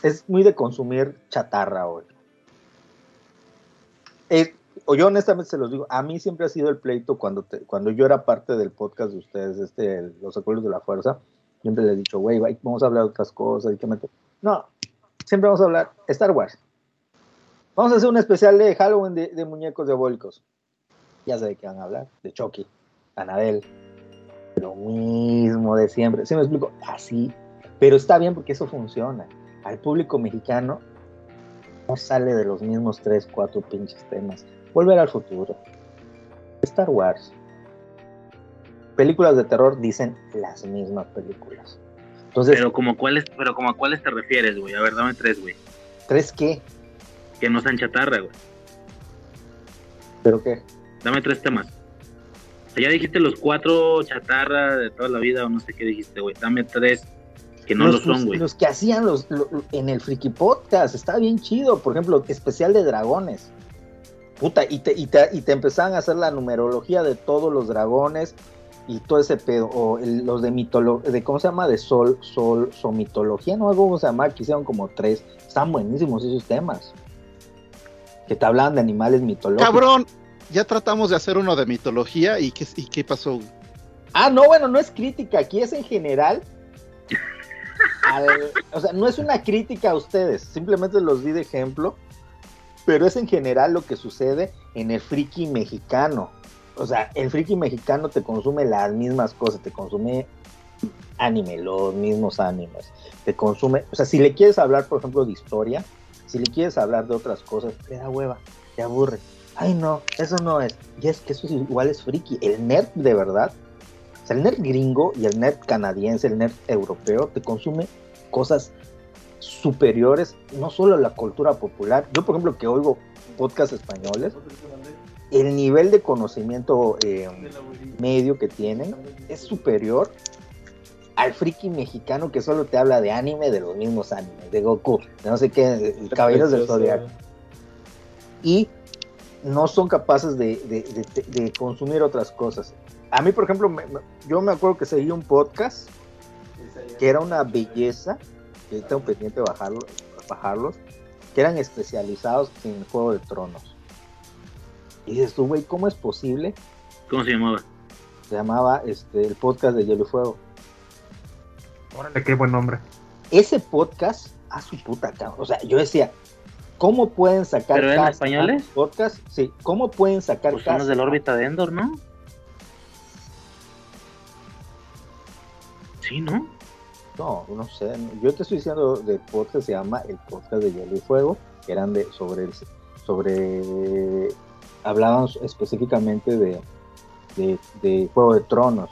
es muy de consumir chatarra, güey. Yo honestamente se los digo, a mí siempre ha sido el pleito cuando, te- cuando yo era parte del podcast de ustedes, este, Los Acuerdos de la Fuerza, siempre les he dicho, güey, vamos a hablar de otras cosas. Y que. No, siempre vamos a hablar Star Wars. Vamos a hacer un especial de Halloween de, de muñecos diabólicos. Ya sé de qué van a hablar, de Chucky, Anabel, lo mismo de siempre. ¿Sí me explico? Así, pero está bien porque eso funciona. Al público mexicano no sale de los mismos tres, cuatro pinches temas. Volver al futuro. Star Wars. Películas de terror dicen las mismas películas. Entonces, Pero como cuáles, pero como a cuáles te refieres, güey. A ver, dame tres, güey. ¿tres qué? Que no sean chatarra, güey. ¿Pero qué? Dame tres temas. O sea, ya dijiste los cuatro chatarra de toda la vida o no sé qué dijiste, güey. Dame tres que no los, lo son, güey. los que hacían los, lo- lo- en el Friki Podcast, está bien chido. Por ejemplo, especial de dragones. Puta, y te, y, te, y te empezaban a hacer la numerología de todos los dragones y todo ese pedo. O el- los de mitología, de ¿cómo se llama? De sol, sol, somitología, no algo cómo se llama, que hicieron como tres. Están buenísimos esos temas. Que te hablaban de animales mitológicos. Cabrón, ya tratamos de hacer uno de mitología y qué, y qué pasó. Ah, no, bueno, no es crítica, aquí es en general. al- o sea, no es una crítica a ustedes, simplemente los di de ejemplo, pero es en general lo que sucede en el friki mexicano. O sea, el friki mexicano te consume las mismas cosas, te consume anime, los mismos animes, te consume, o sea, si le quieres hablar, por ejemplo, de historia, si le quieres hablar de otras cosas, te da hueva, te aburre. Ay, no, eso no es. Y es que eso es igual es friki. El nerd de verdad o sea, el nerd gringo y el nerd canadiense, el nerd europeo, te consume cosas superiores, no solo a la cultura popular. Yo, por ejemplo, que oigo podcasts españoles, el nivel de conocimiento eh, medio que tienen es superior al friki mexicano que solo te habla de anime, de los mismos animes, de Goku, de no sé qué, de Caballeros del Zodiaco. Y no son capaces de, de- de- de consumir otras cosas. A mí, por ejemplo, me- me- yo me acuerdo que seguí un podcast que era una belleza, que tengo pendiente de bajarlo, bajarlos, que eran especializados en Juego de Tronos. Y dices tú, güey, ¿cómo es posible? ¿Cómo se llamaba? Se llamaba este, el podcast de Hielo y Fuego. Órale, qué buen nombre. Ese podcast, a su puta cabrón. O sea, yo decía, ¿cómo pueden sacar ¿Pero eran cada españoles? semana podcast? Sí, ¿cómo pueden sacar Pues son los de la semana? órbita de Endor, ¿no? Sí, ¿no? No, no sé. Yo te estoy diciendo del podcast se llama el podcast de Hielo y Fuego, que eran de sobre el, sobre hablaban específicamente de, de, de Juego de Tronos.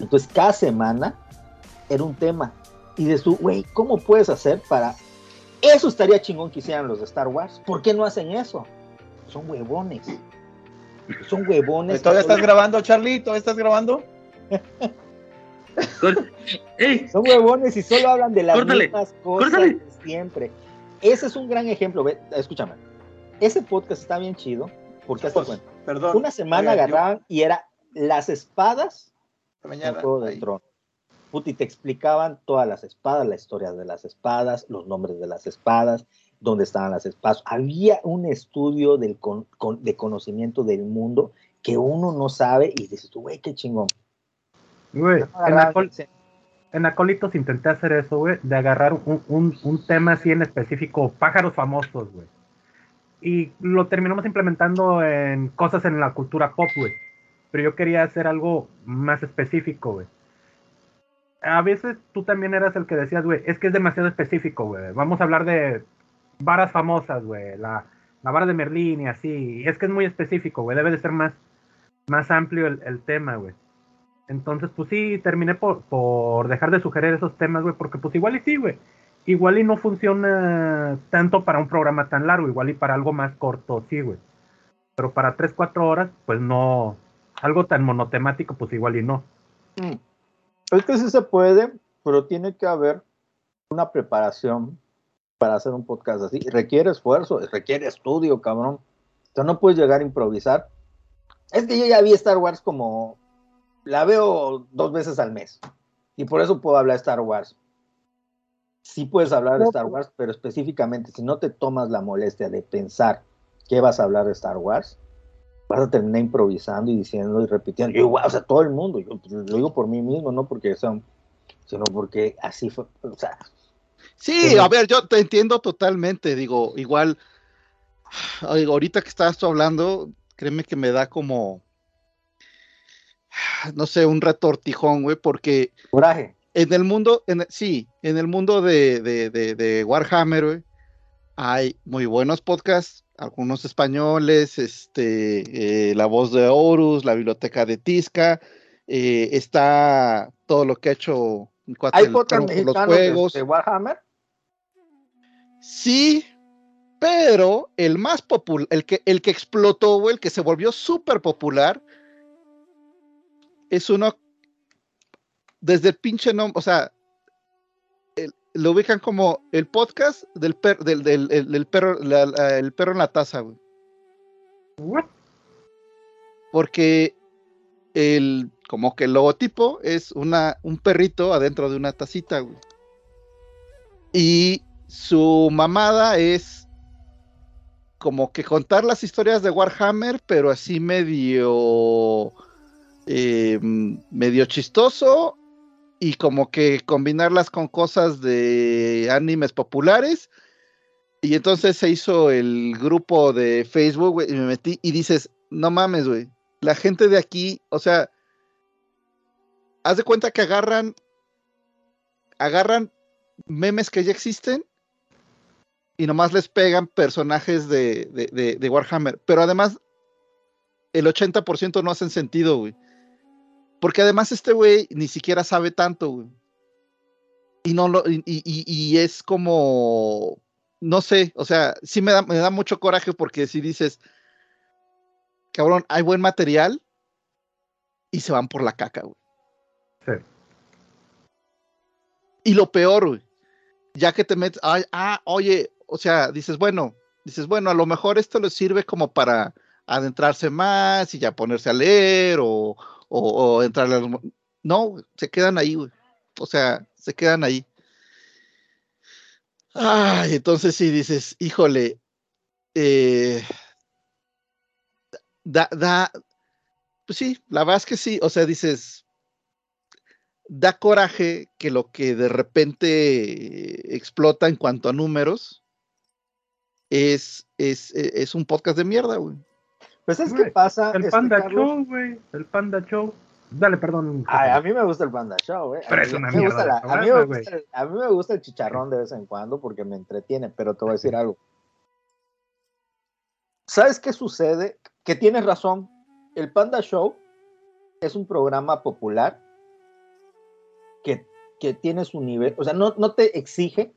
Entonces cada semana era un tema. Y dices tú, güey, ¿cómo puedes hacer para eso estaría chingón que hicieran los de Star Wars? ¿Por qué no hacen eso? Son huevones. Son huevones. ¿Todavía estás grabando, Charlie? ¿Todavía estás grabando? Son huevones y solo hablan de las Córtale, mismas cosas córtale. de siempre. Ese es un gran ejemplo. Ve, escúchame. Ese podcast está bien chido porque cuenta. Perdón. Una semana yo- agarraban y era las espadas en mañana, Juego del. Trono. Puta, y te explicaban todas las espadas, la historia de las espadas, los nombres de las espadas, dónde estaban las espadas. Había un estudio del con- con- de conocimiento del mundo que uno no sabe y dices tú, güey, qué chingón. Güey, en en Acólitos intenté hacer eso, güey, de agarrar un, un, un tema así en específico, pájaros famosos, güey. Y lo terminamos implementando en cosas en la cultura pop, güey. Pero yo quería hacer algo más específico, güey. A veces tú también eras el que decías, güey, es que es demasiado específico, güey. Vamos a hablar de varas famosas, güey. La, la vara de Merlín y así. Es que es muy específico, güey. Debe de ser más, más amplio el, el tema, güey. Entonces, pues sí, terminé por, por dejar de sugerir esos temas, güey, porque pues igual y sí, güey. Igual y no funciona tanto para un programa tan largo, igual y para algo más corto, sí, güey. Pero para 3, 4 horas, pues no. Algo tan monotemático, pues igual y no. Mm. Es que sí se puede, pero tiene que haber una preparación para hacer un podcast así. Requiere esfuerzo, requiere estudio, cabrón. O sea, no puedes llegar a improvisar. Es que yo ya vi Star Wars como la veo dos veces al mes. Y por eso puedo hablar de Star Wars. Sí puedes hablar de Star Wars, pero específicamente, si no te tomas la molestia de pensar qué vas a hablar de Star Wars, vas a terminar improvisando y diciendo y repitiendo. Yo igual, o sea, todo el mundo, yo lo digo por mí mismo, no porque son, sino porque así fue, o sea. Sí, a ver, yo te entiendo totalmente, digo, igual, ahorita que estás tú hablando, créeme que me da como, no sé, un retortijón, güey, porque... Coraje. En el mundo, en, sí, en el mundo de, de, de, de Warhammer, güey, hay muy buenos podcasts, algunos españoles, este, eh, La Voz de Horus, la Biblioteca de Tisca, eh, está todo lo que ha hecho ¿Hay podcasts mexicanos los juegos. De, Warhammer? Sí, pero el más popular, el que, el que explotó, el que se volvió súper popular, es uno desde el pinche nombre, o sea, lo ubican como el podcast del, per, del, del, del, del perro, la, la, el perro en la taza, güey. What? Porque el, como que el logotipo es una, un perrito adentro de una tacita, güey. Y su mamada es como que contar las historias de Warhammer, pero así medio eh, medio chistoso y como que combinarlas con cosas de animes populares. Y entonces se hizo el grupo de Facebook, güey, y me metí y dices, no mames, güey, la gente de aquí, o sea, haz de cuenta que agarran, agarran memes que ya existen y nomás les pegan personajes de, de, Warhammer, pero además el 80% no hacen sentido, güey. Porque además este güey ni siquiera sabe tanto, güey. Y no lo, y, y, y, es como, no sé, o sea, sí me da, me da mucho coraje porque si dices, cabrón, hay buen material y se van por la caca, güey. Sí. Y lo peor, güey, ya que te metes, ah, ah, oye, o sea, dices, bueno, dices, bueno, a lo mejor esto les sirve como para adentrarse más y ya ponerse a leer o, o, o entrar a. No, se quedan ahí, güey. O sea, se quedan ahí. Ay, entonces sí dices, híjole, eh, da, da, pues sí, la verdad es que sí, o sea, dices, da coraje que lo que de repente explota en cuanto a números es, es, es un podcast de mierda, güey. Pues es que pasa. El Panda este, Show, güey. El Panda Show. Dale, perdón. Ay, a mí me gusta el Panda Show, güey. Pero es una mierda. A, mí me gusta, a, mí me gusta el chicharrón de vez en cuando porque me entretiene, pero te voy a decir algo. ¿Sabes qué sucede? Que tienes razón. El Panda Show es un programa popular que, que tiene su nivel, o sea, no, no te exige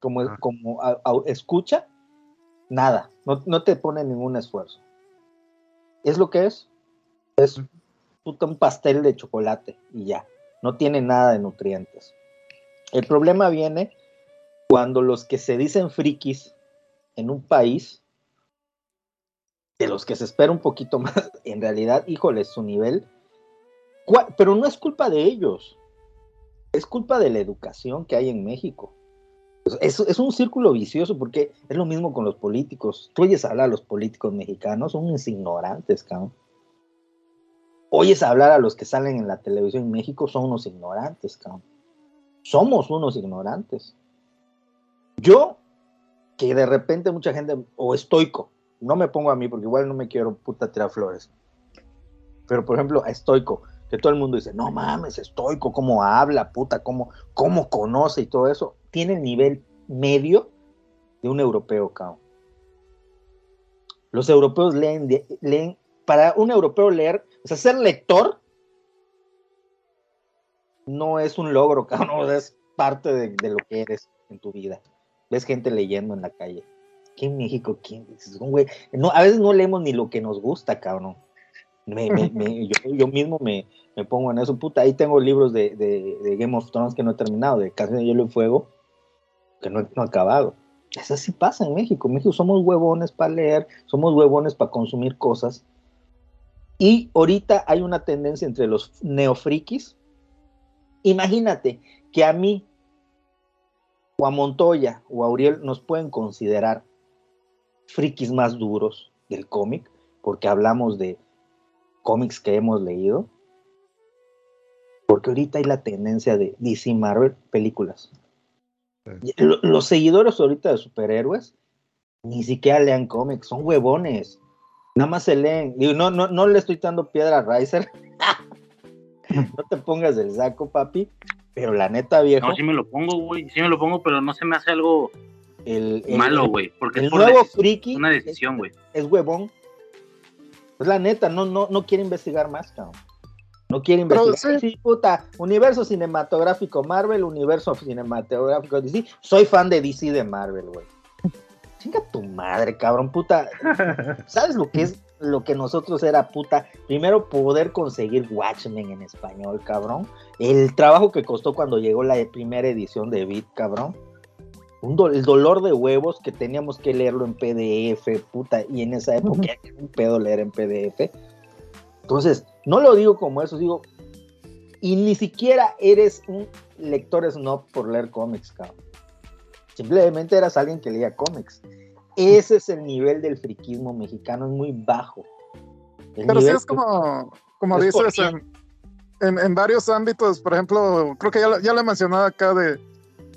como, ah. como a, a, escucha nada, no, no te pone ningún esfuerzo es lo que es. Es puta, un pastel de chocolate y ya. No tiene nada de nutrientes. El problema viene cuando los que se dicen frikis en un país, de los que se espera un poquito más, en realidad, híjole, su nivel. Pero no es culpa de ellos. Es culpa de la educación que hay en México. Es, es, un círculo vicioso porque es lo mismo con los políticos. Tú oyes hablar a los políticos mexicanos, son unos ignorantes, cabrón. Oyes hablar a los que salen en la televisión en México, son unos ignorantes, cabrón. Somos unos ignorantes. Yo, que de repente mucha gente, o estoico, no me pongo a mí porque igual no me quiero puta tirar flores. Pero por ejemplo, estoico, que todo el mundo dice, no mames, estoico, cómo habla, puta, cómo, cómo conoce y todo eso, tiene el nivel medio de un europeo, cabrón. Los europeos leen, leen, para un europeo leer, o sea, ser lector no es un logro, cabrón, es parte de, lo que eres en tu vida. Ves gente leyendo en la calle. ¿Qué en México? ¿Quién? Dices, "Un güey". No, a veces no leemos ni lo que nos gusta, cabrón. Me- yo, mismo me, pongo en eso. Puta, ahí tengo libros de, de- de Game of Thrones que no he terminado, de Canción de Hielo y Fuego, que no, no he acabado. Eso sí pasa en México. México somos huevones para leer, somos huevones para consumir cosas. Y ahorita hay una tendencia entre los neofrikis. Imagínate que a mí, o a Montoya, o a Uriel nos pueden considerar frikis más duros del cómic, porque hablamos de cómics que hemos leído. Porque ahorita hay la tendencia de DC Marvel películas. Los seguidores ahorita de superhéroes ni siquiera lean cómics, son huevones. Nada más se leen. Digo, no, no, no le estoy dando piedra a Riser. no te pongas del saco, papi. Pero la neta, viejo, No, sí me lo pongo, güey. Sí me lo pongo, pero no se me hace algo el, el- malo, güey. Porque el es por nuevo friki una decisión, güey. es huevón. Pues la neta, no, no, no quiere investigar más, cabrón. No quiere Pero investigar. Sí. puta. Universo cinematográfico Marvel, universo cinematográfico DC. Soy fan de DC de Marvel, güey. Chinga tu madre, cabrón, puta. ¿Sabes lo que es lo que nosotros era, puta? Primero poder conseguir Watchmen en español, cabrón. El trabajo que costó cuando llegó la primera edición de Beat, cabrón. Un do- el dolor de huevos que teníamos que leerlo en PDF, puta, y en esa época era un pedo leer en PDF. Entonces, no lo digo como eso, digo, y ni siquiera eres un lector snob por leer cómics, cabrón. Simplemente eras alguien que leía cómics. Ese es el nivel del friquismo mexicano, es muy bajo. El Pero sí es como, como es dices, en, en, en varios ámbitos, por ejemplo, creo que ya, lo- ya lo he mencionado acá de,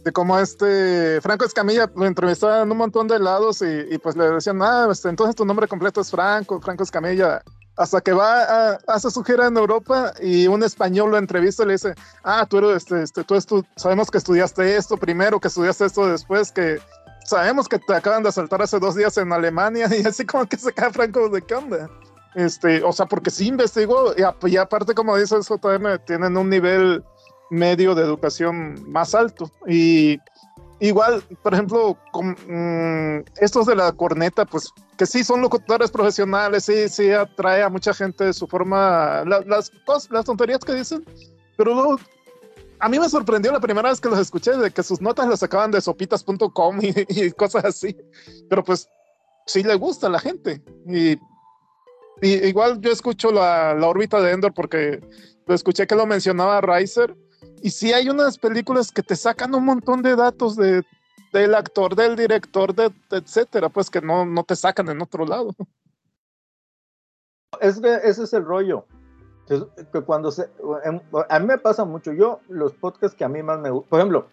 de cómo este Franco Escamilla lo entrevistaban en un montón de lados y, y pues le decían, ah, este, entonces tu nombre completo es Franco, Franco Escamilla. Hasta que va a, hace su gira en Europa y un español lo entrevista y le dice, ah, tú eres, este, este, tú estu- sabemos que estudiaste esto primero, que estudiaste esto después, que sabemos que te acaban de asaltar hace dos días en Alemania y así como que se cae Franco de qué onda. Este, o sea, porque sí investigó y, a- y aparte, como dice eso, también tienen un nivel medio de educación más alto. Y igual, por ejemplo, con, mm, estos de la corneta, pues que sí son locutores profesionales, sí, sí atrae a mucha gente de su forma, la- las, cos- las tonterías que dicen, pero luego a mí me sorprendió la primera vez que los escuché de que sus notas las sacaban de sopitas.com y, cosas así, pero pues sí le gusta a la gente. Y igual yo escucho la, la órbita de Endor porque lo escuché que lo mencionaba Riser. Y sí hay unas películas que te sacan un montón de datos de, del actor, del director, de, etcétera, pues que no, no te sacan en otro lado. es ese es el rollo. Que cuando se, em, a mí me pasa mucho. Yo, los podcasts que a mí más me gustan, por ejemplo,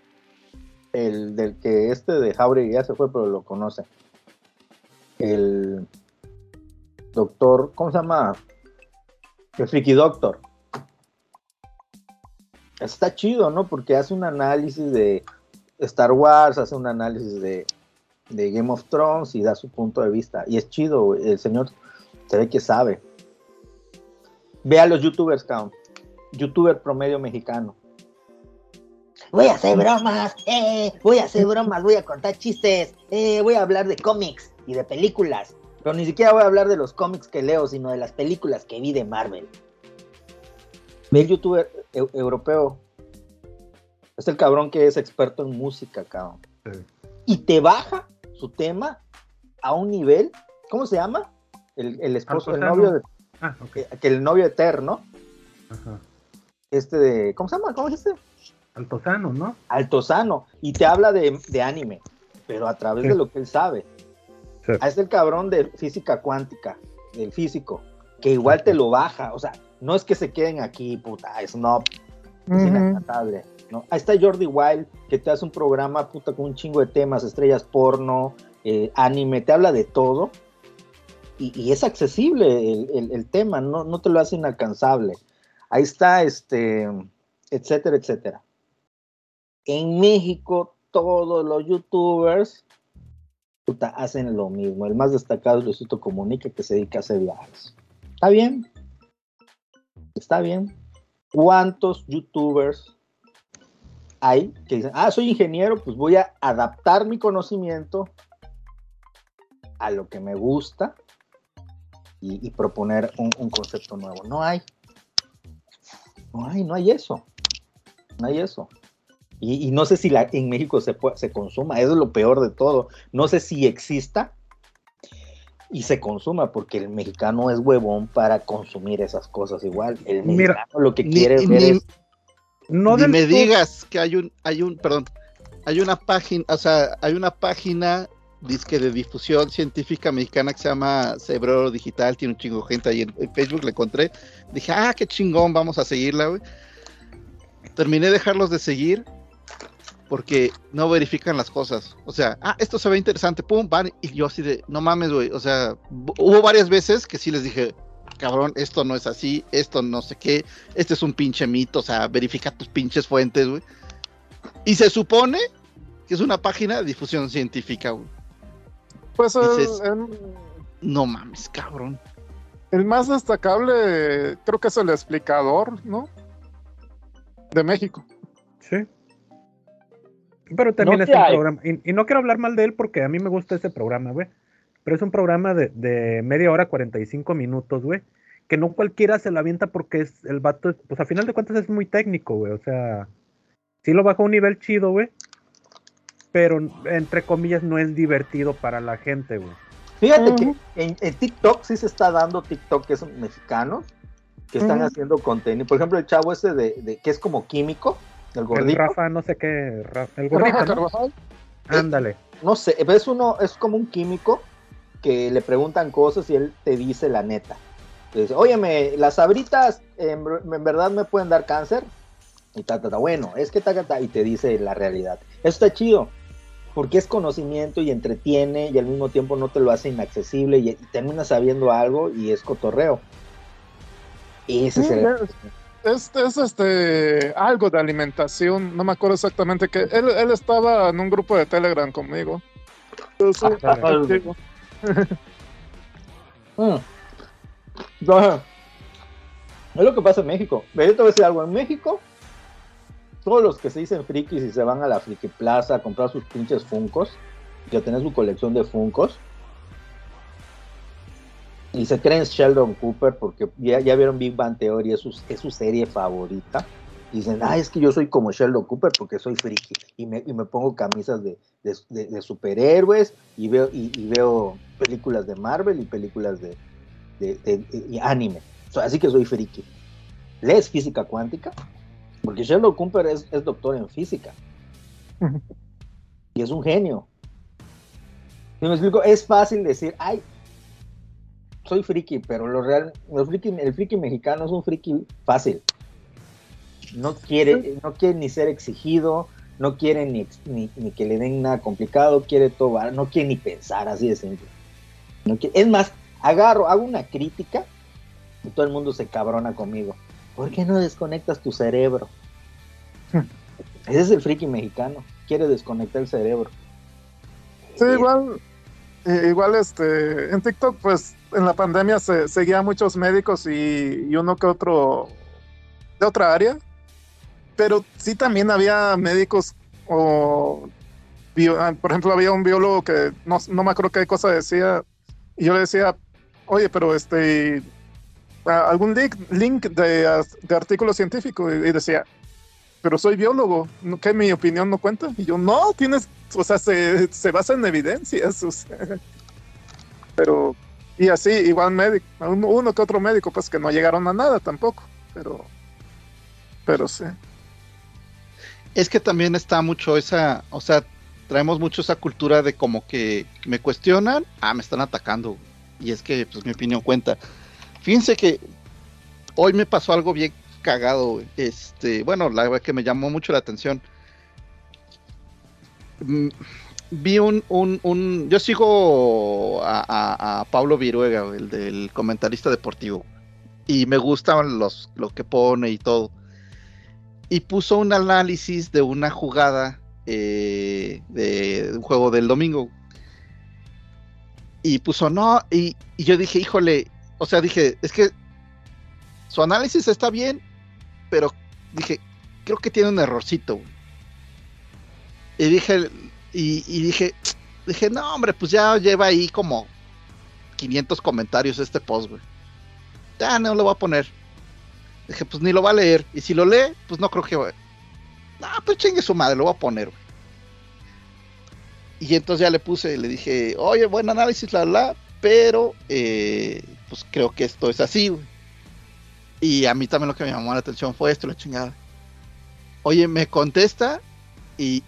el del que este de Jauregui ya se fue, pero lo conoce. El doctor, ¿cómo se llama? El Friki Doctor. Está chido, ¿no? Porque hace un análisis de Star Wars, hace un análisis de, Game of Thrones y da su punto de vista. Y es chido, el señor se ve que sabe. Ve a los youtubers, cabrón. Youtuber promedio mexicano. Voy a hacer bromas, eh, voy a hacer bromas, voy a contar chistes, eh, voy a hablar de cómics y de películas. Pero ni siquiera voy a hablar de los cómics que leo, sino de las películas que vi de Marvel. Ve el youtuber eu- europeo. Es el cabrón que es experto en música, cabrón. Y te baja su tema a un nivel, ¿cómo se llama? El, el esposo, el novio de, Ah, ok. eh, que el novio eterno, Ajá. este de, ¿cómo se llama? ¿Cómo es este? Altozano, ¿no? Altozano, y te habla de, de anime, pero a través Sí. de lo que él sabe. Sí. Ah, Es el cabrón de física cuántica, del físico, que igual te lo baja, o sea, no es que se queden aquí, puta, snob, es Ujú. inalcanzable. ¿no? Ahí está Jordi Wild, que te hace un programa puta con un chingo de temas, estrellas porno, eh, anime, te habla de todo. Y, y es accesible el, el- el tema, no, no te lo hace inalcanzable. Ahí está, este, etcétera, etcétera. En México, todos los youtubers puta, hacen lo mismo. El más destacado es Luisito Comunica, que se dedica a hacer viajes. ¿Está bien? ¿Está bien? ¿Cuántos youtubers hay que dicen, ah, soy ingeniero, pues voy a adaptar mi conocimiento a lo que me gusta y, proponer un, concepto nuevo? No hay. No hay, no hay eso. No hay eso. Y, no sé si en México se, pue- se consuma, eso es lo peor de todo. No sé si exista y se consuma, porque el mexicano es huevón para consumir esas cosas igual. El Mira, mexicano lo que ni- quiere ver ni- es... No Ni me digas que hay un, hay un, perdón, hay una página, o sea, hay una página disque de difusión científica mexicana que se llama Cerebro Digital, tiene un chingo de gente ahí en, en Facebook, la encontré, dije, ah, qué chingón, vamos a seguirla, güey. Terminé de dejarlos de seguir porque no verifican las cosas. O sea, ah, esto se ve interesante, pum, van, y yo así de, no mames, güey. O sea, hubo varias veces que sí les dije, cabrón, esto no es así, esto no sé qué, este es un pinche mito, o sea, verifica tus pinches fuentes, güey. Y se supone que es una página de difusión científica, güey. Pues el, Dices- el- No mames, cabrón. el más destacable creo que es el explicador, ¿no? De México. Pero también No es un programa. Y, y no quiero hablar mal de él porque a mí me gusta ese programa, güey. Pero es un programa de, de media hora, 45 minutos, güey. Que no cualquiera se lo avienta porque es el vato, es- pues a final de cuentas es muy técnico, güey. O sea, sí lo bajó a un nivel chido, güey. Pero entre comillas no es divertido para la gente, güey. Fíjate que en, en TikTok sí se está dando TikTok que son mexicanos que están haciendo contenido. Por ejemplo, el chavo ese de, de- que es como químico, el El gordito. Rafa, no sé qué, Ra- el Rafa gordito, ¿no? Carvajal. Ándale. no sé, es uno, es como un químico que le preguntan cosas y él te dice la neta. Te dice, óyeme, las sabritas en, en verdad me pueden dar cáncer. Y ta, ta, ta, bueno, es que ta, ta, ta, y te dice la realidad. Eso está chido, porque es conocimiento y entretiene y al mismo tiempo no te lo hace inaccesible y, y terminas sabiendo algo y es cotorreo. Ese es el... es- Es, es, este algo de alimentación, no me acuerdo exactamente que él, él estaba en un grupo de Telegram conmigo. Yo soy Ah. Mm. Es lo que pasa en México. Yo te voy a decir algo. En México, todos los que se dicen frikis y se van a la friki plaza a comprar sus pinches funcos, que tener su colección de funcos, y se creen Sheldon Cooper porque ya, ya vieron Big Bang Theory, es su, es su serie favorita. Dicen, ah, es que yo soy como Sheldon Cooper porque soy friki. Y me, y me pongo camisas de, de- de- de superhéroes y veo, y, y veo películas de Marvel y películas de, y anime. So, así que soy friki. ¿Lees física cuántica? Porque Sheldon Cooper es, es doctor en física. Y es un genio. ¿Sí me explico? Es fácil decir, ay, soy friki, pero lo real, el friki, el friki mexicano es un friki fácil. No quiere, no quiere ni ser exigido, no quiere ni, ex- ni, ni que le den nada complicado, quiere todo, no quiere ni pensar, así de simple. No quiere- es más, agarro, hago una crítica y todo el mundo se cabrona conmigo. ¿Por qué no desconectas tu cerebro? Ese es el friki mexicano, quiere desconectar el cerebro. Sí, igual, eh, igual este, en TikTok, pues en la pandemia se seguía muchos médicos y, y uno que otro de otra área, pero sí también había médicos o, bio- ah, por ejemplo, había un biólogo que no, no me acuerdo qué cosa decía, y yo le decía, oye, pero este, algún link, link de, de artículo científico, y, y decía, pero soy biólogo, ¿no- ¿qué mi opinión no cuenta? Y yo, no, tienes, o sea, se, se basa en evidencias, o sea, pero, y así, igual médico, uno, que otro médico, pues que no llegaron a nada tampoco, pero, pero sí. Es que también está mucho esa, o sea, traemos mucho esa cultura de como que me cuestionan, ah, me están atacando. Y es que, pues, mi opinión cuenta. Fíjense que hoy me pasó algo bien cagado. Este, bueno, la verdad que me llamó mucho la atención. Mm, Vi un, un, un yo sigo a, a- Pablo Viruega, el del comentarista deportivo, y me gustan los, lo que pone y todo. Y puso un análisis de una jugada eh, de un juego del domingo. Y puso, no, y, y yo dije, híjole, o sea, dije, es que su análisis está bien, pero dije, creo que tiene un errorcito. Y dije, y, dije, dije, no, hombre, pues ya lleva ahí como 500 comentarios este post, güey. Ya no lo voy a poner. Dije, pues ni lo va a leer. Y si lo lee, pues no creo que. No, pues chingue su madre, lo voy a poner, güey. Y entonces ya le puse, le dije, oye, buen análisis, la, la, pero eh, pues creo que esto es así, güey. Y a mí también lo que me llamó la atención fue esto, la chingada. Oye, me contesta y,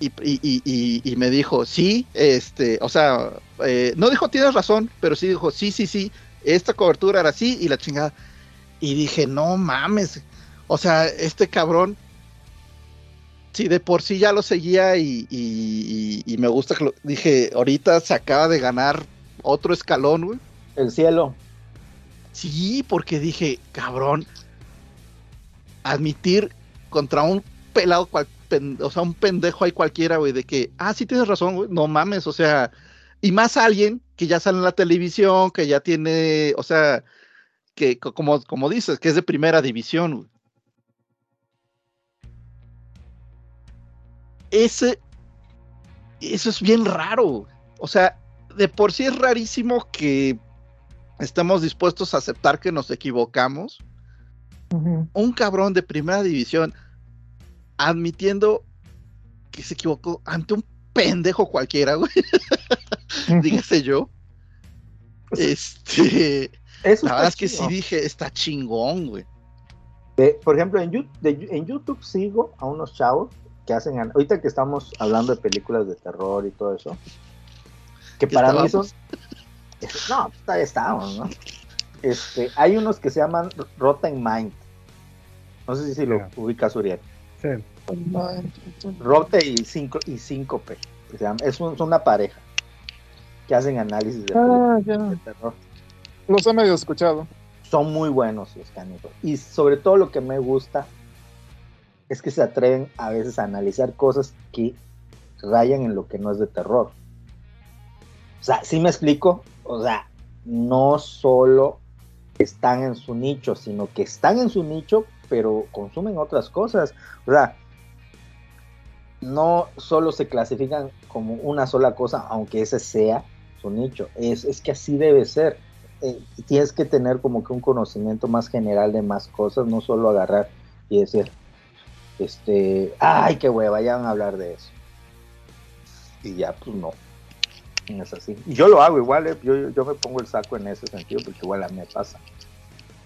y, y- y- y- y me dijo, sí, este, o sea, eh, no dijo tienes razón, pero sí dijo, sí, sí, sí, esta cobertura era así y la chingada. Y dije, no mames, o sea, este cabrón, sí, de por sí ya lo seguía y me gusta que lo, dije, ahorita se acaba de ganar otro escalón, güey. El cielo. Sí, porque dije, cabrón, admitir contra un pelado, cual- pen- o sea, un pendejo ahí cualquiera, güey, de que, ah, sí tienes razón, güey, no mames, o sea, y más alguien que ya sale en la televisión, que ya tiene, o sea, que co- como, como dices, que es de primera división, güey. Ese, eso es bien raro, o sea, de por sí es rarísimo que estamos dispuestos a aceptar que nos equivocamos. Un cabrón de primera división admitiendo que se equivocó ante un pendejo cualquiera, güey. Dígase yo. Este. Eso la verdad es que sí dije, está chingón, güey. De- por ejemplo, en, Yu- de- en YouTube sigo a unos chavos que hacen, ahorita que estamos hablando de películas de terror y todo eso, que ¿Qué para mí son, estábamos? no, todavía estamos, ¿no? Este, hay unos que se llaman Rotten Mind, no sé si lo Ya. ubicas, Uriel, Sí. Rote y, cinco, y Síncope, llama- es, un- es una pareja que hacen análisis de Ah, películas ya. de terror. Los he medio escuchado. son muy buenos los canijos. Y sobre todo lo que me gusta es que se atreven a veces a analizar cosas que rayan en lo que no es de terror. O sea, sí me explico. O sea, no solo están en su nicho, sino que están en su nicho, pero consumen otras cosas. O sea, no solo se clasifican como una sola cosa, aunque ese sea su nicho. Es, es que así debe ser eh, tienes que tener como que un conocimiento más general de más cosas, no solo agarrar y decir, este, ay, qué hueva, ya van a hablar de eso. Y ya, pues no. No es así. Y yo lo hago igual, eh, yo, yo- me pongo el saco en ese sentido, porque igual a mí pasa.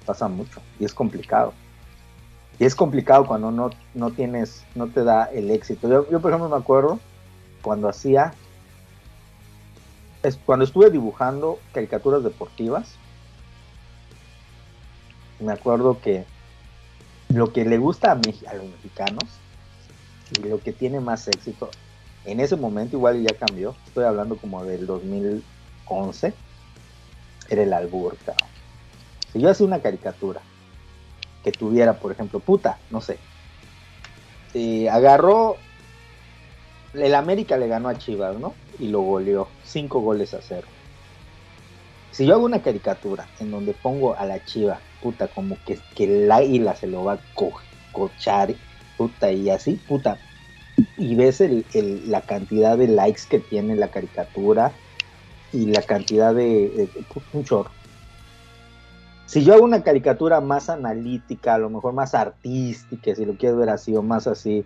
Pasa mucho. Y es complicado. Y es complicado cuando no, no tienes, no te da el éxito. Yo, yo, por ejemplo, me acuerdo cuando hacía es cuando estuve dibujando caricaturas deportivas, me acuerdo que lo que le gusta a, Mex- a los mexicanos y lo que tiene más éxito, en ese momento igual ya cambió, estoy hablando como del 2011, era el albur. Si yo hacía una caricatura que tuviera, por ejemplo, puta, no sé, eh, agarró, el América le ganó a Chivas, ¿no? Y lo goleó, cinco goles a cero. Si yo hago una caricatura en donde pongo a la Chiva, puta, como que, que el águila se lo va a co- cochar, puta, y así, puta, y ves el- la cantidad de likes que tiene la caricatura y la cantidad de, de- un chorro. Si yo hago una caricatura más analítica, a lo mejor más artística, si lo quieres ver así, o más así,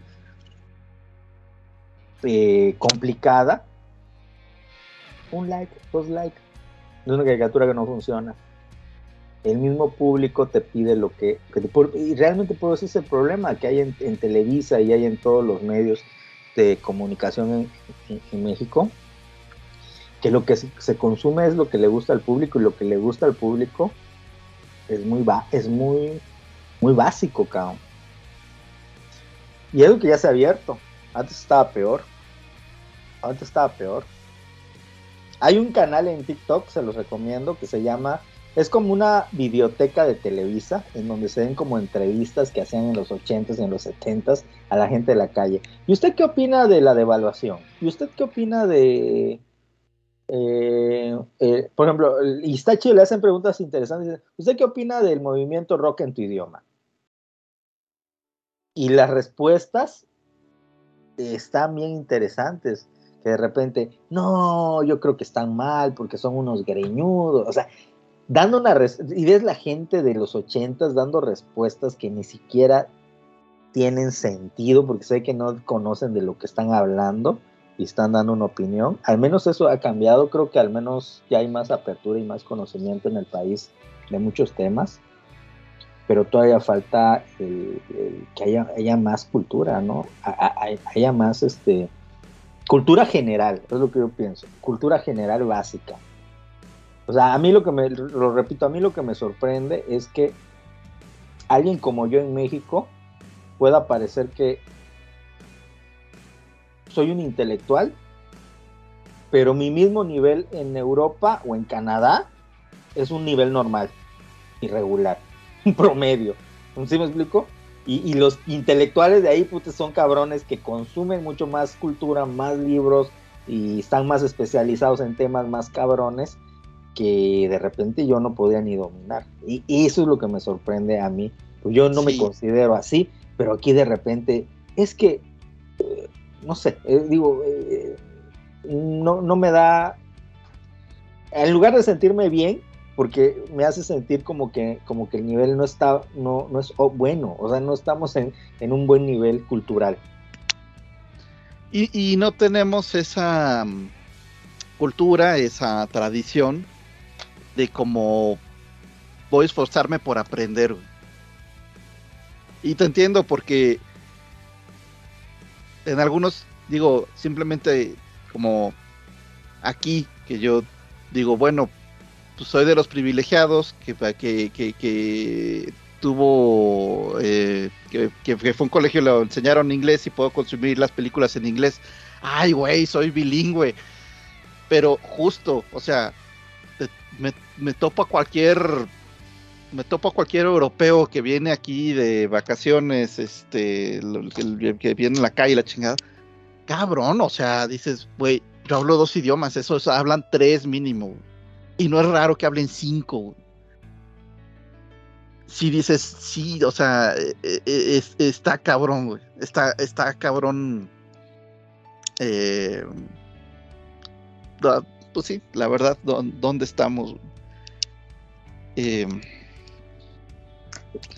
eh, complicada, un like, dos likes. Es una caricatura que no funciona. El mismo público te pide lo que... y realmente por eso es el problema que hay en, Televisa y hay en todos los medios de comunicación en, México, que lo que se consume es lo que le gusta al público y lo que le gusta al público es muy, ba- es muy muy básico, cabrón. Y algo que ya se ha abierto. Antes estaba peor. Antes estaba peor. Hay un canal en TikTok, se los recomiendo, que se llama. Es como una biblioteca de Televisa, en donde se ven como entrevistas que hacían en los 80s y en los 70s a la gente de la calle. ¿Y usted qué opina de la devaluación? ¿Y usted qué opina de. Eh, eh, por ejemplo, y está chido, le hacen preguntas interesantes. ¿Usted qué opina del movimiento rock en tu idioma? Y las respuestas están bien interesantes. Que de repente, no, yo creo que están mal porque son unos greñudos. O sea, dando una. Y ves la gente de los ochentas dando respuestas que ni siquiera tienen sentido porque sé que no conocen de lo que están hablando y están dando una opinión. Al menos eso ha cambiado. Creo que al menos ya hay más apertura y más conocimiento en el país de muchos temas pero todavía falta que haya, haya más cultura, ¿no? A- haya más este cultura general, es lo que yo pienso, cultura general básica. O sea, a mí lo que me, lo repito, a mí lo que me sorprende es que alguien como yo en México pueda parecer que soy un intelectual, pero mi mismo nivel en Europa o en Canadá es un nivel normal, irregular, un promedio. ¿Sí me explico? Y, y los intelectuales de ahí, son cabrones que consumen mucho más cultura, más libros y están más especializados en temas más cabrones que de repente yo no podía ni dominar. Y, y eso es lo que me sorprende a mí. Pues yo no me considero así, pero aquí de repente es que, eh, no sé, eh, digo, eh, no, no me da, en lugar de sentirme bien, porque me hace sentir como que, como que el nivel no está, no, no es oh, bueno, o sea, no estamos en, en un buen nivel cultural. Y, y no tenemos esa mm, cultura, esa tradición de como voy a esforzarme por aprender. Y te entiendo porque en algunos, digo, simplemente como aquí, que yo digo, bueno, pues soy de los privilegiados que, que, que, tuvo, eh, que, que- fue un colegio, lo enseñaron inglés y puedo consumir las películas en inglés. Ay, güey, soy bilingüe. Pero justo, o sea, me, me topo a cualquier, me topo a cualquier europeo que viene aquí de vacaciones, este, que, viene en la calle, la chingada. Cabrón, o sea, dices, güey, yo hablo dos idiomas, esos hablan tres mínimo. Y no es raro que hablen cinco. Si dices, sí, o sea, eh, eh, es- está cabrón, güey. Está, está cabrón. Eh, pues sí, la verdad, ¿dó- ¿dónde estamos? Eh,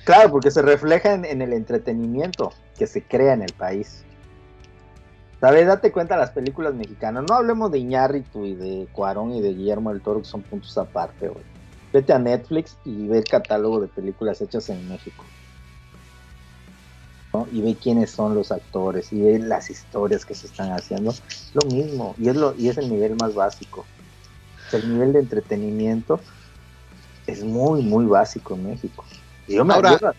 Claro, porque se refleja en, el entretenimiento que se crea en el país. ¿Sabes? Date cuenta las películas mexicanas. No hablemos de Iñárritu y de Cuarón y de Guillermo del Toro, que son puntos aparte. Vete a Netflix y ve el catálogo de películas hechas en México. Y ve quiénes son los actores y ve las historias que se están haciendo. Lo mismo, y es, lo, y es el nivel más básico. El nivel de entretenimiento es muy, muy básico en México. Y yo me Ahora-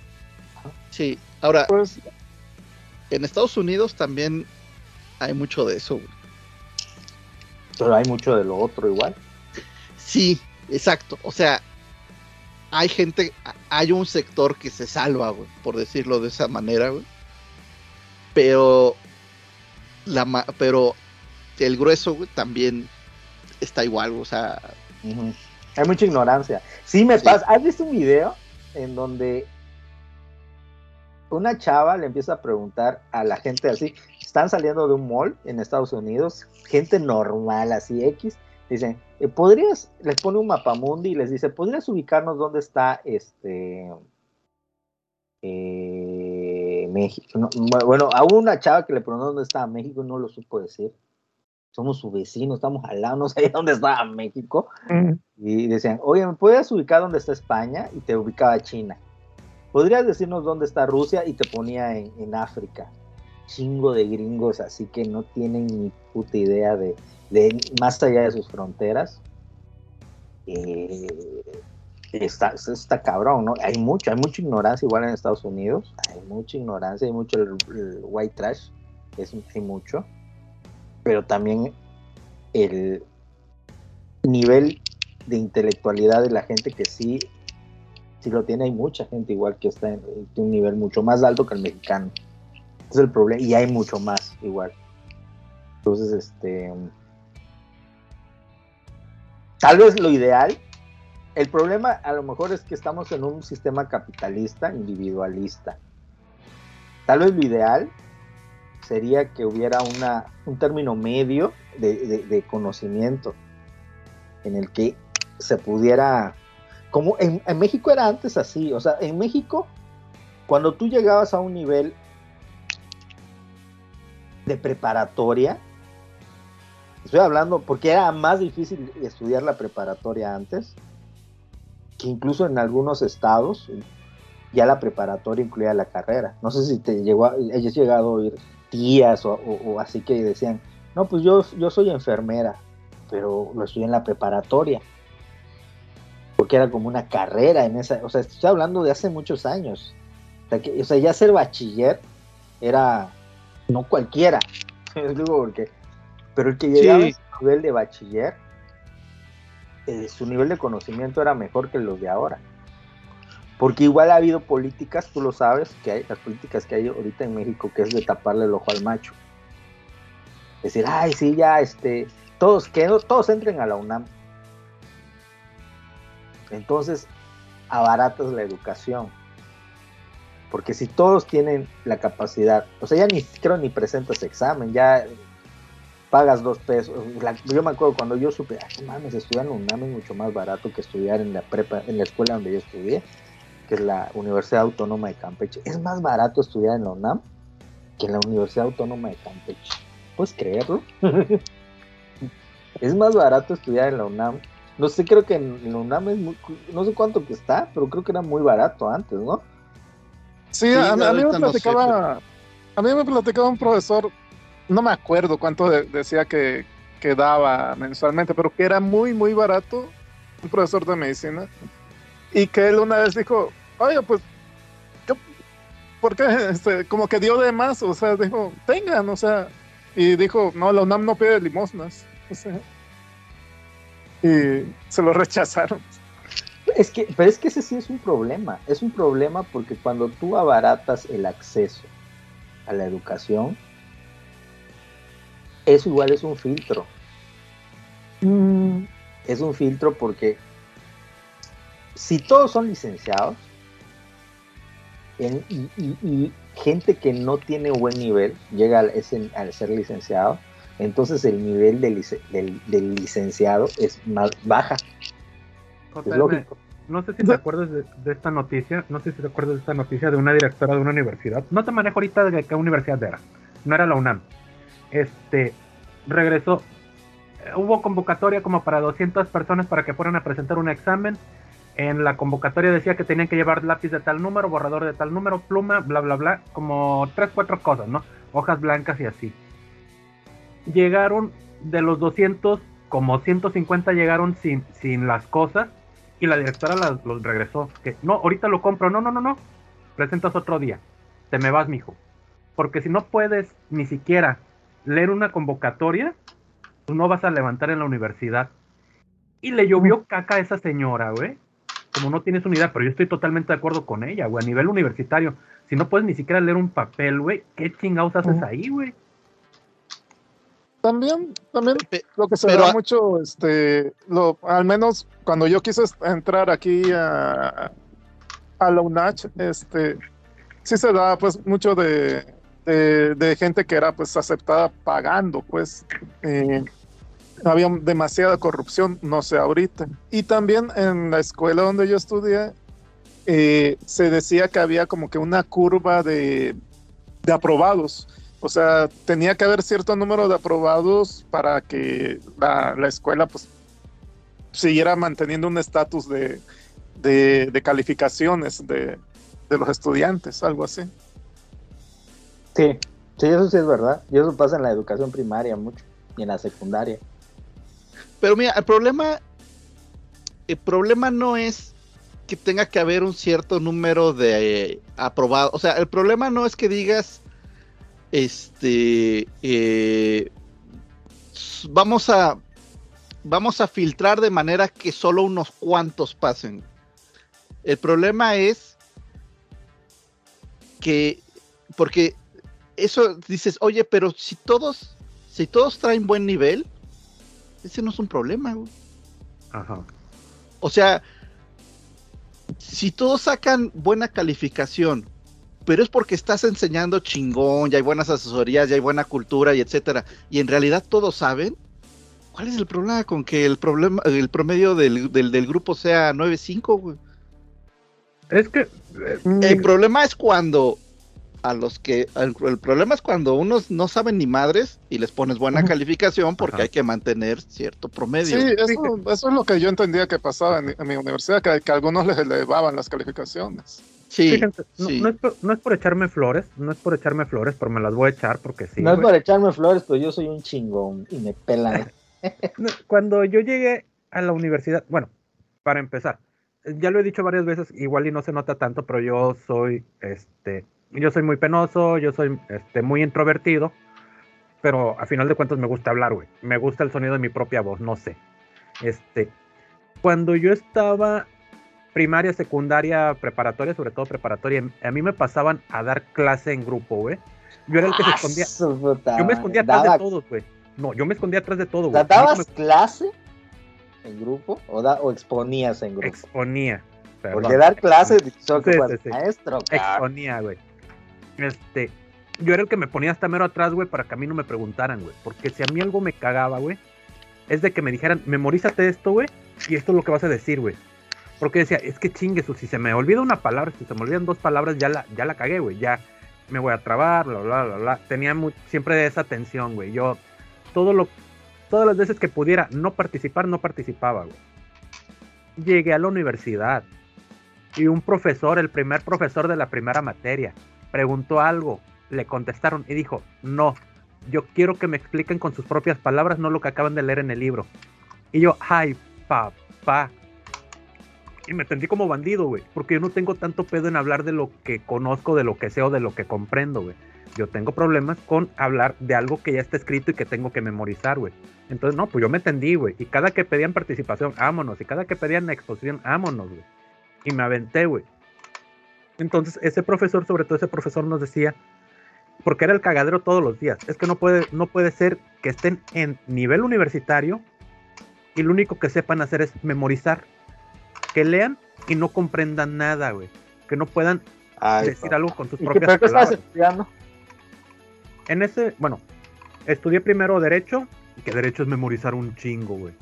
sí, ahora, pues, en Estados Unidos también hay mucho de eso. güey. pero hay mucho de lo otro igual. Sí, exacto. O sea, hay gente, hay un sector que se salva, güey, por decirlo de esa manera, güey. Pero, la, ma- pero el grueso, güey, también está igual, güey, o sea. Hay mucha ignorancia. Sí me Sí. pasa. ¿Has visto un video en donde una chava le empieza a preguntar a la gente así, están saliendo de un mall en Estados Unidos, gente normal así X, dicen, eh, ¿podrías, les pone un mapamundi y les dice, ¿podrías ubicarnos dónde está este eh, México? No, bueno, a una chava que le preguntó dónde estaba México no lo supo decir. Somos su vecino, estamos al lado, no sabía dónde estaba México. Y decían, oye, ¿me puedes ubicar dónde está España? Y te ubicaba China. ¿Podrías decirnos dónde está Rusia? Y te ponía en, en África. Chingo de gringos, así que no tienen ni puta idea de, de más allá de sus fronteras. Eh, está, está cabrón, ¿no? Hay mucho, hay mucha ignorancia igual en Estados Unidos, hay mucha ignorancia, hay mucho el, el white trash, es, hay mucho, pero también el nivel de intelectualidad de la gente que sí, sí lo tiene, hay mucha gente igual que está en, un nivel mucho más alto que el mexicano. Es el problema, y hay mucho más igual. Entonces, este. Tal vez lo ideal. El problema a lo mejor es que estamos en un sistema capitalista, individualista. Tal vez lo ideal sería que hubiera una, un término medio de, conocimiento en el que se pudiera, como en, en, México era antes así, o sea, en México, cuando tú llegabas a un nivel de preparatoria, estoy hablando porque era más difícil estudiar la preparatoria antes, que incluso en algunos estados ya la preparatoria incluía la carrera. No sé si te llegó, hayas llegado a oír tías o, o, o así que decían, no, pues yo, yo soy enfermera, pero lo estudié en la preparatoria. Porque era como una carrera en esa, o sea, estoy hablando de hace muchos años. O sea, que, o sea ya ser bachiller era no cualquiera. Digo porque, pero el que llegaba sí. a nivel de bachiller, eh, su nivel de conocimiento era mejor que los de ahora. Porque igual ha habido políticas, tú lo sabes, que hay las políticas que hay ahorita en México, que es de taparle el ojo al macho. Decir, ay, sí, ya, este, todos, que todos entren a la UNAM. Entonces, abaratas la educación. Porque si todos tienen la capacidad, o sea, ya ni creo ni presentas examen, ya pagas dos pesos. Yo me acuerdo cuando yo supe, ay, mames, estudiar en UNAM es mucho más barato que estudiar en la prepa, en la escuela donde yo estudié, que es la Universidad Autónoma de Campeche. Es más barato estudiar en la UNAM que en la Universidad Autónoma de Campeche. ¿Puedes creerlo? es más barato estudiar en la UNAM. No sé, creo que en la UNAM es muy, no sé cuánto que está, pero creo que era muy barato antes, ¿no? Sí, sí a, a, mí me platicaba, no sé, pero... a mí me platicaba un profesor, no me acuerdo cuánto de, decía que, que daba mensualmente, pero que era muy, muy barato, un profesor de medicina, y que él una vez dijo, oye, pues, ¿qué, ¿por qué? Este, como que dio de más, o sea, dijo, tengan, o sea, y dijo, no, la UNAM no pide limosnas. O sea, y se lo rechazaron. Es que, pero es que ese sí es un problema. Es un problema porque cuando tú abaratas el acceso a la educación, eso igual es un filtro. Mm. Es un filtro porque si todos son licenciados en, y, y, y, gente que no tiene buen nivel llega al, ese, al ser licenciado, entonces el nivel del, del, del licenciado es más baja. Es lógico. No sé si te acuerdas de, de, esta noticia, no sé si te acuerdas de esta noticia de una directora de una universidad. No te manejo ahorita de qué universidad era. No era la UNAM. Este, regresó. Hubo convocatoria como para 200 personas para que fueran a presentar un examen. En la convocatoria decía que tenían que llevar lápiz de tal número, borrador de tal número, pluma, bla, bla, bla. Como tres, cuatro cosas, ¿no? Hojas blancas y así llegaron de los 200, como 150 llegaron sin, sin las cosas y la directora las, los regresó. Que no, ahorita lo compro, no, no, no, no, presentas otro día, te me vas, mijo. Porque si no puedes ni siquiera leer una convocatoria, tú no vas a levantar en la universidad. Y le llovió caca a esa señora, güey. Como no tienes unidad, pero yo estoy totalmente de acuerdo con ella, güey. A nivel universitario, si no puedes ni siquiera leer un papel, güey, ¿qué chingados haces ahí, güey? También, también lo que se Pero, da mucho, este, lo, al menos cuando yo quise entrar aquí a, a la UNACH, este, sí se da pues mucho de, de, de gente que era pues aceptada pagando, pues eh, había demasiada corrupción, no sé ahorita. Y también en la escuela donde yo estudié, eh, se decía que había como que una curva de, de aprobados o sea, tenía que haber cierto número de aprobados para que la, la escuela pues siguiera manteniendo un estatus de, de, de, calificaciones de, de, los estudiantes, algo así. Sí, sí, eso sí es verdad. Y eso pasa en la educación primaria mucho y en la secundaria. Pero mira, el problema, el problema no es que tenga que haber un cierto número de eh, aprobados. O sea, el problema no es que digas, este, eh, vamos a, vamos a filtrar de manera que solo unos cuantos pasen. El problema es que, porque eso dices, oye, pero si todos, si todos traen buen nivel, ese no es un problema, güey. Ajá. O sea, si todos sacan buena calificación, pero es porque estás enseñando chingón, ya hay buenas asesorías, ya hay buena cultura y etcétera, y en realidad todos saben, ¿cuál es el problema con que el problema, el promedio del, del, del grupo sea 9.5, güey? Es que. eh, El problema es cuando a los que el, el problema es cuando unos no saben ni madres y les pones buena calificación porque Ajá. hay que mantener cierto promedio. Sí, eso, eso es lo que yo entendía que pasaba en, en mi universidad, que, algunos les elevaban las calificaciones. Sí, Fíjense, no, sí. no es por, no es por echarme flores, no es por echarme flores, pero me las voy a echar porque sí. no es para echarme flores, pero yo soy un chingón y me pelan. Cuando yo llegué a la universidad, bueno, para empezar, ya lo he dicho varias veces, igual y no se nota tanto, pero yo soy, este, yo soy muy penoso, yo soy, este, muy introvertido, pero a final de cuentas me gusta hablar, güey. Me gusta el sonido de mi propia voz, no sé. Este, cuando yo estaba primaria, secundaria, preparatoria, sobre todo preparatoria, a mí me pasaban a dar clase en grupo, güey. Yo era el que se escondía. Su puta Yo me escondía atrás de todos, güey. No, yo me escondía atrás de todo, güey. ¿Dabas me clase en grupo o, da- o exponías en grupo? exponía. perdón. Porque dar clases, yo que Sí, sí, sí. maestro, cabrón. exponía, güey. Este, yo era el que me ponía hasta mero atrás, güey, para que a mí no me preguntaran, güey. Porque si a mí algo me cagaba, güey, es de que me dijeran, memorízate esto, güey, y esto es lo que vas a decir, güey. Porque decía, es que chingues, o si se me olvida una palabra, si se me olvidan dos palabras, ya la, ya la cagué, güey, ya me voy a trabar, bla, bla, bla, bla. Tenía siempre esa tensión, güey. Yo, todo lo, todas las veces que pudiera no participar, no participaba, güey. Llegué a la universidad y un profesor, el primer profesor de la primera materia, preguntó algo, le contestaron y dijo, no, yo quiero que me expliquen con sus propias palabras, no lo que acaban de leer en el libro. Y yo, ay, papá. Y me sentí como bandido, güey, porque yo no tengo tanto pedo en hablar de lo que conozco, de lo que sé o de lo que comprendo, güey. Yo tengo problemas con hablar de algo que ya está escrito y que tengo que memorizar, güey. Entonces, no, pues yo me tendí, güey. Y cada que pedían participación, vámonos. Y cada que pedían exposición, vámonos, güey. Y me aventé, güey. Entonces, ese profesor, sobre todo ese profesor, nos decía, porque era el cagadero todos los días. Es que no puede, no puede ser que estén en nivel universitario y lo único que sepan hacer es memorizar. Que lean y no comprendan nada, güey. Que no puedan Ay, decir papá. algo con sus ¿Y propias qué estabas palabras. estudiando? En ese, bueno, estudié primero Derecho, y que Derecho es memorizar un chingo, güey.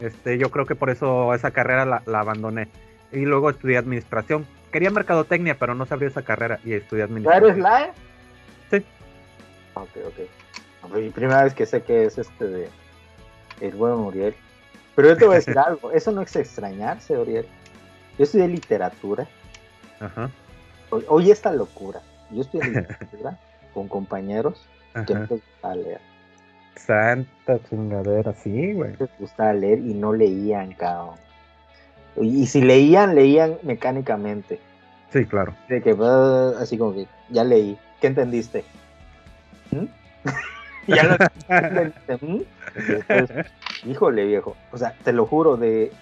Este, yo creo que por eso esa carrera la, la abandoné. Y luego estudié Administración. Quería Mercadotecnia, pero no sabría esa carrera y estudié ¿Ya Administración. eres la? Sí. Ok, ok. Y primera vez que sé que es este de el buen Uriel. Pero yo te voy a decir algo, eso no es extrañarse, Uriel. Yo estudié literatura. Ajá, oye esta locura. Yo estudié literatura con compañeros que no ajá. les gustaba leer. Santa chingadera, sí, güey. Les gustaba leer y no leían, cabrón. Y, si leían, leían mecánicamente. Sí, claro. De que, ah, así como que, ya leí. ¿Qué entendiste? ¿Mm? ya lo entendiste. ¿Mm? Híjole, viejo. O sea, te lo juro, de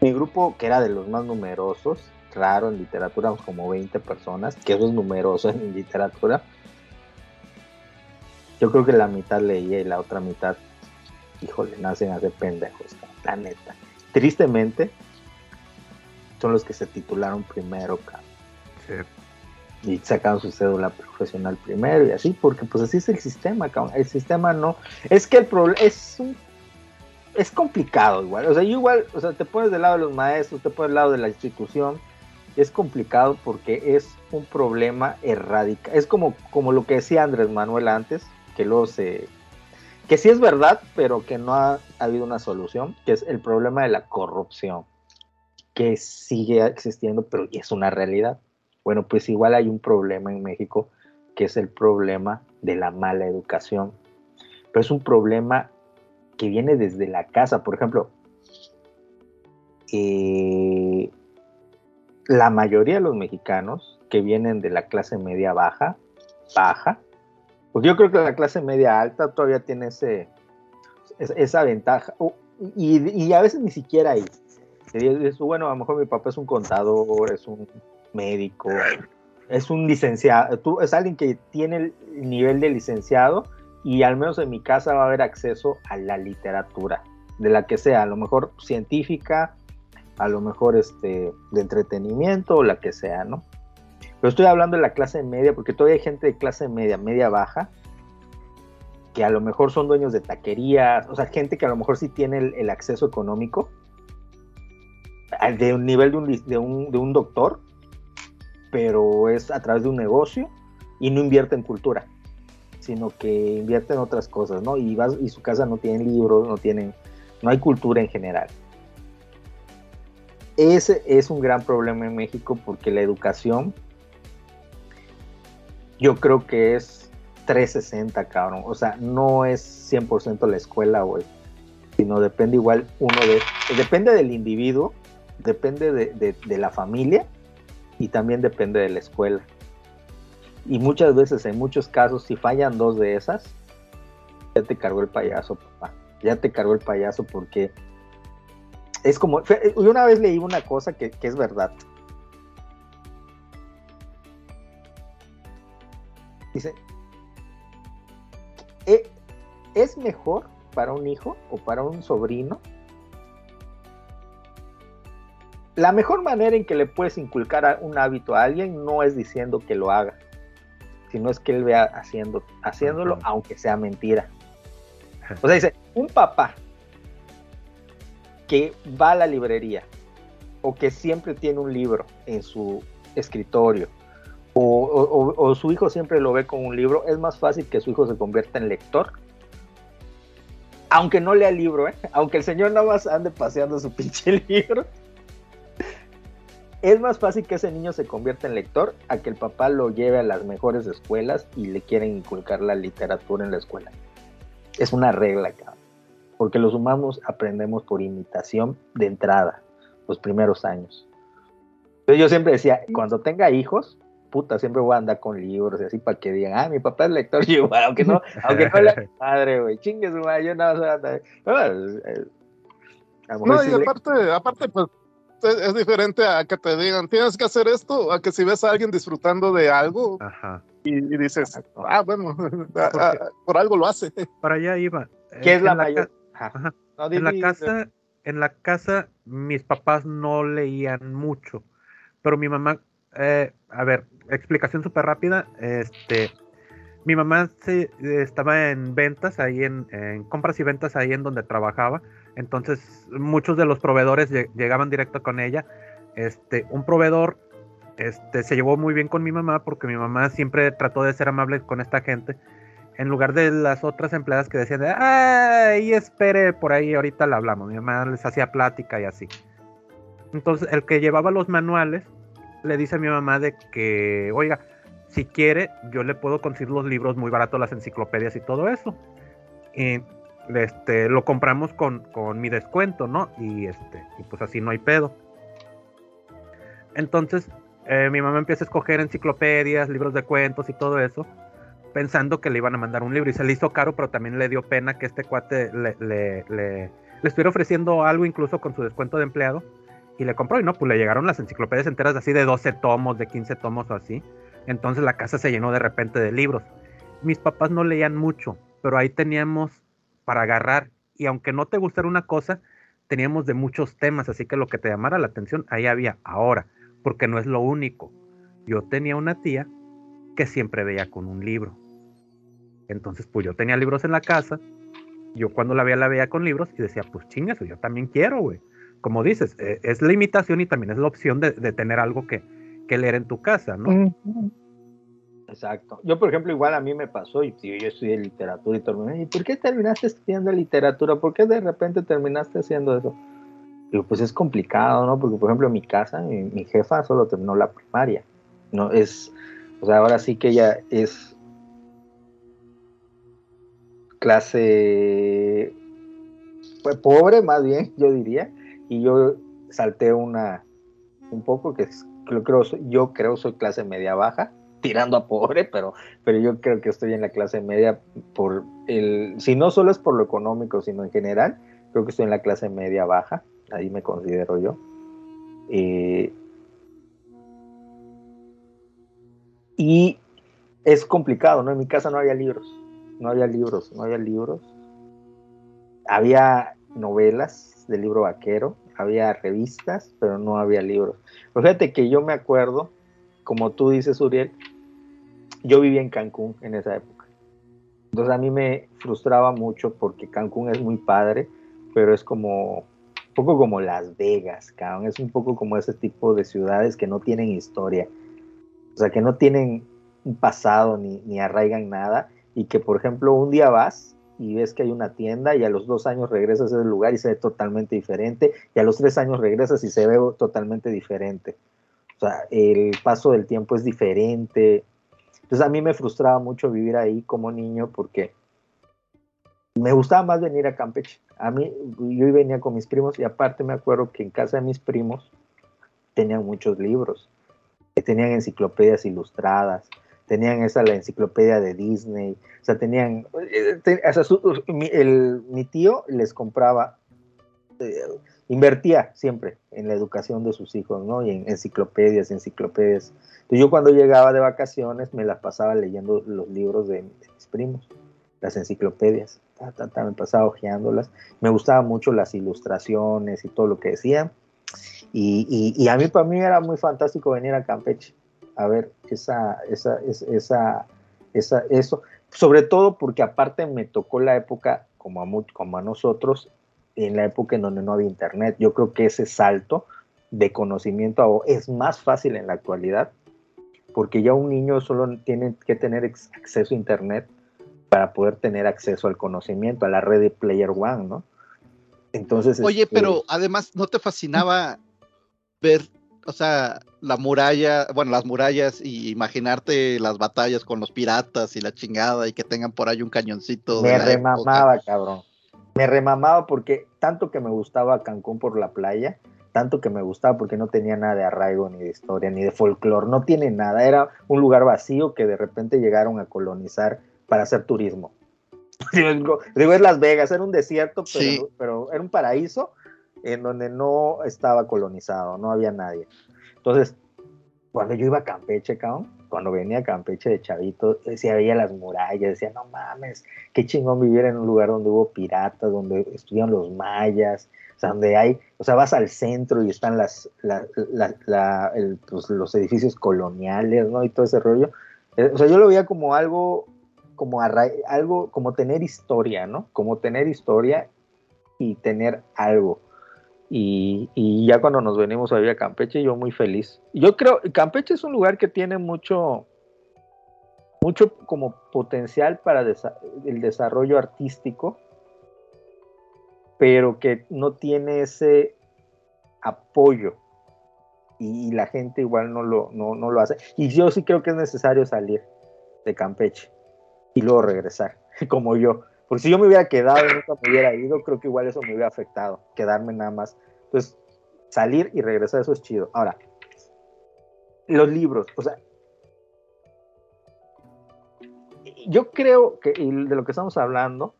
mi grupo, que era de los más numerosos, claro, en literatura, como 20 personas, que eso es numeroso en literatura. Yo creo que la mitad leía y la otra mitad, híjole, nacen a ser pendejos, la neta. Tristemente, son los que se titularon primero, cabrón Sí. y sacaron su cédula profesional primero y así, porque pues así es el sistema, cabrón. El sistema no. Es que el problema es un. Es complicado igual. O sea, yo igual, o sea, te pones del lado de los maestros, te pones del lado de la institución. Es complicado porque es un problema erradica. Es como, como lo que decía Andrés Manuel antes, que luego se. que sí es verdad, pero que no ha habido una solución, que es el problema de la corrupción, que sigue existiendo, pero es una realidad. Bueno, pues igual hay un problema en México que es el problema de la mala educación. Pero es un problema que viene desde la casa. Por ejemplo, eh, la mayoría de los mexicanos que vienen de la clase media baja, baja, porque yo creo que la clase media alta todavía tiene ese, esa ventaja, y, a veces ni siquiera ahí. Bueno, a lo mejor mi papá es un contador, es un médico, es un licenciado, tú, es alguien que tiene el nivel de licenciado y al menos en mi casa va a haber acceso a la literatura, de la que sea, a lo mejor científica, a lo mejor este, de entretenimiento o la que sea, ¿no? Pero estoy hablando de la clase media, porque todavía hay gente de clase media, media baja, que a lo mejor son dueños de taquerías, o sea, gente que a lo mejor sí tiene el, acceso económico, de un nivel de un, de, un, de un doctor, pero es a través de un negocio y no invierte en cultura, sino que invierte en otras cosas, ¿no? Y, vas, y su casa no tiene libros, no tienen, no hay cultura en general. Ese es un gran problema en México porque la educación yo creo que es 360, cabrón. O sea, no es 100% la escuela, güey. Sino depende igual uno de... Depende del individuo, depende de, la familia y también depende de la escuela. Y muchas veces, en muchos casos, si fallan dos de esas, ya te cargó el payaso, papá. Ya te cargó el payaso porque es como, yo una vez leí una cosa que, es verdad. Dice, e, ¿es mejor para un hijo o para un sobrino? La mejor manera en que le puedes inculcar un hábito a alguien no es diciendo que lo haga, sino es que él vea haciendo, haciéndolo aunque sea mentira. O sea, dice, un papá que va a la librería o que siempre tiene un libro en su escritorio o, su hijo siempre lo ve con un libro, es más fácil que su hijo se convierta en lector. Aunque no lea el libro, ¿eh? aunque el señor nada más ande paseando su pinche libro, es más fácil que ese niño se convierta en lector a que el papá lo lleve a las mejores escuelas y le quieren inculcar la literatura en la escuela. Es una regla, cabrón porque los humanos aprendemos por imitación de entrada, los primeros años. Entonces yo siempre decía, cuando tenga hijos, puta, siempre voy a andar con libros y así para que digan, ah, mi papá es lector, y igual, aunque no, aunque no le madre, güey, chingue su madre, yo no, y aparte, aparte, pues es diferente a que te digan, tienes que hacer esto, a que si ves a alguien disfrutando de algo Y, dices, ah, bueno, por algo lo hace. Para allá iba. ¿Qué es la mayor? en la casa, en la casa, mis papás no leían mucho, pero mi mamá, eh, a ver, explicación súper rápida, este, mi mamá se, estaba en ventas ahí en, compras y ventas ahí en donde trabajaba, entonces muchos de los proveedores llegaban directo con ella, este, un proveedor este, se llevó muy bien con mi mamá porque mi mamá siempre trató de ser amable con esta gente en lugar de las otras empleadas que decían, ay, espere, por ahí ahorita la hablamos. Mi mamá les hacía plática y así. Entonces, el que llevaba los manuales le dice a mi mamá de que, oiga, si quiere, yo le puedo conseguir los libros muy baratos, las enciclopedias y todo eso. Y este, lo compramos con, con mi descuento, ¿no? Y, este, y pues así no hay pedo. Entonces, eh, mi mamá empieza a escoger enciclopedias, libros de cuentos y todo eso pensando que le iban a mandar un libro y se le hizo caro, pero también le dio pena que este cuate le, le, le, estuviera ofreciendo algo incluso con su descuento de empleado y le compró y no, pues le llegaron las enciclopedias enteras así de 12 tomos, de 15 tomos o así. Entonces la casa se llenó de repente de libros. Mis papás no leían mucho, pero ahí teníamos para agarrar y aunque no te gustara una cosa, teníamos de muchos temas, así que lo que te llamara la atención, ahí había ahora, porque no es lo único. Yo tenía una tía que siempre veía con un libro entonces, pues yo tenía libros en la casa. Yo cuando la veía, la veía con libros y decía, pues chingas, yo también quiero, güey. Como dices, eh, es la imitación y también es la opción de, tener algo que, leer en tu casa, ¿no? Exacto. Yo, por ejemplo, igual a mí me pasó, y yo estudié literatura y todo, ¿y por qué terminaste estudiando literatura? ¿Por qué de repente terminaste haciendo eso? Pues es complicado, ¿no? Porque, por ejemplo, en mi casa, mi, jefa solo terminó la primaria, ¿no? Es, o sea, ahora sí que ella es clase pues, pobre, más bien, yo diría, y yo salté una un poco que creo, creo, yo creo soy clase media baja, tirando a pobre, pero, pero yo creo que estoy en la clase media por el, si no solo es por lo económico, sino en general, creo que estoy en la clase media baja, ahí me considero yo. Eh, y es complicado, ¿no? En mi casa no había libros, no había libros, no había libros. Había novelas del libro vaquero, había revistas, pero no había libros. Pues fíjate que yo me acuerdo, como tú dices, Uriel, yo vivía en Cancún en esa época. Entonces a mí me frustraba mucho porque Cancún es muy padre, pero es como un poco como Las Vegas, cabrón. Es un poco como ese tipo de ciudades que no tienen historia. O sea, que no tienen un pasado ni, ni arraigan nada. Y que, por ejemplo, un día vas y ves que hay una tienda y a los dos años regresas a ese lugar y se ve totalmente diferente. Y a los tres años regresas y se ve totalmente diferente. O sea, el paso del tiempo es diferente. Entonces a mí me frustraba mucho vivir ahí como niño porque me gustaba más venir a Campeche. A mí, yo venía con mis primos y aparte me acuerdo que en casa de mis primos tenían muchos libros, que tenían enciclopedias ilustradas, tenían esa la enciclopedia de Disney, o sea, tenían, eh, o sea, su- mi tío les compraba, eh, invertía siempre en la educación de sus hijos, ¿no? Y en enciclopedias, enciclopedias. Entonces yo cuando llegaba de vacaciones me las pasaba leyendo los libros de, mis primos, las enciclopedias, ta, ta, ta, me pasaba hojeándolas. Me gustaban mucho las ilustraciones y todo lo que decían. Y, a mí, para mí era muy fantástico venir a Campeche a ver esa, esa, esa, esa, eso. Sobre todo porque aparte me tocó la época, como a nosotros, en la época en donde no había internet. Yo creo que ese salto de conocimiento es más fácil en la actualidad, porque ya un niño solo tiene que tener acceso a internet para poder tener acceso al conocimiento, a la red de Player One, ¿no? Entonces, Oye, este, pero además, ¿no te fascinaba ver, o sea, la muralla, bueno, las murallas y imaginarte las batallas con los piratas y la chingada y que tengan por ahí un cañoncito? me época? remamaba, cabrón. Me remamaba porque tanto que me gustaba Cancún por la playa, tanto que me gustaba porque no tenía nada de arraigo, ni de historia, ni de folclore, no tiene nada. Era un lugar vacío que de repente llegaron a colonizar para hacer turismo. Digo, es Las Vegas, era un desierto, pero, Sí. pero era un paraíso en donde no estaba colonizado, no había nadie. Entonces, cuando yo iba a Campeche, cabrón, cuando venía a Campeche de chavito, decía, veía las murallas, decía, no mames, qué chingón vivir en un lugar donde hubo piratas, donde estuvieron los mayas, o sea, donde hay, o sea, vas al centro y están las, pues, los edificios coloniales, ¿no? Y todo ese rollo. Eh, o sea, yo lo veía como algo, como algo, como tener historia, ¿no? Como tener historia y tener algo. Y, ya cuando nos venimos a vivir a Campeche, yo muy feliz. Yo creo, Campeche es un lugar que tiene mucho, mucho como potencial para el desarrollo artístico, pero que no tiene ese apoyo y, y la gente igual no lo, no, no lo hace. Y yo sí creo que es necesario salir de Campeche y luego regresar, como yo. Porque si yo me hubiera quedado y nunca me hubiera ido, creo que igual eso me hubiera afectado, quedarme nada más. Entonces, salir y regresar, eso es chido. Ahora, los libros, o sea, yo creo que y de lo que estamos hablando,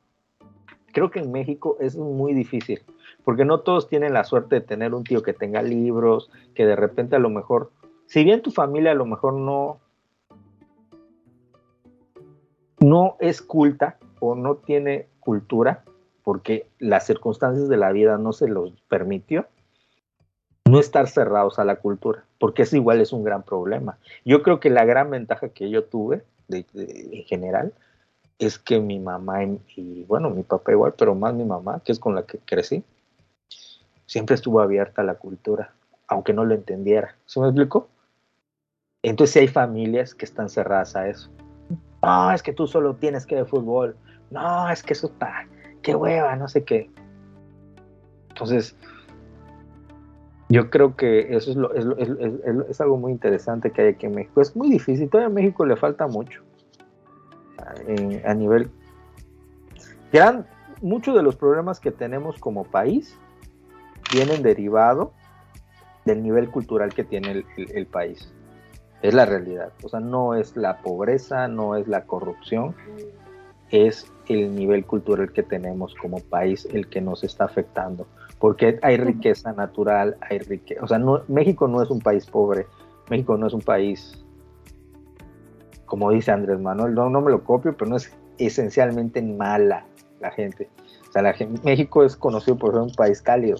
creo que en México es muy difícil, porque no todos tienen la suerte de tener un tío que tenga libros, que de repente a lo mejor, si bien tu familia a lo mejor no, no es culta o no tiene cultura, porque las circunstancias de la vida no se los permitió, no estar cerrados a la cultura, porque eso igual es un gran problema. Yo creo que la gran ventaja que yo tuve de- de- en general es que mi mamá y, y, bueno, mi papá igual, pero más mi mamá, que es con la que crecí, siempre estuvo abierta a la cultura, aunque no lo entendiera. ¿Se me explicó? Entonces sí hay familias que están cerradas a eso. No, es que tú solo tienes que ver fútbol. No, es que eso está, qué hueva, no sé qué. Entonces, yo creo que eso es, lo- algo muy interesante que hay aquí en México. Es muy difícil, todavía a México le falta mucho. En- a nivel... Gran, muchos de los problemas que tenemos como país vienen derivado del nivel cultural que tiene el, el- el país. Es la realidad. O sea, no es la pobreza, no es la corrupción, es el nivel cultural que tenemos como país el que nos está afectando. Porque hay riqueza natural, hay riqueza. O sea, no, México no es un país pobre, México no es un país, como dice Andrés Manuel, no, no me lo copio, pero no es esencialmente mala la gente. O sea, la gen- México es conocido por ser un país cálido.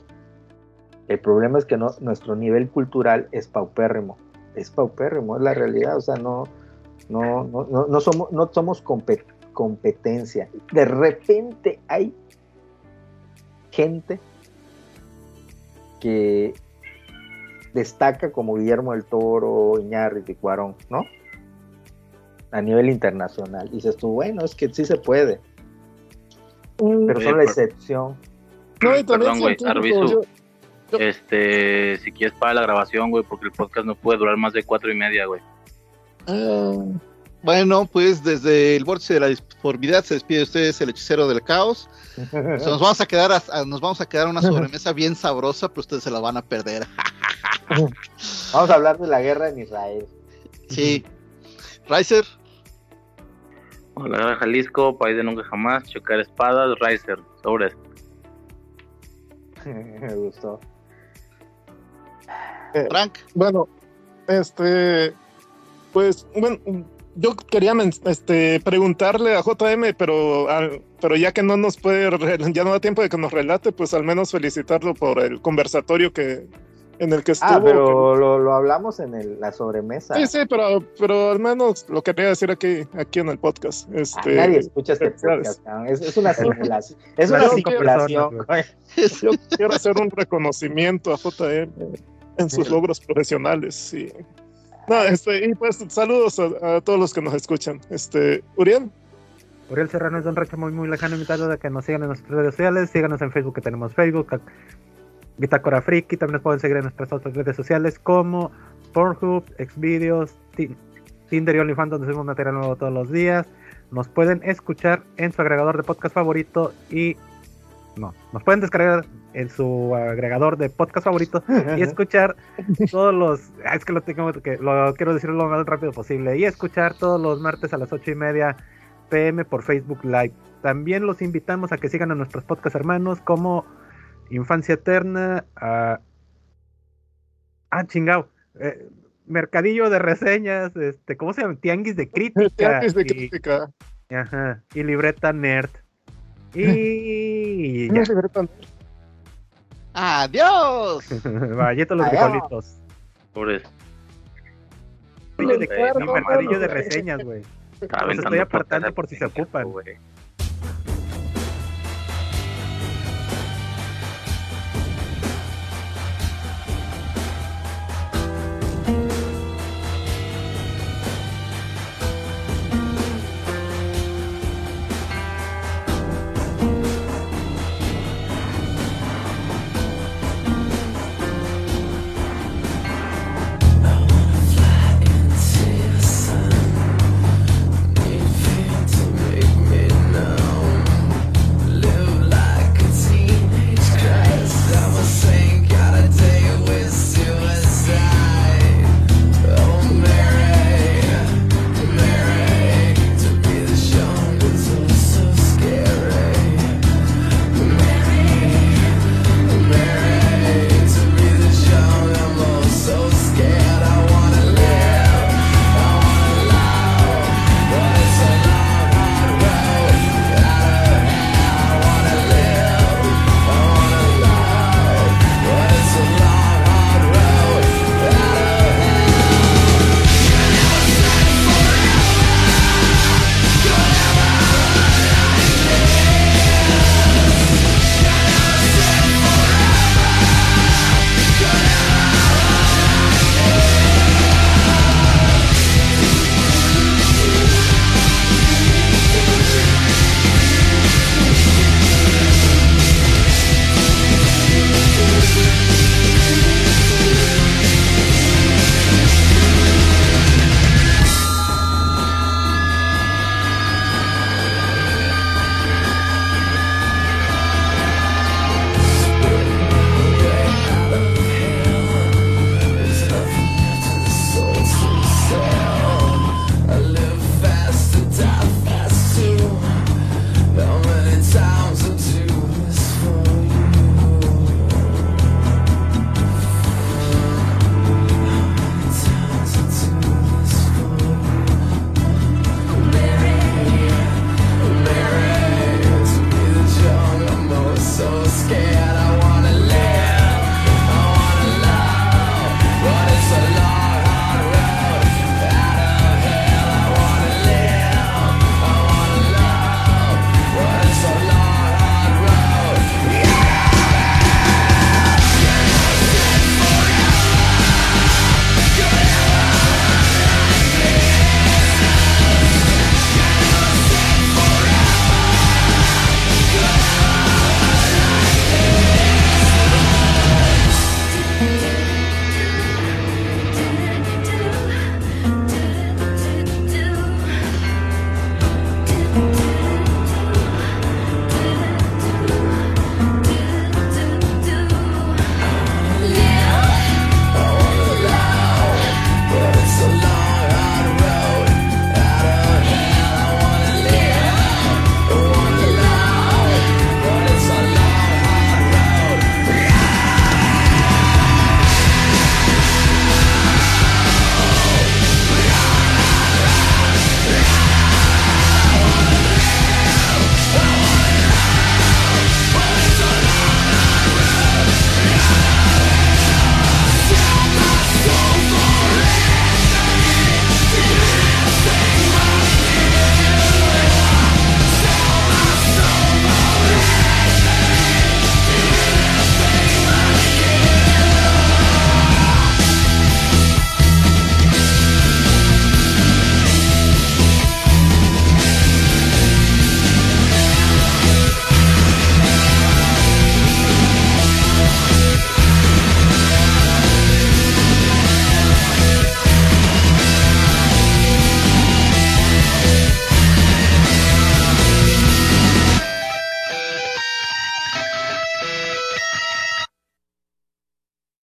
El problema es que no, nuestro nivel cultural es paupérrimo. Es paupérrimo, es la realidad. O sea, no, no, no, no, no somos, no somos competencia. De repente hay gente que destaca como Guillermo del Toro, Iñárritu Cuarón, ¿no? A nivel internacional. Y dices tú, bueno, es que sí se puede, pero Oye, son la excepción. No, y Perdón, güey, Arbizu. yo- yo- Este, si quieres para la grabación, güey, porque el podcast no puede durar más de cuatro y media, güey. Ah, bueno, pues desde el vórtice de la disformidad se despide de ustedes el hechicero del caos. Nos vamos a quedar a- a- nos vamos a quedar una sobremesa bien sabrosa, pero ustedes se la van a perder. Vamos a hablar de la guerra en Israel. Sí. Riser, La guerra de Jalisco, país de nunca jamás, checar espadas, Riser, sobres. Me gustó. eh, Frank. Bueno, este, pues, bueno, yo quería este, preguntarle a JM, pero, al- pero ya que no nos puede, ya no da tiempo de que nos relate, pues al menos felicitarlo por el conversatorio que en el que estuvo. Ah, pero lo, lo hablamos en el- la sobremesa. Sí, sí, pero, pero al menos lo quería decir aquí, aquí en el podcast. Ah, Este, nadie escucha este podcast, es, es una simulación. Es una simulación. Yo quiero hacer un reconocimiento a JM en sus logros profesionales. Sí. No, este, y pues saludos a, a todos los que nos escuchan. Este, Uriel, Uriel Serrano es de un rancho muy muy lejano invitado de que nos sigan en nuestras redes sociales, síganos en Facebook que tenemos Facebook, a- Bitácora Friki, también nos pueden seguir en nuestras otras redes sociales como Pornhub, Xvideos, Ti- Tinder y OnlyFans donde subimos material nuevo todos los días. Nos pueden escuchar en su agregador de podcast favorito y no, nos pueden descargar en su agregador de podcast favorito y escuchar todos los ah, es que lo tengo que lo quiero decir lo más rápido posible y escuchar todos los martes a las ocho y media pm por Facebook Live. También los invitamos a que sigan a nuestros podcast hermanos como Infancia Eterna, a ah chingao, eh, Mercadillo de reseñas, este, ¿cómo se llama? Tianguis de crítica. Tianguis de y- crítica. Ajá, y libreta nerd. Y ya. Adiós. Todos los Adiós. frijolitos. Sobres. Mercadillo de- no de reseñas, güey. Los estoy apartando por si se ocupan. güey.